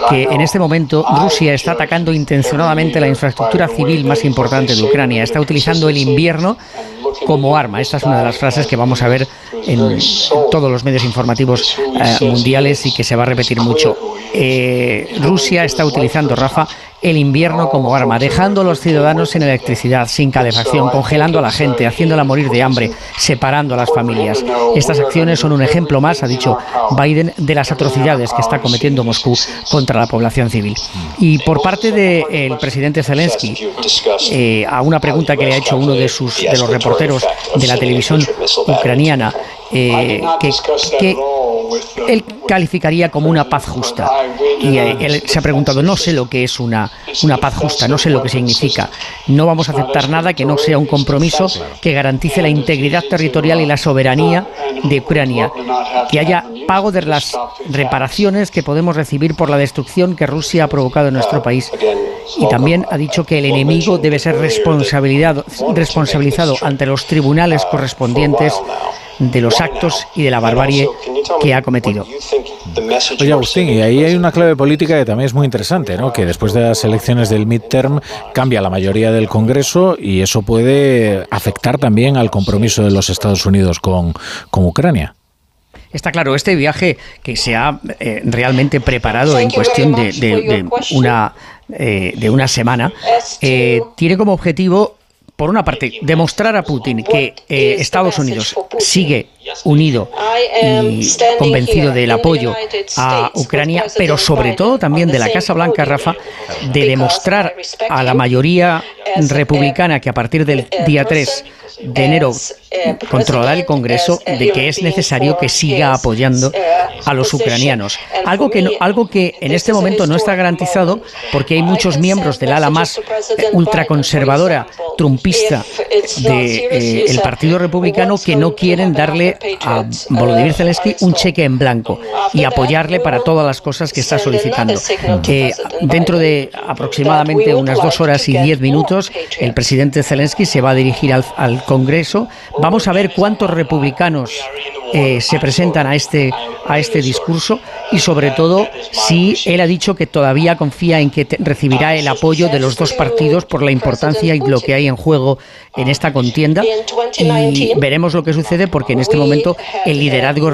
que en este momento Rusia está atacando intencionadamente la infraestructura civil más importante de Ucrania. Está utilizando el invierno como arma. Esta es una de las frases que vamos a ver en todos los medios informativos eh, mundiales y que se va a repetir mucho. Eh, Rusia está utilizando, Rafa, el invierno como arma, dejando a los ciudadanos sin electricidad, sin calefacción, congelando a la gente, haciéndola morir de hambre, separando a las familias. Estas acciones son un ejemplo más, ha dicho Biden, de las atrocidades que está cometiendo Moscú contra la población civil. Y por parte del presidente Zelensky, eh, a una pregunta que le ha hecho uno de, sus, de los reporteros de la televisión ucraniana, eh, que, que, él calificaría como una paz justa. Y eh, él se ha preguntado, no sé lo que es una, una paz justa, no sé lo que significa. No vamos a aceptar nada que no sea un compromiso que garantice la integridad territorial y la soberanía de Ucrania, que haya pago de las reparaciones que podemos recibir por la destrucción que Rusia ha provocado en nuestro país. Y también ha dicho que el enemigo debe ser responsabilizado ante los tribunales correspondientes de los actos y de la barbarie que ha cometido. Oye, Agustín, y ahí hay una clave política que también es muy interesante, ¿no? Que después de las elecciones del midterm cambia la mayoría del Congreso y eso puede afectar también al compromiso de los Estados Unidos con, con Ucrania. Está claro, este viaje que se ha eh, realmente preparado en cuestión de, una, eh, de una semana eh, tiene como objetivo por una parte, demostrar a Putin que eh, Estados Unidos sigue unido y convencido del apoyo a Ucrania, pero sobre todo también de la Casa Blanca, Rafa, de demostrar a la mayoría republicana que a partir del día 3 de enero eh, controlar el Congreso de que es necesario que siga apoyando a los ucranianos. Algo que, algo que en este momento no está garantizado porque hay muchos miembros del ala más eh, ultraconservadora, trumpista del de, Partido Republicano que no quieren darle a Volodymyr Zelensky un cheque en blanco y apoyarle para todas las cosas que está solicitando. que dentro de aproximadamente unas dos horas y diez minutos, el presidente Zelensky se va a dirigir al, al Congreso. Vamos a ver cuántos republicanos eh, se presentan a este, a este discurso y sobre todo si él ha dicho que todavía confía en que recibirá el apoyo de los dos partidos por la importancia y lo que hay en juego en esta contienda y veremos lo que sucede porque en este momento el liderazgo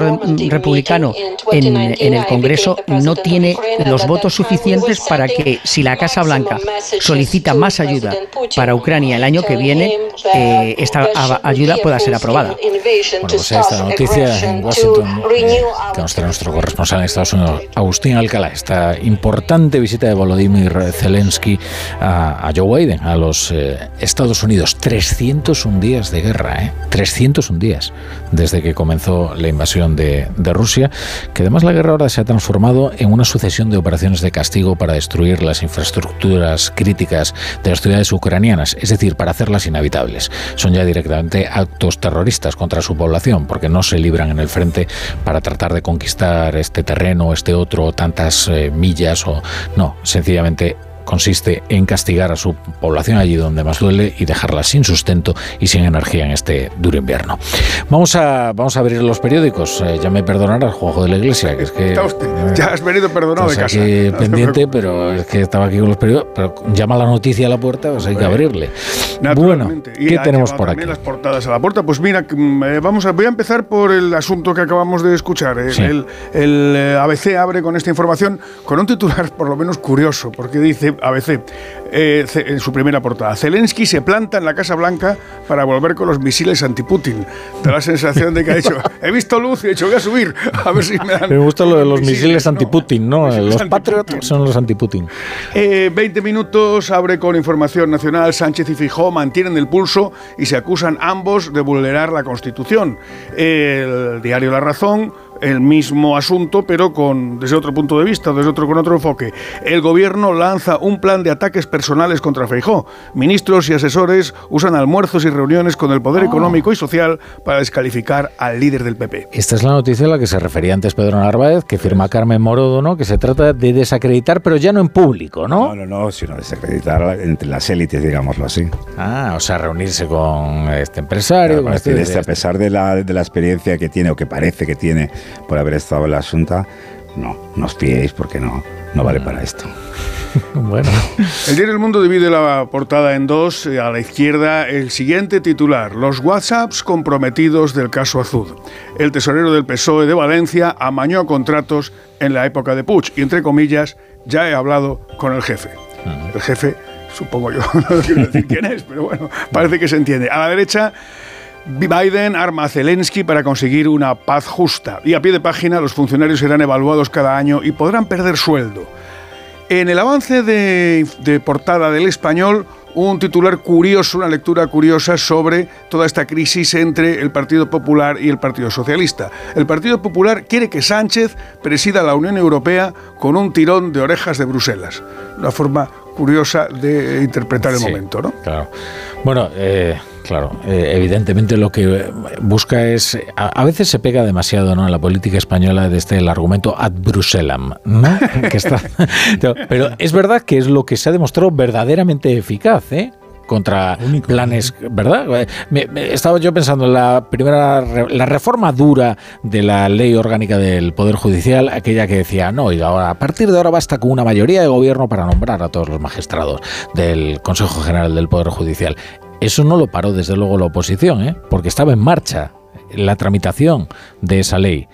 republicano en, en el Congreso no tiene los votos suficientes para que si la Casa Blanca solicita más ayuda para Ucrania el año que viene, eh, esta ayuda pueda ser aprobada. Bueno, pues esta noticia noticia en Washington que nos trae nuestro corresponsal en Estados Unidos, Agustín Alcalá. Esta importante visita de Volodymyr Zelensky a, Joe Biden, a los eh, Estados Unidos. 301 días de guerra, ¿eh? 301 días desde que comenzó la invasión de, de Rusia, que además la guerra ahora se ha transformado en una sucesión de operaciones de castigo para destruir las infraestructuras críticas de las ciudades ucranianas, es decir, para hacerlas inhabitables. Son ya directamente actos terroristas contra su población, porque no se en el frente para tratar de conquistar este terreno, este otro, tantas eh, millas o no, sencillamente consiste en castigar a su población allí donde más duele y dejarla sin sustento y sin energía en este duro invierno. Vamos a, vamos a abrir los periódicos. Eh, ya me perdonará Juanjo de la Iglesia, que es que... ya has venido perdonado de casa. Aquí pendiente, pero es que estaba aquí con los periódicos. Pero llama la noticia a la puerta, pues hay que abrirle. Bueno, ¿qué tenemos por aquí? las portadas a la puerta. Pues mira, mm, eh, vamos a, voy a empezar por el asunto que acabamos de escuchar. El, el eh, ABC abre con esta información con un titular por lo menos curioso, porque dice ABC, eh, en su primera portada. Zelensky se planta en la Casa Blanca para volver con los misiles anti-Putin. Da la sensación de que ha dicho, he visto luz y he dicho, voy a subir, a ver si me dan... Me gusta lo de los misiles, anti-Putin, ¿no? Los Patriots son los anti-Putin. Eh, 20 minutos, abre con información nacional. Sánchez y Fijó mantienen el pulso y se acusan ambos de vulnerar la Constitución. El diario La Razón el mismo asunto, pero con, desde otro punto de vista, desde otro, con otro enfoque. El gobierno lanza un plan de ataques personales contra Feijó. Ministros y asesores usan almuerzos y reuniones con el poder ah. económico y social para descalificar al líder del PP. Esta es la noticia a la que se refería antes Pedro Narváez, que firma Carmen Morodo, ¿no? que se trata de desacreditar, pero ya no en público, ¿no? No, no, no, sino desacreditar entre las élites, digámoslo así. Ah, o sea, reunirse con este empresario. con este, este, a pesar de la, de la experiencia que tiene o que parece que tiene por haber estado en la Asunta, no, no os fiéis porque no, no vale para esto. bueno. El diario El Mundo divide la portada en dos. Eh, a la izquierda, el siguiente titular: Los WhatsApps comprometidos del caso Azud. El tesorero del PSOE de Valencia amañó contratos en la época de Puig. Y entre comillas, ya he hablado con el jefe. El jefe, supongo yo, no quiero decir quién es, pero bueno, parece que se entiende. A la derecha. Biden arma a Zelensky para conseguir una paz justa y a pie de página los funcionarios serán evaluados cada año y podrán perder sueldo. En el avance de, portada del español, un titular curioso, una lectura curiosa sobre toda esta crisis entre el Partido Popular y el Partido Socialista. El Partido Popular quiere que Sánchez presida la Unión Europea con un tirón de orejas de Bruselas. Una forma curiosa de interpretar el momento, ¿no? Claro. Bueno, eh, Claro, eh, evidentemente lo que busca es, a, veces se pega demasiado ¿no? en la política española desde el argumento ad Bruselam, ¿no? que está, pero es verdad que es lo que se ha demostrado verdaderamente eficaz, ¿eh? Contra planes, ¿verdad? Me, estaba yo pensando en la primera, la reforma dura de la ley orgánica del Poder Judicial, aquella que decía, no, y ahora, a partir de ahora basta con una mayoría de gobierno para nombrar a todos los magistrados del Consejo General del Poder Judicial. Eso no lo paró desde luego la oposición, ¿eh? porque estaba en marcha la tramitación de esa ley.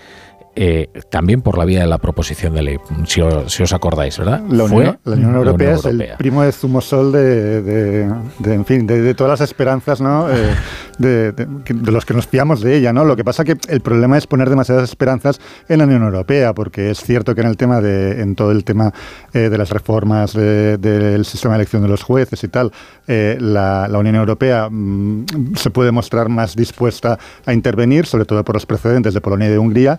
Eh, también por la vía de la proposición de ley, si os, acordáis, ¿verdad? La Unión, Europea es el primo de zumosol de, de, en fin, de, todas las esperanzas, ¿no? Eh, de, los que nos fiamos de ella, ¿no? Lo que pasa que el problema es poner demasiadas esperanzas en la Unión Europea, porque es cierto que en el tema de, en todo el tema eh, de las reformas del sistema de elección de los jueces y tal, la, Unión Europea mm, se puede mostrar más dispuesta a intervenir, sobre todo por los precedentes de Polonia y de Hungría,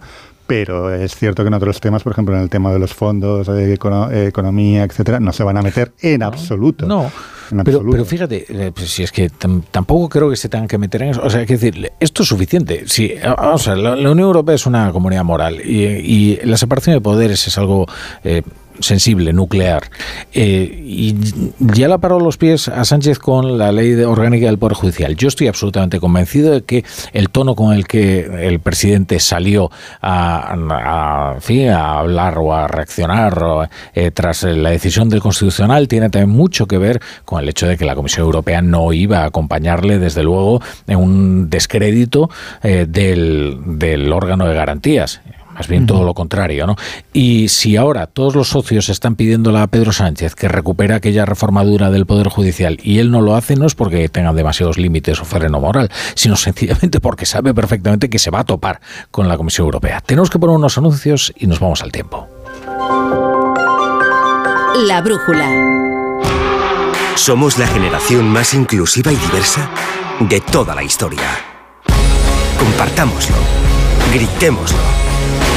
pero es cierto que en otros temas, por ejemplo en el tema de los fondos, de economía, etcétera, no se van a meter en absoluto. No. Pero, pero, fíjate, eh, pues si es que tampoco creo que se tengan que meter en eso. O sea, hay que decir, esto es suficiente. Si, vamos a la, Unión Europea es una comunidad moral y, la separación de poderes es algo eh, sensible, nuclear. Eh, y ya la paró los pies a Sánchez con la ley de orgánica del Poder Judicial. Yo estoy absolutamente convencido de que el tono con el que el presidente salió a, a, hablar o a reaccionar eh, tras la decisión del Constitucional tiene también mucho que ver con el hecho de que la Comisión Europea no iba a acompañarle, desde luego, en un descrédito eh, del órgano de garantías más bien todo lo contrario, ¿no? Y si ahora todos los socios están pidiéndole a Pedro Sánchez que recupere aquella reformadura del Poder Judicial y él no lo hace, no es porque tenga demasiados límites o freno moral, sino sencillamente porque sabe perfectamente que se va a topar con la Comisión Europea. Tenemos que poner unos anuncios y nos vamos al tiempo. La brújula. Somos la generación más inclusiva y diversa de toda la historia. Compartámoslo, gritémoslo,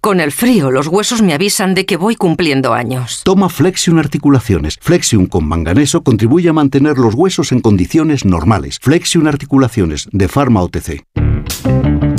Con el frío, los huesos me avisan de que voy cumpliendo años. Toma Flexion Articulaciones. Flexion con manganeso contribuye a mantener los huesos en condiciones normales. Flexion Articulaciones, de Pharma OTC.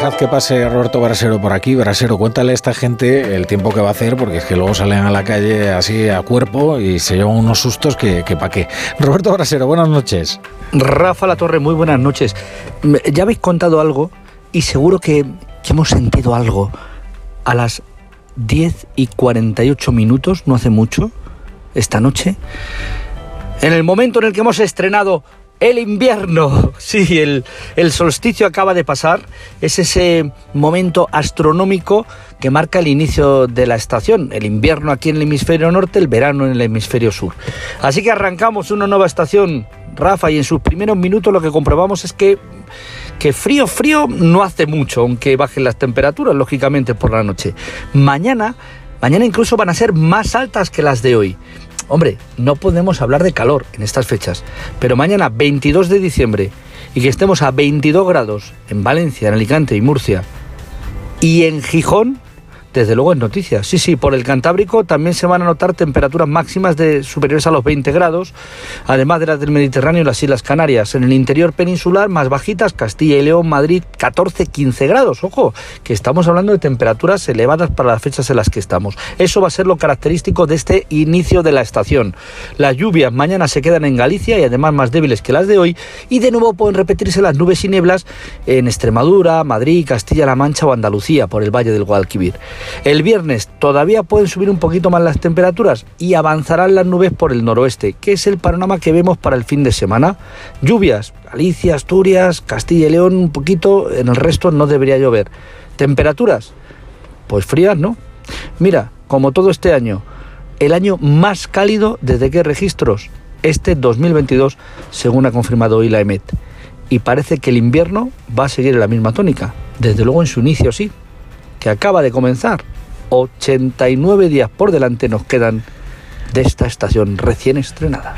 Dejad que pase Roberto Brasero por aquí. Brasero, cuéntale a esta gente el tiempo que va a hacer, porque es que luego salen a la calle así a cuerpo y se llevan unos sustos que, que pa' qué. Roberto Brasero, buenas noches. Rafa La Torre, muy buenas noches. Ya habéis contado algo y seguro que, que hemos sentido algo a las 10 y 48 minutos, no hace mucho, esta noche, en el momento en el que hemos estrenado el invierno. Sí, el, el solsticio acaba de pasar. Es ese momento astronómico que marca el inicio de la estación. El invierno aquí en el hemisferio norte, el verano en el hemisferio sur. Así que arrancamos una nueva estación, Rafa, y en sus primeros minutos lo que comprobamos es que que frío, frío no hace mucho, aunque bajen las temperaturas, lógicamente, por la noche. Mañana, mañana incluso van a ser más altas que las de hoy. Hombre, no podemos hablar de calor en estas fechas, pero mañana 22 de diciembre y que estemos a 22 grados en Valencia, en Alicante y Murcia y en Gijón, desde luego es noticia. Sí, sí, por el Cantábrico también se van a notar temperaturas máximas de superiores a los 20 grados, además de las del Mediterráneo y las Islas Canarias. En el interior peninsular, más bajitas, Castilla y León, Madrid, 14-15 grados. Ojo, que estamos hablando de temperaturas elevadas para las fechas en las que estamos. Eso va a ser lo característico de este inicio de la estación. Las lluvias mañana se quedan en Galicia y además más débiles que las de hoy, y de nuevo pueden repetirse las nubes y nieblas en Extremadura, Madrid, Castilla-La Mancha o Andalucía por el Valle del Guadalquivir. El viernes todavía pueden subir un poquito más las temperaturas y avanzarán las nubes por el noroeste, que es el panorama que vemos para el fin de semana. Lluvias, Galicia, Asturias, Castilla y León un poquito, en el resto no debería llover. Temperaturas, pues frías, ¿no? Mira, como todo este año, el año más cálido desde que registros, este 2022, según ha confirmado hoy la EMET. Y parece que el invierno va a seguir en la misma tónica, desde luego en su inicio sí, que acaba de comenzar. 89 días por delante nos quedan de esta estación recién estrenada.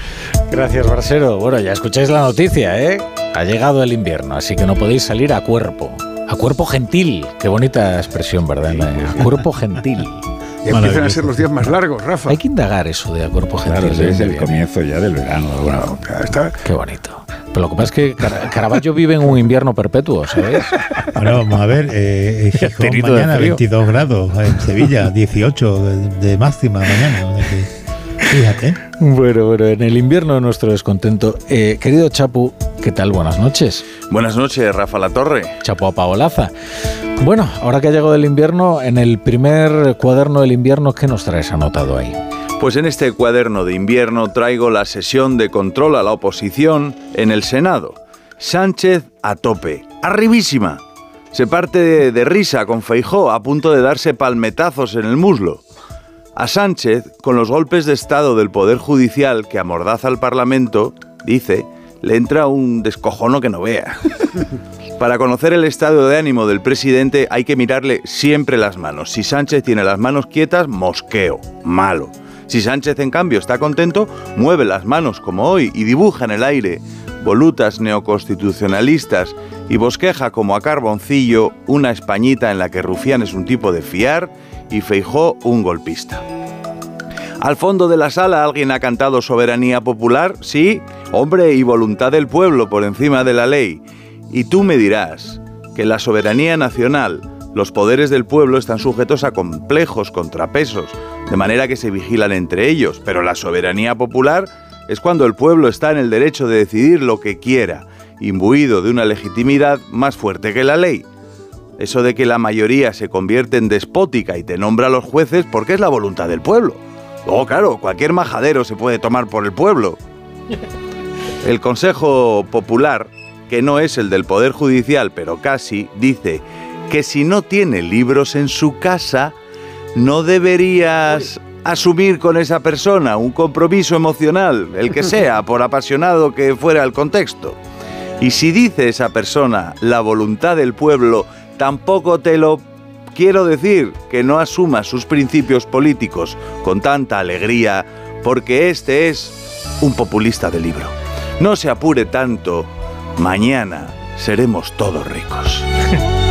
Gracias, Brasero. Bueno, ya escucháis la noticia, ¿eh? Ha llegado el invierno, así que no podéis salir a cuerpo. A cuerpo gentil. Qué bonita expresión, ¿verdad? A cuerpo gentil. Y empiezan a ser los días más largos, Rafa. Hay que indagar eso de a cuerpo gentil. Claro, ¿de es el viene? comienzo ya del verano. alguna forma. Qué bonito. Pero lo que pasa es que Car- Caravaggio vive en un invierno perpetuo, ¿sabes? Bueno, vamos a ver, eh, Gijón mañana frío. 22 grados, en Sevilla 18 de, de máxima mañana. Fíjate. Bueno, bueno, en el invierno de nuestro descontento. Eh, querido Chapu, ¿qué tal? Buenas noches. Buenas noches, Rafa La Torre. Chapu a Paolaza. Bueno, ahora que ha llegado el invierno, en el primer cuaderno del invierno, ¿qué nos traes anotado ahí? Pues en este cuaderno de invierno traigo la sesión de control a la oposición en el Senado. Sánchez a tope, arribísima. Se parte de, de risa con Feijó a punto de darse palmetazos en el muslo. A Sánchez, con los golpes de Estado del Poder Judicial que amordaza al Parlamento, dice, le entra un descojono que no vea. Para conocer el estado de ánimo del presidente hay que mirarle siempre las manos. Si Sánchez tiene las manos quietas, mosqueo, malo. Si Sánchez en cambio está contento, mueve las manos como hoy y dibuja en el aire volutas neoconstitucionalistas y bosqueja como a carboncillo una españita en la que Rufián es un tipo de fiar y Feijó un golpista. Al fondo de la sala alguien ha cantado soberanía popular, sí, hombre y voluntad del pueblo por encima de la ley. Y tú me dirás que la soberanía nacional, los poderes del pueblo están sujetos a complejos contrapesos, de manera que se vigilan entre ellos, pero la soberanía popular es cuando el pueblo está en el derecho de decidir lo que quiera, imbuido de una legitimidad más fuerte que la ley. Eso de que la mayoría se convierte en despótica y te nombra a los jueces porque es la voluntad del pueblo. Oh, claro, cualquier majadero se puede tomar por el pueblo. El Consejo Popular, que no es el del Poder Judicial, pero casi, dice que si no tiene libros en su casa, no deberías asumir con esa persona un compromiso emocional, el que sea, por apasionado que fuera el contexto. Y si dice esa persona la voluntad del pueblo, tampoco te lo quiero decir que no asuma sus principios políticos con tanta alegría, porque este es un populista de libro. No se apure tanto, mañana seremos todos ricos.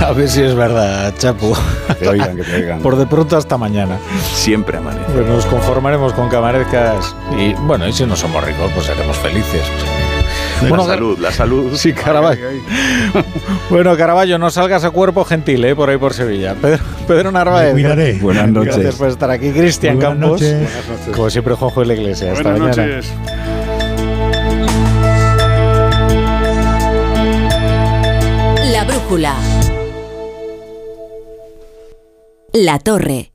A ver si es verdad, Chapu. Que oigan, que te oigan. Por de pronto hasta mañana. Siempre amanece. Pues nos conformaremos con que amanezcas. Y bueno, y si no somos ricos, pues seremos felices. La salud, la salud. Sí, Caraballo. bueno, Caraballo, no salgas a cuerpo gentil, ¿eh? Por ahí por Sevilla. Pedro, Pedro Narváez. Cuidaré. Buenas noches. Gracias por estar aquí. Cristian Muy buenas Campos. noches. Como siempre, Juanjo de la Iglesia. Hasta Buenas mañana. noches. La brújula. La torre.